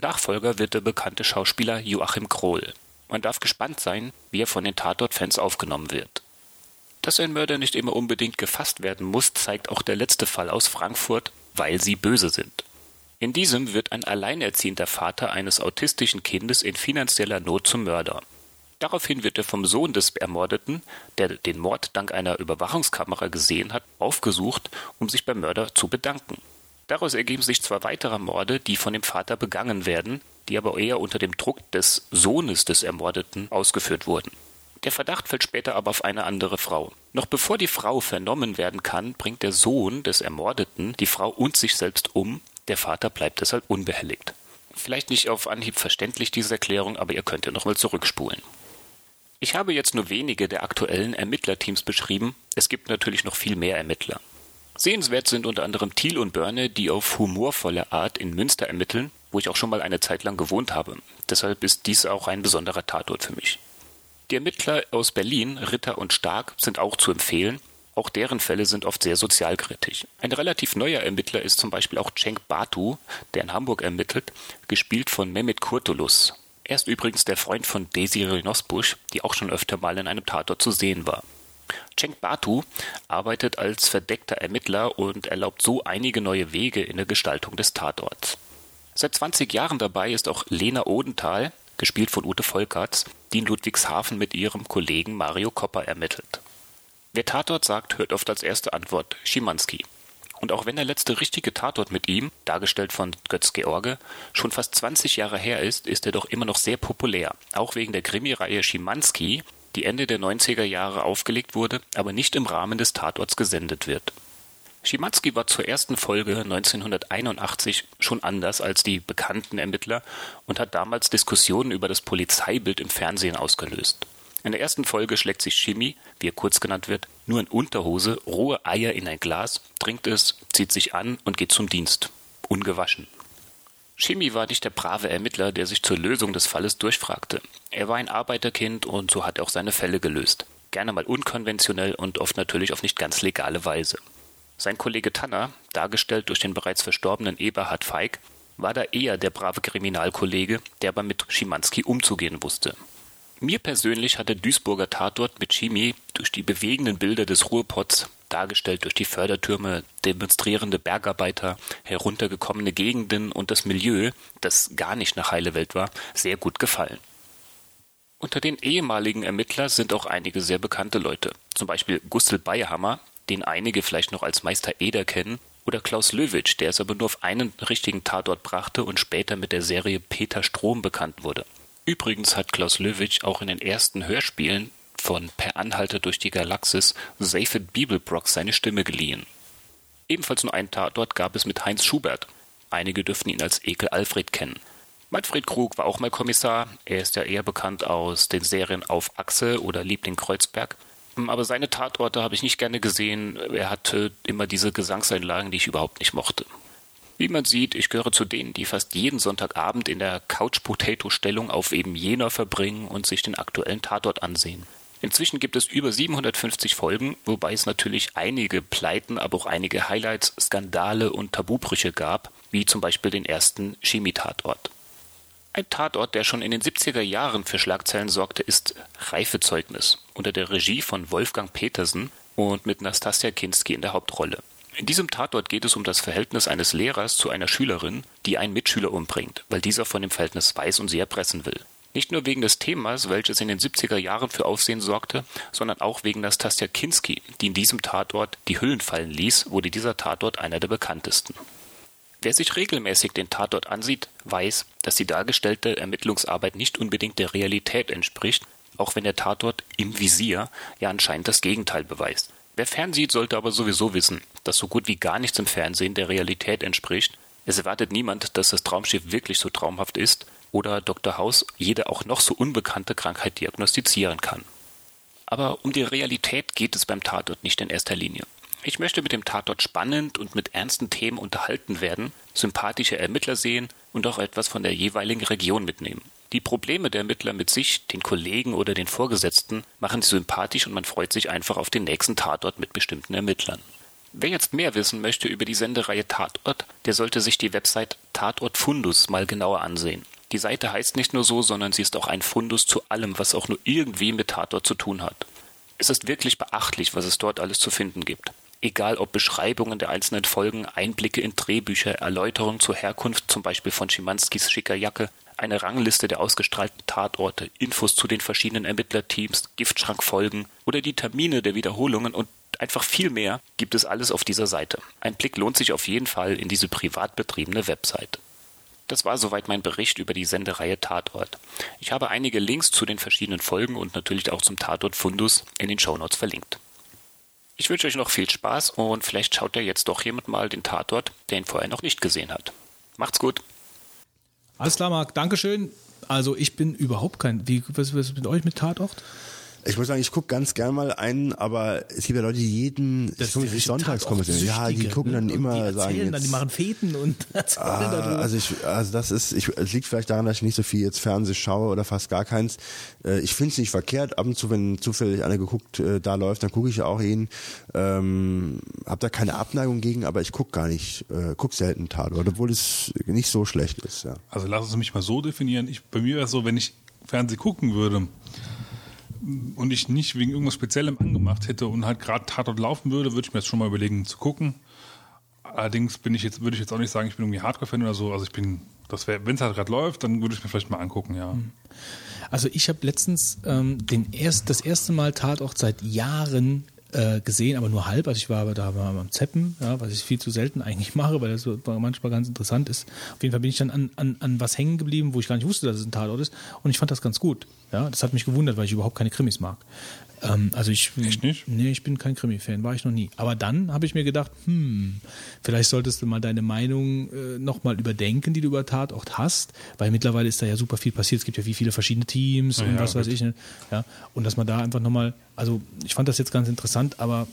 Speaker 8: Nachfolger wird der bekannte Schauspieler Joachim Krohl. Man darf gespannt sein, wie er von den Tatort-Fans aufgenommen wird. Dass ein Mörder nicht immer unbedingt gefasst werden muss, zeigt auch der letzte Fall aus Frankfurt, weil sie böse sind. In diesem wird ein alleinerziehender Vater eines autistischen Kindes in finanzieller Not zum Mörder. Daraufhin wird er vom Sohn des Ermordeten, der den Mord dank einer Überwachungskamera gesehen hat, aufgesucht, um sich beim Mörder zu bedanken. Daraus ergeben sich zwei weitere Morde, die von dem Vater begangen werden, die aber eher unter dem Druck des Sohnes des Ermordeten ausgeführt wurden. Der Verdacht fällt später aber auf eine andere Frau. Noch bevor die Frau vernommen werden kann, bringt der Sohn des Ermordeten die Frau und sich selbst um, der Vater bleibt deshalb unbehelligt. Vielleicht nicht auf Anhieb verständlich diese Erklärung, aber ihr könnt ja nochmal zurückspulen. Ich habe jetzt nur wenige der aktuellen Ermittlerteams beschrieben, es gibt natürlich noch viel mehr Ermittler. Sehenswert sind unter anderem Thiel und Börne, die auf humorvolle Art in Münster ermitteln, wo ich auch schon mal eine Zeit lang gewohnt habe. Deshalb ist dies auch ein besonderer Tatort für mich. Die Ermittler aus Berlin, Ritter und Stark, sind auch zu empfehlen. Auch deren Fälle sind oft sehr sozialkritisch. Ein relativ neuer Ermittler ist zum Beispiel auch Cenk Batu, der in Hamburg ermittelt, gespielt von Mehmet Kurtulus. Er ist übrigens der Freund von Desiree Nosbusch, die auch schon öfter mal in einem Tatort zu sehen war. Cenk Batu arbeitet als verdeckter Ermittler und erlaubt so einige neue Wege in der Gestaltung des Tatorts. Seit 20 Jahren dabei ist auch Lena Odenthal, gespielt von Ute Volkerts, die in Ludwigshafen mit ihrem Kollegen Mario Kopper ermittelt. Wer Tatort sagt, hört oft als erste Antwort Schimanski. Und auch wenn der letzte richtige Tatort mit ihm, dargestellt von Götz George, schon fast 20 Jahre her ist, ist er doch immer noch sehr populär. Auch wegen der Krimireihe Schimanski, die Ende der 90er Jahre aufgelegt wurde, aber nicht im Rahmen des Tatorts gesendet wird. Schimanski war zur ersten Folge 1981 schon anders als die bekannten Ermittler und hat damals Diskussionen über das Polizeibild im Fernsehen ausgelöst. In der ersten Folge schlägt sich Shimi, wie er kurz genannt wird, nur in Unterhose rohe Eier in ein Glas, trinkt es, zieht sich an und geht zum Dienst. Ungewaschen. Shimi war nicht der brave Ermittler, der sich zur Lösung des Falles durchfragte. Er war ein Arbeiterkind und so hat er auch seine Fälle gelöst. Gerne mal unkonventionell und oft natürlich auf nicht ganz legale Weise. Sein Kollege Tanner, dargestellt durch den bereits verstorbenen Eberhard Feig, war da eher der brave Kriminalkollege, der aber mit Schimanski umzugehen wusste. Mir persönlich hat der Duisburger Tatort mit Chemie durch die bewegenden Bilder des Ruhrpots, dargestellt durch die Fördertürme, demonstrierende Bergarbeiter, heruntergekommene Gegenden und das Milieu, das gar nicht nach heile Welt war, sehr gut gefallen. Unter den ehemaligen Ermittler sind auch einige sehr bekannte Leute, zum Beispiel Gustl Bayerhammer, den einige vielleicht noch als Meister Eder kennen, oder Klaus Löwitsch, der es aber nur auf einen richtigen Tatort brachte und später mit der Serie Peter Strom bekannt wurde. Übrigens hat Klaus Löwitsch auch in den ersten Hörspielen von Per Anhalter durch die Galaxis Seyfried Bibelbrock seine Stimme geliehen. Ebenfalls nur einen Tatort gab es mit Heinz Schubert. Einige dürften ihn als Ekel Alfred kennen. Manfred Krug war auch mal Kommissar. Er ist ja eher bekannt aus den Serien Auf Achse oder Liebling Kreuzberg. Aber seine Tatorte habe ich nicht gerne gesehen. Er hatte immer diese Gesangseinlagen, die ich überhaupt nicht mochte. Wie man sieht, ich gehöre zu denen, die fast jeden Sonntagabend in der Couch-Potato-Stellung auf eben Jena verbringen und sich den aktuellen Tatort ansehen. Inzwischen gibt es über 750 Folgen, wobei es natürlich einige Pleiten, aber auch einige Highlights, Skandale und Tabubrüche gab, wie zum Beispiel den ersten Chemietatort. Ein Tatort, der schon in den 70er Jahren für Schlagzeilen sorgte, ist Reifezeugnis unter der Regie von Wolfgang Petersen und mit Nastasia Kinski in der Hauptrolle. In diesem Tatort geht es um das Verhältnis eines Lehrers zu einer Schülerin, die einen Mitschüler umbringt, weil dieser von dem Verhältnis weiß und sie erpressen will. Nicht nur wegen des Themas, welches in den 70er Jahren für Aufsehen sorgte, sondern auch wegen Nastasia Kinski, die in diesem Tatort die Hüllen fallen ließ, wurde dieser Tatort einer der bekanntesten. Wer sich regelmäßig den Tatort ansieht, weiß, dass die dargestellte Ermittlungsarbeit nicht unbedingt der Realität entspricht, auch wenn der Tatort im Visier ja anscheinend das Gegenteil beweist. Wer fernsieht, sollte aber sowieso wissen, dass so gut wie gar nichts im Fernsehen der Realität entspricht. Es erwartet niemand, dass das Traumschiff wirklich so traumhaft ist oder Dr. House jede auch noch so unbekannte Krankheit diagnostizieren kann. Aber um die Realität geht es beim Tatort nicht in erster Linie. Ich möchte mit dem Tatort spannend und mit ernsten Themen unterhalten werden, sympathische Ermittler sehen und auch etwas von der jeweiligen Region mitnehmen. Die Probleme der Ermittler mit sich, den Kollegen oder den Vorgesetzten machen sie sympathisch und man freut sich einfach auf den nächsten Tatort mit bestimmten Ermittlern. Wer jetzt mehr wissen möchte über die Sendereihe Tatort, der sollte sich die Website Tatort Fundus mal genauer ansehen. Die Seite heißt nicht nur so, sondern sie ist auch ein Fundus zu allem, was auch nur irgendwie mit Tatort zu tun hat. Es ist wirklich beachtlich, was es dort alles zu finden gibt. Egal ob Beschreibungen der einzelnen Folgen, Einblicke in Drehbücher, Erläuterungen zur Herkunft zum Beispiel von Schimanskis schicker Jacke, eine Rangliste der ausgestrahlten Tatorte, Infos zu den verschiedenen Ermittlerteams, Giftschrankfolgen oder die Termine der Wiederholungen und einfach viel mehr gibt es alles auf dieser Seite. Ein Blick lohnt sich auf jeden Fall in diese privat betriebene Website. Das war soweit mein Bericht über die Sendereihe Tatort. Ich habe einige Links zu den verschiedenen Folgen und natürlich auch zum Tatort Fundus in den Shownotes verlinkt. Ich wünsche euch noch viel Spaß und vielleicht schaut ja jetzt doch jemand mal den Tatort, der ihn vorher noch nicht gesehen hat. Macht's gut.
Speaker 1: Alles klar, Marc, Dankeschön. Also ich bin überhaupt kein. Wie was, ist mit euch mit Tatort?
Speaker 6: Ich muss sagen, ich gucke ganz gern mal einen, aber es gibt ja Leute, die jeden
Speaker 1: Das
Speaker 6: ich sonntags kommen. Ja, die gucken dann
Speaker 1: ne?
Speaker 6: immer
Speaker 1: und die
Speaker 6: sagen
Speaker 1: erzählen dann, die
Speaker 6: jetzt,
Speaker 1: machen Feten und erzählen
Speaker 6: Ah,
Speaker 1: darüber.
Speaker 6: also ich, also das ist, ich, es liegt vielleicht daran, dass ich nicht so viel jetzt Fernseh schaue oder fast gar keins. Äh, ich finde es nicht verkehrt. Ab und zu, wenn zufällig einer geguckt äh, da läuft, dann gucke ich auch ihn. Ähm, hab da keine Abneigung gegen, aber ich gucke gar nicht, äh, guck selten Tatort, obwohl es nicht so schlecht ist. Ja.
Speaker 5: Also lass es mich mal so definieren. Ich, bei mir wäre es so, wenn ich Fernsehen gucken würde und ich nicht wegen irgendwas Speziellem angemacht hätte und halt gerade Tatort laufen würde, würde ich mir jetzt schon mal überlegen zu gucken. Allerdings bin ich jetzt, würde ich jetzt auch nicht sagen, ich bin irgendwie Hardcore-Fan oder so. Also ich bin, das wäre, wenn es halt gerade läuft, dann würde ich mir vielleicht mal angucken, ja.
Speaker 1: Also ich habe letztens ähm, den erst, das erste Mal Tatort seit Jahren äh, gesehen, aber nur halb. Also ich war aber da war am Zeppen, ja, was ich viel zu selten eigentlich mache, weil das manchmal ganz interessant ist. Auf jeden Fall bin ich dann an, an, an was hängen geblieben, wo ich gar nicht wusste, dass es ein Tatort ist. Und ich fand das ganz gut. Ja, das hat mich gewundert, weil ich überhaupt keine Krimis mag. Ähm, also ich
Speaker 5: Echt nicht?
Speaker 1: Nee, ich bin kein Krimi-Fan, war ich noch nie. Aber dann habe ich mir gedacht, hm, vielleicht solltest du mal deine Meinung äh, nochmal überdenken, die du über Tatort hast, weil mittlerweile ist da ja super viel passiert. Es gibt ja wie viele verschiedene Teams und
Speaker 5: Ja,
Speaker 1: was weiß
Speaker 5: gut.
Speaker 1: ich. Ne? Ja, und dass man da einfach nochmal, also ich fand das jetzt ganz interessant, aber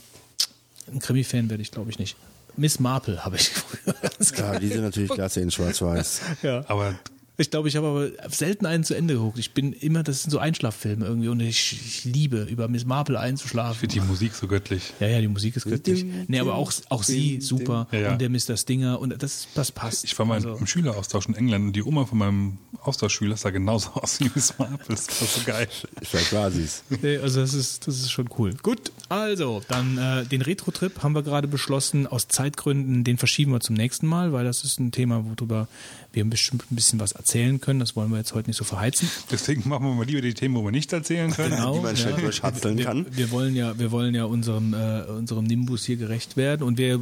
Speaker 1: ein Krimi-Fan werde ich glaube ich nicht. Miss Marple habe ich früher
Speaker 6: Ja, die sind natürlich klasse in Schwarz-Weiß.
Speaker 1: ja.
Speaker 5: Aber
Speaker 1: Ich glaube, ich habe aber selten einen zu Ende geguckt. Ich bin immer, das sind so Einschlaffilme irgendwie und ich, ich liebe, über Miss Marple
Speaker 5: Ich
Speaker 1: einzuschlafen.
Speaker 5: finde die Musik so göttlich.
Speaker 1: Ja, ja, die Musik ist göttlich. Nee, aber auch, auch sie super.
Speaker 5: Ja, ja.
Speaker 1: und der Mr. Stinger und das, das passt.
Speaker 5: Ich war mal
Speaker 1: Also-
Speaker 5: im Schüleraustausch in England und die Oma von meinem Austauschschüler sah genauso aus wie Miss Marple. Das war so geil.
Speaker 6: Vielleicht war sie's.
Speaker 1: Nee, also das ist, das ist schon cool. Gut, also dann äh, den Retro-Trip haben wir gerade beschlossen. Aus Zeitgründen, den verschieben wir zum nächsten Mal, weil das ist ein Thema, worüber wir bestimmt ein bisschen was erzählen können. Das wollen wir jetzt heute nicht so verheizen.
Speaker 5: Deswegen machen wir mal lieber die Themen, wo wir nicht erzählen können.
Speaker 1: Genau,
Speaker 6: die man schnell
Speaker 1: ja.
Speaker 6: durchhatzeln
Speaker 1: wir,
Speaker 6: kann.
Speaker 1: Wir wollen ja, wir wollen ja unserem, äh, unserem Nimbus hier gerecht werden und wir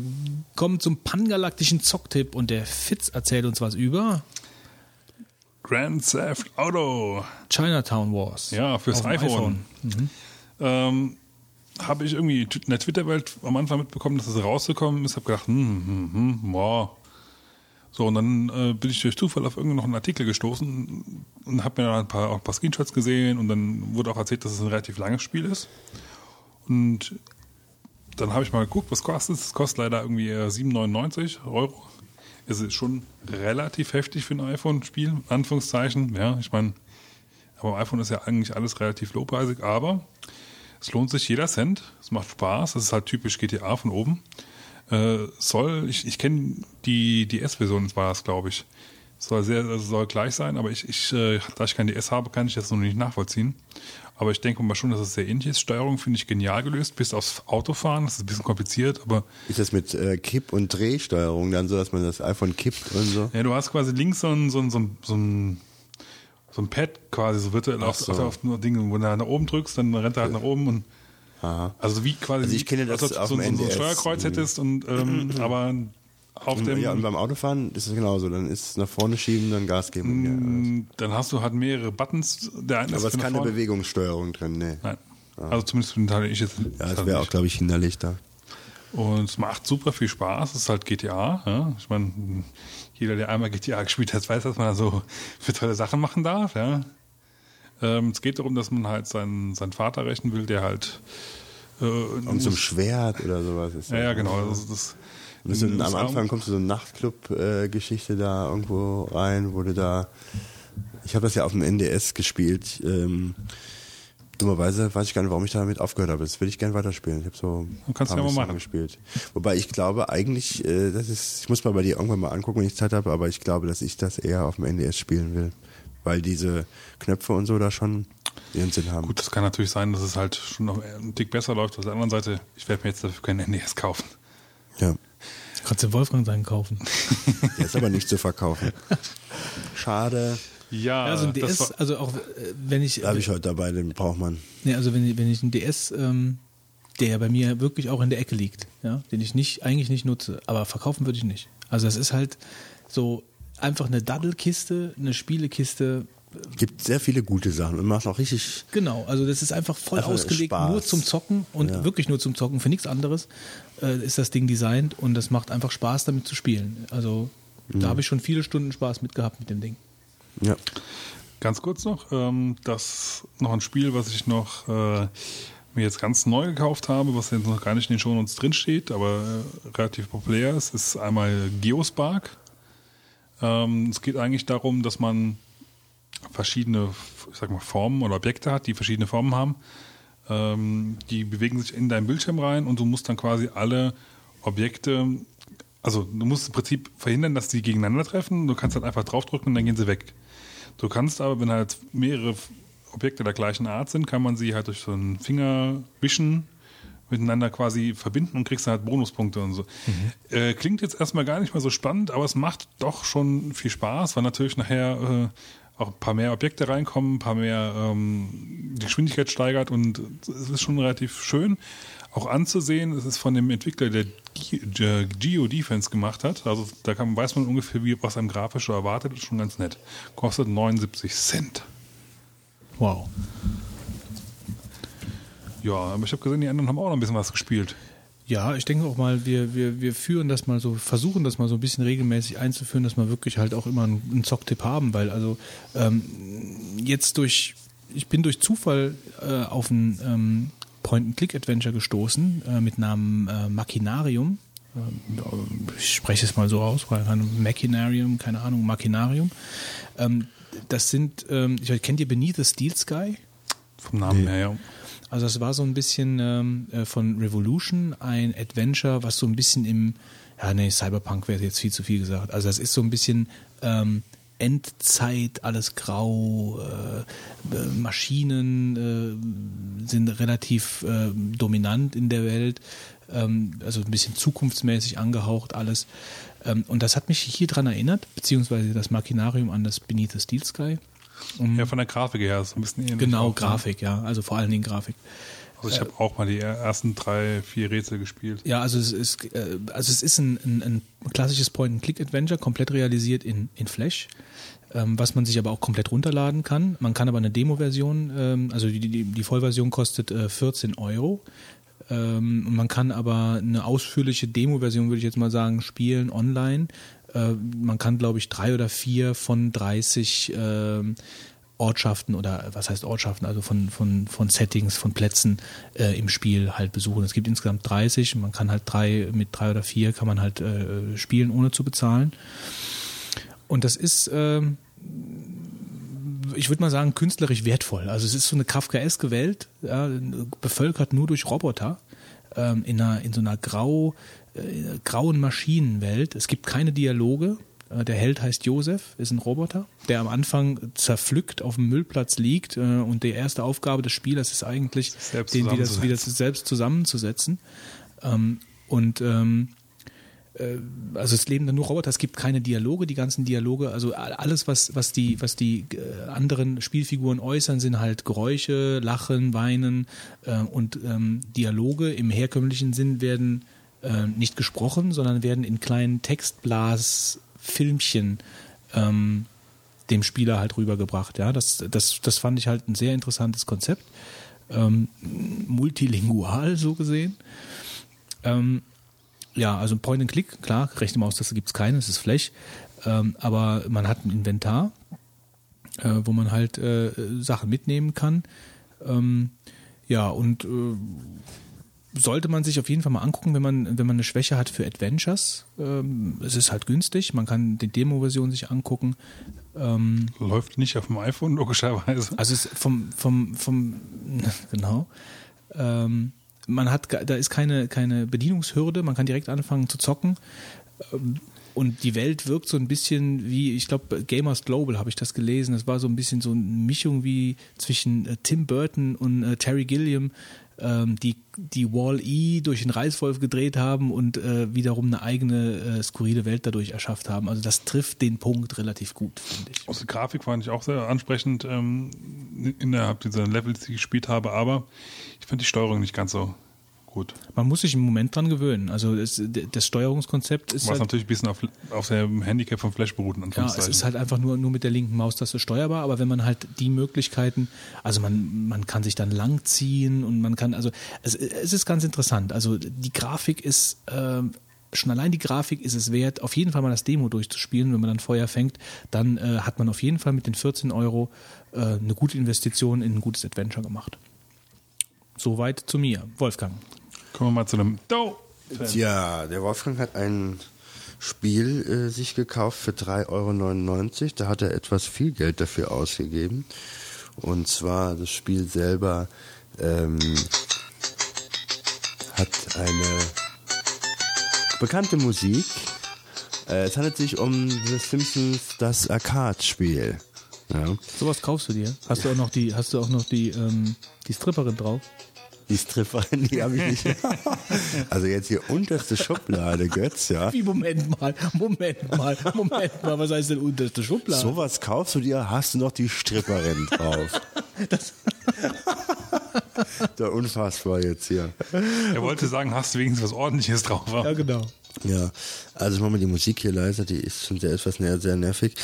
Speaker 1: kommen zum pangalaktischen Zocktipp und der Fitz erzählt uns was über
Speaker 5: Grand Theft Auto.
Speaker 1: Chinatown Wars.
Speaker 5: Ja, fürs
Speaker 1: Auf dem
Speaker 5: iPhone. Ähm, habe ich irgendwie in der Twitter-Welt am Anfang mitbekommen, dass es rausgekommen ist. Habe gedacht, hm, hm, hm, wow. So, und dann äh, bin ich durch Zufall auf irgendeinen Artikel gestoßen und habe mir dann ein paar, auch ein paar Screenshots gesehen und dann wurde auch erzählt, dass es ein relativ langes Spiel ist. Und dann habe ich mal geguckt, was kostet es. Es kostet leider irgendwie äh, 7,99 Euro. Es ist schon relativ heftig für ein iPhone-Spiel, Anführungszeichen. Ja, ich meine, aber am iPhone ist ja eigentlich alles relativ lowpreisig, aber es lohnt sich jeder Cent. Es macht Spaß. Es ist halt typisch GTA von oben. Äh, soll, ich, ich kenne die DS-Version, war das, glaube ich. Soll sehr, also soll gleich sein, aber ich, ich äh, da ich kein DS habe, kann ich das noch nicht nachvollziehen. Aber ich denke mal schon, dass es sehr ähnlich ist. Steuerung finde ich genial gelöst, bis aufs Autofahren. Das ist ein bisschen kompliziert, aber
Speaker 6: Ist das mit äh, Kipp- und Drehsteuerung dann so, dass man das iPhone kippt und so?
Speaker 5: Ja, du hast quasi links so ein, so ein, so ein, so ein, so ein Pad quasi, so virtuell auf,
Speaker 6: so.
Speaker 5: auf, auf nur Dinge, wo du nach oben drückst, dann rennt er halt nach oben und
Speaker 6: Aha.
Speaker 5: also wie quasi
Speaker 6: Also ich kenne das
Speaker 5: als ob du
Speaker 6: auf
Speaker 5: so,
Speaker 6: dem
Speaker 5: so, so ein. Steuerkreuz hättest und ähm, aber auf dem
Speaker 6: Ja, und beim Autofahren ist es genauso. Dann ist es nach vorne schieben, dann Gas geben. Ja.
Speaker 5: Mm, dann hast du halt mehrere Buttons. Der eine
Speaker 6: Aber es ist keine
Speaker 5: vorne.
Speaker 6: Bewegungssteuerung drin, nee.
Speaker 5: Nein. Also zumindest für den Teil, den ich jetzt.
Speaker 6: Ja, das wäre auch, glaube ich, hinderlich da.
Speaker 5: Und es macht super viel Spaß. Es ist halt GTA. Ja? Ich meine, jeder, der einmal GTA gespielt hat, weiß, was man da so für tolle Sachen machen darf. Ja? Ähm, es geht darum, dass man halt seinen, seinen Vater rächen will, der halt. Äh,
Speaker 6: Und zum Schwert oder sowas. Ist
Speaker 5: ja, ja, genau. Also das,
Speaker 6: das
Speaker 5: den
Speaker 6: am Anfang kommst du so eine Nachtclub-Geschichte da irgendwo rein, wo du da. Ich habe das ja auf dem NDS gespielt. Ähm, dummerweise weiß ich gar nicht, warum ich damit aufgehört habe. Das will ich gerne weiterspielen. Ich habe so ein
Speaker 5: kannst
Speaker 6: paar
Speaker 5: ja mal
Speaker 6: gespielt. Wobei ich glaube eigentlich, äh, das ist, ich muss mal bei dir irgendwann mal angucken, wenn ich Zeit habe, aber ich glaube, dass ich das eher auf dem NDS spielen will. Weil diese Knöpfe und so da schon ihren Sinn haben.
Speaker 5: Gut, das kann natürlich sein, dass es halt schon noch einen Tick besser läuft. Auf der anderen Seite, ich werde mir jetzt dafür keinen NDS kaufen.
Speaker 6: Ja.
Speaker 1: Kannst du Wolfgang seinen kaufen.
Speaker 6: Der ist aber nicht zu verkaufen. Schade.
Speaker 5: Ja,
Speaker 1: Ja, also ein
Speaker 5: das
Speaker 1: DS,
Speaker 5: war-
Speaker 1: also auch äh, wenn ich,
Speaker 6: Da habe ich heute dabei, den braucht man.
Speaker 1: nee, also wenn, ich- wenn ich einen DS, ähm, der bei mir wirklich auch in der Ecke liegt, ja, den ich nicht, eigentlich nicht nutze, aber verkaufen würde ich nicht. Also es ist halt so einfach eine Daddelkiste, eine Spielekiste,
Speaker 6: Gibt sehr viele gute Sachen und macht auch richtig.
Speaker 1: Genau, also das ist einfach voll
Speaker 6: Einfach
Speaker 1: ausgelegt,
Speaker 6: Spaß.
Speaker 1: nur zum Zocken und
Speaker 6: Ja.
Speaker 1: wirklich nur zum Zocken, für nichts anderes äh, ist das Ding designt und das macht einfach Spaß damit zu spielen. Also
Speaker 6: Mhm.
Speaker 1: da habe ich schon viele Stunden Spaß mit gehabt mit dem Ding.
Speaker 6: Ja.
Speaker 5: Ganz kurz noch, ähm, das noch ein Spiel, was ich noch äh, mir jetzt ganz neu gekauft habe, was jetzt noch gar nicht in den Shownotes drin steht, aber äh, relativ populär ist, ist einmal Geospark. Ähm, es geht eigentlich darum, dass man verschiedene, ich sag mal, Formen oder Objekte hat, die verschiedene Formen haben. Ähm, die bewegen sich in deinen Bildschirm rein und du musst dann quasi alle Objekte, also du musst im Prinzip verhindern, dass die gegeneinander treffen. Du kannst halt einfach draufdrücken und dann gehen sie weg. Du kannst aber, wenn halt mehrere Objekte der gleichen Art sind, kann man sie halt durch so einen Finger wischen, miteinander quasi verbinden und kriegst dann halt Bonuspunkte und so. Äh, klingt jetzt erstmal gar nicht mal so spannend, aber es macht doch schon viel Spaß, weil natürlich nachher äh, auch ein paar mehr Objekte reinkommen, ein paar mehr ähm, die Geschwindigkeit steigert und es ist schon relativ schön auch anzusehen. Es ist von dem Entwickler, der Ge- Ge- Geo Defense gemacht hat. Also da kann, weiß man ungefähr, wie, was einem grafisch erwartet. Ist schon ganz nett. Kostet 79 Cent.
Speaker 1: Wow.
Speaker 5: Ja, aber ich habe gesehen, die anderen haben auch noch ein bisschen was gespielt.
Speaker 1: Ja, ich denke auch mal, wir, wir, wir führen das mal so, versuchen das mal so ein bisschen regelmäßig einzuführen, dass wir wirklich halt auch immer einen, einen Zocktipp haben, weil also ähm, jetzt durch, ich bin durch Zufall äh, auf ein ähm, Point-and-Click-Adventure gestoßen äh, mit Namen äh, Machinarium. ähm, ich spreche es mal so aus, weil Machinarium, keine Ahnung, Machinarium. Ähm, das sind, ähm, ich weiß, kennt ihr Beneath the Steel Sky?
Speaker 5: Vom Namen her, ja.
Speaker 1: Also das war so ein bisschen ähm, äh, von Revolution, ein Adventure, was so ein bisschen im, ja nee, Cyberpunk wäre jetzt viel zu viel gesagt. Also das ist so ein bisschen ähm, Endzeit, alles grau, äh, äh, Maschinen äh, sind relativ äh, dominant in der Welt, ähm, also ein bisschen zukunftsmäßig angehaucht alles. Ähm, und das hat mich hier dran erinnert, beziehungsweise das Machinarium an das Beneath the Steel Sky.
Speaker 5: Ja, von der Grafik her ist ein bisschen ähnlich.
Speaker 1: Genau,
Speaker 5: auch, ne?
Speaker 1: Grafik, ja, also vor allen Dingen Grafik.
Speaker 5: Also ich habe auch mal die ersten drei, vier Rätsel gespielt.
Speaker 1: Ja, also es ist, äh, also es ist ein, ein, ein klassisches Point-and-Click-Adventure, komplett realisiert in, in Flash, ähm, was man sich aber auch komplett runterladen kann. Man kann aber eine Demo-Version, ähm, also die, die, die Vollversion kostet äh, 14 Euro. Ähm, und man kann aber eine ausführliche Demo-Version, würde ich jetzt mal sagen, spielen online. Äh, man kann, glaube ich, drei oder vier von 30 ähm, Ortschaften oder was heißt Ortschaften, also von, von, von Settings, von Plätzen äh, im Spiel halt besuchen. Es gibt insgesamt 30, man kann halt drei, mit drei oder vier kann man halt äh, spielen, ohne zu bezahlen. Und das ist, ähm, ich würde mal sagen, künstlerisch wertvoll. Also es ist so eine kafkaeske Welt, ja, bevölkert nur durch Roboter, ähm, in, einer, in so einer grau, äh, grauen Maschinenwelt. Es gibt keine Dialoge. Äh, Der Held heißt Josef, ist ein Roboter, der am Anfang zerpflückt auf dem Müllplatz liegt äh, und die erste Aufgabe des Spielers ist eigentlich, den wieder, wieder selbst zusammenzusetzen. Ähm, und ähm, äh, also es leben dann nur Roboter, es gibt keine Dialoge, die ganzen Dialoge, also alles, was, was die, was die äh, anderen Spielfiguren äußern, sind halt Geräusche, Lachen, Weinen äh, und ähm, Dialoge im herkömmlichen Sinn werden äh, nicht gesprochen, sondern werden in kleinen Textblasfilmchen ähm, dem Spieler halt rübergebracht. Ja, das, das, das fand ich halt ein sehr interessantes Konzept. Ähm, multilingual so gesehen. Ähm, ja, also Point and Click, klar, rechte Maustaste gibt es keine, es ist Flash, ähm, aber man hat ein Inventar, äh, wo man halt äh, Sachen mitnehmen kann. Ähm, ja, und äh, sollte man sich auf jeden Fall mal angucken, wenn man, wenn man eine Schwäche hat für Adventures. Ähm, es ist halt günstig, man kann die Demo-Version sich angucken. Ähm,
Speaker 5: Läuft nicht auf dem iPhone, logischerweise.
Speaker 1: also es vom, vom, vom, genau. Ähm, man hat, da ist keine, keine Bedienungshürde, man kann direkt anfangen zu zocken. Und die Welt wirkt so ein bisschen wie, ich glaube, Gamers Global habe ich das gelesen. Das war so ein bisschen so eine Mischung wie zwischen äh, Tim Burton und äh, Terry Gilliam, ähm, die, die Wall-E durch den Reißwolf gedreht haben und äh, wiederum eine eigene äh, skurrile Welt dadurch erschafft haben. Also das trifft den Punkt relativ gut, finde ich.
Speaker 5: Aus der Grafik fand ich auch sehr ansprechend ähm, innerhalb dieser Levels, die ich gespielt habe, aber ich fand die Steuerung nicht ganz so gut.
Speaker 1: Man muss sich im Moment dran gewöhnen. Also das, das Steuerungskonzept ist
Speaker 5: Was
Speaker 1: halt,
Speaker 5: natürlich ein bisschen auf, auf dem Handicap von Flash beruht.
Speaker 1: ja, es ist halt einfach nur, nur mit der linken Maustaste steuerbar, aber wenn man halt die Möglichkeiten, also man, man kann sich dann langziehen und man kann, also es, es ist ganz interessant. Also die Grafik ist, ähm, schon allein die Grafik ist es wert, auf jeden Fall mal das Demo durchzuspielen. Wenn man dann Feuer fängt, dann äh, hat man auf jeden Fall mit den 14 Euro äh, eine gute Investition in ein gutes Adventure gemacht. Soweit zu mir. Wolfgang.
Speaker 5: Kommen wir mal zu einem Do.
Speaker 6: Tja, der Wolfgang hat ein Spiel äh, sich gekauft für 3,99 Euro. Da hat er etwas viel Geld dafür ausgegeben. Und zwar das Spiel selber ähm, hat eine bekannte Musik. Äh, es handelt sich um The Simpsons, das Arcade-Spiel. Ja.
Speaker 1: Sowas kaufst du dir? Hast du auch noch die, hast du auch noch die, ähm, die Stripperin drauf?
Speaker 6: Die Stripperin, die habe ich nicht. also jetzt hier unterste Schublade, Götz, ja.
Speaker 1: Wie, Moment mal, Moment mal, Moment mal, was heißt denn unterste Schublade?
Speaker 6: Sowas kaufst du dir, hast du noch die Stripperin drauf. Der unfassbar jetzt hier.
Speaker 5: Er wollte sagen, hast du wenigstens was ordentliches drauf.
Speaker 1: Ja, genau.
Speaker 6: Ja, also ich mache mal die Musik hier leiser, die ist schon sehr etwas sehr, sehr nervig.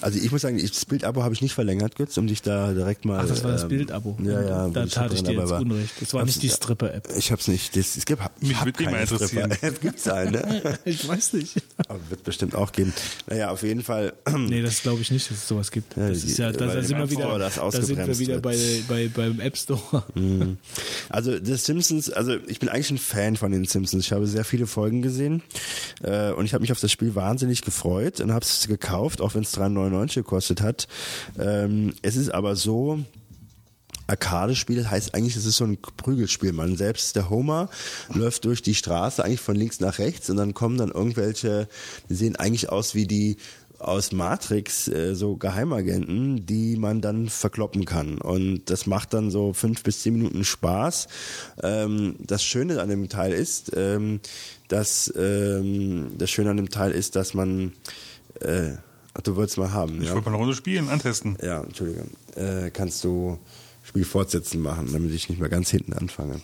Speaker 6: Also ich muss sagen, ich- das Bildabo habe ich nicht verlängert, Götz, um dich da direkt mal.
Speaker 1: Ach, das war das
Speaker 6: ähm,
Speaker 1: Bildabo.
Speaker 6: Ja, ja.
Speaker 1: Da tat ich dir jetzt
Speaker 6: aber-
Speaker 1: Unrecht. Das war
Speaker 6: hab's-
Speaker 1: nicht die Stripper-App.
Speaker 6: Ich hab's nicht. Das, es gibt, ich
Speaker 5: Mich
Speaker 6: hab
Speaker 5: würde
Speaker 6: keine
Speaker 5: interessieren.
Speaker 6: Stripper-App. Gibt's eine?
Speaker 1: Ich weiß nicht.
Speaker 6: Aber wird bestimmt auch geben. Naja, auf jeden Fall.
Speaker 1: Nee, das glaube ich nicht, dass es sowas gibt.
Speaker 6: Ja,
Speaker 1: Das
Speaker 6: die-
Speaker 1: ist ja, da, sind wir wieder, da sind wir wieder bei, bei, beim App Store.
Speaker 6: Also The Simpsons, also ich bin eigentlich ein Fan von den Simpsons. Ich habe sehr viele Folgen gesehen. Äh, und ich habe mich auf das Spiel wahnsinnig gefreut und habe es gekauft, auch wenn es 3,99 gekostet hat. Ähm, es ist aber so, Arcade-Spiel heißt eigentlich, es ist so ein Prügelspiel. Man selbst, der Homer, läuft durch die Straße eigentlich von links nach rechts und dann kommen dann irgendwelche, die sehen eigentlich aus wie die aus Matrix äh, so Geheimagenten, die man dann verkloppen kann. Und das macht dann so fünf bis zehn Minuten Spaß. Ähm, das Schöne an dem Teil ist, ähm, dass ähm, das Schöne an dem Teil ist, dass man äh, ach, du wolltest mal haben.
Speaker 5: Ich
Speaker 6: ja?
Speaker 5: wollte mal eine Runde spielen, antesten.
Speaker 6: Ja, Entschuldigung. Äh, kannst du Spiel fortsetzen machen, damit ich nicht mehr ganz hinten anfange.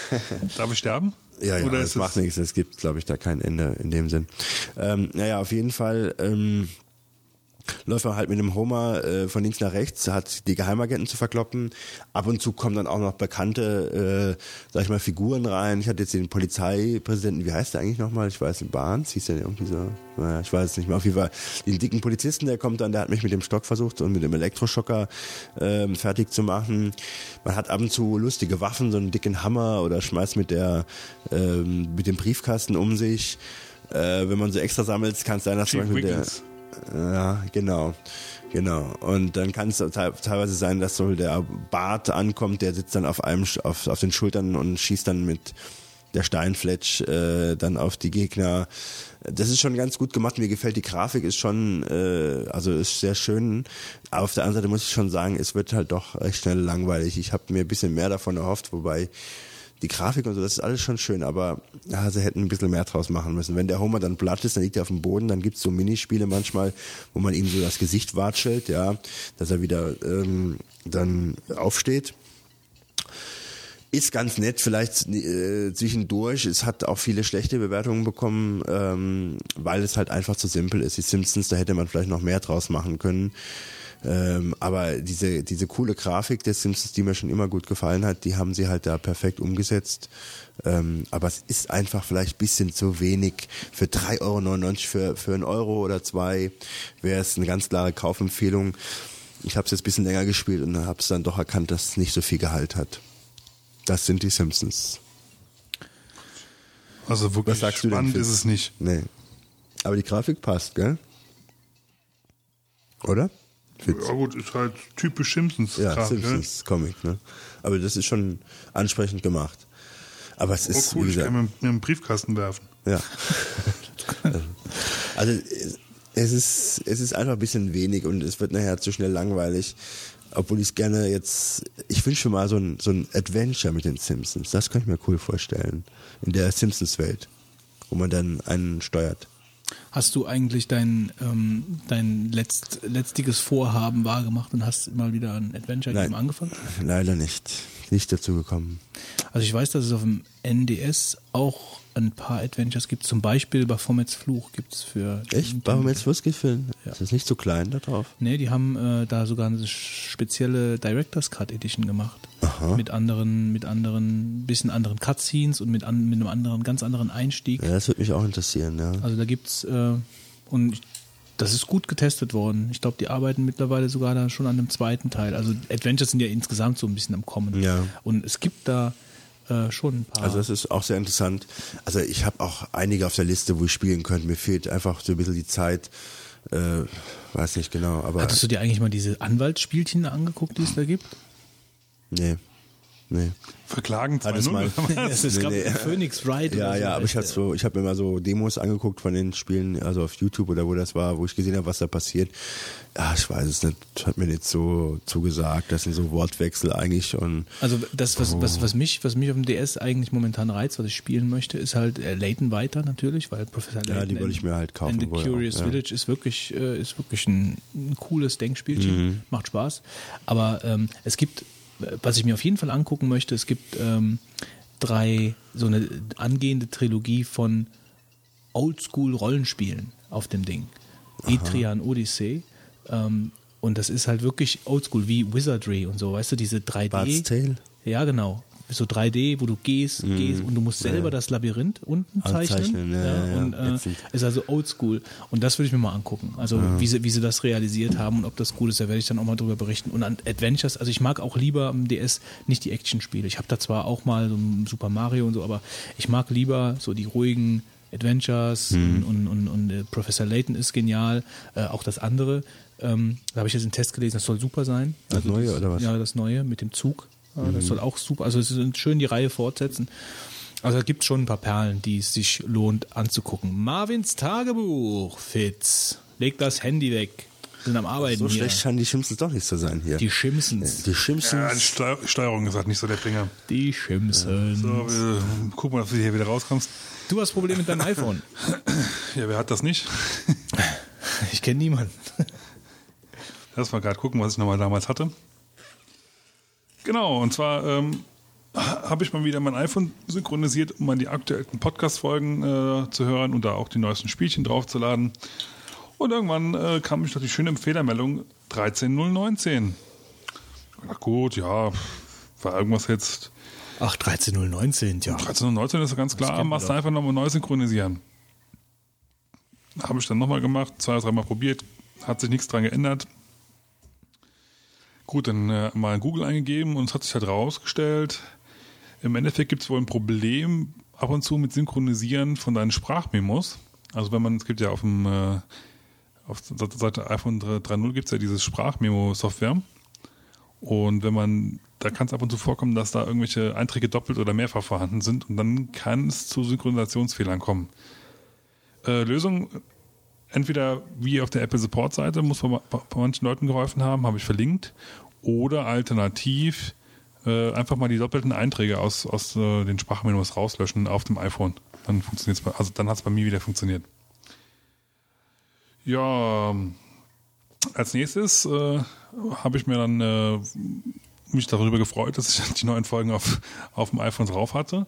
Speaker 5: Darf ich sterben?
Speaker 6: Ja, ja,
Speaker 5: Oder
Speaker 6: das macht nichts. Es gibt, glaube ich, da kein Ende in dem Sinn. Ähm, naja, auf jeden Fall ähm, läuft man halt mit dem Homer äh, von links nach rechts, hat die Geheimagenten zu verkloppen. Ab und zu kommen dann auch noch bekannte, äh, sag ich mal, Figuren rein. Ich hatte jetzt den Polizeipräsidenten, wie heißt der eigentlich nochmal? Ich weiß, Barnes hieß der irgendwie so. Naja, ich weiß es nicht mehr. Auf jeden Fall den dicken Polizisten, der kommt dann, der hat mich mit dem Stock versucht und mit dem Elektroschocker ähm, fertig zu machen. Man hat ab und zu lustige Waffen, so einen dicken Hammer oder schmeißt mit der ähm, mit dem Briefkasten um sich. Äh, wenn man so extra sammelt, kann es sein, dass
Speaker 5: Chief
Speaker 6: zum Beispiel der. Ja, genau. Genau. Und dann kann es te- teilweise sein, dass so der Bart ankommt, der sitzt dann auf einem auf, auf den Schultern und schießt dann mit der Steinfletsch äh, dann auf die Gegner. Das ist schon ganz gut gemacht. Mir gefällt die Grafik, ist schon, äh, also ist sehr schön. Aber auf der anderen Seite muss ich schon sagen, es wird halt doch recht schnell langweilig. Ich habe mir ein bisschen mehr davon erhofft, wobei die Grafik und so, das ist alles schon schön, aber ja, sie hätten ein bisschen mehr draus machen müssen. Wenn der Homer dann platt ist, dann liegt er auf dem Boden, dann gibt's so Minispiele manchmal, wo man ihm so das Gesicht watschelt, ja, dass er wieder ähm, dann aufsteht. Ist ganz nett, vielleicht äh, zwischendurch. Es hat auch viele schlechte Bewertungen bekommen, ähm, weil es halt einfach zu simpel ist. Die Simpsons, da hätte man vielleicht noch mehr draus machen können. Ähm, aber diese, diese coole Grafik des Simpsons, die mir schon immer gut gefallen hat, die haben sie halt da perfekt umgesetzt. Ähm, aber es ist einfach vielleicht bisschen zu wenig. Für 3,99 Euro, für, für einen Euro oder zwei wäre es eine ganz klare Kaufempfehlung. Ich habe es jetzt ein bisschen länger gespielt und habe es dann doch erkannt, dass es nicht so viel Gehalt hat. Das sind die Simpsons.
Speaker 5: Also wirklich
Speaker 6: Was sagst du denn,
Speaker 5: spannend ist es nicht.
Speaker 6: Nee. Aber die Grafik passt, gell? Oder? Fitz?
Speaker 5: Ja gut, ist halt typisch Simpsons.
Speaker 6: Ja,
Speaker 5: ne?
Speaker 6: Simpsons Comic, ne? Aber das ist schon ansprechend gemacht. Aber es
Speaker 5: Oh
Speaker 6: ist,
Speaker 5: cool, ich kann mit einem Briefkasten werfen.
Speaker 6: ja. also es ist, es ist einfach ein bisschen wenig und es wird nachher zu schnell langweilig. Obwohl ich es gerne jetzt, ich wünsche mir mal so ein, so ein Adventure mit den Simpsons. Das könnte ich mir cool vorstellen. In der Simpsons-Welt. Wo man dann einen steuert.
Speaker 1: Hast du eigentlich dein, ähm, dein letzt, letztiges Vorhaben wahrgemacht und hast mal wieder ein Adventure-Game angefangen?
Speaker 6: Leider nicht. Nicht dazu gekommen.
Speaker 1: Also ich weiß, dass es auf dem NDS auch ein paar Adventures gibt. Zum Beispiel Baphomets Fluch gibt es für...
Speaker 6: Echt? Warum jetzt Wurstgefilm?
Speaker 1: Ja.
Speaker 6: Ist das nicht so klein da drauf?
Speaker 1: Nee, die haben äh, da sogar eine spezielle Director's Cut Edition gemacht. Mit anderen, mit anderen, bisschen anderen Cutscenes und mit, an, mit einem anderen, ganz anderen Einstieg.
Speaker 6: Ja, das würde mich auch interessieren, ja.
Speaker 1: Also da gibt's äh, und ich- das ist gut getestet worden. Ich glaube, die arbeiten mittlerweile sogar da schon an einem zweiten Teil. Also Adventures sind ja insgesamt so ein bisschen am Kommen.
Speaker 6: Ja.
Speaker 1: Und es gibt da äh, schon ein paar.
Speaker 6: Also das ist auch sehr interessant. Also ich habe auch einige auf der Liste, wo ich spielen könnte. Mir fehlt einfach so ein bisschen die Zeit. Äh, weiß nicht genau, aber
Speaker 1: Hattest du dir eigentlich mal diese Anwaltsspielchen angeguckt, die es da gibt?
Speaker 6: nee. Nee.
Speaker 5: Verklagen
Speaker 6: Hat es
Speaker 5: 2-0
Speaker 6: mal-
Speaker 5: oder was?
Speaker 1: es
Speaker 6: Nee,
Speaker 1: gab
Speaker 6: nee.
Speaker 1: Phoenix Wright.
Speaker 6: Ja,
Speaker 1: oder so
Speaker 6: ja, aber ich habe
Speaker 1: der.
Speaker 6: so, ich habe mir mal so Demos angeguckt von den Spielen, also auf YouTube oder wo das war, wo ich gesehen habe, was da passiert. Ja, ich weiß es nicht, hat mir nicht so zugesagt. Das sind so Wortwechsel eigentlich und
Speaker 1: Also das, was,
Speaker 6: Oh.
Speaker 1: was, was mich, was mich auf dem DS eigentlich momentan reizt, was ich spielen möchte, ist halt äh, Layton weiter natürlich, weil Professor
Speaker 6: Ja,
Speaker 1: Layton
Speaker 6: die wollte ich mir halt kaufen
Speaker 1: And the
Speaker 6: wohl auch,
Speaker 1: Curious
Speaker 6: ja.
Speaker 1: Village ist wirklich, äh, ist wirklich ein, ein cooles Denkspielchen,
Speaker 6: Mhm.
Speaker 1: macht Spaß. Aber ähm, es gibt, äh, was ich mir auf jeden Fall angucken möchte, es gibt ähm, drei, so eine angehende Trilogie von Oldschool-Rollenspielen auf dem Ding. Etrian Odyssey. Ähm, und das ist halt wirklich oldschool, wie Wizardry und so, weißt du, diese 3D.
Speaker 6: Bart's Tale?
Speaker 1: Ja, genau. So 3D, wo du gehst, gehst und du musst selber das Labyrinth unten zeichnen.
Speaker 6: Anzeichnen, ja, ja, ja.
Speaker 1: und äh, ist also oldschool. Und das würde ich mir mal angucken. Also wie, sie, wie sie das realisiert haben und ob das cool ist, da werde ich dann auch mal drüber berichten. Und an Adventures, also ich mag auch lieber am DS nicht die Actionspiele. Ich habe da zwar auch mal so ein Super Mario und so, aber ich mag lieber so die ruhigen Adventures und, und, und, und äh, Professor Layton ist genial. Äh, auch das andere, ähm, da habe ich jetzt einen Test gelesen, das soll super sein.
Speaker 6: Das Neue oder was?
Speaker 1: Ja, das Neue mit dem Zug. Ja, Das soll auch super, also es ist schön die Reihe fortsetzen. Also da gibt es schon ein paar Perlen, die es sich lohnt anzugucken. Marvins Tagebuch, Fitz. Leg das Handy weg. Sind am Arbeiten
Speaker 6: So
Speaker 1: hier.
Speaker 6: schlecht scheinen die Simpsons doch nicht zu sein hier.
Speaker 1: Die Simpsons.
Speaker 6: Die
Speaker 5: Ja, die
Speaker 6: Simpsons.
Speaker 5: Steu Steuerung ist halt nicht so der Bringer.
Speaker 1: Die Simpsons.
Speaker 5: So, wir, guck mal, dass du hier wieder rauskommst.
Speaker 1: Du hast Probleme mit deinem iPhone.
Speaker 5: Ja, wer hat das nicht?
Speaker 1: Ich kenne niemanden.
Speaker 5: Lass mal gerade gucken, was ich nochmal damals hatte. Genau, und zwar ähm, habe ich mal wieder mein iPhone synchronisiert, um mal die aktuellen Podcast-Folgen äh, zu hören und da auch die neuesten Spielchen draufzuladen. Und irgendwann äh, kam ich doch die schöne Fehlermeldung 13019. Na gut, ja, war irgendwas jetzt.
Speaker 1: Ach, 13019, ja.
Speaker 5: 1319 ist ja ganz klar, machst einfach nochmal neu synchronisieren. Habe ich dann nochmal gemacht, zwei, dreimal probiert, hat sich nichts dran geändert. Gut, dann äh, mal Google eingegeben und es hat sich halt rausgestellt, im Endeffekt gibt es wohl ein Problem ab und zu mit Synchronisieren von deinen Sprachmemos. Also wenn man, es gibt ja auf dem äh, auf der Seite iPhone 3.0 gibt es ja dieses Sprachmemo-Software. Und wenn man, da kann es ab und zu vorkommen, dass da irgendwelche Einträge doppelt oder mehrfach vorhanden sind und dann kann es zu Synchronisationsfehlern kommen. Äh, Lösung, entweder wie auf der Apple Support Seite, muss bei, bei manchen Leuten geholfen haben, habe ich verlinkt, oder alternativ äh, einfach mal die doppelten Einträge aus, aus äh, den Sprachmenüs rauslöschen auf dem iPhone. Dann funktioniert's bei, also dann hat es bei mir wieder funktioniert. Ja, als nächstes äh, habe ich mir dann äh, mich darüber gefreut, dass ich die neuen Folgen auf, auf dem iPhone drauf hatte.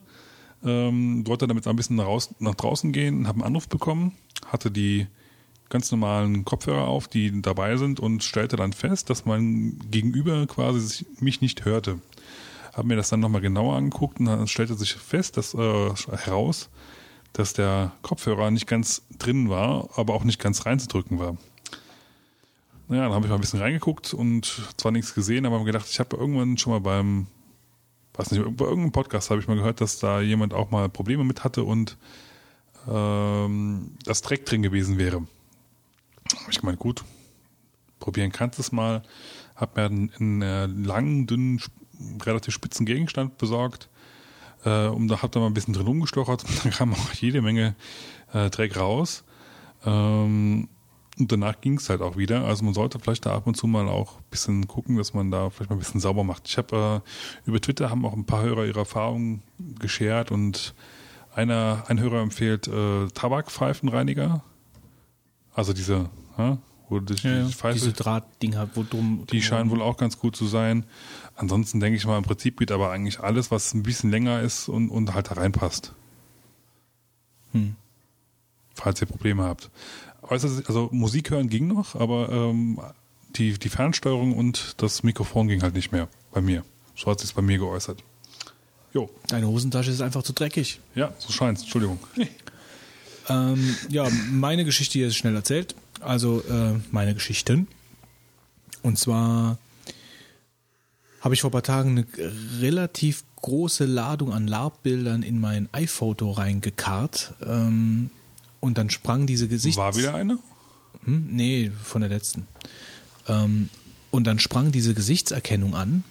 Speaker 5: Ähm, wollte damit ein bisschen nach, raus, nach draußen gehen habe einen Anruf bekommen, hatte die ganz normalen Kopfhörer auf, die dabei sind und stellte dann fest, dass mein Gegenüber quasi mich nicht hörte. Habe mir das dann nochmal genauer angeguckt und dann stellte sich fest, dass äh, heraus, dass der Kopfhörer nicht ganz drin war, aber auch nicht ganz reinzudrücken war. Naja, dann habe ich mal ein bisschen reingeguckt und zwar nichts gesehen, aber habe gedacht, ich habe irgendwann schon mal beim, weiß nicht, bei irgendeinem Podcast habe ich mal gehört, dass da jemand auch mal Probleme mit hatte und ähm, das Dreck drin gewesen wäre. Habe ich gemeint, gut, probieren kannst du es mal. Habe mir einen, einen äh, langen, dünnen, relativ spitzen Gegenstand besorgt äh, und da habe da mal ein bisschen drin rumgestochert und dann kam auch jede Menge äh, Dreck raus. Ähm, und danach ging es halt auch wieder. Also man sollte vielleicht da ab und zu mal auch ein bisschen gucken, dass man da vielleicht mal ein bisschen sauber macht. Ich habe äh, über Twitter haben auch ein paar Hörer ihre Erfahrungen geshared und einer, ein Hörer empfiehlt äh, Tabakpfeifenreiniger. Also diese, ja, wo du dich
Speaker 1: Ja,
Speaker 5: die Pfeife,
Speaker 1: diese Drahtdinger, wo drum.
Speaker 5: die scheinen wohl auch ganz gut zu sein. Ansonsten denke ich mal, im Prinzip geht aber eigentlich alles, was ein bisschen länger ist und, und halt da reinpasst.
Speaker 1: Hm.
Speaker 5: Falls ihr Probleme habt. Also Musik hören ging noch, aber ähm, die, die Fernsteuerung und das Mikrofon ging halt nicht mehr bei mir. So hat es bei mir geäußert. Jo,
Speaker 1: Deine Hosentasche ist einfach zu dreckig.
Speaker 5: ja, so scheint's. Entschuldigung.
Speaker 1: Ähm, ja, meine Geschichte hier ist schnell erzählt. Also äh, meine Geschichten. Und zwar habe ich vor ein paar Tagen eine relativ große Ladung an LARP-Bildern in mein iPhoto reingekarrt. Ähm, und dann sprang diese Gesichts...
Speaker 5: War wieder eine?
Speaker 1: Hm? Nee, von der letzten. Ähm, und dann sprang diese Gesichtserkennung an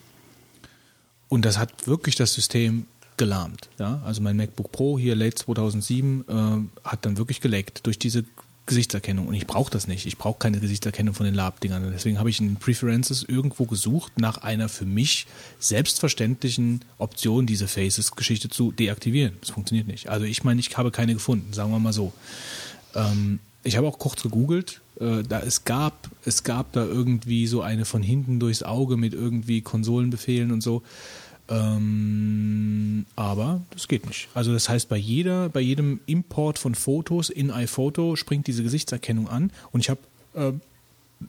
Speaker 1: und das hat wirklich das System gelahmt. Ja? Also mein MacBook Pro hier late 2007 äh, hat dann wirklich geleckt durch diese Gesichtserkennung und ich brauche das nicht. Ich brauche keine Gesichtserkennung von den Lab-Dingern. Deswegen habe ich in den Preferences irgendwo gesucht nach einer für mich selbstverständlichen Option, diese Faces-Geschichte zu deaktivieren. Das funktioniert nicht. Also ich meine, ich habe keine gefunden, sagen wir mal so. Ähm, ich habe auch kurz gegoogelt. Äh, da es gab, es gab da irgendwie so eine von hinten durchs Auge mit irgendwie Konsolenbefehlen und so. Ähm, aber das geht nicht. Also das heißt, bei jeder, bei jedem Import von Fotos in iPhoto springt diese Gesichtserkennung an. Und ich habe äh,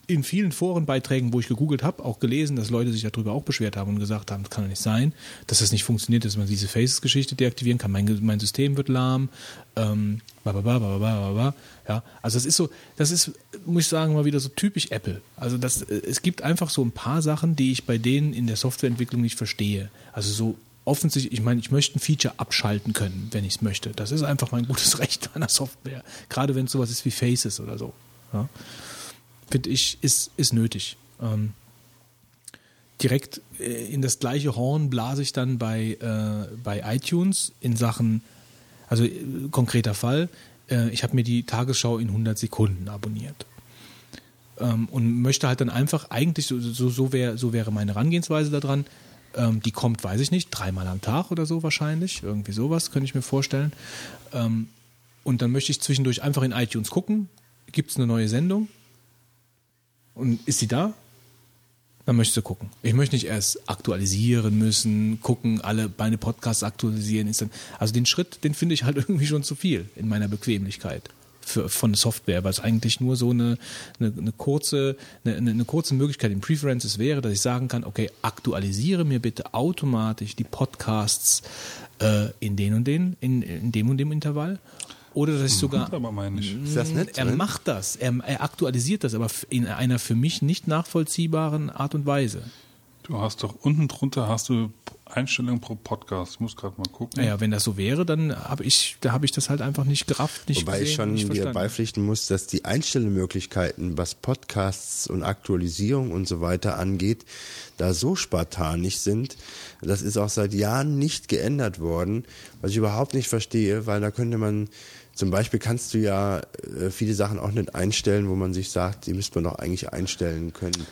Speaker 1: in vielen Forenbeiträgen, wo ich gegoogelt habe, auch gelesen, dass Leute sich darüber auch beschwert haben und gesagt haben, das kann doch nicht sein, dass das nicht funktioniert, dass man diese Faces-Geschichte deaktivieren kann. Mein, mein System wird lahm. Ähm, bababa, ja, also das ist so, das ist, muss ich sagen, mal wieder so typisch Apple. Also das, äh, es gibt einfach so ein paar Sachen, die ich bei denen in der Softwareentwicklung nicht verstehe. Also so offensichtlich, ich meine, ich möchte ein Feature abschalten können, wenn ich es möchte. Das ist einfach mein gutes Recht meiner Software. Gerade wenn es sowas ist wie Faces oder so. Ja. Finde ich, ist, ist nötig. Ähm, direkt äh, in das gleiche Horn blase ich dann bei, äh, bei iTunes in Sachen, also äh, konkreter Fall, äh, ich habe mir die Tagesschau in 100 Sekunden abonniert. Ähm, und möchte halt dann einfach, eigentlich, so, so, so, wär, so wäre meine Herangehensweise daran, ähm, die kommt, weiß ich nicht, dreimal am Tag oder so wahrscheinlich, irgendwie sowas, könnte ich mir vorstellen. Ähm, und dann möchte ich zwischendurch einfach in iTunes gucken, gibt es eine neue Sendung und ist sie da? Dann möchtest du gucken. Ich möchte nicht erst aktualisieren müssen, gucken, alle meine Podcasts aktualisieren. Also den Schritt, den finde ich halt irgendwie schon zu viel in meiner Bequemlichkeit für, von Software, weil es eigentlich nur so eine, eine, eine kurze, eine, eine kurze Möglichkeit in Preferences wäre, dass ich sagen kann, okay, aktualisiere mir bitte automatisch die Podcasts äh, in den und den, in, in dem und dem Intervall. Oder dass ich sogar.
Speaker 5: aber meine ich.
Speaker 6: Ist das nett?
Speaker 1: Er macht das, er, er aktualisiert das, aber in einer für mich nicht nachvollziehbaren Art und Weise.
Speaker 5: Du hast doch unten drunter hast du Einstellungen pro Podcast. Ich muss gerade mal gucken.
Speaker 1: Naja, wenn das so wäre, dann habe ich, da habe ich das halt einfach nicht gerafft, nicht
Speaker 6: Wobei
Speaker 1: gesehen,
Speaker 6: ich schon
Speaker 1: nicht verstanden.
Speaker 6: beipflichten muss, dass die Einstellmöglichkeiten, was Podcasts und Aktualisierung und so weiter angeht, da so spartanisch sind. Das ist auch seit Jahren nicht geändert worden, was ich überhaupt nicht verstehe, weil da könnte man, zum Beispiel kannst du ja äh, viele Sachen auch nicht einstellen, wo man sich sagt, die müsste man doch eigentlich einstellen können.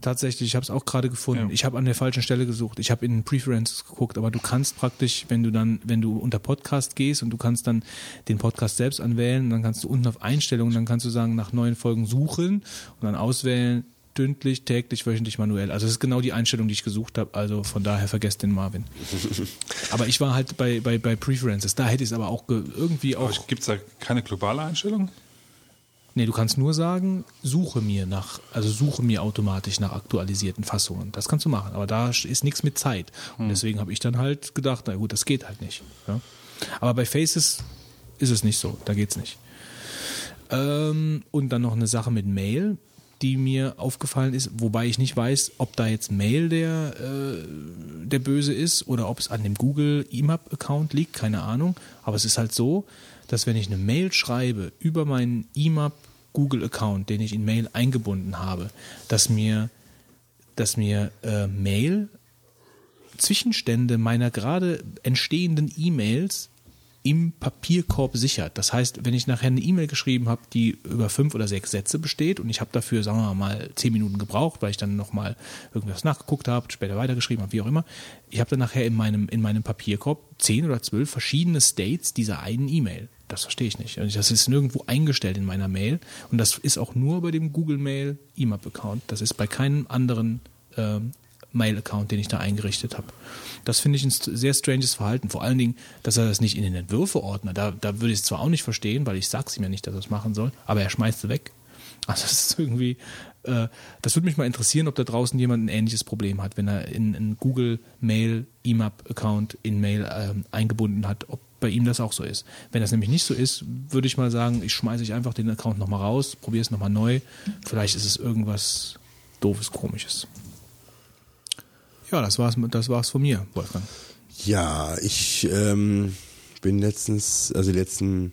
Speaker 1: Tatsächlich, ich habe es auch gerade gefunden.
Speaker 5: Ja.
Speaker 1: Ich habe an der falschen Stelle gesucht. Ich habe in Preferences geguckt, aber du kannst praktisch, wenn du dann, wenn du unter Podcast gehst und du kannst dann den Podcast selbst anwählen, dann kannst du unten auf Einstellungen, dann kannst du sagen, nach neuen Folgen suchen und dann auswählen, stündlich, täglich, wöchentlich, manuell. Also das ist genau die Einstellung, die ich gesucht habe. Also von daher vergesst den Marvin. aber ich war halt bei, bei, bei Preferences. Da hätte ich es aber auch ge irgendwie auch.
Speaker 5: Aber gibt es da keine globale Einstellung?
Speaker 1: Nee, du kannst nur sagen, suche mir nach, also suche mir automatisch nach aktualisierten Fassungen. Das kannst du machen, aber da ist nichts mit Zeit. Und deswegen habe ich dann halt gedacht, na gut, das geht halt nicht. Ja? Aber bei Faces ist es nicht so, da geht's nicht. Ähm, und dann noch eine Sache mit Mail, die mir aufgefallen ist, wobei ich nicht weiß, ob da jetzt Mail der, äh, der Böse ist oder ob es an dem Google IMAP-Account liegt, keine Ahnung. Aber es ist halt so, dass wenn ich eine Mail schreibe über meinen IMAP Google-Account, den ich in Mail eingebunden habe, dass mir, dass mir äh, Mail Zwischenstände meiner gerade entstehenden E-Mails im Papierkorb sichert. Das heißt, wenn ich nachher eine E-Mail geschrieben habe, die über fünf oder sechs Sätze besteht und ich habe dafür, sagen wir mal, zehn Minuten gebraucht, weil ich dann nochmal irgendwas nachgeguckt habe, später weitergeschrieben habe, wie auch immer, ich habe dann nachher in meinem, in meinem Papierkorb zehn oder zwölf verschiedene States dieser einen E-Mail. Das verstehe ich nicht. Also Das ist nirgendwo eingestellt in meiner Mail und das ist auch nur bei dem Google Mail IMAP-Account. Das ist bei keinem anderen ähm, Mail-Account, den ich da eingerichtet habe. Das finde ich ein sehr stranges Verhalten. Vor allen Dingen, dass er das nicht in den Entwürfe-Ordner, da, da würde ich es zwar auch nicht verstehen, weil ich sage es ihm ja nicht, dass er es machen soll, aber er schmeißt sie weg. Also das ist irgendwie, äh, das würde mich mal interessieren, ob da draußen jemand ein ähnliches Problem hat, wenn er in einen Google Mail IMAP-Account in Mail ähm, eingebunden hat, ob bei ihm das auch so ist. Wenn das nämlich nicht so ist, würde ich mal sagen, ich schmeiße ich einfach den Account nochmal raus, probiere es nochmal neu. Vielleicht ist es irgendwas doofes, komisches. Ja, das war's, das war's von mir, Wolfgang.
Speaker 6: Ja, ich ähm, bin letztens, also die letzten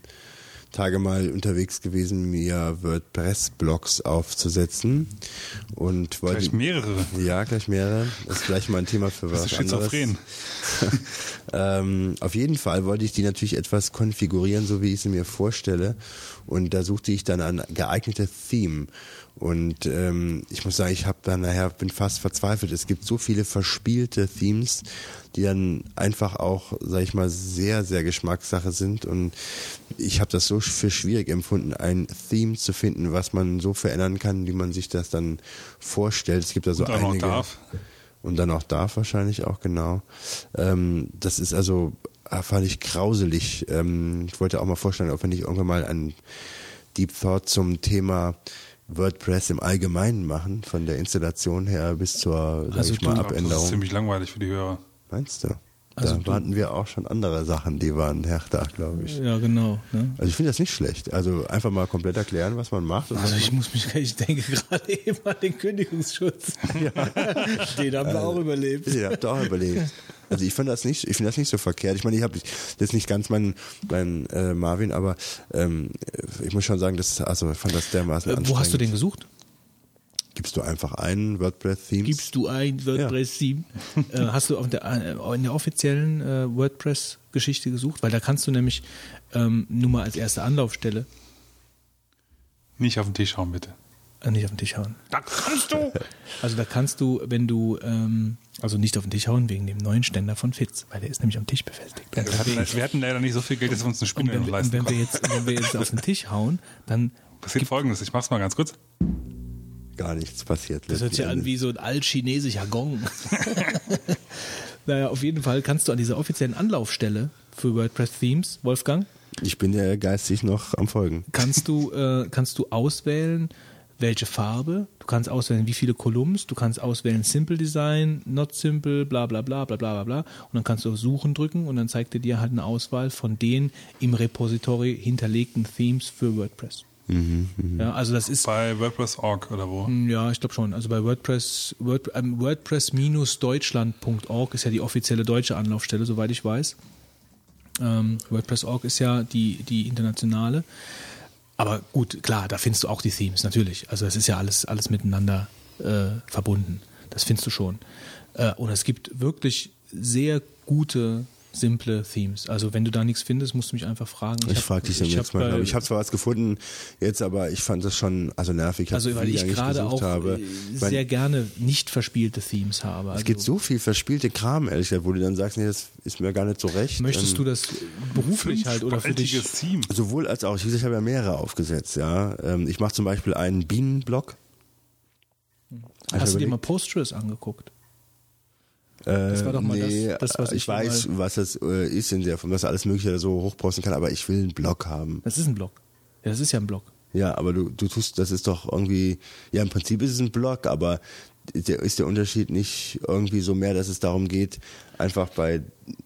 Speaker 6: Tage mal unterwegs gewesen, mir WordPress-Blogs aufzusetzen und wollte
Speaker 5: Gleich mehrere.
Speaker 6: ja gleich mehrere. Das ist gleich mal ein Thema für was
Speaker 5: schizophren?
Speaker 6: ähm, auf jeden Fall wollte ich die natürlich etwas konfigurieren, so wie ich sie mir vorstelle. Und da suchte ich dann ein geeignetes Theme. Und ähm, ich muss sagen, ich habe dann nachher bin fast verzweifelt. Es gibt so viele verspielte Themes, die dann einfach auch, sag ich mal, sehr, sehr Geschmackssache sind. Und ich habe das so für schwierig empfunden, ein Theme zu finden, was man so verändern kann, wie man sich das dann vorstellt. Es gibt da so
Speaker 5: Und
Speaker 6: einige
Speaker 5: darf.
Speaker 6: und dann auch darf wahrscheinlich auch genau. Ähm, das ist also äh, fand ich grauselig. Ähm, ich wollte auch mal vorstellen, ob wir nicht irgendwann mal einen Deep Thought zum Thema WordPress im Allgemeinen machen, von der Installation her bis zur, sag
Speaker 1: Also
Speaker 6: ich mal,
Speaker 5: glaub, das ist
Speaker 6: Abänderung.
Speaker 5: ziemlich langweilig für die Hörer.
Speaker 6: Meinst du?
Speaker 1: Also
Speaker 6: da hatten wir auch schon andere Sachen, die waren härter, glaube ich.
Speaker 1: Ja, genau. Ne?
Speaker 6: Also ich finde das nicht schlecht. Also einfach mal komplett erklären, was man macht.
Speaker 1: Also ich muss mich, ich denke gerade eben an den Kündigungsschutz. Den haben wir auch überlebt.
Speaker 6: ihr habt auch überlegt. Also ich fand das nicht, ich finde das nicht so verkehrt. Ich meine, ich habe das ist nicht ganz mein, mein äh, Marvin, aber ähm, ich muss schon sagen, das, also ich fand das dermaßen
Speaker 1: Äh, Wo hast du den gesucht?
Speaker 6: Gibst du einfach einen WordPress-Themes?
Speaker 1: Gibst du ein WordPress 7? äh, hast du auf der, äh, in der offiziellen äh, WordPress-Geschichte gesucht? Weil da kannst du nämlich ähm, nur mal als erste Anlaufstelle
Speaker 5: Nicht auf den Tisch hauen, bitte.
Speaker 1: äh, nicht auf den Tisch hauen.
Speaker 4: Da kannst du.
Speaker 1: Also da kannst du, wenn du, ähm, also nicht auf den Tisch hauen wegen dem neuen Ständer von Fitz, weil der ist nämlich am Tisch befestigt.
Speaker 5: Wir hatten, wir hatten leider nicht so viel Geld, dass wir uns eine
Speaker 1: Und
Speaker 5: Spinne
Speaker 1: wenn, wir- und
Speaker 5: leisten
Speaker 1: wenn wir
Speaker 5: konnten.
Speaker 1: jetzt, wenn wir jetzt auf den Tisch hauen, dann
Speaker 5: Passiert folgendes, ich mach's mal ganz kurz.
Speaker 6: Gar nichts passiert.
Speaker 1: Das hört sich an wie so ein altchinesischer Gong. naja, auf jeden Fall kannst du an dieser offiziellen Anlaufstelle für WordPress Themes, Wolfgang,
Speaker 6: Ich bin ja geistig noch am Folgen.
Speaker 1: kannst du, äh, kannst du auswählen, welche Farbe, du kannst auswählen, wie viele Kolumns, du kannst auswählen Simple Design, Not Simple, bla bla bla bla bla bla bla und dann kannst du auf Suchen drücken und dann zeigt er dir halt eine Auswahl von den im Repository hinterlegten Themes für WordPress. Ja, also das ist
Speaker 5: Bei WordPress.org oder wo?
Speaker 1: ja, ich glaube schon. Also bei WordPress, Word, ähm, WordPress-deutschland.org ist ja die offizielle deutsche Anlaufstelle, soweit ich weiß. Ähm, WordPress.org ist ja die, die internationale. Aber gut, klar, da findest du auch die Themes, natürlich. Also das ist ja alles, alles miteinander äh, verbunden. Das findest du schon. Äh, und es gibt wirklich sehr gute, simple Themes. Also wenn du da nichts findest, musst du mich einfach fragen.
Speaker 6: Ich,
Speaker 1: hab-
Speaker 6: frage dich
Speaker 1: ich
Speaker 6: jetzt
Speaker 1: hab
Speaker 6: mal. Ich habe zwar was gefunden jetzt, aber ich fand das schon also nervig.
Speaker 1: also weil ich gerade auch
Speaker 6: habe.
Speaker 1: äh,
Speaker 6: Ich mein,
Speaker 1: sehr gerne nicht verspielte Themes habe.
Speaker 6: es
Speaker 1: Also
Speaker 6: gibt so viel verspielte Kram, ehrlich gesagt, wo du dann sagst, nee, das ist mir gar nicht so recht.
Speaker 1: möchtest
Speaker 6: Ähm,
Speaker 1: du das beruflich halt oder für dich?
Speaker 5: Team.
Speaker 6: Sowohl als auch. Ich, ich habe ja mehrere aufgesetzt, ja. Ähm, Ich mache zum Beispiel einen Bienenblock.
Speaker 1: Hast
Speaker 6: ich
Speaker 1: du dir mal. Postgres angeguckt?
Speaker 6: Äh,
Speaker 1: Das war doch mal
Speaker 6: nee,
Speaker 1: das- das, was
Speaker 6: ich,
Speaker 1: ich
Speaker 6: weiß, was das äh, ist in der Form, dass er alles Mögliche so hochposten kann, aber ich will einen Blog haben.
Speaker 1: Das ist ein Blog. Ja, das ist ja ein Blog.
Speaker 6: Ja, aber du, du tust, das ist doch irgendwie, ja, im Prinzip ist es ein Blog, aber der, ist der Unterschied nicht irgendwie so mehr, dass es darum geht, einfach bei,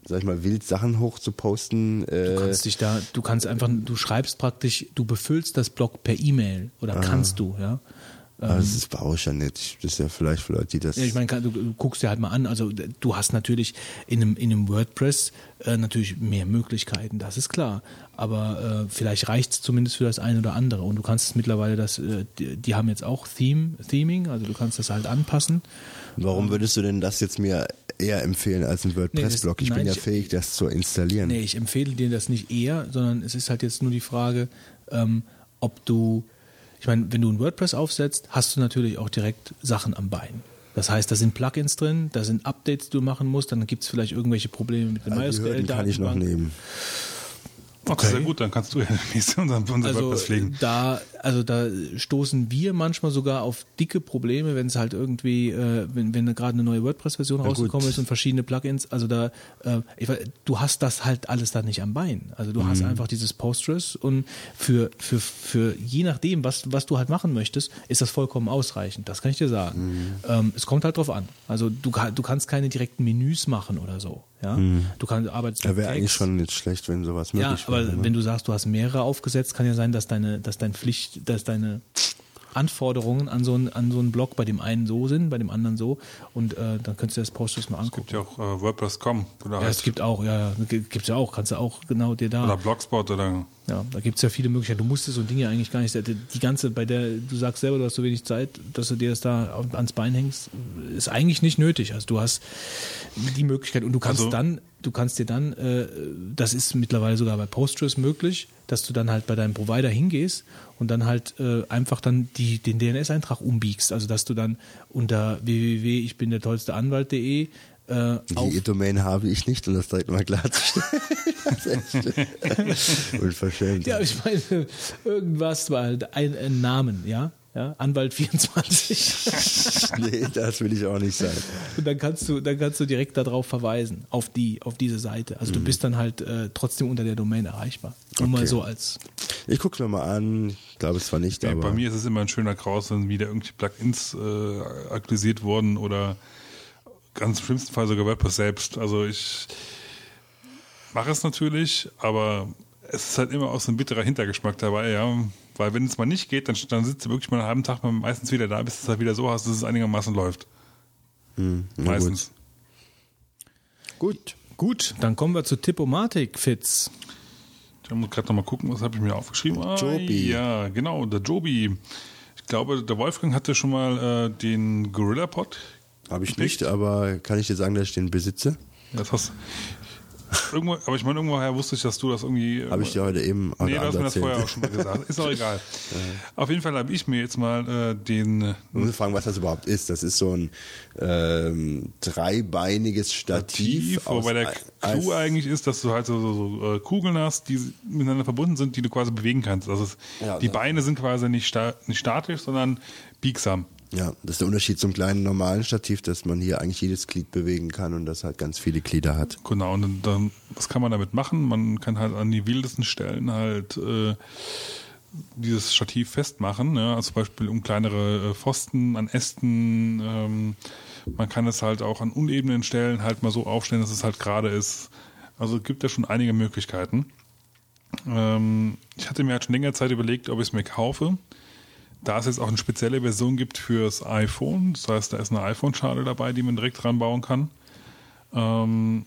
Speaker 6: sag ich mal, wild Sachen hochzuposten.
Speaker 1: Du
Speaker 6: Äh,
Speaker 1: kannst dich da, du kannst einfach, du schreibst praktisch, du befüllst das Blog per E-Mail oder kannst du, ja.
Speaker 6: Aber das ist brauche ich ja nicht. Das ist ja vielleicht für Leute, die das.
Speaker 1: Ja, ich meine, du, du guckst dir halt mal an, also du hast natürlich in einem, in einem WordPress äh, natürlich mehr Möglichkeiten, das ist klar. Aber äh, vielleicht reicht es zumindest für das eine oder andere. Und du kannst es mittlerweile, das, äh, die, die haben jetzt auch Theme, Theming, also du kannst das halt anpassen.
Speaker 6: Warum würdest du denn das jetzt mir eher empfehlen als ein WordPress-Blog?
Speaker 1: Nee,
Speaker 6: ich
Speaker 1: das-
Speaker 6: bin
Speaker 1: nein,
Speaker 6: ja
Speaker 1: ich-
Speaker 6: fähig, das zu installieren.
Speaker 1: Nee, ich empfehle dir das nicht eher, sondern es ist halt jetzt nur die Frage, ähm, ob du, ich meine, wenn du ein WordPress aufsetzt, hast du natürlich auch direkt Sachen am Bein. Das heißt, da sind Plugins drin, da sind Updates, die du machen musst, dann gibt es vielleicht irgendwelche Probleme mit dem
Speaker 6: Also die Hürden kann ich noch nehmen.
Speaker 5: Okay. Sehr gut, dann kannst du ja nächstes unser, unser
Speaker 1: Also
Speaker 5: WordPress pflegen.
Speaker 1: da, also da stoßen wir manchmal sogar auf dicke Probleme, wenn es halt irgendwie, äh, wenn, wenn gerade eine neue WordPress-Version
Speaker 6: gut.
Speaker 1: rausgekommen ist und verschiedene Plugins, also da, äh, ich, weiß, du hast das halt alles da nicht am Bein. Also du hast
Speaker 6: Mhm.
Speaker 1: einfach dieses Postgres und für, für, für je nachdem, was, was du halt machen möchtest, ist das vollkommen ausreichend. Das kann ich dir sagen.
Speaker 6: Mhm.
Speaker 1: Ähm, es kommt halt drauf an. Also du, du kannst keine direkten Menüs machen oder so. Ja, du kannst arbeitest
Speaker 6: Da
Speaker 1: mit
Speaker 6: wäre Mhm. eigentlich schon nicht schlecht, wenn sowas möglich
Speaker 1: Ja, aber
Speaker 6: wäre. ne?
Speaker 1: wenn du sagst, du hast mehrere aufgesetzt, kann ja sein, dass deine, dass dein Pflicht, dass deine Anforderungen an so einen, an so einen Blog bei dem einen so sind, bei dem anderen so. Und äh, dann könntest du das Postgres mal
Speaker 5: Es
Speaker 1: angucken.
Speaker 5: gibt ja auch äh, WordPress.com
Speaker 1: Ja,
Speaker 5: halt,
Speaker 1: es gibt auch, ja, ja, gibt's ja auch, kannst du auch genau dir da.
Speaker 5: oder Blogspot oder
Speaker 1: Ja, da gibt's ja viele Möglichkeiten. Du musstest so Dinge ja eigentlich gar nicht. Die ganze, bei der du sagst selber, du hast so wenig Zeit, dass du dir das da ans Bein hängst, ist eigentlich nicht nötig. Also du hast die Möglichkeit und du kannst
Speaker 5: Also-
Speaker 1: dann, du kannst dir dann, äh, das ist mittlerweile sogar bei Postgres möglich, dass du dann halt bei deinem Provider hingehst und dann halt äh, einfach dann die, den DNS-Eintrag umbiegst. Also dass du dann unter www ich bin der tollste Anwalt.de äh,
Speaker 6: Die Domain habe ich nicht, um das direkt mal klarzustellen. Unverschämt.
Speaker 1: Ja, ich meine, irgendwas war halt ein, ein Namen, ja? Ja? Anwalt 24.
Speaker 6: nee, das will ich auch nicht sein.
Speaker 1: Und dann kannst du, dann kannst du direkt darauf verweisen, auf die, auf diese Seite. Also du bist dann halt äh, trotzdem unter der Domain erreichbar. Nur mal
Speaker 6: Okay.
Speaker 1: so als.
Speaker 6: Ich guck's mir mal an. Ich glaube es zwar nicht,
Speaker 5: Ja,
Speaker 6: aber.
Speaker 5: bei mir ist es immer ein schöner Kraus, wenn wieder irgendwelche Plugins äh, aktualisiert wurden oder ganz im schlimmsten Fall sogar WordPress selbst. Also ich mache es natürlich, aber es ist halt immer auch so ein bitterer Hintergeschmack dabei, ja. Weil wenn es mal nicht geht, dann, dann sitzt du wirklich mal einen halben Tag meistens wieder da, bis du es halt wieder so hast, dass es einigermaßen läuft.
Speaker 6: Hm,
Speaker 5: Meistens.
Speaker 6: Gut.
Speaker 1: Gut, dann kommen wir zu Tippomatik, Fitz.
Speaker 5: Ich muss gerade nochmal gucken, was habe ich mir aufgeschrieben? Ah,
Speaker 6: Joby.
Speaker 5: Ja, genau, der Joby. Ich glaube, der Wolfgang hatte schon mal äh, den Gorilla Pod.
Speaker 6: Habe ich nicht, aber kann ich dir sagen, dass ich den besitze?
Speaker 5: Das hast irgendwo, aber ich meine, irgendwoher wusste ich, dass du das irgendwie.
Speaker 6: Habe ich dir heute eben
Speaker 5: Nee, du hast mir das vorher auch schon mal gesagt. Ist auch egal. Auf jeden Fall habe ich mir jetzt mal äh, den.
Speaker 6: Man muss fragen, was das überhaupt ist. Das ist so ein ähm, dreibeiniges Stativ.
Speaker 5: Tief, wobei der Clou eigentlich ist, dass du halt so, so, so äh, Kugeln hast, die miteinander verbunden sind, die du quasi bewegen kannst. Also es,
Speaker 6: Ja,
Speaker 5: die
Speaker 6: ja.
Speaker 5: Beine sind quasi nicht, sta nicht statisch, sondern biegsam.
Speaker 6: Ja, das ist der Unterschied zum kleinen normalen Stativ, dass man hier eigentlich jedes Glied bewegen kann und das halt ganz viele Glieder hat.
Speaker 5: Genau, und dann, was kann man damit machen? Man kann halt an die wildesten Stellen halt äh, dieses Stativ festmachen, ja, also zum Beispiel um kleinere äh, Pfosten an Ästen. Ähm, man kann es halt auch an unebenen Stellen halt mal so aufstellen, dass es halt gerade ist. Also es gibt ja schon einige Möglichkeiten. Ähm, ich hatte mir halt schon länger Zeit überlegt, ob ich es mir kaufe. Da es jetzt auch eine spezielle Version gibt fürs iPhone, das heißt, da ist eine iPhone-Schale dabei, die man direkt dran bauen kann. Ähm,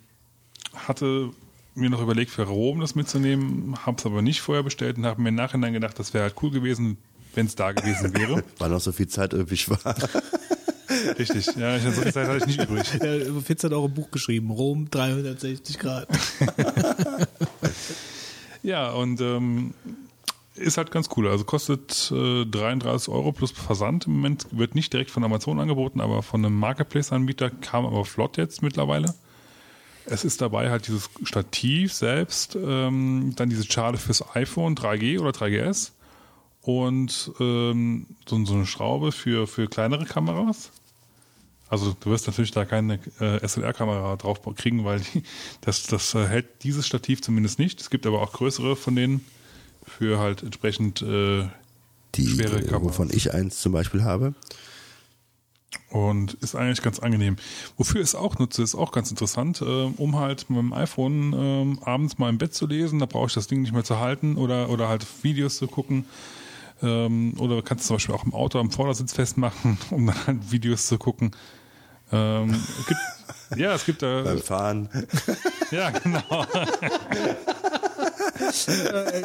Speaker 5: hatte mir noch überlegt, für Rom das mitzunehmen, habe es aber nicht vorher bestellt und habe mir im Nachhinein gedacht, das wäre halt cool gewesen, wenn es da gewesen wäre.
Speaker 6: Weil noch so viel Zeit übrig war.
Speaker 5: Richtig, ja, ich, so viel Zeit hatte ich nicht übrig.
Speaker 1: Der Fitz hat auch ein Buch geschrieben, Rom 360 Grad.
Speaker 5: Ja, und ähm, ist halt ganz cool. Also kostet äh, 33 Euro plus Versand. Im Moment wird nicht direkt von Amazon angeboten, aber von einem Marketplace-Anbieter kam aber flott jetzt mittlerweile. Es ist dabei halt dieses Stativ selbst, ähm, dann diese Schale fürs iPhone 3G oder 3GS und ähm, so, so eine Schraube für, für kleinere Kameras. Also du wirst natürlich da keine äh, SLR-Kamera drauf kriegen, weil die, das, das hält dieses Stativ zumindest nicht. Es gibt aber auch größere von denen für halt entsprechend äh,
Speaker 6: Die,
Speaker 5: schwere
Speaker 6: äh,
Speaker 5: Kameras.
Speaker 6: wovon ich eins zum Beispiel habe.
Speaker 5: Und ist eigentlich ganz angenehm. Wofür ich es auch nutze, ist auch ganz interessant, äh, um halt mit dem iPhone ähm, abends mal im Bett zu lesen. Da brauche ich das Ding nicht mehr zu halten oder, oder halt Videos zu gucken. Ähm, oder kannst du zum Beispiel auch im Auto am Vordersitz festmachen, um dann halt Videos zu gucken. Ähm, es gibt, ja, es gibt da.
Speaker 6: Beim Fahren.
Speaker 5: Ja, genau.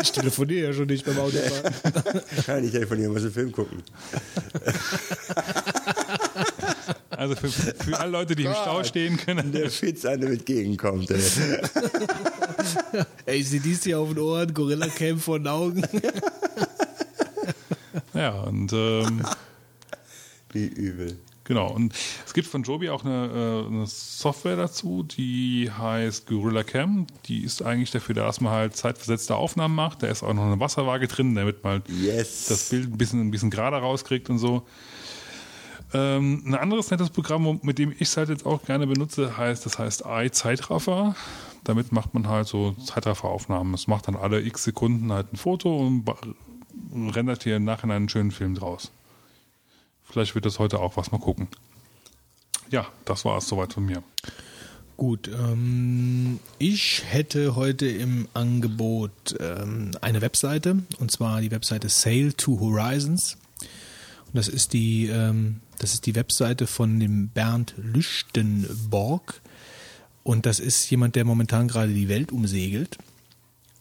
Speaker 1: Ich telefoniere ja schon nicht beim Autofahren.
Speaker 6: Kann ich telefonieren, muss einen Film gucken.
Speaker 5: Also für, für alle Leute, die im Stau stehen können.
Speaker 6: Der Fitz einem entgegenkommt. Ey.
Speaker 1: Ey, ich sehe dies hier auf den Ohren, Gorilla Cam vor den Augen.
Speaker 5: Ja, und ähm,
Speaker 6: Wie übel.
Speaker 5: Genau, und es gibt von Joby auch eine, äh, eine Software dazu, die heißt Gorilla Cam. Die ist eigentlich dafür da, dass man halt zeitversetzte Aufnahmen macht. Da ist auch noch eine Wasserwaage drin, damit man
Speaker 6: Yes.
Speaker 5: das Bild ein bisschen, ein bisschen gerade rauskriegt und so. Ähm, ein anderes nettes Programm, mit dem ich es halt jetzt auch gerne benutze, heißt, das heißt iZeitraffer. Damit macht man halt so Zeitrafferaufnahmen. Es macht dann alle x Sekunden halt ein Foto und rendert hier im Nachhinein einen schönen Film draus. Vielleicht wird das heute auch was mal gucken. Ja, das war es soweit von mir.
Speaker 1: Gut, ähm, ich hätte heute im Angebot ähm, eine Webseite, und zwar die Webseite Sail to Horizons. Und das ist die, ähm, das ist die Webseite von dem Bernd Lüchtenborg. Und das ist jemand, der momentan gerade die Welt umsegelt.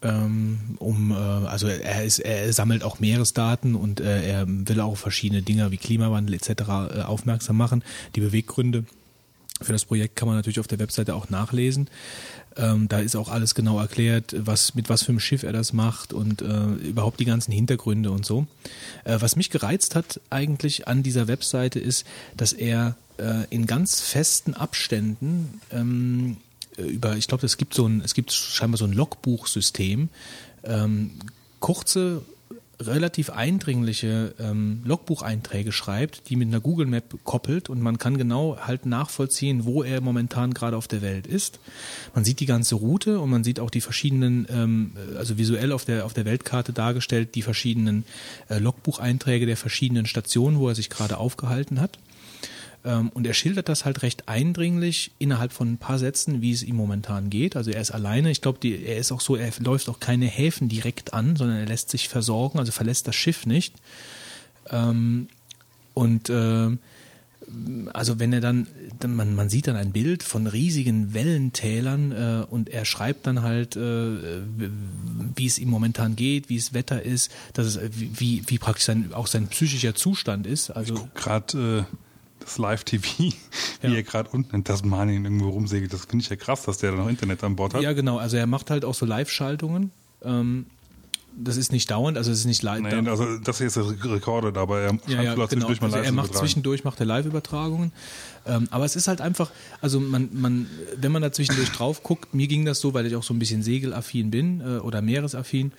Speaker 1: Ähm, um, äh, also er, ist, er sammelt auch Meeresdaten und äh, er will auch verschiedene Dinge wie Klimawandel etc. Äh, aufmerksam machen. Die Beweggründe für das Projekt kann man natürlich auf der Webseite auch nachlesen. Ähm, da ist auch alles genau erklärt, was mit was für einem Schiff er das macht und äh, überhaupt die ganzen Hintergründe und so. Äh, was mich gereizt hat eigentlich an dieser Webseite ist, dass er äh, in ganz festen Abständen ähm, über, ich glaube, es gibt so ein, es gibt scheinbar so ein Logbuchsystem, ähm, kurze relativ eindringliche ähm, Logbucheinträge schreibt, die mit einer Google Map koppelt und man kann genau halt nachvollziehen, wo er momentan gerade auf der Welt ist. Man sieht die ganze Route und man sieht auch die verschiedenen, ähm, also visuell auf der auf der Weltkarte dargestellt, die verschiedenen äh, Logbucheinträge der verschiedenen Stationen, wo er sich gerade aufgehalten hat. Ähm, und er schildert das halt recht eindringlich innerhalb von ein paar Sätzen, wie es ihm momentan geht. Also er ist alleine. Ich glaube, er ist auch so, er läuft auch keine Häfen direkt an, sondern er lässt sich versorgen, also verlässt das Schiff nicht. Ähm, und äh, also wenn er dann, dann, man, man sieht dann ein Bild von riesigen Wellentälern äh, und er schreibt dann halt, äh, wie es ihm momentan geht, wie es Wetter ist, dass es, wie, wie praktisch sein, auch sein psychischer Zustand ist. Also
Speaker 5: Gerade äh, das Live-TV, wie
Speaker 1: Ja.
Speaker 5: er gerade unten in Tasmanien irgendwo rumsegelt, das finde ich ja krass, dass der da noch Internet an Bord hat.
Speaker 1: ja genau, also er macht halt auch so Live-Schaltungen. Ähm, das ist nicht dauernd, also es ist nicht live.
Speaker 5: Nein, also das hier ist recorded, aber er
Speaker 1: Ja, ja, genau.
Speaker 5: zwischendurch mal
Speaker 1: Also
Speaker 5: live
Speaker 1: er macht
Speaker 5: übertragen.
Speaker 1: zwischendurch macht er Live-Übertragungen. Ähm, aber es ist halt einfach, also man, man, wenn man da zwischendurch drauf guckt, mir ging das so, weil ich auch so ein bisschen segelaffin bin äh, oder meeresaffin,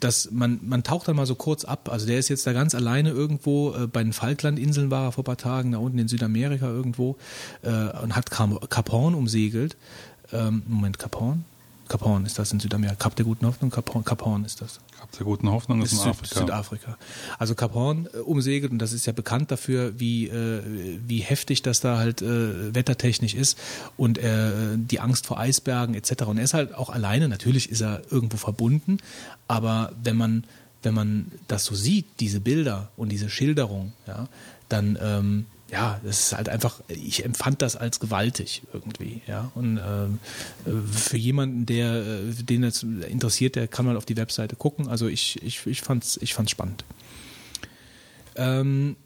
Speaker 1: dass man, man taucht dann mal so kurz ab. Also der ist jetzt da ganz alleine irgendwo, äh, bei den Falklandinseln war er vor ein paar Tagen, da unten in Südamerika irgendwo, äh, und hat Cap Horn umsegelt. Ähm, Moment, Cap Horn? Cap Horn ist das in Südamerika. Kap der guten Hoffnung, Cap Horn, Cap Horn ist das.
Speaker 5: Habt ihr guten Hoffnung, ist in
Speaker 1: Süd-
Speaker 5: Afrika.
Speaker 1: Südafrika. Also Kap Horn äh, umsegelt und das ist ja bekannt dafür, wie, äh, wie heftig das da halt äh, wettertechnisch ist und äh, die Angst vor Eisbergen etc. Und er ist halt auch alleine, natürlich ist er irgendwo verbunden, aber wenn man, wenn man das so sieht, diese Bilder und diese Schilderung, ja, dann ähm, ja, das ist halt einfach, ich empfand das als gewaltig irgendwie, ja. Und ähm, äh, für jemanden, der äh, den das interessiert, der kann mal auf die Webseite gucken. Also ich, ich, ich fand's, ich fand's spannend. Ähm,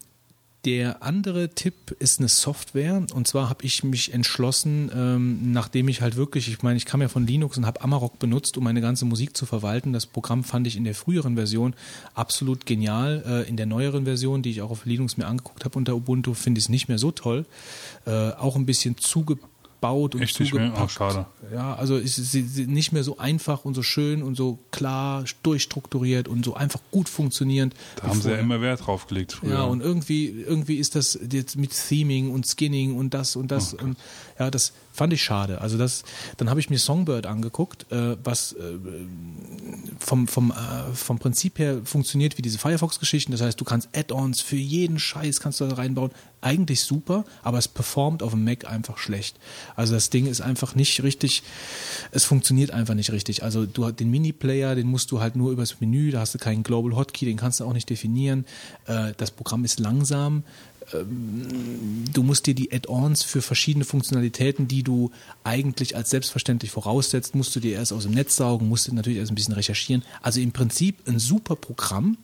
Speaker 1: der andere Tipp ist eine Software und zwar habe ich mich entschlossen, ähm, nachdem ich halt wirklich, ich meine, ich kam ja von Linux und habe Amarok benutzt, um meine ganze Musik zu verwalten. Das Programm fand ich in der früheren Version absolut genial. Äh, in der neueren Version, die ich auch auf Linux mir angeguckt habe unter Ubuntu, finde ich es nicht mehr so toll. Äh, auch ein bisschen zugebaut und
Speaker 5: Echt mehr?
Speaker 1: zugepackt.
Speaker 5: Oh, schade.
Speaker 1: Ja, also ist sie- nicht mehr so einfach und so schön und so klar durchstrukturiert und so einfach gut funktionierend.
Speaker 5: Da haben sie ja immer Wert drauf gelegt früher.
Speaker 1: Ja, und irgendwie, irgendwie ist das jetzt mit Theming und Skinning und das und das und ja, das fand ich schade. Also das, dann habe ich mir Songbird angeguckt, äh, was äh, vom, vom, äh, vom Prinzip her funktioniert wie diese Firefox-Geschichten. Das heißt, du kannst Add-ons für jeden Scheiß kannst du da reinbauen. Eigentlich super, aber es performt auf dem Mac einfach schlecht. Also das Ding ist einfach nicht richtig, es funktioniert einfach nicht richtig. Also du den Mini-Player, den musst du halt nur übers Menü, da hast du keinen Global Hotkey, den kannst du auch nicht definieren. Äh, das Programm ist langsam. Du musst dir die Add-ons für verschiedene Funktionalitäten, die du eigentlich als selbstverständlich voraussetzt, musst du dir erst aus dem Netz saugen, musst du natürlich erst ein bisschen recherchieren. Also im Prinzip ein super Programm,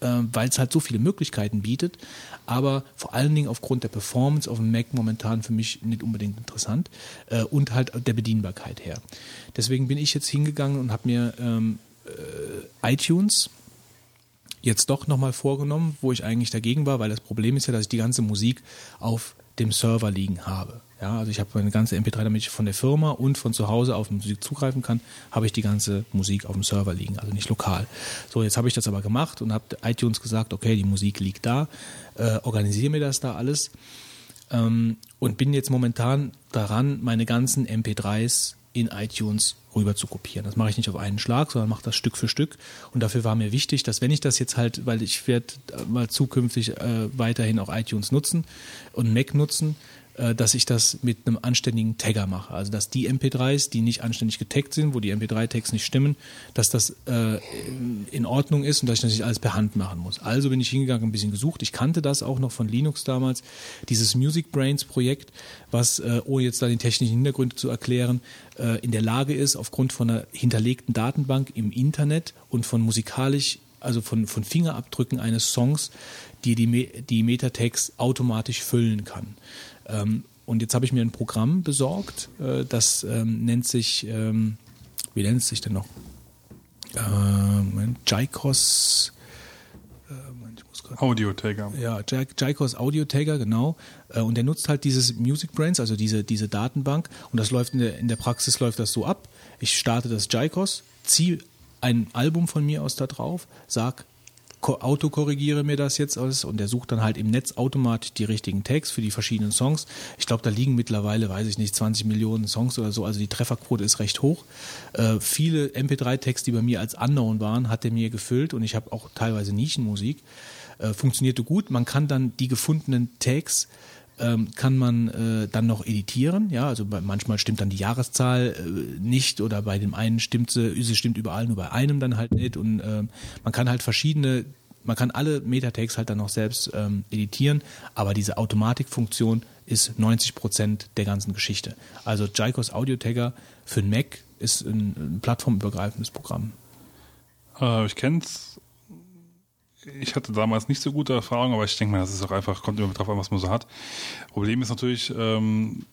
Speaker 1: äh, weil es halt so viele Möglichkeiten bietet, aber vor allen Dingen aufgrund der Performance auf dem Mac momentan für mich nicht unbedingt interessant äh, und halt der Bedienbarkeit her. Deswegen bin ich jetzt hingegangen und habe mir ähm, äh, iTunes jetzt doch nochmal vorgenommen, wo ich eigentlich dagegen war, weil das Problem ist ja, dass ich die ganze Musik auf dem Server liegen habe. Ja, also ich habe meine ganze MP3, damit ich von der Firma und von zu Hause auf Musik zugreifen kann, habe ich die ganze Musik auf dem Server liegen, also nicht lokal. So, jetzt habe ich das aber gemacht und habe iTunes gesagt, okay, die Musik liegt da, äh, organisiere mir das da alles ähm, und bin jetzt momentan daran, meine ganzen MP3s in iTunes rüber zu kopieren. Das mache ich nicht auf einen Schlag, sondern mache das Stück für Stück. Und dafür war mir wichtig, dass wenn ich das jetzt halt, weil ich werde mal zukünftig äh, weiterhin auch iTunes nutzen und Mac nutzen, dass ich das mit einem anständigen Tagger mache. Also dass die MP3s, die nicht anständig getaggt sind, wo die MP3-Tags nicht stimmen, dass das äh, in Ordnung ist und dass ich das nicht alles per Hand machen muss. Also bin ich hingegangen, ein bisschen gesucht. Ich kannte das auch noch von Linux damals, dieses Music Brains Projekt, was, äh, ohne jetzt da den technischen Hintergrund zu erklären, äh, in der Lage ist, aufgrund von einer hinterlegten Datenbank im Internet und von musikalisch also von, von Fingerabdrücken eines Songs, die die, die Metatext automatisch füllen kann. Ähm, und jetzt habe ich mir ein Programm besorgt, äh, das ähm, nennt sich, ähm, wie nennt es sich denn noch? Ähm, Jaikos, äh,
Speaker 5: Audio-Tagger.
Speaker 1: ja, Jai- Jaikos Audio Tagger, genau. Äh, Und der nutzt halt dieses Music Brains, also diese, diese Datenbank. Und das läuft in der, in der Praxis läuft das so ab. Ich starte das Jaikos, ziehe ein Album von mir aus da drauf, sag, autokorrigiere mir das jetzt alles und der sucht dann halt im Netz automatisch die richtigen Tags für die verschiedenen Songs. Ich glaube, da liegen mittlerweile, weiß ich nicht, 20 Millionen Songs oder so, also die Trefferquote ist recht hoch. Äh, viele MP3-Tags, die bei mir als Unknown waren, hat er mir gefüllt und ich habe auch teilweise Nischenmusik. Äh, funktionierte gut. Man kann dann die gefundenen Tags ähm, kann man äh, dann noch editieren. Ja, also bei, manchmal stimmt dann die Jahreszahl äh, nicht oder bei dem einen stimmt sie, sie stimmt überall, nur bei einem dann halt nicht. Und ähm, man kann halt verschiedene, man kann alle Metatakes halt dann noch selbst ähm, editieren, aber diese Automatikfunktion ist 90 Prozent der ganzen Geschichte. Also Jaikos Audio Tagger für den Mac ist ein, ein plattformübergreifendes Programm.
Speaker 5: Äh, ich kenn's. Ich hatte damals nicht so gute Erfahrungen, aber ich denke mal, das ist auch einfach, kommt immer drauf an, was man so hat. Problem ist natürlich, ähm,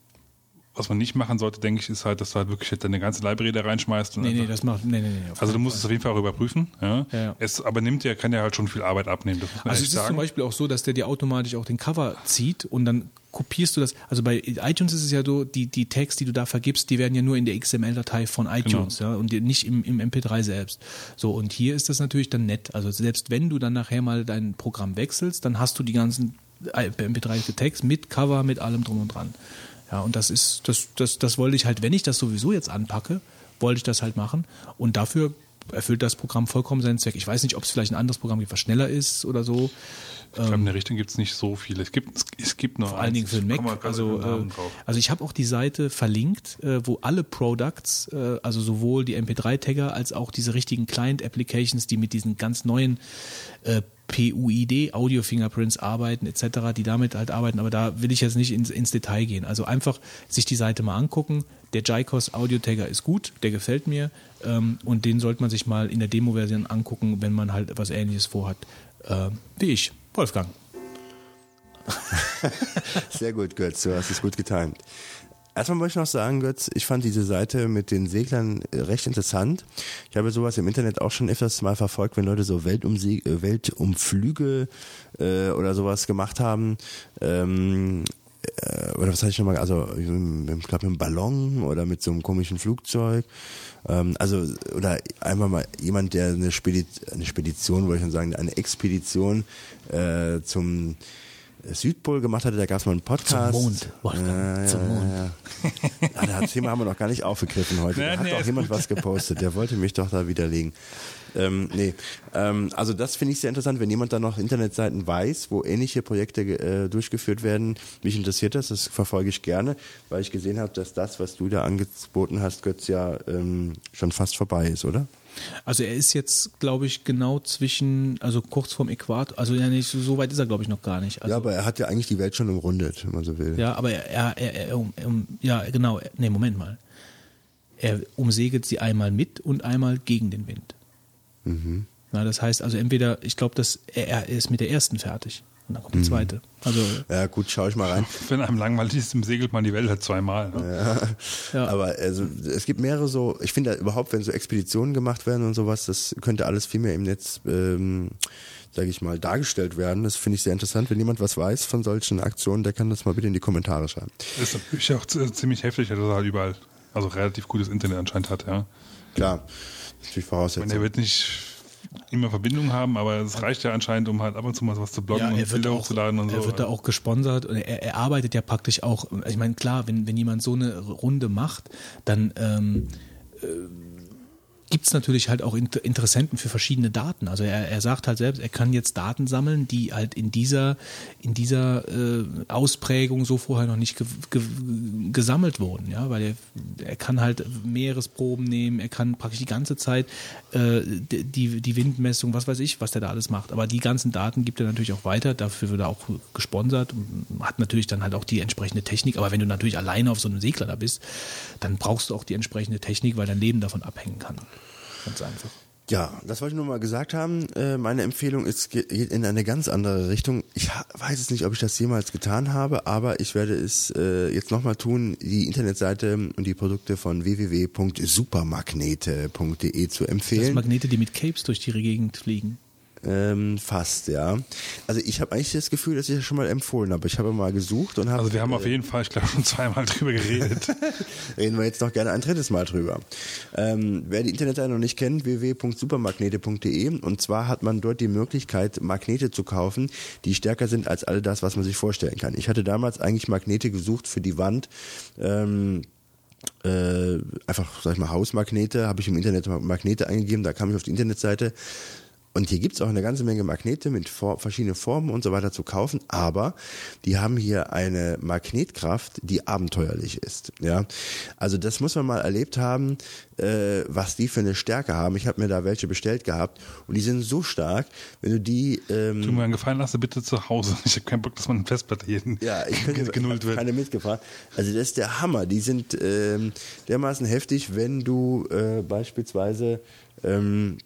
Speaker 5: was man nicht machen sollte, denke ich, ist halt, dass du halt wirklich halt deine ganze Library da reinschmeißt. Und
Speaker 1: Nee, nee, das macht, nee, nee, nee.
Speaker 5: also du musst es auf jeden Fall auch überprüfen. Ja.
Speaker 1: Ja, ja.
Speaker 5: Es aber nimmt ja, kann ja halt schon viel Arbeit abnehmen.
Speaker 1: Also es ist
Speaker 5: sagen.
Speaker 1: zum Beispiel auch so, dass der dir automatisch auch den Cover zieht und dann kopierst du das. Also bei iTunes ist es ja so, die, die Tags, die du da vergibst, die werden ja nur in der XML-Datei von iTunes,
Speaker 5: Genau.
Speaker 1: ja, und nicht im, im MP3 selbst. So, und hier ist das natürlich dann nett. Also selbst wenn du dann nachher mal dein Programm wechselst, dann hast du die ganzen MP3-Tags mit Cover, mit allem drum und dran. Ja, und das ist, das, das, das wollte ich halt, wenn ich das sowieso jetzt anpacke, wollte ich das halt machen. Und dafür erfüllt das Programm vollkommen seinen Zweck. Ich weiß nicht, ob es vielleicht ein anderes Programm gibt, was schneller ist oder so.
Speaker 5: Ich glaube, in der Richtung gibt es nicht so viele. Es gibt, es, gibt noch
Speaker 1: Vor allen Dingen für den Mac. Also, äh, also ich habe auch die Seite verlinkt, äh, wo alle Products, äh, also sowohl die MP3-Tagger als auch diese richtigen Client-Applications, die mit diesen ganz neuen PUID, Audio Fingerprints arbeiten etc., die damit halt arbeiten, aber da will ich jetzt nicht ins, ins Detail gehen. Also einfach sich die Seite mal angucken. Der Jaikos Audio Tagger ist gut, der gefällt mir ähm, und den sollte man sich mal in der Demo-Version angucken, wenn man halt etwas ähnliches vorhat, äh, wie ich, Wolfgang.
Speaker 6: Sehr gut, Götz, du hast es gut getimt. Erstmal möchte ich noch sagen, Götz, ich fand diese Seite mit den Seglern äh, recht interessant. Ich habe sowas im Internet auch schon öfters mal verfolgt, wenn Leute so äh, Weltumflüge äh, oder sowas gemacht haben. Ähm, äh, oder was hatte ich nochmal, also ich glaube mit einem Ballon oder mit so einem komischen Flugzeug. Ähm, also, oder einfach mal jemand, der eine, Spedi eine Spedition, wollte ich schon sagen, eine Expedition äh, zum Südpol gemacht hatte, da gab es mal einen Podcast.
Speaker 1: Zum Mond, Wolfgang,
Speaker 6: ja,
Speaker 1: zum
Speaker 6: ja,
Speaker 1: Mond.
Speaker 6: Ja, ja. ja, das Thema haben wir noch gar nicht aufgegriffen heute. Da hat doch jemand
Speaker 5: gut.
Speaker 6: was gepostet, der wollte mich doch da widerlegen. Ähm, nee, ähm, also das finde ich sehr interessant, wenn jemand da noch Internetseiten weiß, wo ähnliche Projekte äh, durchgeführt werden. Mich interessiert das, das verfolge ich gerne, weil ich gesehen habe, dass das, was du da angeboten hast, Götz, ja ähm, schon fast vorbei ist, oder?
Speaker 1: Also er ist jetzt, glaube ich, genau zwischen, also kurz vorm Äquator, also ja nicht, so weit ist er, glaube ich, noch gar nicht. Also,
Speaker 6: ja, aber er hat ja eigentlich die Welt schon umrundet, wenn man so will.
Speaker 1: ja, aber er, er, er, um, um, ja, genau, nee, Moment mal. Er umsegelt sie einmal mit und einmal gegen den Wind.
Speaker 6: Mhm.
Speaker 1: Na, das heißt also entweder, ich glaube, dass er, er ist mit der ersten fertig und dann kommt die
Speaker 6: Mhm.
Speaker 1: zweite. Also
Speaker 6: Ja, gut, schau ich mal rein.
Speaker 5: Wenn einem langweilig ist, segelt man die Welt halt zweimal. Ne?
Speaker 1: Ja.
Speaker 6: Aber also, es gibt mehrere so, ich finde überhaupt, wenn so Expeditionen gemacht werden und sowas, das könnte alles viel mehr im Netz, ähm, sage ich mal, dargestellt werden. Das finde ich sehr interessant. Wenn jemand was weiß von solchen Aktionen, der kann das mal bitte in die Kommentare schreiben.
Speaker 5: Das ist natürlich auch ziemlich heftig, dass er halt überall, also relativ gutes Internet anscheinend hat, ja.
Speaker 6: Klar, das ist natürlich
Speaker 5: Ich meine,
Speaker 6: Voraussetzung.
Speaker 5: er wird nicht immer Verbindung haben, aber es reicht ja anscheinend, um halt ab und zu mal was zu bloggen
Speaker 1: Ja,
Speaker 5: und
Speaker 1: er
Speaker 5: Bilder
Speaker 1: auch,
Speaker 5: hochzuladen und
Speaker 1: er
Speaker 5: so.
Speaker 1: wird da auch gesponsert und er, er arbeitet ja praktisch auch, ich meine, klar, wenn, wenn jemand so eine Runde macht, dann ähm, äh, gibt es natürlich halt auch Inter Interessenten für verschiedene Daten. Also er, er sagt halt selbst, er kann jetzt Daten sammeln, die halt in dieser, in dieser äh, Ausprägung so vorher noch nicht ge ge gesammelt wurden, ja, weil er, er kann halt Meeresproben nehmen, er kann praktisch die ganze Zeit äh, die, die Windmessung, was weiß ich, was der da alles macht. Aber die ganzen Daten gibt er natürlich auch weiter, dafür wird er auch gesponsert und hat natürlich dann halt auch die entsprechende Technik. Aber wenn du natürlich alleine auf so einem Segler da bist, dann brauchst du auch die entsprechende Technik, weil dein Leben davon abhängen kann. Ganz einfach.
Speaker 6: Ja, das wollte ich nur mal gesagt haben. Äh, meine Empfehlung ist geht in eine ganz andere Richtung. Ich weiß es nicht, ob ich das jemals getan habe, aber ich werde es äh, jetzt nochmal tun, die Internetseite und die Produkte von www.supermagnete.de zu
Speaker 1: Das
Speaker 6: empfehlen.
Speaker 1: Magnete, die mit Capes durch die Gegend fliegen.
Speaker 6: Ähm, fast, ja. Also ich habe eigentlich das Gefühl, dass ich das schon mal empfohlen habe. Ich habe mal gesucht und habe.
Speaker 5: Also wir haben auf jeden Fall, ich glaube, schon zweimal drüber geredet.
Speaker 6: Reden wir jetzt noch gerne ein drittes Mal drüber. Ähm, wer die Internetseite noch nicht kennt, www.supermagnete.de und zwar hat man dort die Möglichkeit, Magnete zu kaufen, die stärker sind als all das, was man sich vorstellen kann. Ich hatte damals eigentlich Magnete gesucht für die Wand. Ähm, äh, einfach, sag ich mal, Hausmagnete, habe ich im Internet Magnete eingegeben, da kam ich auf die Internetseite Und hier gibt's auch eine ganze Menge Magnete mit for verschiedenen Formen und so weiter zu kaufen, aber die haben hier eine Magnetkraft, die abenteuerlich ist. Ja, Also das muss man mal erlebt haben, äh, was die für eine Stärke haben. Ich habe mir da welche bestellt gehabt und die sind so stark, wenn du die... Ähm,
Speaker 5: Tu mir einen Gefallen, lass sie bitte zu Hause. Ich habe keinen Bock, dass meine Festplatte hier
Speaker 6: ja, ich könnte
Speaker 5: genullt wird.
Speaker 6: keine mitgebracht. Also das ist der Hammer. Die sind ähm, dermaßen heftig, wenn du äh, beispielsweise ähm,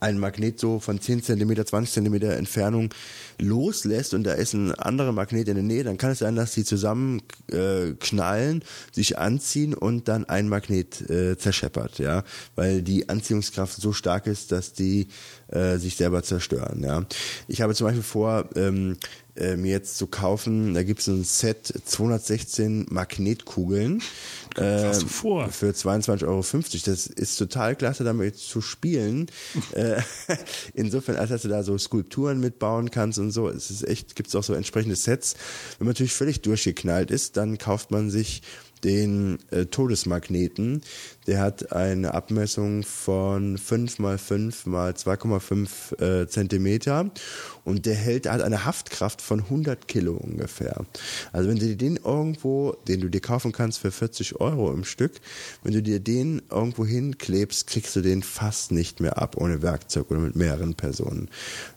Speaker 6: ein Magnet so von 10 cm, 20 cm Entfernung loslässt und da ist ein anderer Magnet in der Nähe, dann kann es sein, dass die zusammen äh, knallen, sich anziehen und dann ein Magnet äh, zerscheppert, ja, weil die Anziehungskraft so stark ist, dass die äh, sich selber zerstören, ja. Ich habe zum Beispiel vor, ähm, äh, mir jetzt zu kaufen, da gibt es ein Set 216 Magnetkugeln
Speaker 5: vor?
Speaker 6: für 22,50 Euro. Das ist total klasse, damit zu spielen. Äh, Insofern, als dass du da so Skulpturen mitbauen kannst und so. Es ist echt, gibt es auch so entsprechende Sets. Wenn man natürlich völlig durchgeknallt ist, dann kauft man sich den äh, Todesmagneten. Der hat eine Abmessung von 5 mal 5 mal 2,5 äh, Zentimeter und der hält, hat eine Haftkraft von 100 Kilo ungefähr. Also wenn du dir den irgendwo, den du dir kaufen kannst für 40 Euro im Stück, wenn du dir den irgendwo hinklebst, kriegst du den fast nicht mehr ab ohne Werkzeug oder mit mehreren Personen.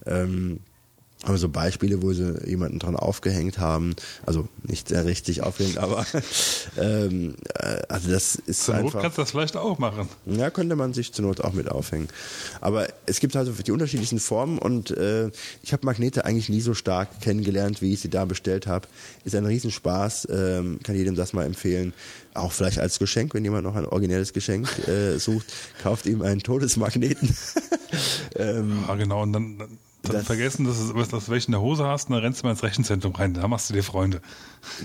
Speaker 6: Ähm, aber so Beispiele, wo sie jemanden dran aufgehängt haben, also nicht sehr richtig aufgehängt, aber ähm, äh, also das ist
Speaker 5: Zur Not
Speaker 6: einfach.
Speaker 5: kannst du das vielleicht auch machen.
Speaker 6: Ja, könnte man sich zur Not auch mit aufhängen. Aber es gibt also die unterschiedlichsten Formen und äh, ich habe Magnete eigentlich nie so stark kennengelernt, wie ich sie da bestellt habe. Ist ein Riesenspaß, ähm, kann jedem das mal empfehlen. Auch vielleicht als Geschenk, wenn jemand noch ein originelles Geschenk äh, sucht, kauft ihm einen Todesmagneten. ähm,
Speaker 5: Ja, genau. Und dann, dann, dann
Speaker 6: Das-
Speaker 5: vergessen, dass du dass du welche in der Hose hast und dann rennst du mal ins Rechenzentrum rein. Da machst du dir Freunde.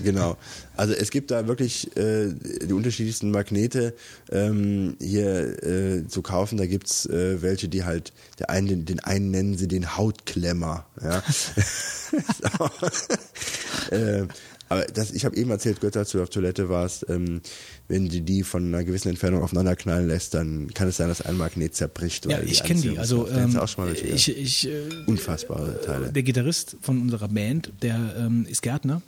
Speaker 6: Genau. Also es gibt da wirklich äh, die unterschiedlichsten Magnete ähm, hier äh, zu kaufen. Da gibt's äh, welche, die halt, der einen, den, den einen nennen sie den Hautklemmer. Ja. äh, aber das, ich habe eben erzählt, Götter, als du auf Toilette warst, ähm, wenn du die von einer gewissen Entfernung aufeinander knallen lässt, dann kann es sein, dass ein Magnet zerbricht.
Speaker 1: Ja, ich kenne die. Also ähm,
Speaker 6: auch schon mal welche
Speaker 1: ich, ich, äh,
Speaker 6: Unfassbare Teile.
Speaker 1: der Gitarrist von unserer Band, der ähm, ist Gärtner.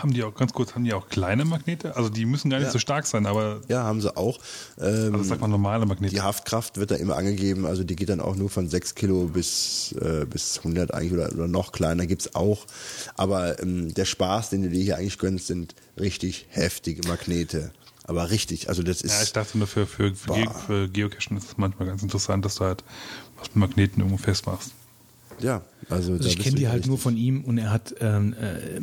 Speaker 5: Haben die auch, ganz kurz, haben die auch kleine Magnete? Also die müssen gar nicht
Speaker 6: Ja.
Speaker 5: so stark sein, aber
Speaker 6: Ja, haben sie auch. Ähm,
Speaker 5: also sag mal normale Magnete.
Speaker 6: Die Haftkraft wird da immer angegeben, also die geht dann auch nur von 6 Kilo bis, äh, bis 100 eigentlich oder, oder noch kleiner gibt's auch. Aber ähm, der Spaß, den du dir hier eigentlich gönnst, sind richtig heftige Magnete. Aber richtig, also das ist...
Speaker 5: Ja, ich dachte nur für, für, für, Ge für Geocachen ist es manchmal ganz interessant, dass du halt was mit Magneten irgendwo festmachst.
Speaker 6: ja, also,
Speaker 1: Also
Speaker 6: da
Speaker 1: ich kenne die halt
Speaker 6: richtig.
Speaker 1: nur von ihm und er hat ähm, äh,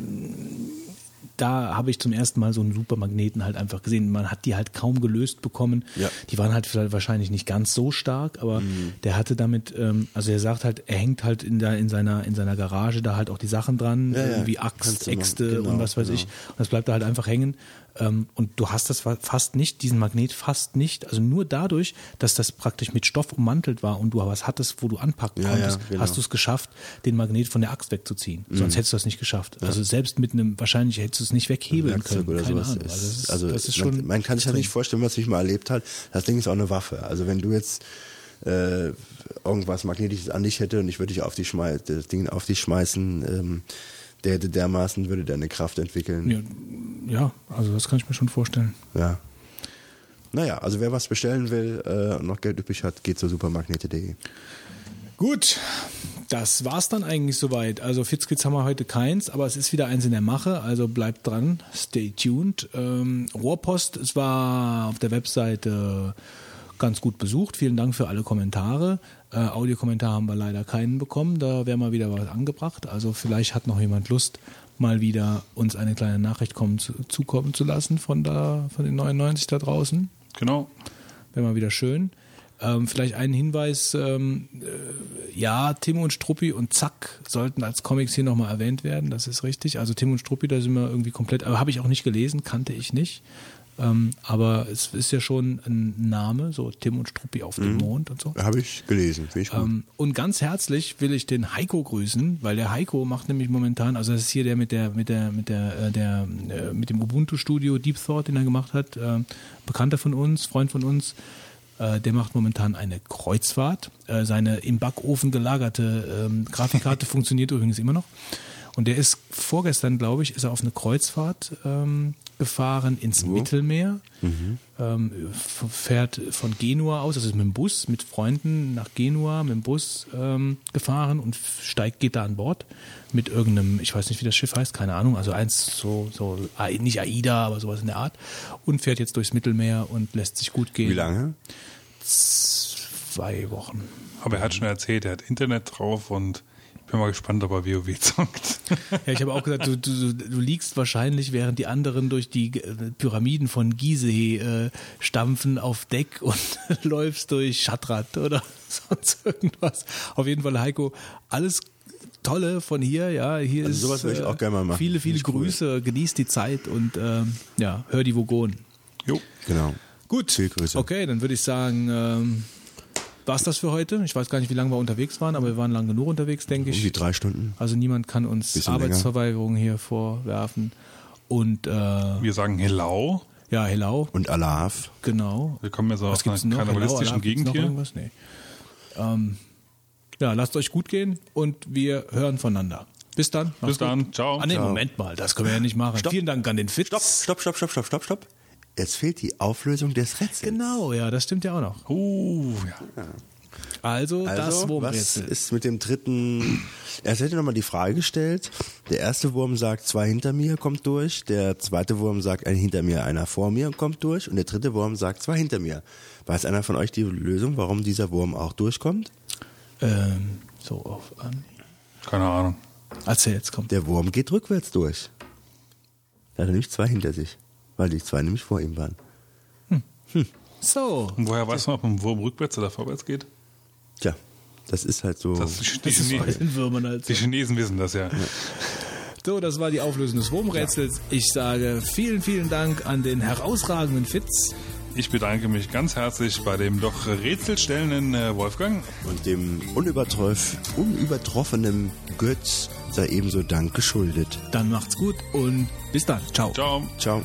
Speaker 1: da habe ich zum ersten Mal so einen Supermagneten halt einfach gesehen. Man hat die halt kaum gelöst bekommen.
Speaker 6: Ja.
Speaker 1: Die waren halt vielleicht wahrscheinlich nicht ganz so stark, aber
Speaker 6: Mhm.
Speaker 1: der hatte damit, ähm, also er sagt halt, er hängt halt in, der, in, seiner, in seiner Garage da halt auch die Sachen dran,
Speaker 6: Ja,
Speaker 1: irgendwie Axt. Äxte
Speaker 6: Genau,
Speaker 1: und was weiß ich.
Speaker 6: genau.
Speaker 1: Und das bleibt da halt einfach hängen. Ähm, und du hast das fa- fast nicht, diesen Magnet fast nicht, also nur dadurch, dass das praktisch mit Stoff ummantelt war und du was hattest, wo du anpacken
Speaker 6: Ja, ja,
Speaker 1: konntest,
Speaker 6: genau.
Speaker 1: hast du es geschafft, den Magnet von der Axt wegzuziehen. Sonst hättest du das nicht geschafft. Also selbst mit einem, wahrscheinlich hättest du es nicht weghebeln können. Keine
Speaker 6: sowas.
Speaker 1: Ahnung. Also das ist,
Speaker 6: also
Speaker 1: das ist
Speaker 6: man,
Speaker 1: schon.
Speaker 6: man kann sich
Speaker 1: extrem.
Speaker 6: nicht vorstellen, was ich mal erlebt hat. Das Ding ist auch eine Waffe. Also wenn du jetzt äh, irgendwas Magnetisches an dich hätte und ich würde dich auf die schmeißen, das Ding auf dich schmeißen, ähm, der hätte dermaßen würde der eine Kraft entwickeln.
Speaker 1: Ja, ja, also das kann ich mir schon vorstellen.
Speaker 6: Ja. Naja, also wer was bestellen will äh, und noch Geld übrig hat, geht zu supermagnete.de.
Speaker 1: Gut, das war's dann eigentlich soweit. Also Fitzkids haben wir heute keins, aber es ist wieder eins in der Mache, also bleibt dran, stay tuned. Ähm, Rohrpost, es war auf der Webseite ganz gut besucht. Vielen Dank für alle Kommentare. Äh, Audiokommentar haben wir leider keinen bekommen, da wäre mal wieder was angebracht. Also vielleicht hat noch jemand Lust, mal wieder uns eine kleine Nachricht kommen, zu, zukommen zu lassen von, da, von den 99 da draußen.
Speaker 5: Genau.
Speaker 1: Wäre mal wieder schön. Ähm, vielleicht einen Hinweis, ähm, äh, ja, Timo und Struppi und Zack sollten als Comics hier nochmal erwähnt werden, das ist richtig. Also Timo und Struppi, da sind wir irgendwie komplett, aber habe ich auch nicht gelesen, kannte ich nicht. Ähm, aber es ist ja schon ein Name, so Tim und Struppi auf dem Mond und so.
Speaker 6: Habe ich gelesen, finde ich gut.
Speaker 1: Ähm, und ganz herzlich will ich den Heiko grüßen, weil der Heiko macht nämlich momentan, also das ist hier der mit der mit der mit der äh, der äh, mit dem Ubuntu Studio Deep Thought, den er gemacht hat, äh, Bekannter von uns, Freund von uns. Äh, der macht momentan eine Kreuzfahrt. Seine im Backofen gelagerte ähm, Grafikkarte funktioniert übrigens immer noch. Und der ist vorgestern, glaube ich, ist er auf eine Kreuzfahrt ähm, gefahren ins Mittelmeer. Ähm, f- fährt von Genua aus, also ist mit dem Bus mit Freunden nach Genua mit dem Bus ähm, gefahren und steigt, geht da an Bord mit irgendeinem, ich weiß nicht, wie das Schiff heißt, keine Ahnung, also eins so, so nicht AIDA, aber sowas in der Art und fährt jetzt durchs Mittelmeer und lässt sich gut gehen.
Speaker 6: Wie lange?
Speaker 1: Zwei Wochen.
Speaker 5: Aber er hat schon erzählt, er hat Internet drauf und bin mal gespannt, ob er WoW zockt.
Speaker 1: Ja, ich habe auch gesagt, du, du, du liegst wahrscheinlich, während die anderen durch die äh, Pyramiden von Gizeh äh, stampfen auf Deck und läufst durch Shatrat oder sonst irgendwas. Auf jeden Fall, Heiko, alles Tolle von hier, ja, hier
Speaker 6: Also
Speaker 1: ist
Speaker 6: sowas würde ich auch gerne mal machen.
Speaker 1: Viele, viele
Speaker 6: ich cool.
Speaker 1: Grüße, genießt die Zeit und ähm, ja, hör die Vogonen.
Speaker 5: Jo.
Speaker 6: Genau.
Speaker 1: Gut.
Speaker 6: Viel Grüße.
Speaker 1: Okay, dann würde ich sagen, ähm, war's das für heute? Ich weiß gar nicht, wie lange wir unterwegs waren, aber wir waren lang genug unterwegs, denke
Speaker 6: Um die
Speaker 1: ich.
Speaker 6: drei Stunden.
Speaker 1: Also niemand kann uns
Speaker 6: Bisschen
Speaker 1: Arbeitsverweigerung hier vorwerfen. Und äh,
Speaker 5: Wir sagen Hello.
Speaker 1: ja, hello,
Speaker 6: Und Alaf.
Speaker 1: genau.
Speaker 5: Wir kommen ja so aus einer
Speaker 1: gibt's
Speaker 5: Gegend
Speaker 1: noch
Speaker 5: hier.
Speaker 1: Irgendwas? Nee. Ähm, ja, lasst euch gut gehen und wir hören voneinander. Bis dann.
Speaker 5: Bis
Speaker 1: gut.
Speaker 5: dann. Ciao.
Speaker 1: Ah, nee,
Speaker 6: Ciao.
Speaker 1: Moment mal, das können wir ja nicht machen. Vielen Dank an den Fitz.
Speaker 6: Stopp, stopp, stopp, stopp, stopp, stopp, stopp. Es fehlt die Auflösung des Rätsels.
Speaker 1: Genau, ja, das stimmt ja auch noch.
Speaker 5: Uh, ja.
Speaker 1: Also, das
Speaker 6: Also, was
Speaker 1: Wurmrätsel.
Speaker 6: ist mit dem dritten? Er hätte nochmal die Frage gestellt. Der erste Wurm sagt, zwei hinter mir kommt durch. Der zweite Wurm sagt, ein hinter mir, einer vor mir kommt durch. Und der dritte Wurm sagt, zwei hinter mir. Weiß einer von euch die Lösung, warum dieser Wurm auch durchkommt?
Speaker 1: Ähm, so auf an.
Speaker 5: Keine Ahnung.
Speaker 1: Erzähl, jetzt kommt.
Speaker 6: Der Wurm geht rückwärts durch. Er hat nämlich zwei hinter sich, weil die zwei nämlich vor ihm waren.
Speaker 1: So.
Speaker 5: Und woher weiß man, ob ein Wurm rückwärts oder vorwärts geht?
Speaker 6: Tja, das ist halt so.
Speaker 5: Das, die,
Speaker 1: Das ist bei
Speaker 5: Chine
Speaker 1: den Würmern halt so.
Speaker 5: die Chinesen wissen das ja.
Speaker 1: So, das war die Auflösung des Wurmrätsels. Ich sage vielen, vielen Dank an den herausragenden Fitz.
Speaker 5: Ich bedanke mich ganz herzlich bei dem doch rätselstellenden äh, Wolfgang.
Speaker 6: Und dem unübertroff, unübertroffenen Götz sei ebenso Dank geschuldet.
Speaker 1: Dann macht's gut und bis dann. Ciao.
Speaker 5: Ciao.
Speaker 6: Ciao.